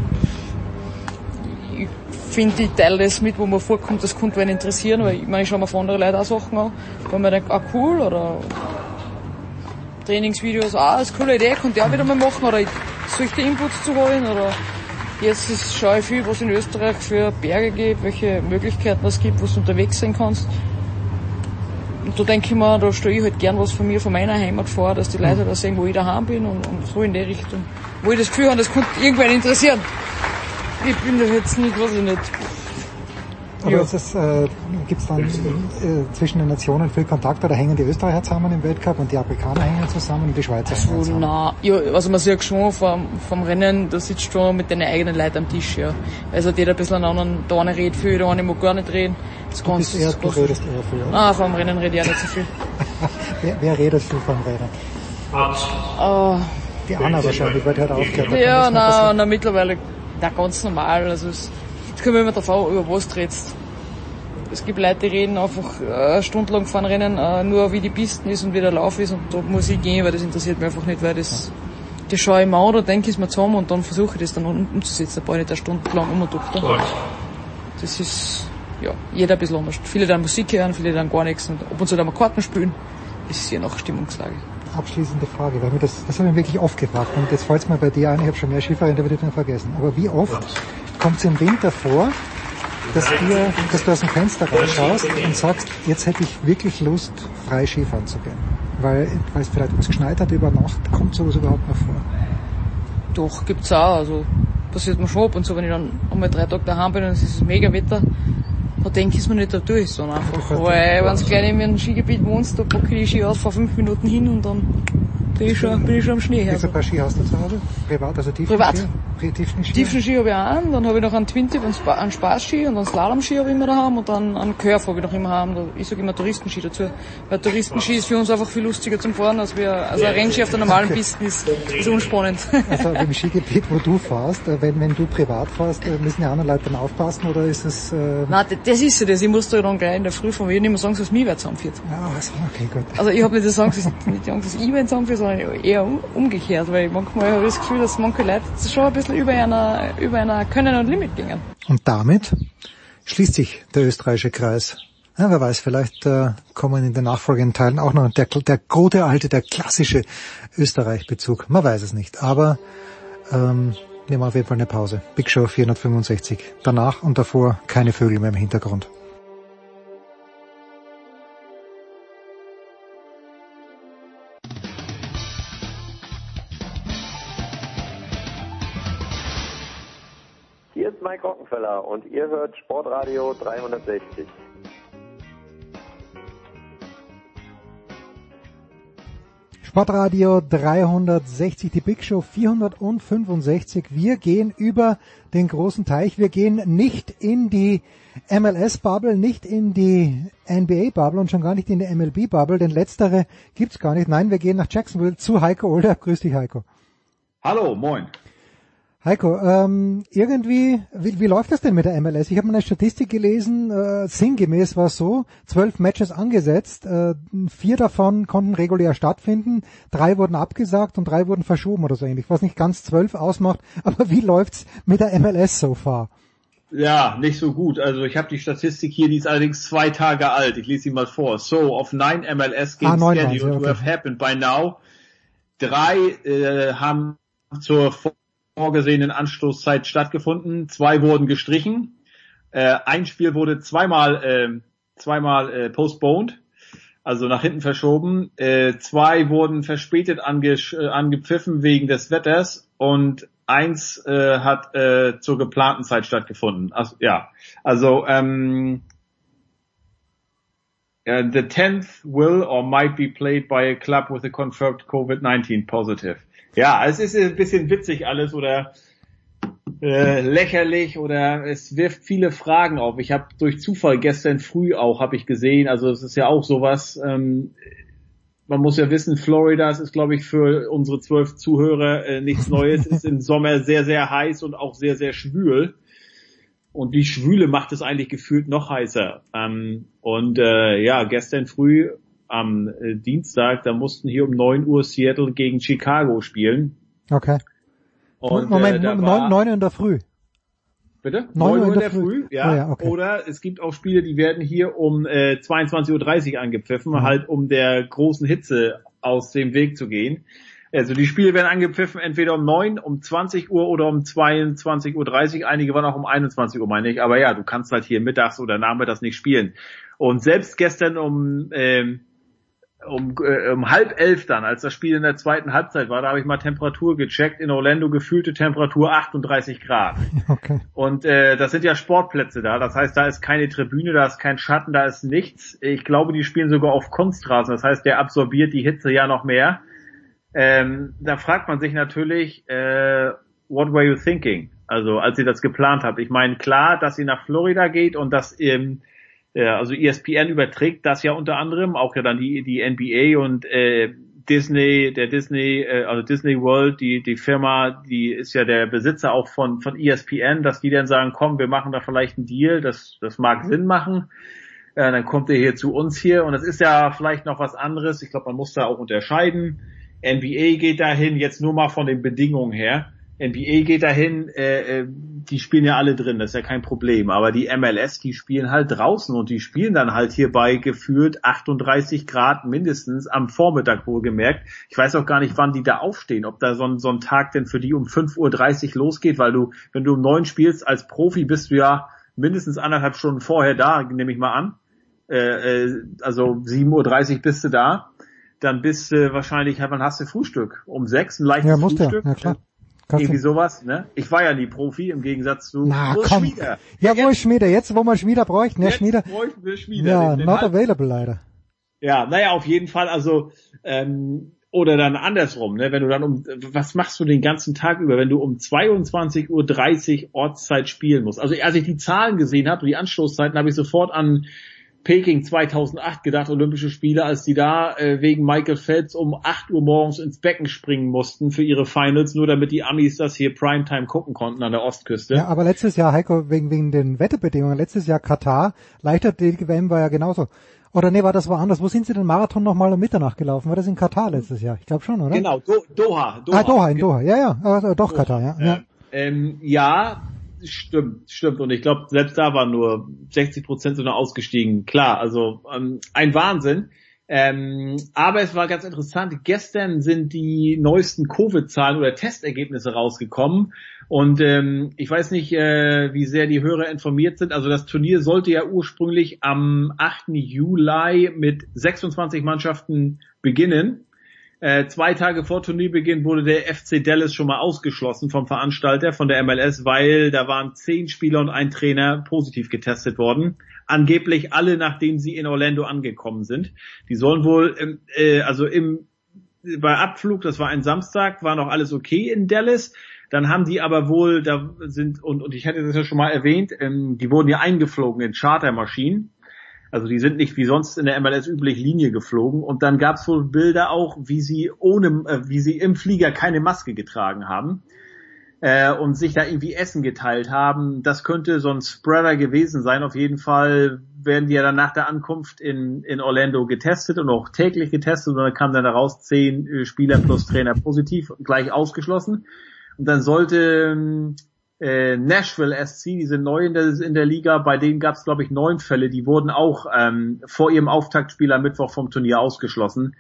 finde, ich teile das mit, wo man vorkommt, das könnte einen interessieren, weil ich meine, ich schaue mir von anderen Leuten auch Sachen an, wo man denkt, ah cool, oder Trainingsvideos, ah, das ist eine coole Idee, könnte ich auch wieder mal machen, oder solche Inputs zu holen, oder jetzt ist, schaue ich viel, was in Österreich für Berge gibt, welche Möglichkeiten es gibt, wo du unterwegs sein kannst. Und da denke ich mir, da stelle ich halt gern was von mir, von meiner Heimat vor, dass die Leute da sehen, wo ich daheim bin und, und so in die Richtung. Wo ich das Gefühl habe, das könnte irgendwen interessieren. Ich bin da jetzt nicht, weiß ich nicht. Aber ja. es, äh, gibt es dann äh, zwischen den Nationen viel Kontakt oder hängen die Österreicher zusammen im Weltcup und die Afrikaner hängen zusammen und die Schweizer so, hängen zusammen? Na, ja, also man sieht schon vom, vom Rennen, da sitzt schon mit den eigenen Leuten am Tisch, ja. Also jeder ein bisschen einen anderen, der eine redet viel, der eine mag gar nicht reden. Das du, bist eher, du redest eher viel, oder? Ah, vom Rennen rede ich auch nicht so viel. [LAUGHS] wer, wer redet viel vom Rennen? Uh, die Anna wahrscheinlich, weil die hat aufgehört. Ja, na, na, mittlerweile, na, ganz normal, also es, kommen wir immer davon, über was du redest. Es gibt Leute, die reden einfach äh, stundenlang fahren Rennen, äh, nur wie die Pisten ist und wie der Lauf ist und da muss ich gehen, weil das interessiert mich einfach nicht, weil das, das schaue ich mir an, da denke ich es mir zusammen und dann versuche ich das dann umzusetzen. Da brauche ich nicht eine Stunde lang umgedruckt. Das ist, ja, jeder ein bisschen anders. Viele dann Musik hören, viele dann gar nichts und ab und zu dann mal Karten spielen. Das ist je nach Stimmungslage. Abschließende Frage, weil mir das, das habe ich wirklich oft gefragt und jetzt fällt es mir bei dir ein, ich habe schon mehr Skifahrer interviewt und vergessen. Aber wie oft kommt es im Winter vor, dass, dir, dass du aus dem Fenster rausschaust und sagst, jetzt hätte ich wirklich Lust, frei Skifahren zu gehen. Weil, weil es vielleicht was geschneit hat über Nacht, kommt sowas überhaupt noch vor? Doch, gibt's auch. Also passiert mir schon ab und so, wenn ich dann einmal drei Tage daheim bin und es ist mega Wetter, da denke ich mir nicht da durch, sondern einfach, weil wenn du gleich in einem Skigebiet wohnst, da packe ich die Ski aus, vor fünf Minuten hin und dann bin ich schon, bin ich schon am Schnee her. Wie viele Paar Ski hast du zu Hause? Privat, also Tiefenski? Privat. Tiefenski? Tiefenski habe ich auch einen, dann habe ich noch einen Twin-Tip, einen Spaßski und einen Slalom-Ski habe ich immer daheim und dann einen Curve habe ich noch immer daheim. Ich sage immer Touristenski dazu. Weil Touristenski ist für uns einfach viel lustiger zum Fahren, als wir, also ein Rennski auf der normalen Piste ist, ist unspannend. [LAUGHS] Also im Skigebiet, wo du fährst, äh, wenn, wenn du privat fährst, äh, müssen die anderen Leute dann aufpassen oder ist es... Äh Nein, das ist ja das. Ich muss da dann gleich in der Früh von mir nicht mehr sagen, dass mich wer zusammenführt. Ja, also, okay, gut. Also ich habe nicht die Angst, nicht die Angst, dass ich wer zusammenführe, sondern eher umgekehrt, weil manchmal habe ich das Gefühl, dass manche Leute schon ein bisschen über einer, über einer Können und Limit gingen. Und damit schließt sich der österreichische Kreis. Ja, wer weiß, vielleicht äh, kommen in den nachfolgenden Teilen auch noch der, der gute alte, der klassische Österreich-Bezug. Man weiß es nicht, aber ähm, wir machen auf jeden Fall eine Pause. Big Show 465. Danach und davor keine Vögel mehr im Hintergrund. Mike Rockenfeller und ihr hört Sportradio 360. Sportradio 360, die Big Show 465. Wir gehen über den großen Teich. Wir gehen nicht in die MLS-Bubble, nicht in die NBA-Bubble und schon gar nicht in die MLB-Bubble, denn letztere gibt's gar nicht. Nein, wir gern nach Jacksonville zu Heiko Older. Grüß dich, Heiko. Hallo, moin. Heiko, ähm, irgendwie, wie, wie läuft das denn mit der MLS? Ich habe eine Statistik gelesen, äh, sinngemäß war es so, zwölf Matches angesetzt, äh, vier davon konnten regulär stattfinden, drei wurden abgesagt und drei wurden verschoben oder so ähnlich, was nicht ganz zwölf ausmacht, [LAUGHS] aber wie läuft's mit der MLS so far? Ja, nicht so gut. Also ich habe die Statistik hier, die ist allerdings zwei Tage alt. Ich lese sie mal vor. So, of nine MLS games ah, scheduled okay. to have happened by now, drei äh, haben zur vorgesehenen Anstoßzeit stattgefunden. Zwei wurden gestrichen. Äh, ein Spiel wurde zweimal, äh, zweimal äh, postponed. also nach hinten verschoben. Äh, zwei wurden verspätet ange äh, angepfiffen wegen des Wetters und eins äh, hat äh, zur geplanten Zeit stattgefunden. Also, ja, also ähm, uh, the 10th will or might be played by a club with a confirmed COVID-19 positive. Ja, es ist ein bisschen witzig alles oder äh, lächerlich oder es wirft viele Fragen auf. Ich habe durch Zufall gestern früh auch habe ich gesehen, also es ist ja auch sowas. Ähm, man muss ja wissen, Florida ist, glaube ich, für unsere zwölf Zuhörer äh, nichts Neues. ist im Sommer sehr, sehr heiß und auch sehr, sehr schwül. Und die Schwüle macht es eigentlich gefühlt noch heißer. Ähm, und äh, ja, gestern früh am äh, Dienstag, da mussten hier um neun Uhr Seattle gegen Chicago spielen. Okay. Und, Moment, äh, neun, neun in der Früh. Bitte? 9 Uhr Uhr in der Früh, ja. Oh ja, okay. Oder es gibt auch Spiele, die werden hier um äh, 22.30 Uhr angepfiffen, Mhm. halt um der großen Hitze aus dem Weg zu gehen. Also die Spiele werden angepfiffen entweder um 9, um 20 Uhr oder um 22.30 Uhr. Einige waren auch um 21 Uhr, meine ich. Aber ja, du kannst halt hier mittags oder nachmittags nicht spielen. Und selbst gestern um ähm, um, äh, um halb elf dann, als das Spiel in der zweiten Halbzeit war, da habe ich mal Temperatur gecheckt. In Orlando gefühlte Temperatur 38 Grad. [LAUGHS] Okay. Und äh, das sind ja Sportplätze da. Das heißt, da ist keine Tribüne, da ist kein Schatten, da ist nichts. Ich glaube, die spielen sogar auf Kunstrasen. Das heißt, der absorbiert die Hitze ja noch mehr. Ähm, da fragt man sich natürlich, äh, what were you thinking? Also als ihr das geplant habt. Ich meine, klar, dass sie nach Florida geht und dass ähm, äh, also ESPN überträgt das ja unter anderem, auch ja dann die, die NBA und äh, Disney, der Disney, äh, also Disney World, die, die Firma, die ist ja der Besitzer auch von, von ESPN, dass die dann sagen, komm, wir machen da vielleicht einen Deal, das, das mag Sinn machen. Äh, dann kommt er hier zu uns hier und das ist ja vielleicht noch was anderes. Ich glaube, man muss da auch unterscheiden. NBA geht dahin, jetzt nur mal von den Bedingungen her. NBA geht dahin, äh, äh, die spielen ja alle drin, das ist ja kein Problem. Aber die MLS, die spielen halt draußen und die spielen dann halt hierbei gefühlt 38 Grad mindestens am Vormittag wohlgemerkt. Ich weiß auch gar nicht, wann die da aufstehen, ob da so ein, so ein Tag denn für die um 5.30 Uhr losgeht, weil du, wenn du um neun spielst als Profi, bist du ja mindestens anderthalb Stunden vorher da, nehme ich mal an. Äh, äh, also 7.30 Uhr bist du da. Dann bist du wahrscheinlich, wann hast du Frühstück? Um sechs, ein leichtes Ja, Frühstück. ja klar. Kannst Irgendwie sowas, ne? Ich war ja nie Profi, im Gegensatz zu Na Urs komm. Schmieder. Ja, wo ist Schmieder? Jetzt, wo wir Schmieder bräuchten. Ja, Jetzt Schmieder. bräuchten wir Schmieder. Ja, Den- den not Halb- available leider. Ja, naja, auf jeden Fall, also, ähm, oder dann andersrum, ne? Wenn du dann um, was machst du den ganzen Tag über, wenn du um 22.30 Uhr Ortszeit spielen musst? Also, als ich die Zahlen gesehen habe, die Anstoßzeiten, habe ich sofort an Peking 2008 gedacht, Olympische Spiele, als die da äh, wegen Michael Phelps um 8 Uhr morgens ins Becken springen mussten für ihre Finals, nur damit die Amis das hier Primetime gucken konnten an der Ostküste. Ja, aber letztes Jahr, Heiko, wegen, wegen den Wetterbedingungen, letztes Jahr Katar, Leichtathletik-WM war ja genauso. Oder nee, war das woanders? Wo sind Sie den Marathon nochmal um Mitternacht gelaufen? War das in Katar letztes Jahr? Ich glaube schon, oder? Genau, Do Doha, Doha. Ah, Doha, in Doha. Ja, ja, aber doch Katar, ja. ja. Ähm, ja, stimmt, stimmt. Und ich glaube, selbst da waren nur 60 Prozent sind ausgestiegen. Klar, also ähm, ein Wahnsinn. Ähm, aber es war ganz interessant. Gestern sind die neuesten Covid-Zahlen oder Testergebnisse rausgekommen. Und ähm, ich weiß nicht, äh, wie sehr die Hörer informiert sind. Also das Turnier sollte ja ursprünglich am 8. Juli mit 26 Mannschaften beginnen. Äh, zwei Tage vor Turnierbeginn wurde der FC Dallas schon mal ausgeschlossen vom Veranstalter, von der MLS, weil da waren zehn Spieler und ein Trainer positiv getestet worden. Angeblich alle, nachdem sie in Orlando angekommen sind. Die sollen wohl, äh, also im bei Abflug, das war ein Samstag, war noch alles okay in Dallas. Dann haben die aber wohl, da sind, und, und ich hatte das ja schon mal erwähnt, ähm, die wurden ja eingeflogen in Chartermaschinen. Also die sind nicht wie sonst in der MLS üblich Linie geflogen. Und dann gab es wohl Bilder auch, wie sie ohne, äh, wie sie im Flieger keine Maske getragen haben äh, und sich da irgendwie Essen geteilt haben. Das könnte so ein Spreader gewesen sein. Auf jeden Fall werden die ja dann nach der Ankunft in, in Orlando getestet und auch täglich getestet. Und dann kam dann daraus zehn äh, Spieler plus Trainer positiv, gleich ausgeschlossen. Und dann sollte ähm, äh, Nashville SC, die sind neu in der, in der Liga, bei denen gab es, glaube ich, neun Fälle, die wurden auch ähm, vor ihrem Auftaktspiel am Mittwoch vom Turnier ausgeschlossen.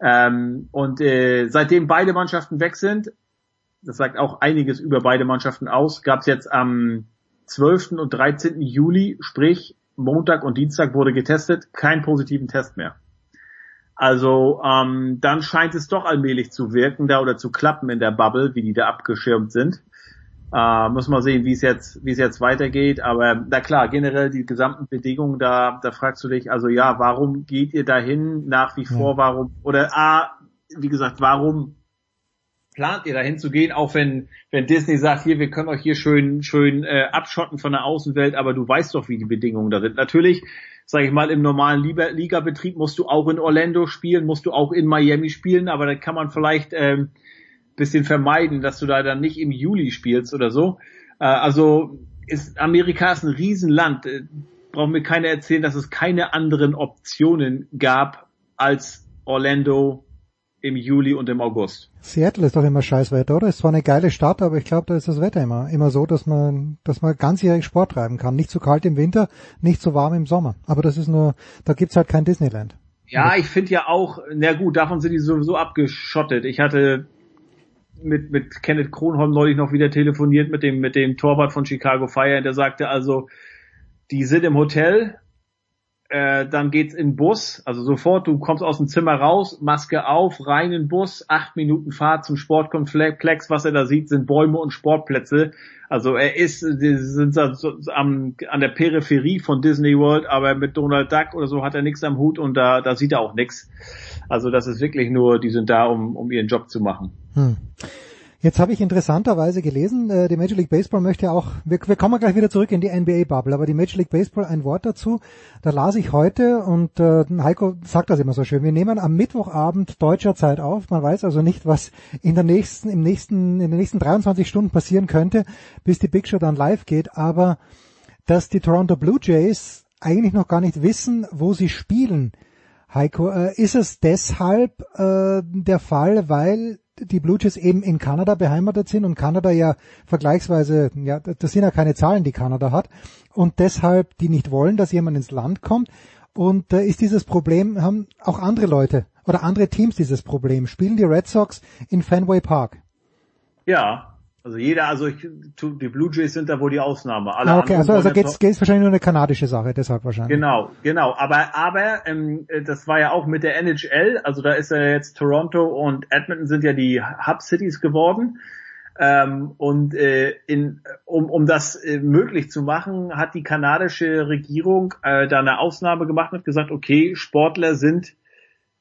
Ähm, und äh, seitdem beide Mannschaften weg sind, das sagt auch einiges über beide Mannschaften aus, gab es jetzt am 12. und 13. Juli, sprich Montag und Dienstag wurde getestet, keinen positiven Test mehr. Also ähm, dann scheint es doch allmählich zu wirken da oder zu klappen in der Bubble, wie die da abgeschirmt sind. Äh, muss man sehen, wie es jetzt, wie es jetzt weitergeht. Aber na klar, generell die gesamten Bedingungen, da, da fragst du dich, also ja, warum geht ihr dahin nach wie vor? Ja. Warum oder a, wie gesagt, warum plant ihr dahin zu gehen, auch wenn, wenn Disney sagt, hier, wir können euch hier schön, schön äh, abschotten von der Außenwelt, aber du weißt doch, wie die Bedingungen da sind. Natürlich, sage ich mal, im normalen Liga-Betrieb musst du auch in Orlando spielen, musst du auch in Miami spielen, aber da kann man vielleicht ähm, bisschen vermeiden, dass du da dann nicht im Juli spielst oder so. Äh, also ist, Amerika ist ein Riesenland. Äh, braucht mir keiner erzählen, dass es keine anderen Optionen gab als Orlando, im Juli und im August. Seattle ist doch immer Scheißwetter, oder? Ist zwar eine geile Stadt, aber ich glaube, da ist das Wetter immer, immer so, dass man, dass man ganzjährig Sport treiben kann. Nicht zu kalt im Winter, nicht zu warm im Sommer. Aber das ist nur, da gibt's halt kein Disneyland. Ja, ich finde ja auch, na gut, davon sind die sowieso abgeschottet. Ich hatte mit, mit Kenneth Kronholm neulich noch wieder telefoniert mit dem, mit dem Torwart von Chicago Fire, der sagte also, die sind im Hotel, äh, dann geht's in Bus, also sofort, du kommst aus dem Zimmer raus, Maske auf, rein in Bus, acht Minuten Fahrt zum Sportkomplex, was er da sieht, sind Bäume und Sportplätze. Also er ist, die sind am, an der Peripherie von Disney World, aber mit Donald Duck oder so hat er nichts am Hut und da, da sieht er auch nichts. Also das ist wirklich nur, die sind da, um, um ihren Job zu machen. Hm. Jetzt habe ich interessanterweise gelesen, äh, die Major League Baseball möchte auch, wir, wir kommen gleich wieder zurück in die NBA-Bubble, aber die Major League Baseball, ein Wort dazu, da las ich heute und äh, Heiko sagt das immer so schön, wir nehmen am Mittwochabend deutscher Zeit auf, man weiß also nicht, was in der nächsten, im nächsten, in den nächsten 23 Stunden passieren könnte, bis die Big Show dann live geht, aber dass die Toronto Blue Jays eigentlich noch gar nicht wissen, wo sie spielen, Heiko, äh, ist es deshalb äh, der Fall, weil die Blue Jays eben in Kanada beheimatet sind und Kanada ja vergleichsweise, ja, das sind ja keine Zahlen, die Kanada hat und deshalb die nicht wollen, dass jemand ins Land kommt. Und äh, ist dieses Problem, haben auch andere Leute oder andere Teams dieses Problem? Spielen die Red Sox in Fenway Park? Ja, also jeder, also ich, die Blue Jays sind da wohl die Ausnahme. Alle ah, okay, also, also geht's, geht's wahrscheinlich nur eine kanadische Sache, deshalb wahrscheinlich. Genau, genau. Aber, aber ähm, das war ja auch mit der NHL, also da ist ja jetzt Toronto und Edmonton sind ja die Hub Cities geworden. Ähm, und äh, in, um, um das äh, möglich zu machen, hat die kanadische Regierung äh, da eine Ausnahme gemacht und gesagt, okay, Sportler sind,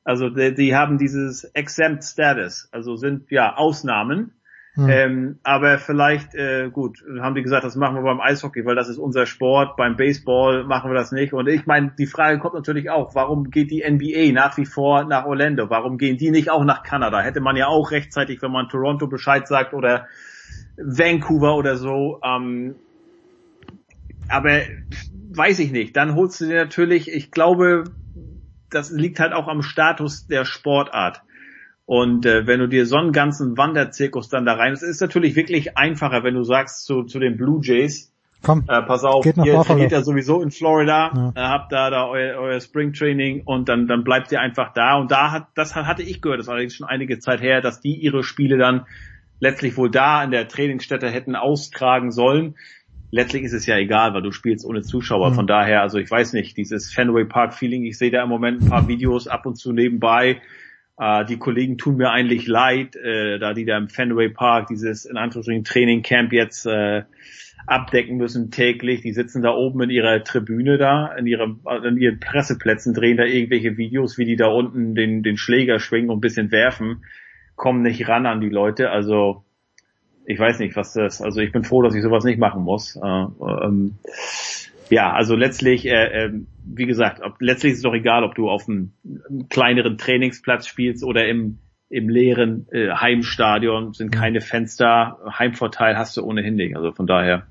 also die, die haben dieses Exempt Status, also sind ja Ausnahmen hm. Ähm, aber vielleicht, äh, gut, haben die gesagt, das machen wir beim Eishockey, weil das ist unser Sport. Beim Baseball machen wir das nicht. Und ich meine, die Frage kommt natürlich auch, warum geht die NBA nach wie vor nach Orlando? Warum gehen die nicht auch nach Kanada? Hätte man ja auch rechtzeitig, wenn man Toronto Bescheid sagt oder Vancouver oder so. Ähm, aber weiß ich nicht. Dann holst du dir natürlich, ich glaube, das liegt halt auch am Status der Sportart. Und äh, wenn du dir so einen ganzen Wanderzirkus dann da rein, es ist natürlich wirklich einfacher, wenn du sagst zu, zu den Blue Jays, Komm, äh, pass auf, geht ihr trainiert ja sowieso in Florida, ja. äh, habt da, da euer, euer Springtraining und dann, dann bleibt ihr einfach da. Und da hat, das hatte ich gehört, das ist allerdings schon einige Zeit her, dass die ihre Spiele dann letztlich wohl da in der Trainingsstätte hätten austragen sollen. Letztlich ist es ja egal, weil du spielst ohne Zuschauer. Mhm. Von daher, also ich weiß nicht, dieses Fenway Park Feeling, ich sehe da im Moment ein paar Videos ab und zu nebenbei äh, die Kollegen tun mir eigentlich leid, äh, da die da im Fenway Park dieses in Anführungsstrichen Training Camp jetzt äh, abdecken müssen täglich. Die sitzen da oben in ihrer Tribüne da, in ihrem, in ihren Presseplätzen, drehen da irgendwelche Videos, wie die da unten den, den Schläger schwingen und ein bisschen werfen, kommen nicht ran an die Leute. Also ich weiß nicht, was das. Also ich bin froh, dass ich sowas nicht machen muss. Äh, ähm, ja, also letztlich, äh, äh, wie gesagt, ob, letztlich ist es doch egal, ob du auf einem, einem kleineren Trainingsplatz spielst oder im im leeren äh, Heimstadion sind keine Fenster, Heimvorteil hast du ohnehin nicht. Also von daher.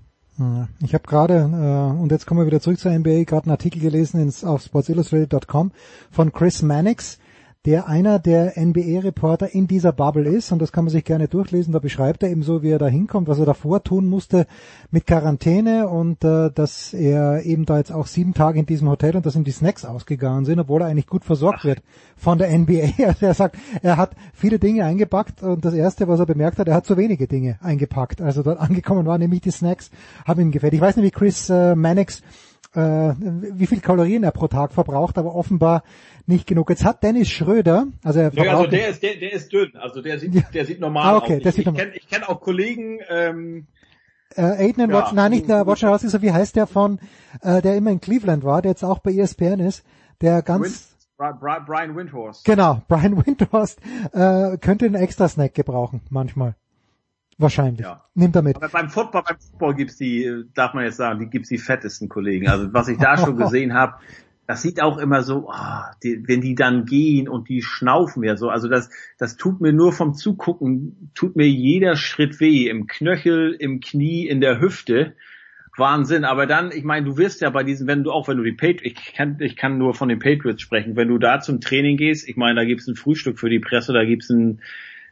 Ich habe gerade, äh, und jetzt kommen wir wieder zurück zur NBA, gerade einen Artikel gelesen ins, auf sportsillustrated.com von Chris Mannix, der einer der NBA-Reporter in dieser Bubble ist und das kann man sich gerne durchlesen. Da beschreibt er eben so, wie er da hinkommt, was er davor tun musste mit Quarantäne und äh, dass er eben da jetzt auch sieben Tage in diesem Hotel und dass ihm die Snacks ausgegangen sind, obwohl er eigentlich gut versorgt Ach. wird von der NBA. [LAUGHS] Also er sagt, er hat viele Dinge eingepackt und das erste, was er bemerkt hat, er hat zu wenige Dinge eingepackt. Also dort [LAUGHS] angekommen waren nämlich die Snacks, haben ihm gefällt. Ich weiß nicht, wie Chris äh, Mannix äh, wie viel Kalorien er pro Tag verbraucht, aber offenbar nicht genug. Jetzt hat Dennis Schröder, also er ja, also der ist der, der ist dünn, also der sieht der sieht normal ah, okay, aus. Der sieht ich kenne ich kenn auch Kollegen, ähm, äh, Aiden Ja. Watch, nein, nicht der Watcher wie heißt der von, äh, der immer in Cleveland war, der jetzt auch bei ESPN ist, der ganz, Win, Bri- Bri- Brian Windhorst. genau, [LAUGHS] Brian Windhorst, äh, könnte einen extra Snack gebrauchen, manchmal. Wahrscheinlich. Ja. Nimmt er mit. Aber beim Football, beim Football gibt's die, äh, darf man jetzt sagen, die gibt's die fettesten Kollegen. Also was ich da schon [LAUGHS] gesehen habe, das sieht auch immer so, ah, die, wenn die dann gehen und die schnaufen ja so. Also das, das tut mir nur vom Zugucken, tut mir jeder Schritt weh. Im Knöchel, im Knie, in der Hüfte. Wahnsinn. Aber dann, ich meine, du wirst ja bei diesen, wenn du auch, wenn du die Patriots, ich kann, ich kann nur von den Patriots sprechen, wenn du da zum Training gehst, ich meine, da gibt's ein Frühstück für die Presse, da gibt's ein,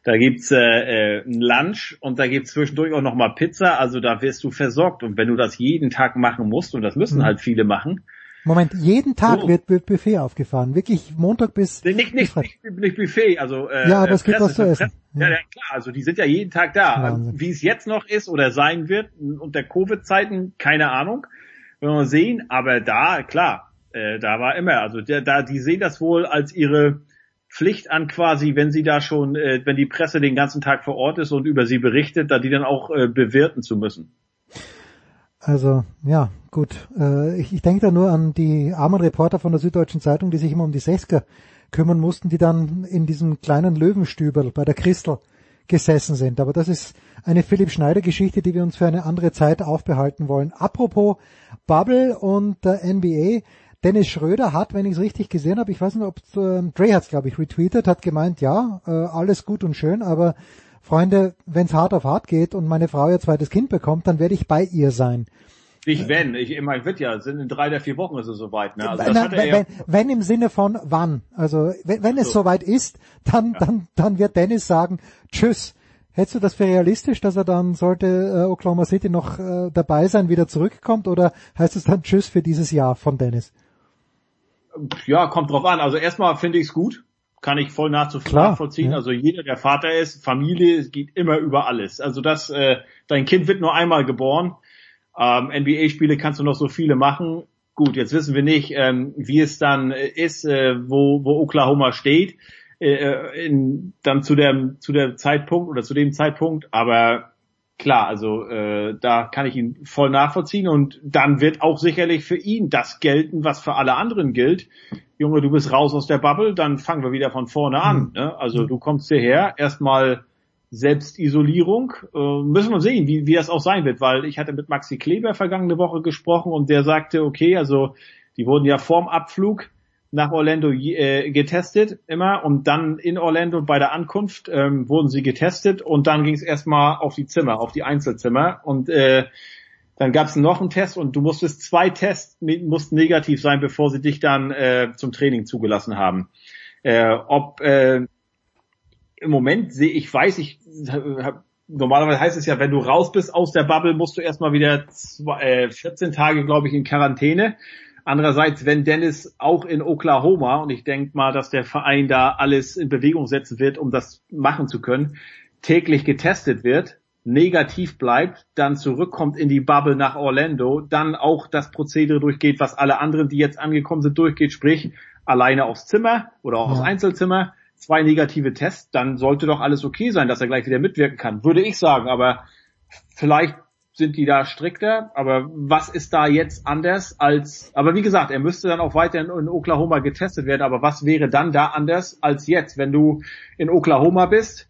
da gibt's äh, äh, ein Lunch und da gibt's zwischendurch auch nochmal Pizza, also da wirst du versorgt. Und wenn du das jeden Tag machen musst, und das müssen Mhm. halt viele machen, Moment, jeden Tag So. wird, wird Buffet aufgefahren. Wirklich Montag bis, nicht, nicht, bis nicht, nicht Buffet, also äh, Ja, aber es gibt was zu essen. Ja. ja, klar, also die sind ja jeden Tag da. Wahnsinn. Wie es jetzt noch ist oder sein wird unter Covid-Zeiten, keine Ahnung. Werden wir sehen, aber da, klar, äh, da war immer, also der, da, die sehen das wohl als ihre Pflicht an quasi, wenn sie da schon, äh, wenn die Presse den ganzen Tag vor Ort ist und über sie berichtet, da die dann auch äh, bewirten zu müssen. Also, ja, gut. Äh, ich, ich denke da nur an die armen Reporter von der Süddeutschen Zeitung, die sich immer um die Sechsker kümmern mussten, die dann in diesem kleinen Löwenstüberl bei der Christel gesessen sind. Aber das ist eine Philipp Schneider Geschichte, die wir uns für eine andere Zeit aufbehalten wollen. Apropos Bubble und der NBA. Dennis Schröder hat, wenn ich es richtig gesehen habe, ich weiß nicht, ob äh, Dre hat es, glaube ich, retweetet, hat gemeint, ja, äh, alles gut und schön, aber Freunde, wenn es hart auf hart geht und meine Frau ihr zweites Kind bekommt, dann werde ich bei ihr sein. Nicht wenn, ich, ich meine, wird ja, sind in drei oder vier Wochen ist es soweit, ne? Also er wenn, ja, wenn, wenn im Sinne von wann. Also wenn, wenn es so. soweit ist, dann, dann, dann wird Dennis sagen, tschüss. Hättest du das für realistisch, dass er dann, sollte äh, Oklahoma City noch äh, dabei sein, wieder zurückkommt? Oder heißt es dann Tschüss für dieses Jahr von Dennis? Ja, kommt drauf an. Also erstmal finde ich es gut. Kann ich voll Klar, nachvollziehen. ja. Also jeder, der Vater ist, Familie, es geht immer über alles. Also das, äh, dein Kind wird nur einmal geboren. Ähm, NBA-Spiele kannst du noch so viele machen. Gut, jetzt wissen wir nicht, ähm, wie es dann äh, ist, äh, wo, wo Oklahoma steht, äh, in, dann zu der, zu der Zeitpunkt oder zu dem Zeitpunkt. Aber klar, also äh, da kann ich ihn voll nachvollziehen und dann wird auch sicherlich für ihn das gelten, was für alle anderen gilt. Junge, du bist raus aus der Bubble, dann fangen wir wieder von vorne an. Ne? Also du kommst hierher, erstmal Selbstisolierung. Äh, müssen wir sehen, wie, wie das auch sein wird, weil ich hatte mit Maxi Kleber vergangene Woche gesprochen und der sagte, okay, also die wurden ja vorm Abflug nach Orlando äh, getestet immer und dann in Orlando bei der Ankunft ähm, wurden sie getestet und dann ging es erstmal auf die Zimmer, auf die Einzelzimmer und äh, dann gab es noch einen Test und du musstest zwei Tests mussten negativ sein, bevor sie dich dann äh, zum Training zugelassen haben. Äh, ob äh, im Moment sehe ich, weiß ich, hab, normalerweise heißt es ja, wenn du raus bist aus der Bubble, musst du erstmal wieder zwei, äh, 14 Tage, glaube ich, in Quarantäne. Andererseits, wenn Dennis auch in Oklahoma, und ich denke mal, dass der Verein da alles in Bewegung setzen wird, um das machen zu können, täglich getestet wird, negativ bleibt, dann zurückkommt in die Bubble nach Orlando, dann auch das Prozedere durchgeht, was alle anderen, die jetzt angekommen sind, durchgeht, sprich alleine aufs Zimmer oder auch aufs Ja. Einzelzimmer, zwei negative Tests, dann sollte doch alles okay sein, dass er gleich wieder mitwirken kann, würde ich sagen, aber vielleicht sind die da strikter, aber was ist da jetzt anders als, aber wie gesagt, er müsste dann auch weiter in, in Oklahoma getestet werden, aber was wäre dann da anders als jetzt, wenn du in Oklahoma bist,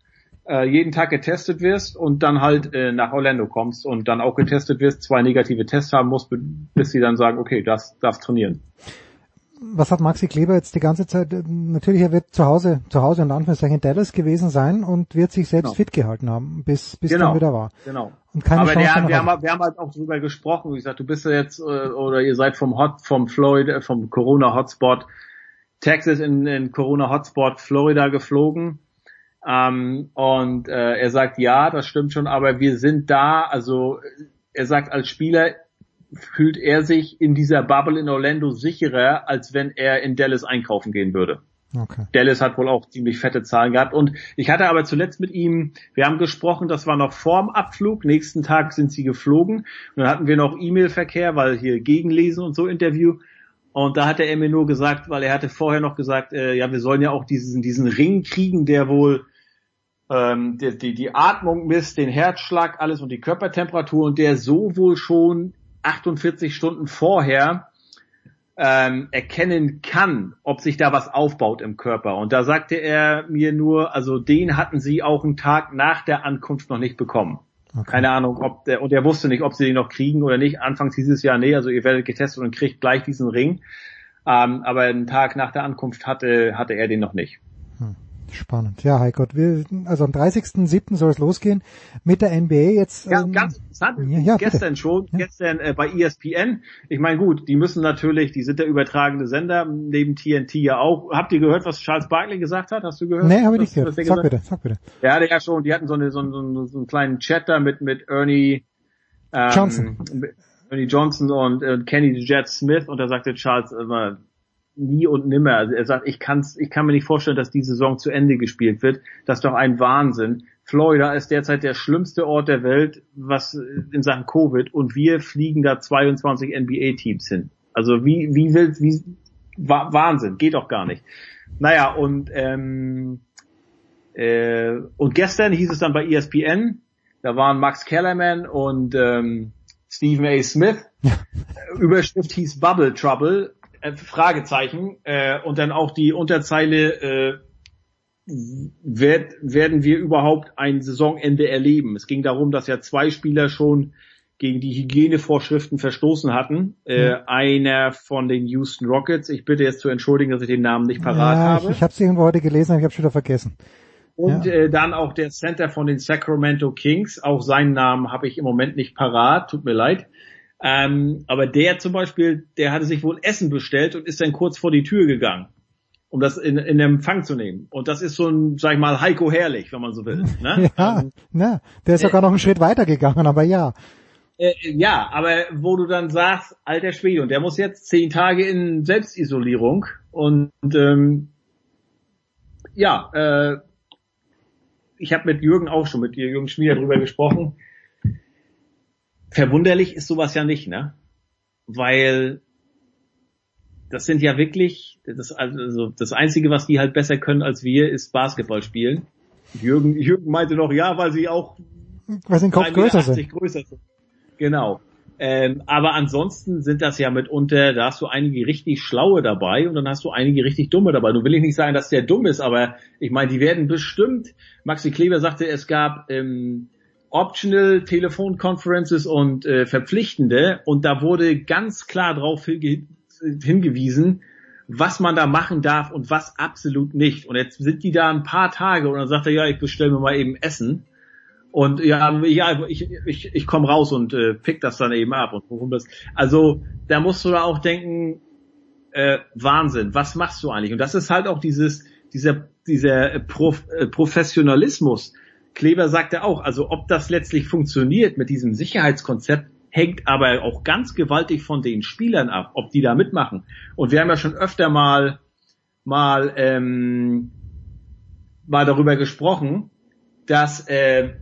äh, jeden Tag getestet wirst und dann halt äh, nach Orlando kommst und dann auch getestet wirst, zwei negative Tests haben musst, bis sie dann sagen, okay, das darfst trainieren. Was hat Maxi Kleber jetzt die ganze Zeit? Natürlich, er wird zu Hause, zu Hause in Anführungszeichen in Dallas gewesen sein und wird sich selbst Genau. fit gehalten haben, bis, bis genau, dann wieder war. Genau. Und keine Aber der, wir, haben, wir haben halt auch drüber gesprochen. Wie gesagt, du bist ja jetzt äh, oder ihr seid vom Hot, vom Florida, vom Corona Hotspot Texas in, in Corona Hotspot Florida geflogen. Ähm, und äh, er sagt, ja, das stimmt schon, aber wir sind da. Also er sagt, als Spieler fühlt er sich in dieser Bubble in Orlando sicherer, als wenn er in Dallas einkaufen gehen würde. Okay. Dallas hat wohl auch ziemlich fette Zahlen gehabt. Und ich hatte aber zuletzt mit ihm, wir haben gesprochen, das war noch vorm Abflug. Nächsten Tag sind sie geflogen. Und dann hatten wir noch E-Mail-Verkehr, weil hier Gegenlesen und so Interview. Und da hatte er mir nur gesagt, weil er hatte vorher noch gesagt, äh, ja, wir sollen ja auch diesen, diesen Ring kriegen, der wohl ähm, die, die, die Atmung misst, den Herzschlag, alles und die Körpertemperatur und der so wohl schon 48 Stunden vorher ähm, erkennen kann, ob sich da was aufbaut im Körper. Und da sagte er mir nur, also den hatten sie auch einen Tag nach der Ankunft noch nicht bekommen. Okay. Keine Ahnung, ob der, und er wusste nicht, ob sie den noch kriegen oder nicht. Anfangs dieses Jahr, nee, also ihr werdet getestet und kriegt gleich diesen Ring. Ähm, aber einen Tag nach der Ankunft hatte, hatte er den noch nicht. Spannend. Ja, Heiko, wir, also am 30.07. soll es losgehen mit der NBA jetzt. Ja, ähm, ganz interessant. Ja, ja, gestern bitte. schon, ja. gestern äh, bei ESPN. Ich meine, gut, die müssen natürlich, die sind der übertragene Sender, neben TNT ja auch. Habt ihr gehört, was Charles Barkley gesagt hat? Hast du gehört? Nee, habe ich nicht gehört. Sag bitte, sag bitte. Ja, der ja schon, die hatten so, eine, so, einen, so einen kleinen Chat da mit, mit Ernie ähm, Johnson. Ernie Johnson und äh, Kenny Jet Smith und da sagte Charles immer, nie und nimmer. Also er sagt, ich kann's, ich kann mir nicht vorstellen, dass die Saison zu Ende gespielt wird. Das ist doch ein Wahnsinn. Florida ist derzeit der schlimmste Ort der Welt, was in Sachen Covid und wir fliegen da 22 NBA-Teams hin. Also wie, wie willst, wie, Wahnsinn, geht doch gar nicht. Naja, und, ähm, äh, und gestern hieß es dann bei ESPN, da waren Max Kellerman und ähm, Stephen A. Smith. [LAUGHS] Überschrift hieß Bubble Trouble äh, Fragezeichen äh, und dann auch die Unterzeile äh, werd, werden wir überhaupt ein Saisonende erleben. Es ging darum, dass ja zwei Spieler schon gegen die Hygienevorschriften verstoßen hatten. Äh, mhm. Einer von den Houston Rockets. Ich bitte jetzt zu entschuldigen, dass ich den Namen nicht parat ja, habe. Ich, ich habe es irgendwo heute gelesen, aber ich habe schon wieder vergessen. Und ja. äh, dann auch der Center von den Sacramento Kings. Auch seinen Namen habe ich im Moment nicht parat. Tut mir leid. Ähm, aber der zum Beispiel, der hatte sich wohl Essen bestellt und ist dann kurz vor die Tür gegangen, um das in, in Empfang zu nehmen. Und das ist so ein, sag ich mal, Heiko Herrlich, wenn man so will. [LAUGHS] Ne? ja, ähm, na, der ist äh, sogar noch einen Schritt weiter gegangen, aber ja. Äh, ja, aber wo du dann sagst, alter Schwede, und der muss jetzt zehn Tage in Selbstisolierung und ähm, ja, äh, ich habe mit Jürgen auch schon, mit Jürgen Schmieder drüber gesprochen verwunderlich ist sowas ja nicht, ne? Weil das sind ja wirklich, das, also das Einzige, was die halt besser können als wir, ist Basketball spielen. Jürgen, Jürgen meinte noch, ja, weil sie auch weil sie Kopf größer sind. größer sind. Genau. Ähm, aber ansonsten sind das ja mitunter, da hast du einige richtig Schlaue dabei und dann hast du einige richtig Dumme dabei. Du will ich nicht sagen, dass der dumm ist, aber ich meine, die werden bestimmt, Maxi Kleber sagte, es gab ähm, Optional Telefonconferences und äh, verpflichtende und da wurde ganz klar darauf hingewiesen, was man da machen darf und was absolut nicht. Und jetzt sind die da ein paar Tage und dann sagt er, ja, ich bestelle mir mal eben Essen. Und ja, ja, ich, ich, ich komme raus und äh, pick das dann eben ab. Und worum das, also da musst du da auch denken, äh, Wahnsinn, was machst du eigentlich? Und das ist halt auch dieses, dieser, dieser Prof, äh, Professionalismus, Kleber sagte auch, also ob das letztlich funktioniert mit diesem Sicherheitskonzept, hängt aber auch ganz gewaltig von den Spielern ab, ob die da mitmachen. Und wir haben ja schon öfter mal mal ähm, mal darüber gesprochen, dass äh,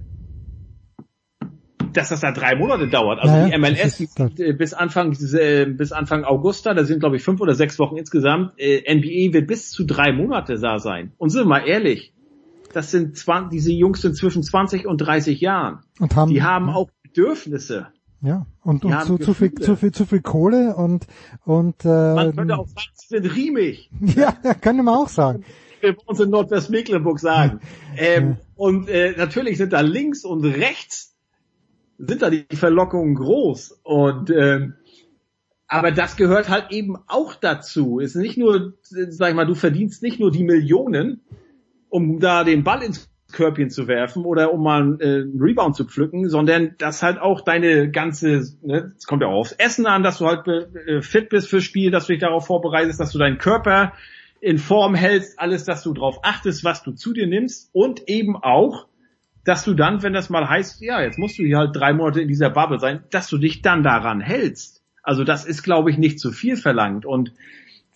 dass das da drei Monate dauert. Also ja, die MLS ist, äh, bis Anfang äh, bis Anfang August da, da sind glaube ich fünf oder sechs Wochen insgesamt. Äh, NBA wird bis zu drei Monate da sein. Und sind wir mal ehrlich, das sind 20, diese Jungs sind zwischen 20 und 30 Jahren. Und haben, die haben auch Bedürfnisse. Ja, und, und zu, zu, viel, zu viel, zu viel Kohle und, und, äh, Man könnte auch sagen, sie sind riemig. [LAUGHS] Ja, könnte man auch sagen. Wir bei uns in Nordwestmecklenburg sagen. ähm. Und äh, natürlich sind da links und rechts sind da die Verlockungen groß. Und ähm, aber das gehört halt eben auch dazu. Ist nicht nur, sag ich mal, du verdienst nicht nur die Millionen, um da den Ball ins Körbchen zu werfen oder um mal äh, einen Rebound zu pflücken, sondern dass halt auch deine ganze, ne, es kommt ja auch aufs Essen an, dass du halt äh, fit bist fürs Spiel, dass du dich darauf vorbereitest, dass du deinen Körper in Form hältst, alles, dass du darauf achtest, was du zu dir nimmst und eben auch, dass du dann, wenn das mal heißt, ja, jetzt musst du hier halt drei Monate in dieser Bubble sein, dass du dich dann daran hältst. Also das ist, glaube ich, nicht zu viel verlangt und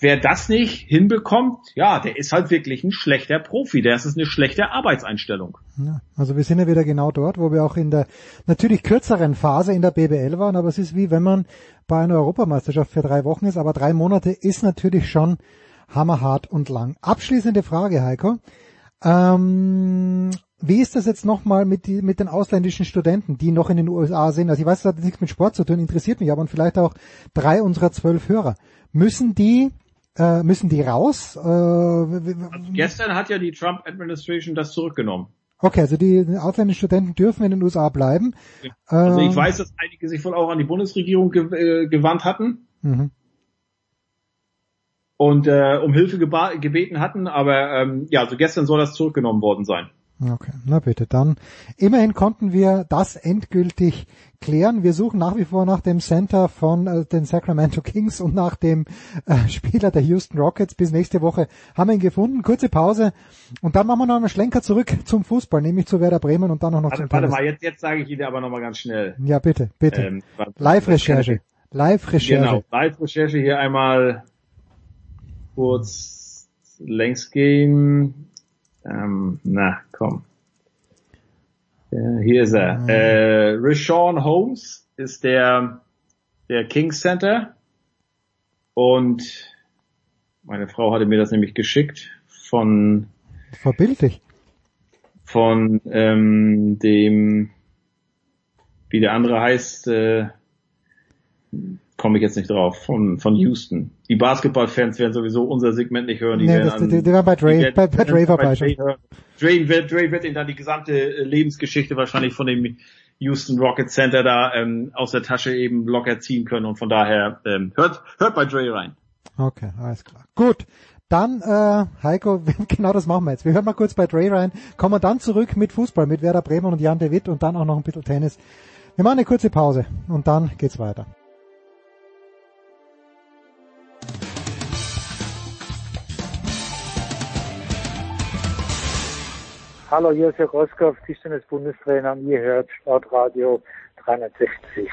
wer das nicht hinbekommt, ja, der ist halt wirklich ein schlechter Profi. Der ist eine schlechte Arbeitseinstellung. Ja, also wir sind ja wieder genau dort, wo wir auch in der natürlich kürzeren Phase in der BBL waren, aber es ist wie wenn man bei einer Europameisterschaft für drei Wochen ist, aber drei Monate ist natürlich schon hammerhart und lang. Abschließende Frage, Heiko. Ähm, wie ist das jetzt nochmal mit, mit den ausländischen Studenten, die noch in den USA sind? Also ich weiß, das hat nichts mit Sport zu tun, interessiert mich aber und vielleicht auch drei unserer zwölf Hörer. Müssen die äh, müssen die raus? Äh, also gestern hat ja die Trump Administration das zurückgenommen. Okay, also die ausländischen Studenten dürfen in den USA bleiben. Also ich ähm, weiß, dass einige sich wohl auch an die Bundesregierung ge äh, gewandt hatten. Mhm. Und äh, um Hilfe gebeten hatten, aber ähm, ja, also gestern soll das zurückgenommen worden sein. Okay, na bitte, dann immerhin konnten wir das endgültig klären. Wir suchen nach wie vor nach dem Center von äh, den Sacramento Kings und nach dem äh, [LAUGHS] Spieler der Houston Rockets. Bis nächste Woche haben wir ihn gefunden. Kurze Pause und dann machen wir noch einen Schlenker zurück zum Fußball, nämlich zu Werder Bremen und dann auch noch warte, zum Warte Tennis. mal, jetzt, jetzt sage ich Ihnen aber nochmal ganz schnell. Ja, bitte, bitte. Ähm, Live-Recherche. Live-Recherche. Genau, Live-Recherche hier einmal kurz längs gehen. Ähm, na, komm. Äh, hier ist er. Mhm. Äh, Rashawn Holmes ist der, der Kings Center. Und meine Frau hatte mir das nämlich geschickt von Verbildlich. Von ähm, dem, wie der andere heißt, äh, komme ich jetzt nicht drauf, von, von Houston. Die Basketballfans werden sowieso unser Segment nicht hören. Die nee, werden das, an, die, die waren bei Dre, bei, bei Dre vorbei. Dre, wird, Dre wird ihnen dann die gesamte äh, Lebensgeschichte wahrscheinlich von dem Houston Rocket Center da ähm, aus der Tasche eben locker ziehen können und von daher ähm, hört, hört bei Dre rein. Okay, alles klar. Gut. Dann, äh, Heiko, [LAUGHS] genau das machen wir jetzt. Wir hören mal kurz bei Dre rein, kommen dann zurück mit Fußball, mit Werder Bremen und Jan de Witt und dann auch noch ein bisschen Tennis. Wir machen eine kurze Pause und dann geht's weiter. Hallo, hier ist Herr Roskopf, Tischtennis-Bundestrainer und ihr hört Sportradio 360.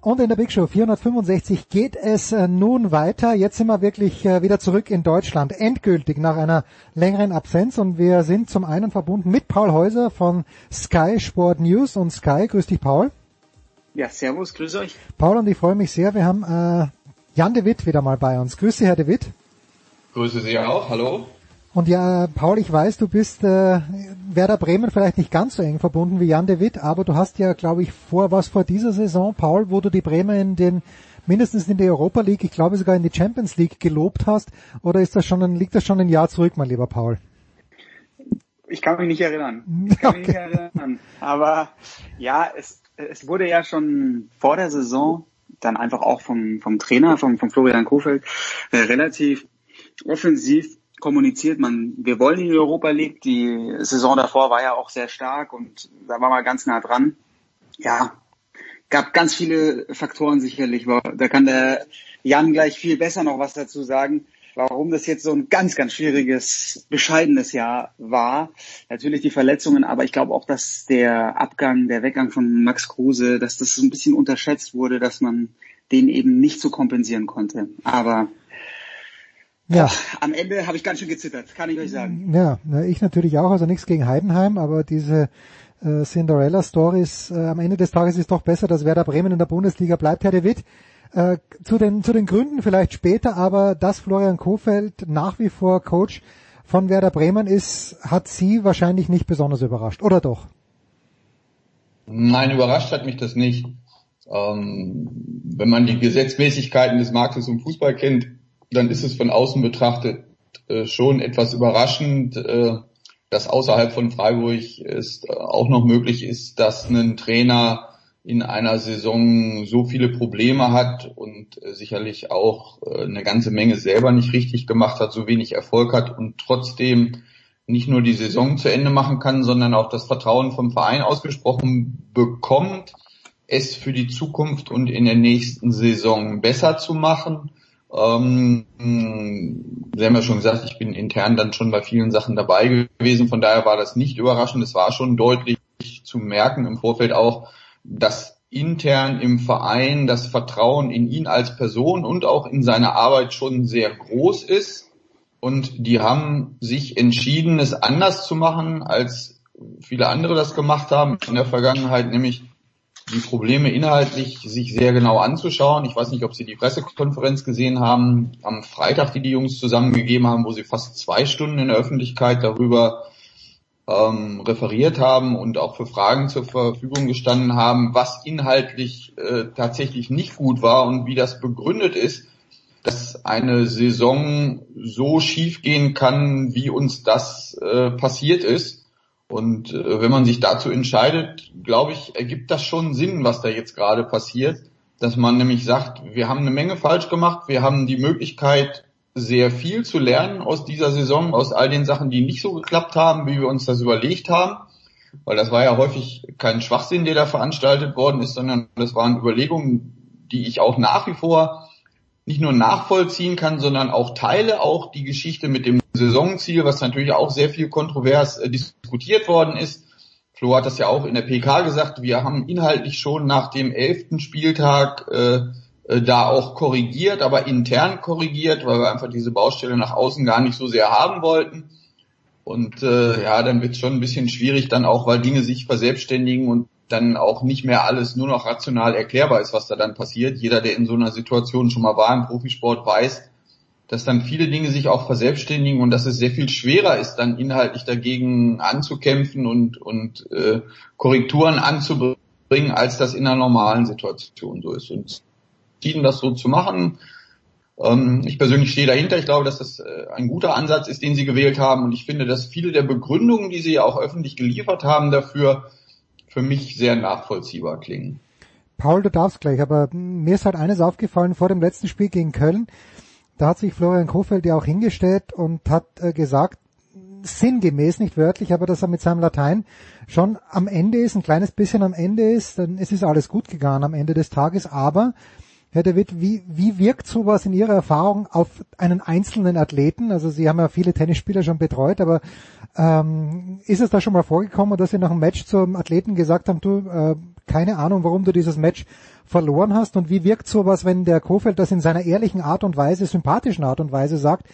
Und in der Big Show 465 geht es äh, nun weiter. Jetzt sind wir wirklich äh, wieder zurück in Deutschland, endgültig nach einer längeren Absenz. Und wir sind zum einen verbunden mit Paul Häuser von Sky Sport News und Sky. Grüß dich, Paul. Ja, servus, grüß euch. Paul und ich freue mich sehr. Wir haben äh, Jan de Witt wieder mal bei uns. Grüße, Herr de Witt. Grüße Sie auch, hallo. Und ja, Paul, ich weiß, du bist äh, Werder Bremen vielleicht nicht ganz so eng verbunden wie Jan de Witt, aber du hast ja, glaube ich, vor was vor dieser Saison, Paul, wo du die Bremer in den mindestens in die Europa League, ich glaube sogar in die Champions League gelobt hast, oder ist das schon ein, liegt das schon ein Jahr zurück, mein lieber Paul? Ich kann mich nicht erinnern. Ich kann [LAUGHS] okay. mich nicht erinnern. Aber ja, es, es wurde ja schon vor der Saison dann einfach auch vom, vom Trainer, vom, vom Florian Kofeld, äh, relativ offensiv kommuniziert, man, wir wollen in die Europa League. Die Saison davor war ja auch sehr stark und da war man ganz nah dran. Ja, gab ganz viele Faktoren sicherlich. Da kann der Jan gleich viel besser noch was dazu sagen warum das jetzt so ein ganz, ganz schwieriges, bescheidenes Jahr war. Natürlich die Verletzungen, aber ich glaube auch, dass der Abgang, der Weggang von Max Kruse, dass das so ein bisschen unterschätzt wurde, dass man den eben nicht so kompensieren konnte. Aber ja. Am Ende habe ich ganz schön gezittert, kann ich euch sagen. Ja, ich natürlich auch, also nichts gegen Heidenheim, aber diese äh, Cinderella Stories, äh, am Ende des Tages ist doch besser, dass Werder Bremen in der Bundesliga bleibt, Herr De Witt. Äh, zu, den, zu den Gründen vielleicht später, aber dass Florian Kofeld nach wie vor Coach von Werder Bremen ist, hat Sie wahrscheinlich nicht besonders überrascht, oder doch? Nein, überrascht hat mich das nicht. Ähm, wenn man die Gesetzmäßigkeiten des Marktes im Fußball kennt, dann ist es von außen betrachtet äh, schon etwas überraschend, äh, dass außerhalb von Freiburg es äh, auch noch möglich ist, dass ein Trainer in einer Saison so viele Probleme hat und äh, sicherlich auch äh, eine ganze Menge selber nicht richtig gemacht hat, so wenig Erfolg hat und trotzdem nicht nur die Saison zu Ende machen kann, sondern auch das Vertrauen vom Verein ausgesprochen bekommt, es für die Zukunft und in der nächsten Saison besser zu machen. Ähm, Sie haben ja schon gesagt, ich bin intern dann schon bei vielen Sachen dabei gewesen, von daher war das nicht überraschend, es war schon deutlich zu merken im Vorfeld auch, dass intern im Verein das Vertrauen in ihn als Person und auch in seine Arbeit schon sehr groß ist. Und die haben sich entschieden, es anders zu machen, als viele andere das gemacht haben in der Vergangenheit, nämlich die Probleme inhaltlich sich sehr genau anzuschauen. Ich weiß nicht, ob Sie die Pressekonferenz gesehen haben am Freitag, die die Jungs zusammengegeben haben, wo sie fast zwei Stunden in der Öffentlichkeit darüber ähm, referiert haben und auch für Fragen zur Verfügung gestanden haben, was inhaltlich äh, tatsächlich nicht gut war und wie das begründet ist, dass eine Saison so schief gehen kann, wie uns das äh, passiert ist. Und äh, wenn man sich dazu entscheidet, glaube ich, ergibt das schon Sinn, was da jetzt gerade passiert, dass man nämlich sagt, wir haben eine Menge falsch gemacht, wir haben die Möglichkeit, sehr viel zu lernen aus dieser Saison, aus all den Sachen, die nicht so geklappt haben, wie wir uns das überlegt haben. Weil das war ja häufig kein Schwachsinn, der da veranstaltet worden ist, sondern das waren Überlegungen, die ich auch nach wie vor nicht nur nachvollziehen kann, sondern auch teile auch die Geschichte mit dem Saisonziel, was natürlich auch sehr viel kontrovers äh, diskutiert worden ist. Flo hat das ja auch in der PK gesagt, wir haben inhaltlich schon nach dem elften Spieltag äh, äh, da auch korrigiert, aber intern korrigiert, weil wir einfach diese Baustelle nach außen gar nicht so sehr haben wollten. Und äh, ja, dann wird es schon ein bisschen schwierig dann auch, weil Dinge sich verselbstständigen und dann auch nicht mehr alles nur noch rational erklärbar ist, was da dann passiert. Jeder, der in so einer Situation schon mal war im Profisport, weiß, dass dann viele Dinge sich auch verselbstständigen und dass es sehr viel schwerer ist, dann inhaltlich dagegen anzukämpfen und, und äh, Korrekturen anzubringen, als das in einer normalen Situation so ist. Und entschieden, das so zu machen. Ähm, ich persönlich stehe dahinter. Ich glaube, dass das äh, ein guter Ansatz ist, den Sie gewählt haben. Und ich finde, dass viele der Begründungen, die Sie auch öffentlich geliefert haben, dafür für mich sehr nachvollziehbar klingen. Paul, du darfst gleich, aber mir ist halt eines aufgefallen vor dem letzten Spiel gegen Köln. Da hat sich Florian Kofeld ja auch hingestellt und hat äh, gesagt, sinngemäß, nicht wörtlich, aber dass er mit seinem Latein schon am Ende ist, ein kleines bisschen am Ende ist, dann ist es alles gut gegangen am Ende des Tages, aber Herr David, wie, wie wirkt sowas in Ihrer Erfahrung auf einen einzelnen Athleten? Also Sie haben ja viele Tennisspieler schon betreut, aber ähm, ist es da schon mal vorgekommen, dass Sie nach einem Match zum Athleten gesagt haben, du, äh, keine Ahnung, warum du dieses Match verloren hast? Und wie wirkt sowas, wenn der Kofeld das in seiner ehrlichen Art und Weise, sympathischen Art und Weise sagt?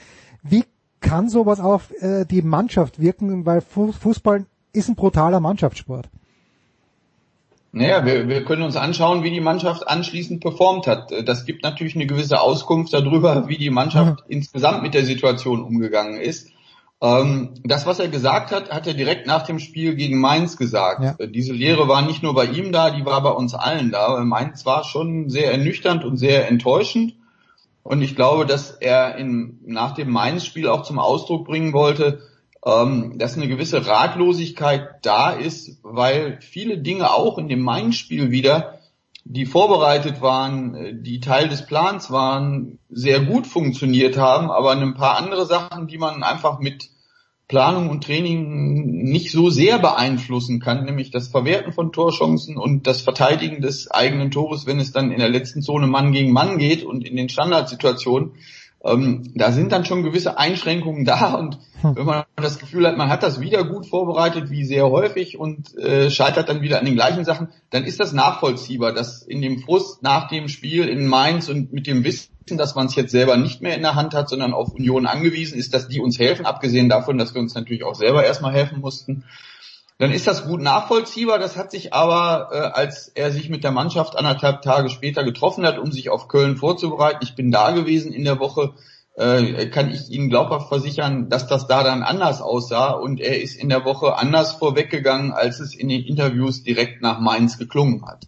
Wie kann sowas auf äh, die Mannschaft wirken? Weil Fußball ist ein brutaler Mannschaftssport. Naja, wir, wir können uns anschauen, wie die Mannschaft anschließend performt hat. Das gibt natürlich eine gewisse Auskunft darüber, wie die Mannschaft insgesamt mit der Situation umgegangen ist. Ähm, das, was er gesagt hat, hat er direkt nach dem Spiel gegen Mainz gesagt. Ja. Diese Lehre war nicht nur bei ihm da, die war bei uns allen da. Mainz war schon sehr ernüchternd und sehr enttäuschend. Und ich glaube, dass er in, nach dem Mainz-Spiel auch zum Ausdruck bringen wollte, ähm, dass eine gewisse Ratlosigkeit da ist, weil viele Dinge auch in dem Main-Spiel wieder, die vorbereitet waren, äh, die Teil des Plans waren, sehr gut funktioniert haben, aber ein paar andere Sachen, die man einfach mit Planung und Training nicht so sehr beeinflussen kann, nämlich das Verwerten von Torchancen und das Verteidigen des eigenen Tores, wenn es dann in der letzten Zone Mann gegen Mann geht und in den Standardsituationen, ähm, da sind dann schon gewisse Einschränkungen da und hm. wenn man das Gefühl hat, man hat das wieder gut vorbereitet, wie sehr häufig und äh, scheitert dann wieder an den gleichen Sachen, dann ist das nachvollziehbar, dass in dem Frust nach dem Spiel in Mainz und mit dem Wissen, dass man es jetzt selber nicht mehr in der Hand hat, sondern auf Union angewiesen ist, dass die uns helfen, abgesehen davon, dass wir uns natürlich auch selber erstmal helfen mussten, dann ist das gut nachvollziehbar. Das hat sich aber, äh, als er sich mit der Mannschaft anderthalb Tage später getroffen hat, um sich auf Köln vorzubereiten, ich bin da gewesen in der Woche, äh, kann ich Ihnen glaubhaft versichern, dass das da dann anders aussah und er ist in der Woche anders vorweggegangen, als es in den Interviews direkt nach Mainz geklungen hat.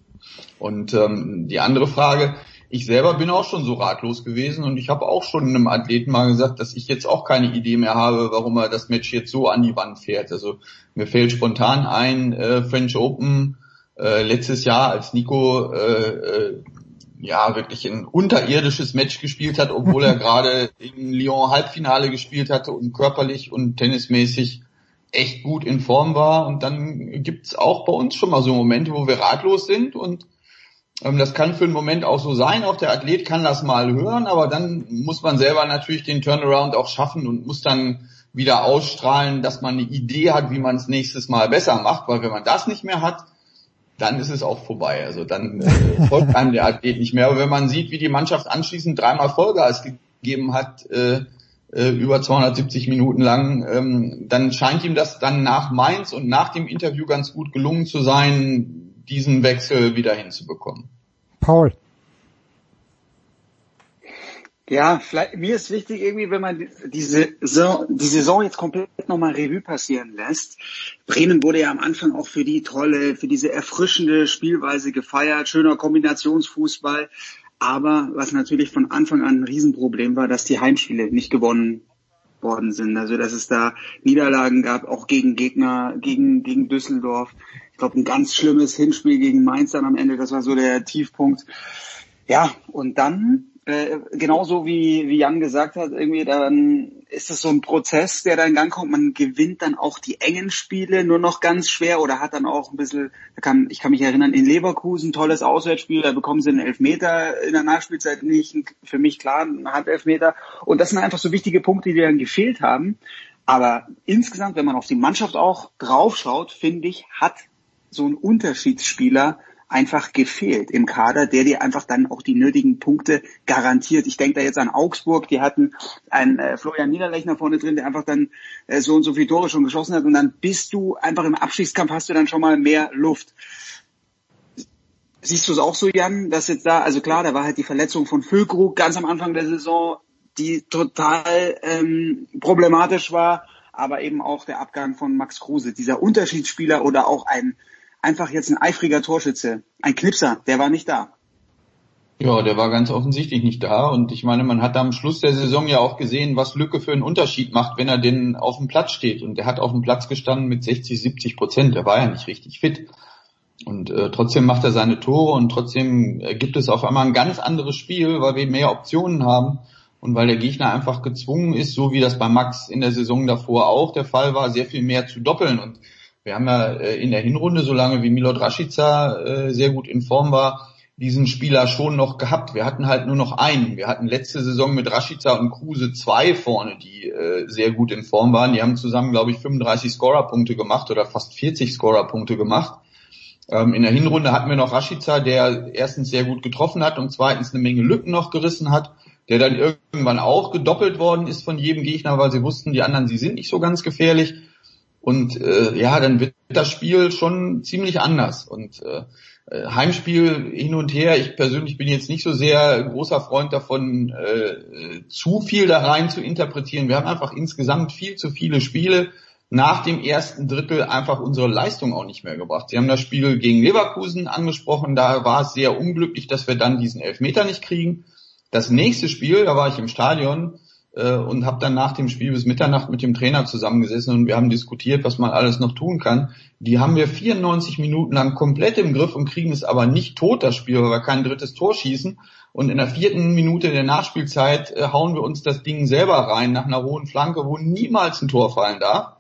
Und ähm, die andere Frage, ich selber bin auch schon so ratlos gewesen und ich habe auch schon einem Athleten mal gesagt, dass ich jetzt auch keine Idee mehr habe, warum er das Match jetzt so an die Wand fährt. Also mir fällt spontan ein, äh, French Open äh, letztes Jahr, als Nico äh, äh, ja wirklich ein unterirdisches Match gespielt hat, obwohl er [LAUGHS] gerade in Lyon Halbfinale gespielt hatte und körperlich und tennismäßig echt gut in Form war. Und dann gibt's auch bei uns schon mal so Momente, wo wir ratlos sind und das kann für einen Moment auch so sein. Auch der Athlet kann das mal hören, aber dann muss man selber natürlich den Turnaround auch schaffen und muss dann wieder ausstrahlen, dass man eine Idee hat, wie man es nächstes Mal besser macht, weil wenn man das nicht mehr hat, dann ist es auch vorbei. Also dann äh, [LAUGHS] folgt einem der Athlet nicht mehr. Aber wenn man sieht, wie die Mannschaft anschließend dreimal Vollgas gegeben hat, äh, äh, über 270 Minuten lang, ähm, dann scheint ihm das dann nach Mainz und nach dem Interview ganz gut gelungen zu sein, diesen Wechsel wieder hinzubekommen. Paul. Ja, vielleicht, mir ist wichtig irgendwie, wenn man diese Saison, die Saison jetzt komplett nochmal Revue passieren lässt. Bremen wurde ja am Anfang auch für die tolle, für diese erfrischende Spielweise gefeiert, schöner Kombinationsfußball. Aber was natürlich von Anfang an ein Riesenproblem war, dass die Heimspiele nicht gewonnen worden sind. Also dass es da Niederlagen gab, auch gegen Gegner, gegen, gegen Düsseldorf. Ich glaube, ein ganz schlimmes Hinspiel gegen Mainz dann am Ende, das war so der Tiefpunkt. Ja, und dann äh, genauso wie, wie Jan gesagt hat, irgendwie dann ist es so ein Prozess, der da in Gang kommt. Man gewinnt dann auch die engen Spiele nur noch ganz schwer oder hat dann auch ein bisschen, da kann, ich kann mich erinnern, in Leverkusen, tolles Auswärtsspiel, da bekommen sie einen Elfmeter in der Nachspielzeit nicht, für mich klar, ein Handelfmeter. Und das sind einfach so wichtige Punkte, die dann gefehlt haben. Aber insgesamt, wenn man auf die Mannschaft auch draufschaut, finde ich, hat so ein Unterschiedsspieler einfach gefehlt im Kader, der dir einfach dann auch die nötigen Punkte garantiert. Ich denke da jetzt an Augsburg, die hatten einen äh, Florian Niederlechner vorne drin, der einfach dann äh, so und so viele Tore schon geschossen hat und dann bist du einfach im Abstiegskampf, hast du dann schon mal mehr Luft. Siehst du es auch so, Jan, dass jetzt da, also klar, da war halt die Verletzung von Füllkrug ganz am Anfang der Saison, die total ähm, problematisch war, aber eben auch der Abgang von Max Kruse, dieser Unterschiedsspieler oder auch ein einfach jetzt ein eifriger Torschütze, ein Knipser, der war nicht da. Ja, der war ganz offensichtlich nicht da. Und ich meine, man hat am Schluss der Saison ja auch gesehen, was Lücke für einen Unterschied macht, wenn er denn auf dem Platz steht. Und der hat auf dem Platz gestanden mit 60, 70 Prozent. Der war ja nicht richtig fit. Und äh, trotzdem macht er seine Tore und trotzdem äh, gibt es auf einmal ein ganz anderes Spiel, weil wir mehr Optionen haben und weil der Gegner einfach gezwungen ist, so wie das bei Max in der Saison davor auch der Fall war, sehr viel mehr zu doppeln. Und wir haben ja äh, in der Hinrunde, solange wie Milot Rashica äh, sehr gut in Form war, diesen Spieler schon noch gehabt. Wir hatten halt nur noch einen. Wir hatten letzte Saison mit Rashica und Kruse zwei vorne, die äh, sehr gut in Form waren. Die haben zusammen, glaube ich, 35 Scorerpunkte gemacht oder fast 40 Scorerpunkte gemacht. Ähm, in der Hinrunde hatten wir noch Rashica, der erstens sehr gut getroffen hat und zweitens eine Menge Lücken noch gerissen hat, der dann irgendwann auch gedoppelt worden ist von jedem Gegner, weil sie wussten, die anderen, sie sind nicht so ganz gefährlich. Und äh, ja, dann wird das Spiel schon ziemlich anders. Und äh, äh, Heimspiel hin und her, ich persönlich bin jetzt nicht so sehr großer Freund davon, äh, zu viel da rein zu interpretieren. Wir haben einfach insgesamt viel zu viele Spiele nach dem ersten Drittel einfach unsere Leistung auch nicht mehr gebracht. Sie haben das Spiel gegen Leverkusen angesprochen, da war es sehr unglücklich, dass wir dann diesen Elfmeter nicht kriegen. Das nächste Spiel, da war ich im Stadion, äh, und habe dann nach dem Spiel bis Mitternacht mit dem Trainer zusammengesessen und wir haben diskutiert, was man alles noch tun kann. Die haben wir 94 Minuten lang komplett im Griff und kriegen es aber nicht tot, das Spiel, weil wir kein drittes Tor schießen. Und in der vierten Minute der Nachspielzeit äh, hauen wir uns das Ding selber rein nach einer hohen Flanke, wo niemals ein Tor fallen darf.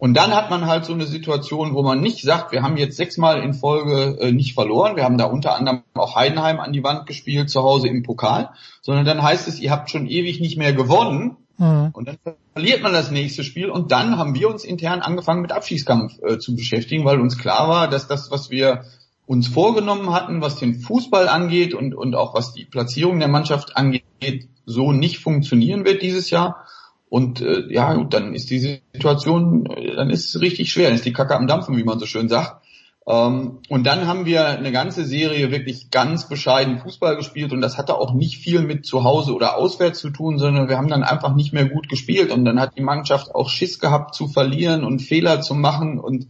Und dann hat man halt so eine Situation, wo man nicht sagt, wir haben jetzt sechsmal in Folge äh, nicht verloren. Wir haben da unter anderem auch Heidenheim an die Wand gespielt, zu Hause im Pokal. Sondern dann heißt es, ihr habt schon ewig nicht mehr gewonnen. Mhm. Und dann verliert man das nächste Spiel. Und dann haben wir uns intern angefangen mit Abschießkampf äh, zu beschäftigen, weil uns klar war, dass das, was wir uns vorgenommen hatten, was den Fußball angeht und, und auch was die Platzierung der Mannschaft angeht, so nicht funktionieren wird dieses Jahr. Und äh, ja, gut, dann ist die Situation, äh, dann ist es richtig schwer, dann ist die Kacke am Dampfen, wie man so schön sagt. Ähm, und dann haben wir eine ganze Serie wirklich ganz bescheiden Fußball gespielt und das hatte auch nicht viel mit zu Hause oder auswärts zu tun, sondern wir haben dann einfach nicht mehr gut gespielt und dann hat die Mannschaft auch Schiss gehabt zu verlieren und Fehler zu machen und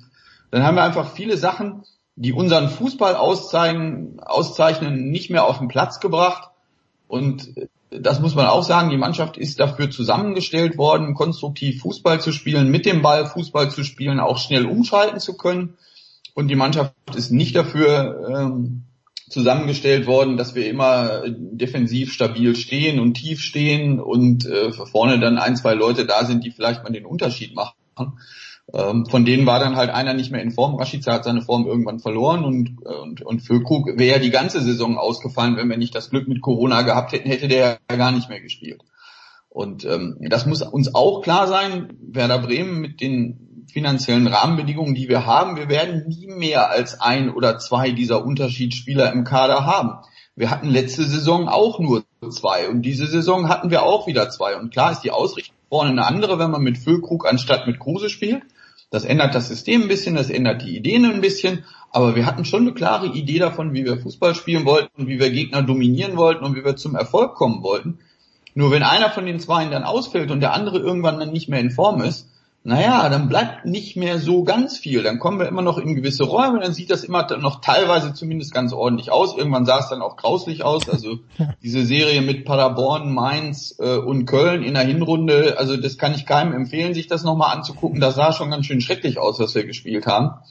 dann haben wir einfach viele Sachen, die unseren Fußball auszeichnen, auszeichnen nicht mehr auf den Platz gebracht und das muss man auch sagen, die Mannschaft ist dafür zusammengestellt worden, konstruktiv Fußball zu spielen, mit dem Ball Fußball zu spielen, auch schnell umschalten zu können. Und die Mannschaft ist nicht dafür ähm, zusammengestellt worden, dass wir immer defensiv stabil stehen und tief stehen und äh, vorne dann ein, zwei Leute da sind, die vielleicht mal den Unterschied machen. Ähm, von denen war dann halt einer nicht mehr in Form. Rashica hat seine Form irgendwann verloren und, und, und Füllkrug wäre die ganze Saison ausgefallen, wenn wir nicht das Glück mit Corona gehabt hätten, hätte der ja gar nicht mehr gespielt. Und ähm, das muss uns auch klar sein, Werder Bremen mit den finanziellen Rahmenbedingungen, die wir haben, wir werden nie mehr als ein oder zwei dieser Unterschiedsspieler im Kader haben. Wir hatten letzte Saison auch nur zwei und diese Saison hatten wir auch wieder zwei. Und klar ist die Ausrichtung vorne eine andere, wenn man mit Füllkrug anstatt mit Kruse spielt. Das ändert das System ein bisschen, das ändert die Ideen ein bisschen, aber wir hatten schon eine klare Idee davon, wie wir Fußball spielen wollten, wie wir Gegner dominieren wollten und wie wir zum Erfolg kommen wollten. Nur wenn einer von den zwei dann ausfällt und der andere irgendwann dann nicht mehr in Form ist, naja, dann bleibt nicht mehr so ganz viel. Dann kommen wir immer noch in gewisse Räume, dann sieht das immer noch teilweise zumindest ganz ordentlich aus. Irgendwann sah es dann auch grauslich aus. Also [LAUGHS] diese Serie mit Paderborn, Mainz äh, und Köln in der Hinrunde, also das kann ich keinem empfehlen, sich das nochmal anzugucken. Das sah schon ganz schön schrecklich aus, was wir gespielt haben.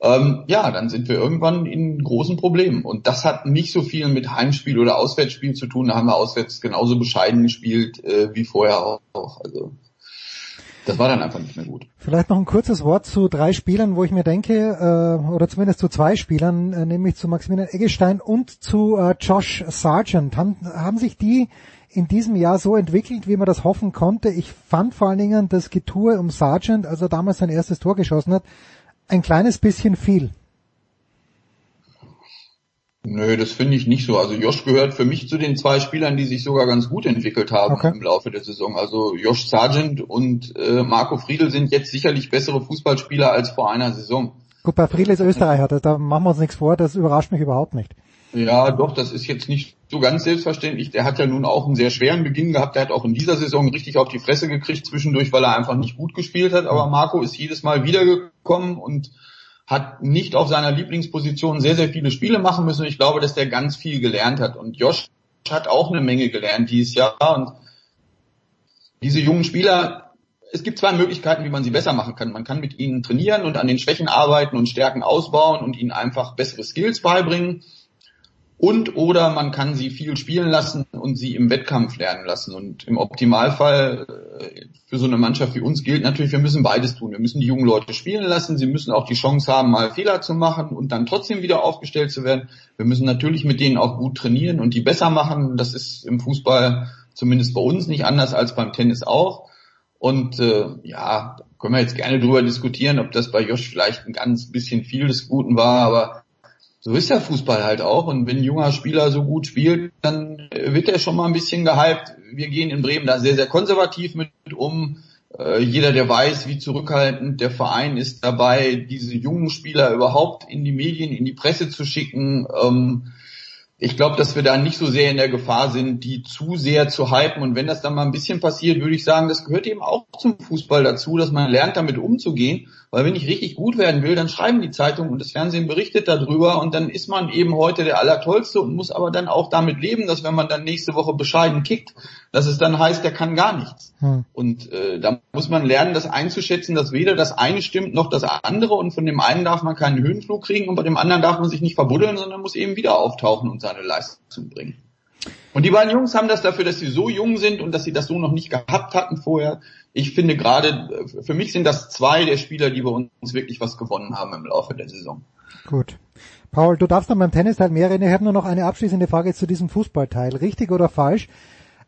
Ähm, ja, dann sind wir irgendwann in großen Problemen. Und das hat nicht so viel mit Heimspiel oder Auswärtsspiel zu tun. Da haben wir auswärts genauso bescheiden gespielt äh, wie vorher auch. Also das war dann einfach nicht mehr gut. Vielleicht noch ein kurzes Wort zu drei Spielern, wo ich mir denke, äh, oder zumindest zu zwei Spielern, äh, nämlich zu Maximilian Eggestein und zu äh, Josh Sargent. Haben, haben sich die in diesem Jahr so entwickelt, wie man das hoffen konnte? Ich fand vor allen Dingen das Getue um Sargent, als er damals sein erstes Tor geschossen hat, ein kleines bisschen viel. Nö, das finde ich nicht so. Also Josh gehört für mich zu den zwei Spielern, die sich sogar ganz gut entwickelt haben okay. im Laufe der Saison. Also Josh Sargent und äh, Marco Friedl sind jetzt sicherlich bessere Fußballspieler als vor einer Saison. Gut, bei Friedl ist Österreicher, da machen wir uns nichts vor, das überrascht mich überhaupt nicht. Ja, doch, das ist jetzt nicht so ganz selbstverständlich. Der hat ja nun auch einen sehr schweren Beginn gehabt. Der hat auch in dieser Saison richtig auf die Fresse gekriegt zwischendurch, weil er einfach nicht gut gespielt hat. Aber Marco ist jedes Mal wiedergekommen und hat nicht auf seiner Lieblingsposition sehr, sehr viele Spiele machen müssen. ich glaube, dass der ganz viel gelernt hat. Und Josh hat auch eine Menge gelernt dieses Jahr. Und diese jungen Spieler, es gibt zwei Möglichkeiten, wie man sie besser machen kann. Man kann mit ihnen trainieren und an den Schwächen arbeiten und Stärken ausbauen und ihnen einfach bessere Skills beibringen und oder man kann sie viel spielen lassen und sie im Wettkampf lernen lassen. Und im Optimalfall äh, für so eine Mannschaft wie uns gilt natürlich, wir müssen beides tun. Wir müssen die jungen Leute spielen lassen, sie müssen auch die Chance haben, mal Fehler zu machen und dann trotzdem wieder aufgestellt zu werden. Wir müssen natürlich mit denen auch gut trainieren und die besser machen. Das ist im Fußball zumindest bei uns nicht anders als beim Tennis auch. Und äh, ja, können wir jetzt gerne drüber diskutieren, ob das bei Josh vielleicht ein ganz bisschen viel des Guten war, aber so ist der Fußball halt auch. Und wenn ein junger Spieler so gut spielt, dann wird er schon mal ein bisschen gehypt. Wir gehen in Bremen da sehr, sehr konservativ mit um. Äh, jeder, der weiß, wie zurückhaltend der Verein ist dabei, diese jungen Spieler überhaupt in die Medien, in die Presse zu schicken. Ähm, ich glaube, dass wir da nicht so sehr in der Gefahr sind, die zu sehr zu hypen. Und wenn das dann mal ein bisschen passiert, würde ich sagen, das gehört eben auch zum Fußball dazu, dass man lernt, damit umzugehen. Weil wenn ich richtig gut werden will, dann schreiben die Zeitungen und das Fernsehen berichtet darüber und dann ist man eben heute der Allertollste und muss aber dann auch damit leben, dass wenn man dann nächste Woche bescheiden kickt, dass es dann heißt, der kann gar nichts. Hm. Und äh, da muss man lernen, das einzuschätzen, dass weder das eine stimmt noch das andere und von dem einen darf man keinen Höhenflug kriegen und bei dem anderen darf man sich nicht verbuddeln, sondern muss eben wieder auftauchen und seine Leistung bringen. Und die beiden Jungs haben das dafür, dass sie so jung sind und dass sie das so noch nicht gehabt hatten vorher. Ich finde gerade, für mich sind das zwei der Spieler, die bei uns wirklich was gewonnen haben im Laufe der Saison. Gut. Paul, du darfst dann beim Tennisteil mehr reden. Ich habe nur noch eine abschließende Frage zu diesem Fußballteil. Richtig oder falsch?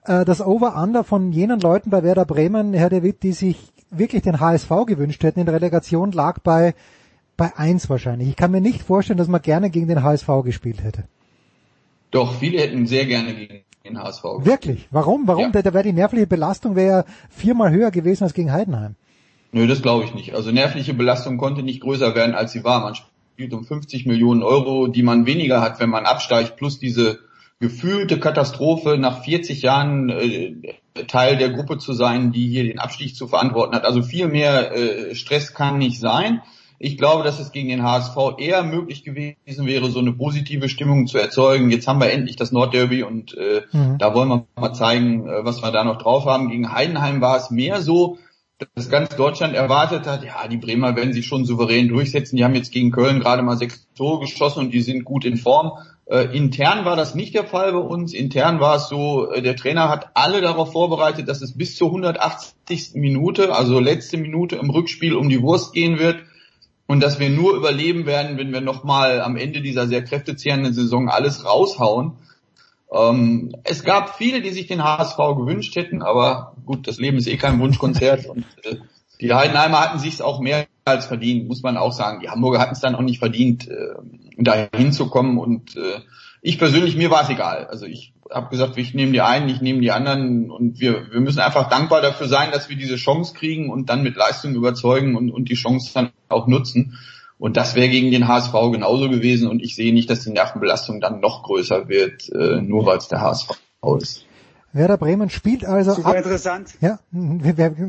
Äh, das Over-Under von jenen Leuten bei Werder Bremen, Herr De Witt, die sich wirklich den HSV gewünscht hätten in der Relegation, lag bei, bei eins wahrscheinlich. Ich kann mir nicht vorstellen, dass man gerne gegen den HSV gespielt hätte. Doch, viele hätten sehr gerne gegen den HSV gespielt. Wirklich? Warum? Warum? Ja. Da, da wäre die nervliche Belastung wäre viermal höher gewesen als gegen Heidenheim. Nö, das glaube ich nicht. Also nervliche Belastung konnte nicht größer werden, als sie war. Man spielt um 50 Millionen Euro, die man weniger hat, wenn man absteigt, plus diese gefühlte Katastrophe, nach 40 Jahren äh, Teil der Gruppe zu sein, die hier den Abstieg zu verantworten hat. Also viel mehr äh, Stress kann nicht sein. Ich glaube, dass es gegen den HSV eher möglich gewesen wäre, so eine positive Stimmung zu erzeugen. Jetzt haben wir endlich das Nordderby und äh, mhm. da wollen wir mal zeigen, äh, was wir da noch drauf haben. Gegen Heidenheim war es mehr so, dass ganz Deutschland erwartet hat, ja, die Bremer werden sich schon souverän durchsetzen. Die haben jetzt gegen Köln gerade mal sechs Tore geschossen und die sind gut in Form. Äh, intern war das nicht der Fall bei uns. Intern war es so, äh, der Trainer hat alle darauf vorbereitet, dass es bis zur 180. Minute, also letzte Minute im Rückspiel um die Wurst gehen wird und dass wir nur überleben werden, wenn wir nochmal am Ende dieser sehr kräftezehrenden Saison alles raushauen. Ähm, es gab viele, die sich den HSV gewünscht hätten, aber gut, das Leben ist eh kein Wunschkonzert [LAUGHS] und äh, die Heidenheimer hatten sich es auch mehr als verdient, muss man auch sagen. Die Hamburger hatten es dann auch nicht verdient, äh, da hinzukommen und äh, ich persönlich, mir war es egal. Also ich habe gesagt, ich nehme die einen, ich nehme die anderen und wir, wir müssen einfach dankbar dafür sein, dass wir diese Chance kriegen und dann mit Leistung überzeugen und, und die Chance dann auch nutzen. Und das wäre gegen den HSV genauso gewesen und ich sehe nicht, dass die Nervenbelastung dann noch größer wird, äh, nur weil es der HSV ist. Werder Bremen spielt also Super ab, interessant. Ja,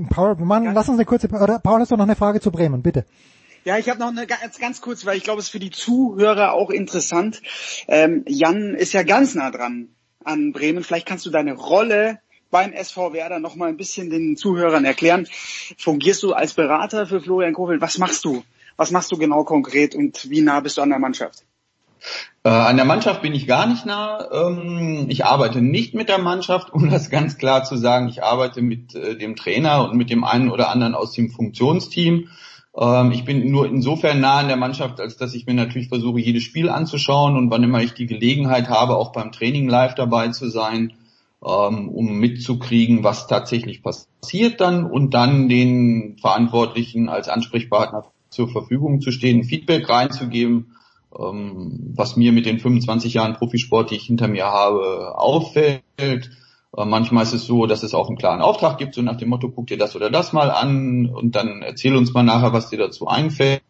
Paul, Mann, ja. lass uns eine kurze, oder Paul, hast du noch eine Frage zu Bremen, bitte. Ja, ich habe noch eine ganz, ganz kurz, weil ich glaube, es ist für die Zuhörer auch interessant. Ähm, Jan ist ja ganz nah dran an Bremen. Vielleicht kannst du deine Rolle beim SV Werder noch mal ein bisschen den Zuhörern erklären. Fungierst du als Berater für Florian Kofeld? Was machst du? Was machst du genau konkret und wie nah bist du an der Mannschaft? Äh, an der Mannschaft bin ich gar nicht nah. Ähm, ich arbeite nicht mit der Mannschaft, [LAUGHS] um das ganz klar zu sagen. Ich arbeite mit äh, dem Trainer und mit dem einen oder anderen aus dem Funktionsteam. Ähm, ich bin nur insofern nah an der Mannschaft, als dass ich mir natürlich versuche, jedes Spiel anzuschauen und wann immer ich die Gelegenheit habe, auch beim Training live dabei zu sein, ähm, um mitzukriegen, was tatsächlich passiert dann und dann den Verantwortlichen als Ansprechpartner zur Verfügung zu stehen, Feedback reinzugeben, ähm, was mir mit den 25 Jahren Profisport, die ich hinter mir habe, auffällt manchmal ist es so, dass es auch einen klaren Auftrag gibt, so nach dem Motto, guck dir das oder das mal an und dann erzähl uns mal nachher, was dir dazu einfällt.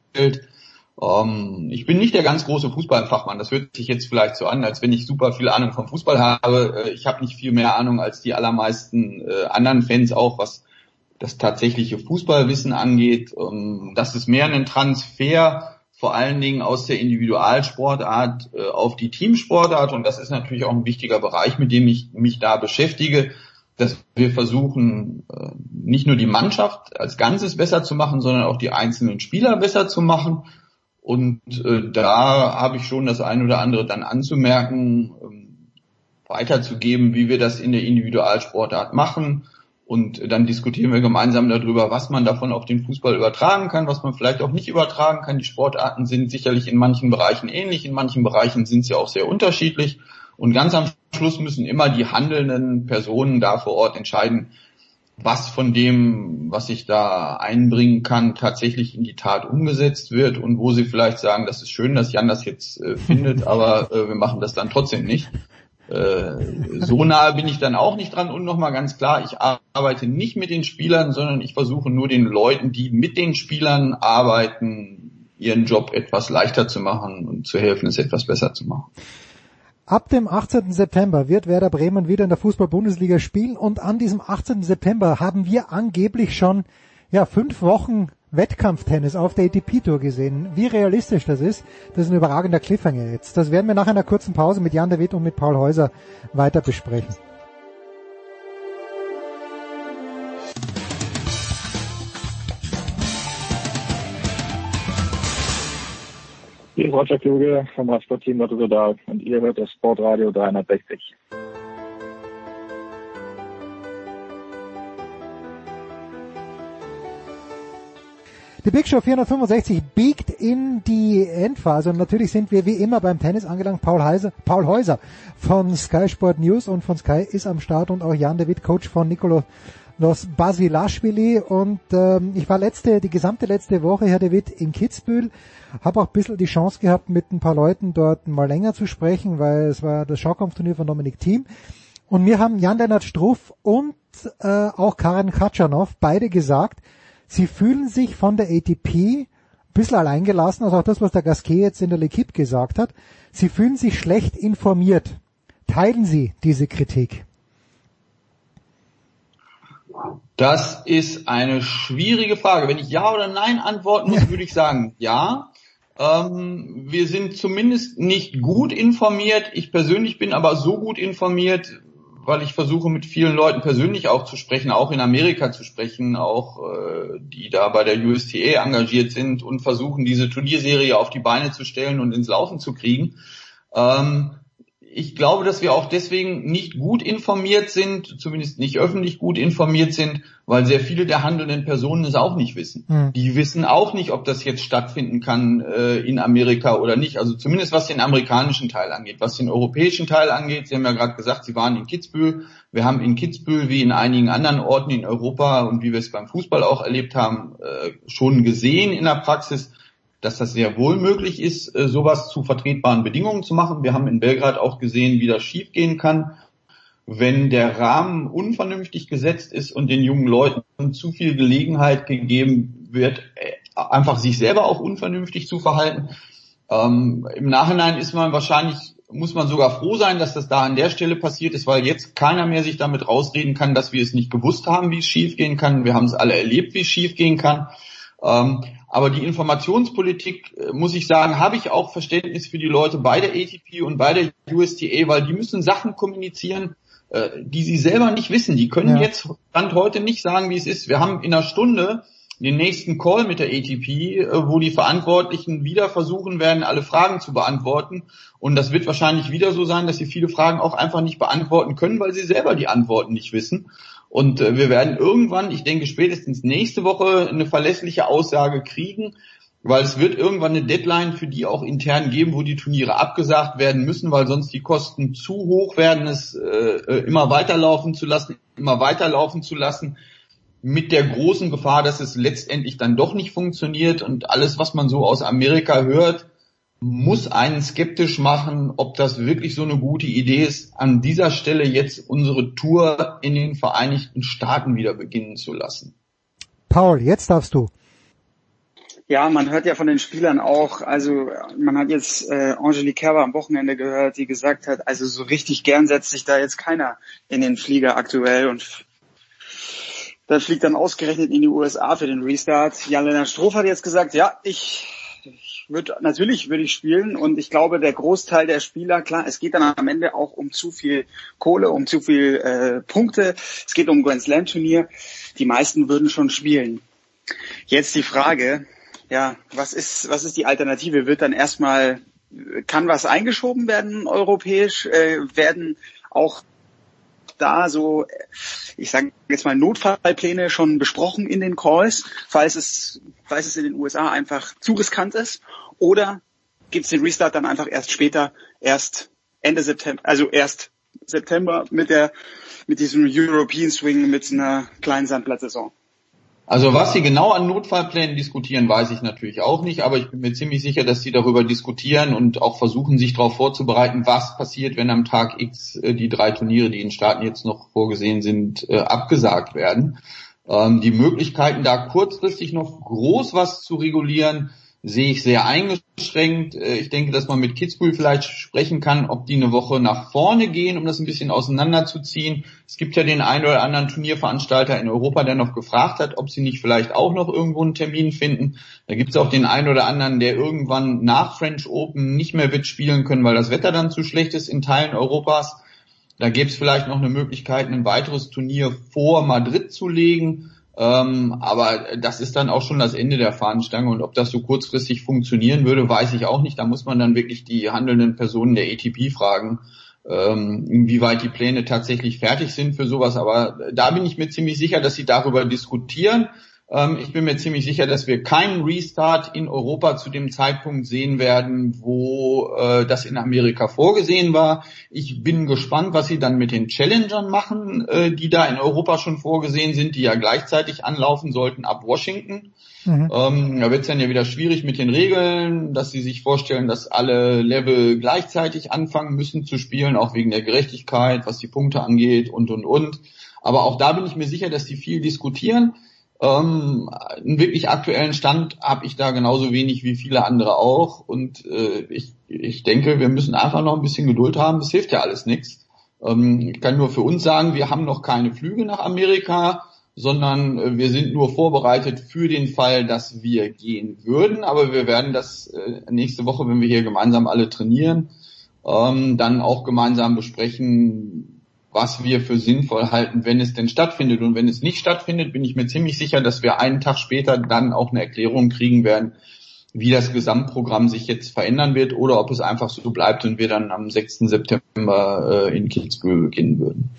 Ähm, ich bin nicht der ganz große Fußballfachmann. Das hört sich jetzt vielleicht so an, als wenn ich super viel Ahnung vom Fußball habe. Äh, ich habe nicht viel mehr Ahnung als die allermeisten äh, anderen Fans auch, was das tatsächliche Fußballwissen angeht. Ähm, das ist mehr ein Transfer vor allen Dingen aus der Individualsportart äh, auf die Teamsportart. Und das ist natürlich auch ein wichtiger Bereich, mit dem ich mich da beschäftige, dass wir versuchen, äh, nicht nur die Mannschaft als Ganzes besser zu machen, sondern auch die einzelnen Spieler besser zu machen. Und äh, da habe ich schon das ein oder andere dann anzumerken, ähm, weiterzugeben, wie wir das in der Individualsportart machen und dann diskutieren wir gemeinsam darüber, was man davon auf den Fußball übertragen kann, was man vielleicht auch nicht übertragen kann. Die Sportarten sind sicherlich in manchen Bereichen ähnlich, in manchen Bereichen sind sie auch sehr unterschiedlich. Und ganz am Schluss müssen immer die handelnden Personen da vor Ort entscheiden, was von dem, was ich da einbringen kann, tatsächlich in die Tat umgesetzt wird und wo sie vielleicht sagen, das ist schön, dass Jan das jetzt äh, findet, [LAUGHS] aber äh, wir machen das dann trotzdem nicht. Äh, so nahe bin ich dann auch nicht dran. Und nochmal ganz klar, ich arbeite nicht mit den Spielern, sondern ich versuche nur den Leuten, die mit den Spielern arbeiten, ihren Job etwas leichter zu machen und zu helfen, es etwas besser zu machen. Ab dem 18. September wird Werder Bremen wieder in der Fußball-Bundesliga spielen und an diesem 18. September haben wir angeblich schon ja, fünf Wochen Wettkampftennis auf der ATP-Tour gesehen. Wie realistisch das ist, das ist ein überragender Cliffhanger jetzt. Das werden wir nach einer kurzen Pause mit Jan David und mit Paul Häuser weiter besprechen. Hier ist Roger Kluge vom Radsportteam Rotterdam und ihr hört das Sportradio 360. Die Big Show 465 biegt in die Endphase und natürlich sind wir wie immer beim Tennis angelangt. Paul, Heise, Paul Häuser von Sky Sport News und von Sky ist am Start und auch Jan David, Coach von Nicolo Los Basilashvili. Und ähm, ich war letzte, die gesamte letzte Woche, Herr David, in Kitzbühel, habe auch ein bisschen die Chance gehabt, mit ein paar Leuten dort mal länger zu sprechen, weil es war das Schaukampfturnier von Dominik Thiem. Und mir haben Jan-Lennart Struff und äh, auch Karen Katschanov beide gesagt, Sie fühlen sich von der ATP ein bisschen alleingelassen, also auch das, was der Gasquet jetzt in der L'Equipe gesagt hat. Sie fühlen sich schlecht informiert. Teilen Sie diese Kritik? Das ist eine schwierige Frage. Wenn ich Ja oder Nein antworten muss, würde ich sagen Ja. Ähm, wir sind zumindest nicht gut informiert. Ich persönlich bin aber so gut informiert, weil ich versuche mit vielen Leuten persönlich auch zu sprechen, auch in Amerika zu sprechen, auch äh, die da bei der USTA engagiert sind und versuchen diese Turnierserie auf die Beine zu stellen und ins Laufen zu kriegen. Ähm, ich glaube, dass wir auch deswegen nicht gut informiert sind, zumindest nicht öffentlich gut informiert sind, weil sehr viele der handelnden Personen es auch nicht wissen. Mhm. Die wissen auch nicht, ob das jetzt stattfinden kann äh, in Amerika oder nicht. Also zumindest was den amerikanischen Teil angeht. Was den europäischen Teil angeht, Sie haben ja gerade gesagt, Sie waren in Kitzbühel. Wir haben in Kitzbühel wie in einigen anderen Orten in Europa und wie wir es beim Fußball auch erlebt haben, äh, schon gesehen in der Praxis, dass das sehr wohl möglich ist, äh, sowas zu vertretbaren Bedingungen zu machen. Wir haben in Belgrad auch gesehen, wie das schiefgehen kann, wenn der Rahmen unvernünftig gesetzt ist und den jungen Leuten zu viel Gelegenheit gegeben wird, äh, einfach sich selber auch unvernünftig zu verhalten. Ähm, Im Nachhinein ist man wahrscheinlich, muss man sogar froh sein, dass das da an der Stelle passiert ist, weil jetzt keiner mehr sich damit rausreden kann, dass wir es nicht gewusst haben, wie es schiefgehen kann. Wir haben es alle erlebt, wie es schiefgehen kann. Ähm, aber die Informationspolitik, äh, muss ich sagen, habe ich auch Verständnis für die Leute bei der ATP und bei der USTA, weil die müssen Sachen kommunizieren, äh, die sie selber nicht wissen. Die können ja. jetzt Stand heute nicht sagen, wie es ist. Wir haben in einer Stunde den nächsten Call mit der ATP, äh, wo die Verantwortlichen wieder versuchen werden, alle Fragen zu beantworten. Und das wird wahrscheinlich wieder so sein, dass sie viele Fragen auch einfach nicht beantworten können, weil sie selber die Antworten nicht wissen. Und äh, wir werden irgendwann, ich denke spätestens nächste Woche, eine verlässliche Aussage kriegen, weil es wird irgendwann eine Deadline für die auch intern geben, wo die Turniere abgesagt werden müssen, weil sonst die Kosten zu hoch werden, es äh, äh immer weiterlaufen zu lassen, immer weiterlaufen zu lassen, mit der großen Gefahr, dass es letztendlich dann doch nicht funktioniert und alles, was man so aus Amerika hört, muss einen skeptisch machen, ob das wirklich so eine gute Idee ist, an dieser Stelle jetzt unsere Tour in den Vereinigten Staaten wieder beginnen zu lassen. Paul, jetzt darfst du. Ja, man hört ja von den Spielern auch, also man hat jetzt äh, Angelique Kerber am Wochenende gehört, die gesagt hat, also so richtig gern setzt sich da jetzt keiner in den Flieger aktuell und da fliegt dann ausgerechnet in die USA für den Restart. Jan-Lennart Stroh hat jetzt gesagt, ja, ich würde natürlich würde ich spielen und ich glaube der Großteil der Spieler klar es geht dann am Ende auch um zu viel Kohle um zu viel äh, Punkte. Es geht um Grand Slam Turnier. Die meisten würden schon spielen. Jetzt die Frage ja was ist was ist die Alternative? Wird dann erstmal kann was eingeschoben werden europäisch äh, werden auch da so, ich sage jetzt mal Notfallpläne schon besprochen in den Calls, falls es, falls es in den USA einfach zu riskant ist? Oder gibt es den Restart dann einfach erst später, erst Ende September, also erst September mit der mit diesem European Swing mit einer kleinen Sandplatzsaison? Also was Sie genau an Notfallplänen diskutieren, weiß ich natürlich auch nicht, aber ich bin mir ziemlich sicher, dass Sie darüber diskutieren und auch versuchen, sich darauf vorzubereiten, was passiert, wenn am Tag X äh, die drei Turniere, die in Staaten jetzt noch vorgesehen sind, äh, abgesagt werden. Ähm, die Möglichkeiten, da kurzfristig noch groß was zu regulieren, sehe ich sehr eingeschränkt. Äh, ich denke, dass man mit Kitzbühel vielleicht sprechen kann, ob die eine Woche nach vorne gehen, um das ein bisschen auseinanderzuziehen. Es gibt ja den einen oder anderen Turnierveranstalter in Europa, der noch gefragt hat, ob sie nicht vielleicht auch noch irgendwo einen Termin finden. Da gibt es auch den einen oder anderen, der irgendwann nach French Open nicht mehr wird spielen können, weil das Wetter dann zu schlecht ist in Teilen Europas. Da gäbe es vielleicht noch eine Möglichkeit, ein weiteres Turnier vor Madrid zu legen. Ähm, aber das ist dann auch schon das Ende der Fahnenstange und ob das so kurzfristig funktionieren würde, weiß ich auch nicht. Da muss man dann wirklich die handelnden Personen der ATP fragen, ähm, inwieweit die Pläne tatsächlich fertig sind für sowas. Aber da bin ich mir ziemlich sicher, dass sie darüber diskutieren. Ähm, ich bin mir ziemlich sicher, dass wir keinen Restart in Europa zu dem Zeitpunkt sehen werden, wo äh, das in Amerika vorgesehen war. Ich bin gespannt, was sie dann mit den Challengern machen, äh, die da in Europa schon vorgesehen sind, die ja gleichzeitig anlaufen sollten ab Washington. Mhm. Ähm, da wird es dann ja wieder schwierig mit den Regeln, dass sie sich vorstellen, dass alle Level gleichzeitig anfangen müssen zu spielen, auch wegen der Gerechtigkeit, was die Punkte angeht und und und. Aber auch da bin ich mir sicher, dass die viel diskutieren. Ähm, einen wirklich aktuellen Stand habe ich da genauso wenig wie viele andere auch. Und äh, ich, ich denke, wir müssen einfach noch ein bisschen Geduld haben. Das hilft ja alles nichts. Ähm, ich kann nur für uns sagen, wir haben noch keine Flüge nach Amerika, sondern äh, wir sind nur vorbereitet für den Fall, dass wir gehen würden. Aber wir werden das äh, nächste Woche, wenn wir hier gemeinsam alle trainieren, ähm, dann auch gemeinsam besprechen, was wir für sinnvoll halten, wenn es denn stattfindet. Und wenn es nicht stattfindet, bin ich mir ziemlich sicher, dass wir einen Tag später dann auch eine Erklärung kriegen werden, wie das Gesamtprogramm sich jetzt verändern wird oder ob es einfach so bleibt und wir dann am 6. September äh, in Kitzbühel beginnen würden.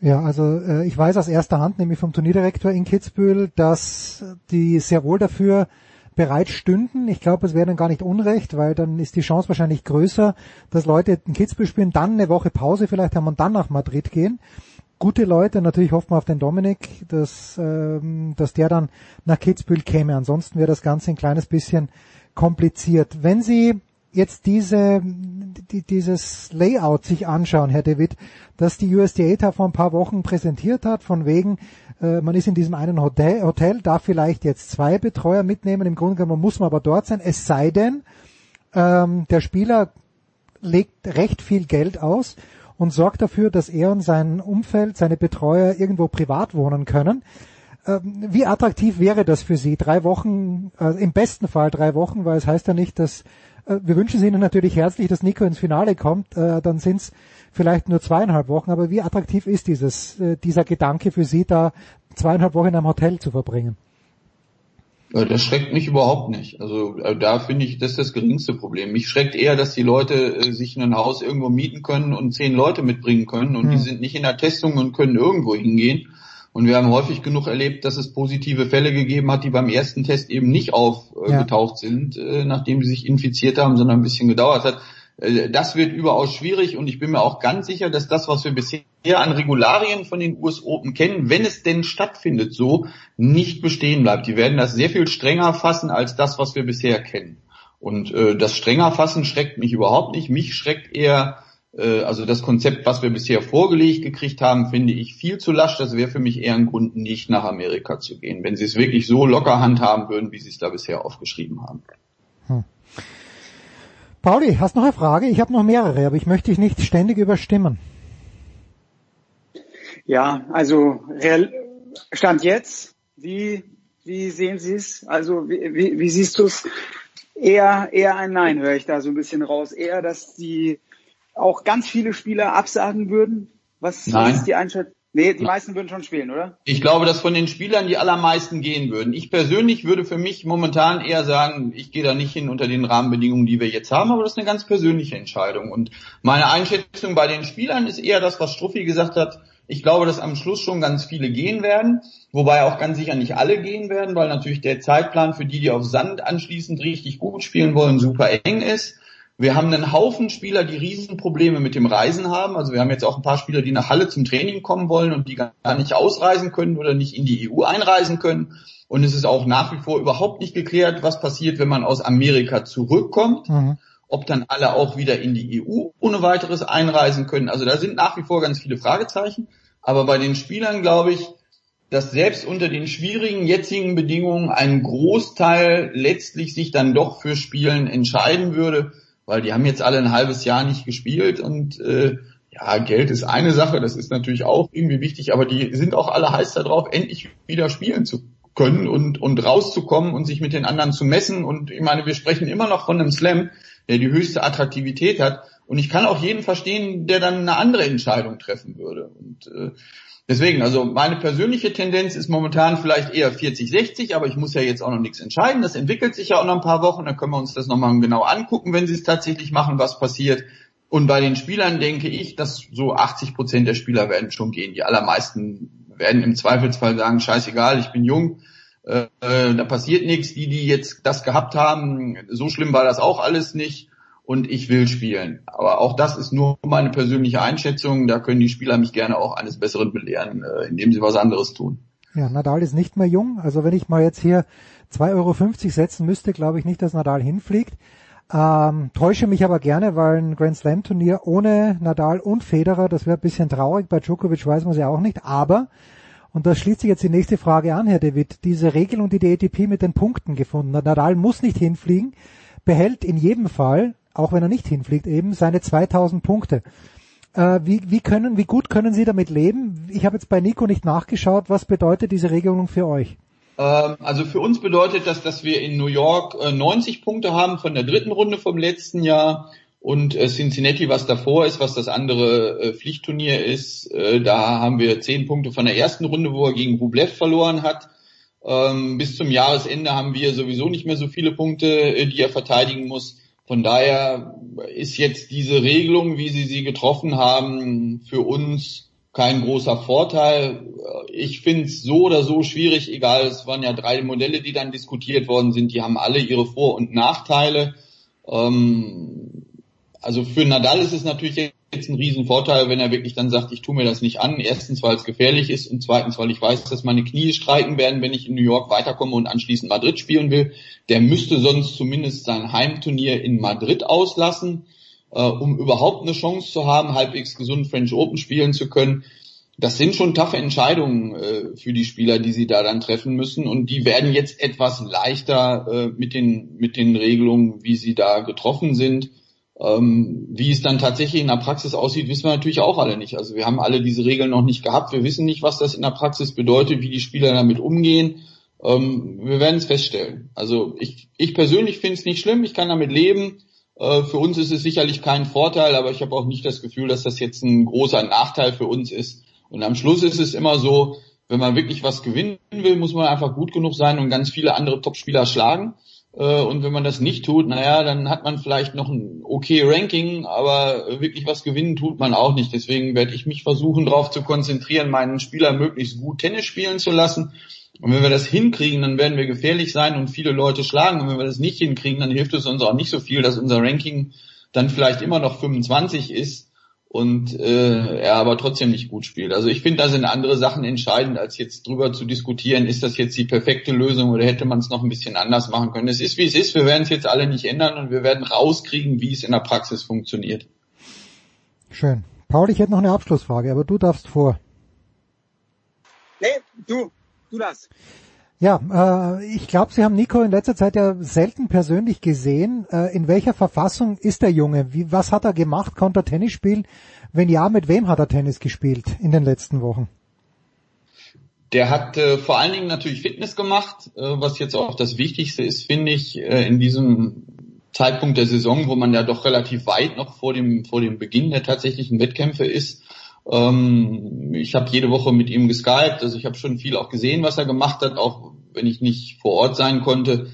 Ja, also äh, ich weiß aus erster Hand, nämlich vom Turnierdirektor in Kitzbühel, dass die sehr wohl dafür bereit stünden. Ich glaube, es wäre dann gar nicht unrecht, weil dann ist die Chance wahrscheinlich größer, dass Leute in Kitzbühel spielen, dann eine Woche Pause vielleicht haben und dann nach Madrid gehen. Gute Leute, natürlich hoffen wir auf den Dominik, dass, ähm, dass der dann nach Kitzbühel käme. Ansonsten wäre das Ganze ein kleines bisschen kompliziert. Wenn Sie jetzt diese, die, dieses Layout sich anschauen, Herr David, das die USDA vor ein paar Wochen präsentiert hat, von wegen, äh, man ist in diesem einen Hotel, Hotel, darf vielleicht jetzt zwei Betreuer mitnehmen, im Grunde genommen muss man aber dort sein, es sei denn, ähm, der Spieler legt recht viel Geld aus und sorgt dafür, dass er und sein Umfeld, seine Betreuer irgendwo privat wohnen können. Ähm, wie attraktiv wäre das für Sie? Drei Wochen, äh, im besten Fall drei Wochen, weil es heißt ja nicht, dass äh, wir wünschen Ihnen natürlich herzlich, dass Nico ins Finale kommt, äh, dann sind es vielleicht nur zweieinhalb Wochen, aber wie attraktiv ist dieses, äh, dieser Gedanke für Sie, da zweieinhalb Wochen in einem Hotel zu verbringen? Das schreckt mich überhaupt nicht. Also da finde ich, das ist das geringste Problem. Mich schreckt eher, dass die Leute sich ein Haus irgendwo mieten können und zehn Leute mitbringen können und hm. die sind nicht in der Testung und können irgendwo hingehen. Und wir haben häufig genug erlebt, dass es positive Fälle gegeben hat, die beim ersten Test eben nicht aufgetaucht ja. sind, äh, nachdem sie sich infiziert haben, sondern ein bisschen gedauert hat. Äh, das wird überaus schwierig und ich bin mir auch ganz sicher, dass das, was wir bisher an Regularien von den US Open kennen, wenn es denn stattfindet, so nicht bestehen bleibt. Die werden das sehr viel strenger fassen als das, was wir bisher kennen. Und äh, das strenger fassen schreckt mich überhaupt nicht. Mich schreckt eher äh, also das Konzept, was wir bisher vorgelegt gekriegt haben, finde ich viel zu lasch. Das wäre für mich eher ein Grund, nicht nach Amerika zu gehen, wenn sie es wirklich so locker handhaben würden, wie sie es da bisher aufgeschrieben haben. Pauli, hast noch eine Frage? Ich habe noch mehrere, aber ich möchte dich nicht ständig überstimmen. Ja, also Stand jetzt, wie, wie sehen Sie es? Also wie, wie, wie siehst du es? Eher, eher ein Nein höre ich da so ein bisschen raus. Eher, dass die auch ganz viele Spieler absagen würden? Was, was ist die Einschätzung? Nee, die meisten würden schon spielen, oder? Ich glaube, dass von den Spielern die allermeisten gehen würden. Ich persönlich würde für mich momentan eher sagen, ich gehe da nicht hin unter den Rahmenbedingungen, die wir jetzt haben, aber das ist eine ganz persönliche Entscheidung. Und meine Einschätzung bei den Spielern ist eher das, was Struffi gesagt hat. Ich glaube, dass am Schluss schon ganz viele gehen werden, wobei auch ganz sicher nicht alle gehen werden, weil natürlich der Zeitplan für die, die auf Sand anschließend richtig gut spielen wollen, super eng ist. Wir haben einen Haufen Spieler, die Riesenprobleme mit dem Reisen haben. Also wir haben jetzt auch ein paar Spieler, die nach Halle zum Training kommen wollen und die gar nicht ausreisen können oder nicht in die EU einreisen können. Und es ist auch nach wie vor überhaupt nicht geklärt, was passiert, wenn man aus Amerika zurückkommt. Mhm. Ob dann alle auch wieder in die EU ohne weiteres einreisen können. Also da sind nach wie vor ganz viele Fragezeichen. Aber bei den Spielern glaube ich, dass selbst unter den schwierigen jetzigen Bedingungen ein Großteil letztlich sich dann doch für Spielen entscheiden würde weil die haben jetzt alle ein halbes Jahr nicht gespielt und äh, ja, Geld ist eine Sache, das ist natürlich auch irgendwie wichtig, aber die sind auch alle heiß darauf, endlich wieder spielen zu können und, und rauszukommen und sich mit den anderen zu messen. Und ich meine, wir sprechen immer noch von einem Slam, der die höchste Attraktivität hat. Und ich kann auch jeden verstehen, der dann eine andere Entscheidung treffen würde. Und äh, Deswegen, also meine persönliche Tendenz ist momentan vielleicht eher 40-60, aber ich muss ja jetzt auch noch nichts entscheiden. Das entwickelt sich ja auch noch ein paar Wochen, dann können wir uns das nochmal genau angucken, wenn sie es tatsächlich machen, was passiert. Und bei den Spielern denke ich, dass so 80 Prozent der Spieler werden schon gehen. Die allermeisten werden im Zweifelsfall sagen, scheißegal, ich bin jung, äh, da passiert nichts. Die, die jetzt das gehabt haben, so schlimm war das auch alles nicht und ich will spielen. Aber auch das ist nur meine persönliche Einschätzung. Da können die Spieler mich gerne auch eines Besseren belehren, äh, indem sie was anderes tun. Ja, Nadal ist nicht mehr jung. Also wenn ich mal jetzt hier 2,50 Euro setzen müsste, glaube ich nicht, dass Nadal hinfliegt. Ähm, täusche mich aber gerne, weil ein Grand Slam Turnier ohne Nadal und Federer, das wäre ein bisschen traurig. Bei Djokovic weiß man es ja auch nicht. Aber, und das schließt sich jetzt die nächste Frage an, Herr David, diese Regelung, die die ATP mit den Punkten gefunden hat. Nadal muss nicht hinfliegen, behält in jedem Fall auch wenn er nicht hinfliegt, eben seine 2000 Punkte. Äh, wie, wie können, wie gut können Sie damit leben? Ich habe jetzt bei Nico nicht nachgeschaut. Was bedeutet diese Regelung für euch? Ähm, also für uns bedeutet das, dass wir in New York 90 äh, Punkte haben von der dritten Runde vom letzten Jahr und äh, Cincinnati, was davor ist, was das andere Pflichtturnier ist, da haben wir 10 Punkte von der ersten Runde, wo er gegen Rublev verloren hat. Ähm, bis zum Jahresende haben wir sowieso nicht mehr so viele Punkte, äh, die er verteidigen muss. Von daher ist jetzt diese Regelung, wie Sie sie getroffen haben, für uns kein großer Vorteil. Ich finde es so oder so schwierig, egal, es waren ja drei Modelle, die dann diskutiert worden sind, die haben alle ihre Vor- und Nachteile. Ähm, also für Nadal ist es natürlich jetzt ein Riesenvorteil, wenn er wirklich dann sagt, ich tue mir das nicht an. Erstens, weil es gefährlich ist und zweitens, weil ich weiß, dass meine Knie streiken werden, wenn ich in New York weiterkomme und anschließend Madrid spielen will. Der müsste sonst zumindest sein Heimturnier in Madrid auslassen, äh, um überhaupt eine Chance zu haben, halbwegs gesund French Open spielen zu können. Das sind schon taffe Entscheidungen äh, für die Spieler, die sie da dann treffen müssen und die werden jetzt etwas leichter äh, mit den mit den Regelungen, wie sie da getroffen sind. Ähm, wie es dann tatsächlich in der Praxis aussieht, wissen wir natürlich auch alle nicht. Also wir haben alle diese Regeln noch nicht gehabt. Wir wissen nicht, was das in der Praxis bedeutet, wie die Spieler damit umgehen. Ähm, wir werden es feststellen. Also ich, ich persönlich finde es nicht schlimm. Ich kann damit leben. Äh, für uns ist es sicherlich kein Vorteil, aber ich habe auch nicht das Gefühl, dass das jetzt ein großer Nachteil für uns ist. Und am Schluss ist es immer so, wenn man wirklich was gewinnen will, muss man einfach gut genug sein und ganz viele andere Topspieler schlagen. Äh, und wenn man das nicht tut, naja, dann hat man vielleicht noch ein okay Ranking, aber wirklich was gewinnen tut man auch nicht. Deswegen werde ich mich versuchen, darauf zu konzentrieren, meinen Spieler möglichst gut Tennis spielen zu lassen. Und wenn wir das hinkriegen, dann werden wir gefährlich sein und viele Leute schlagen. Und wenn wir das nicht hinkriegen, dann hilft es uns auch nicht so viel, dass unser Ranking dann vielleicht immer noch 25 ist und äh, er aber trotzdem nicht gut spielt. Also ich finde, da sind andere Sachen entscheidend, als jetzt drüber zu diskutieren, ist das jetzt die perfekte Lösung oder hätte man es noch ein bisschen anders machen können. Es ist, wie es ist, wir werden es jetzt alle nicht ändern und wir werden rauskriegen, wie es in der Praxis funktioniert. Schön. Paul, ich hätte noch eine Abschlussfrage, aber du darfst vor. Nee, du, du das. Ja, äh, ich glaube, Sie haben Nico in letzter Zeit ja selten persönlich gesehen. Äh, in welcher Verfassung ist der Junge? Wie, was hat er gemacht? Konnte er Tennis spielen? Wenn ja, mit wem hat er Tennis gespielt in den letzten Wochen? Der hat äh, vor allen Dingen natürlich Fitness gemacht, äh, was jetzt auch das Wichtigste ist, finde ich, äh, in diesem Zeitpunkt der Saison, wo man ja doch relativ weit noch vor dem, vor dem Beginn der tatsächlichen Wettkämpfe ist. Ähm, ich habe jede Woche mit ihm geskypt, also ich habe schon viel auch gesehen, was er gemacht hat, auch wenn ich nicht vor Ort sein konnte.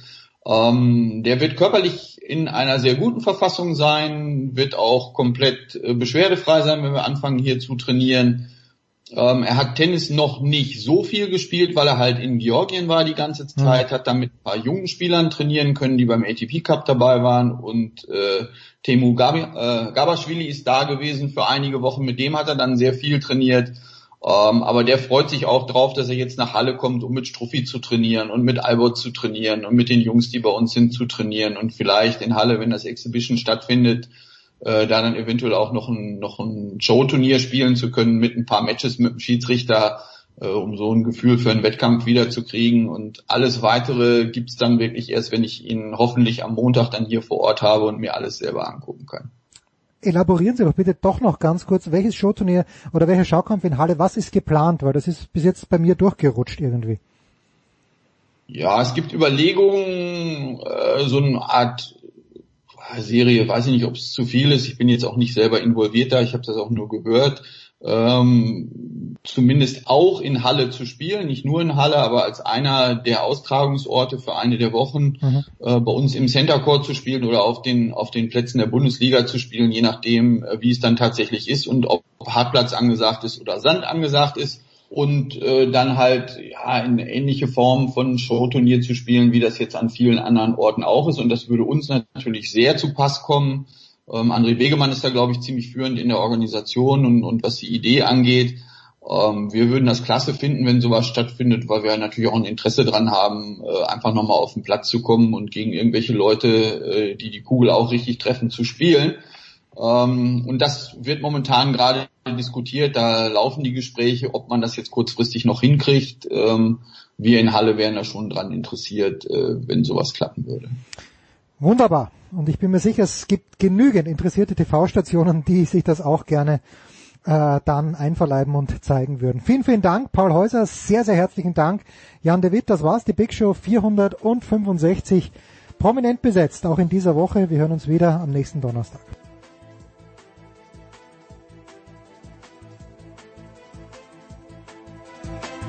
Ähm, der wird körperlich in einer sehr guten Verfassung sein, wird auch komplett äh, beschwerdefrei sein, wenn wir anfangen hier zu trainieren. Ähm, er hat Tennis noch nicht so viel gespielt, weil er halt in Georgien war die ganze Zeit, mhm. hat dann mit ein paar jungen Spielern trainieren können, die beim ATP Cup dabei waren und äh, Temu Gabi, äh, Gabashvili ist da gewesen für einige Wochen, mit dem hat er dann sehr viel trainiert. Ähm, aber der freut sich auch drauf, dass er jetzt nach Halle kommt, um mit Struffi zu trainieren und mit Albert zu trainieren und mit den Jungs, die bei uns sind, zu trainieren und vielleicht in Halle, wenn das Exhibition stattfindet, äh, da dann eventuell auch noch ein, noch ein Showturnier spielen zu können mit ein paar Matches mit dem Schiedsrichter, äh, um so ein Gefühl für einen Wettkampf wiederzukriegen. Und alles weitere gibt's dann wirklich erst, wenn ich ihn hoffentlich am Montag dann hier vor Ort habe und mir alles selber angucken kann. Elaborieren Sie doch bitte doch noch ganz kurz, welches Showturnier oder welcher Schaukampf in Halle, was ist geplant? Weil das ist bis jetzt bei mir durchgerutscht irgendwie. Ja, es gibt Überlegungen, äh, so eine Art Serie, weiß ich nicht, ob es zu viel ist. Ich bin jetzt auch nicht selber involviert da, ich habe das auch nur gehört. Ähm, zumindest auch in Halle zu spielen, nicht nur in Halle, aber als einer der Austragungsorte für eine der Wochen mhm. äh, bei uns im Center Court zu spielen oder auf den auf den Plätzen der Bundesliga zu spielen, je nachdem, äh, wie es dann tatsächlich ist und ob Hartplatz angesagt ist oder Sand angesagt ist und äh, dann halt ja in ähnliche Form von Showturnier zu spielen, wie das jetzt an vielen anderen Orten auch ist. Und das würde uns natürlich sehr zu Pass kommen. Ähm, André Begemann ist da, glaube ich, ziemlich führend in der Organisation und, und was die Idee angeht. Ähm, wir würden das klasse finden, wenn sowas stattfindet, weil wir natürlich auch ein Interesse dran haben, äh, einfach nochmal auf den Platz zu kommen und gegen irgendwelche Leute, äh, die die Kugel auch richtig treffen, zu spielen. Ähm, und das wird momentan gerade diskutiert, da laufen die Gespräche, ob man das jetzt kurzfristig noch hinkriegt. Ähm, wir in Halle wären da schon dran interessiert, äh, wenn sowas klappen würde. Wunderbar. Und ich bin mir sicher, es gibt genügend interessierte TV-Stationen, die sich das auch gerne äh, dann einverleiben und zeigen würden. Vielen, vielen Dank, Paul Häuser. Sehr, sehr herzlichen Dank. Jan de Witt, das war's, die Big Show 465. Prominent besetzt, auch in dieser Woche. Wir hören uns wieder am nächsten Donnerstag.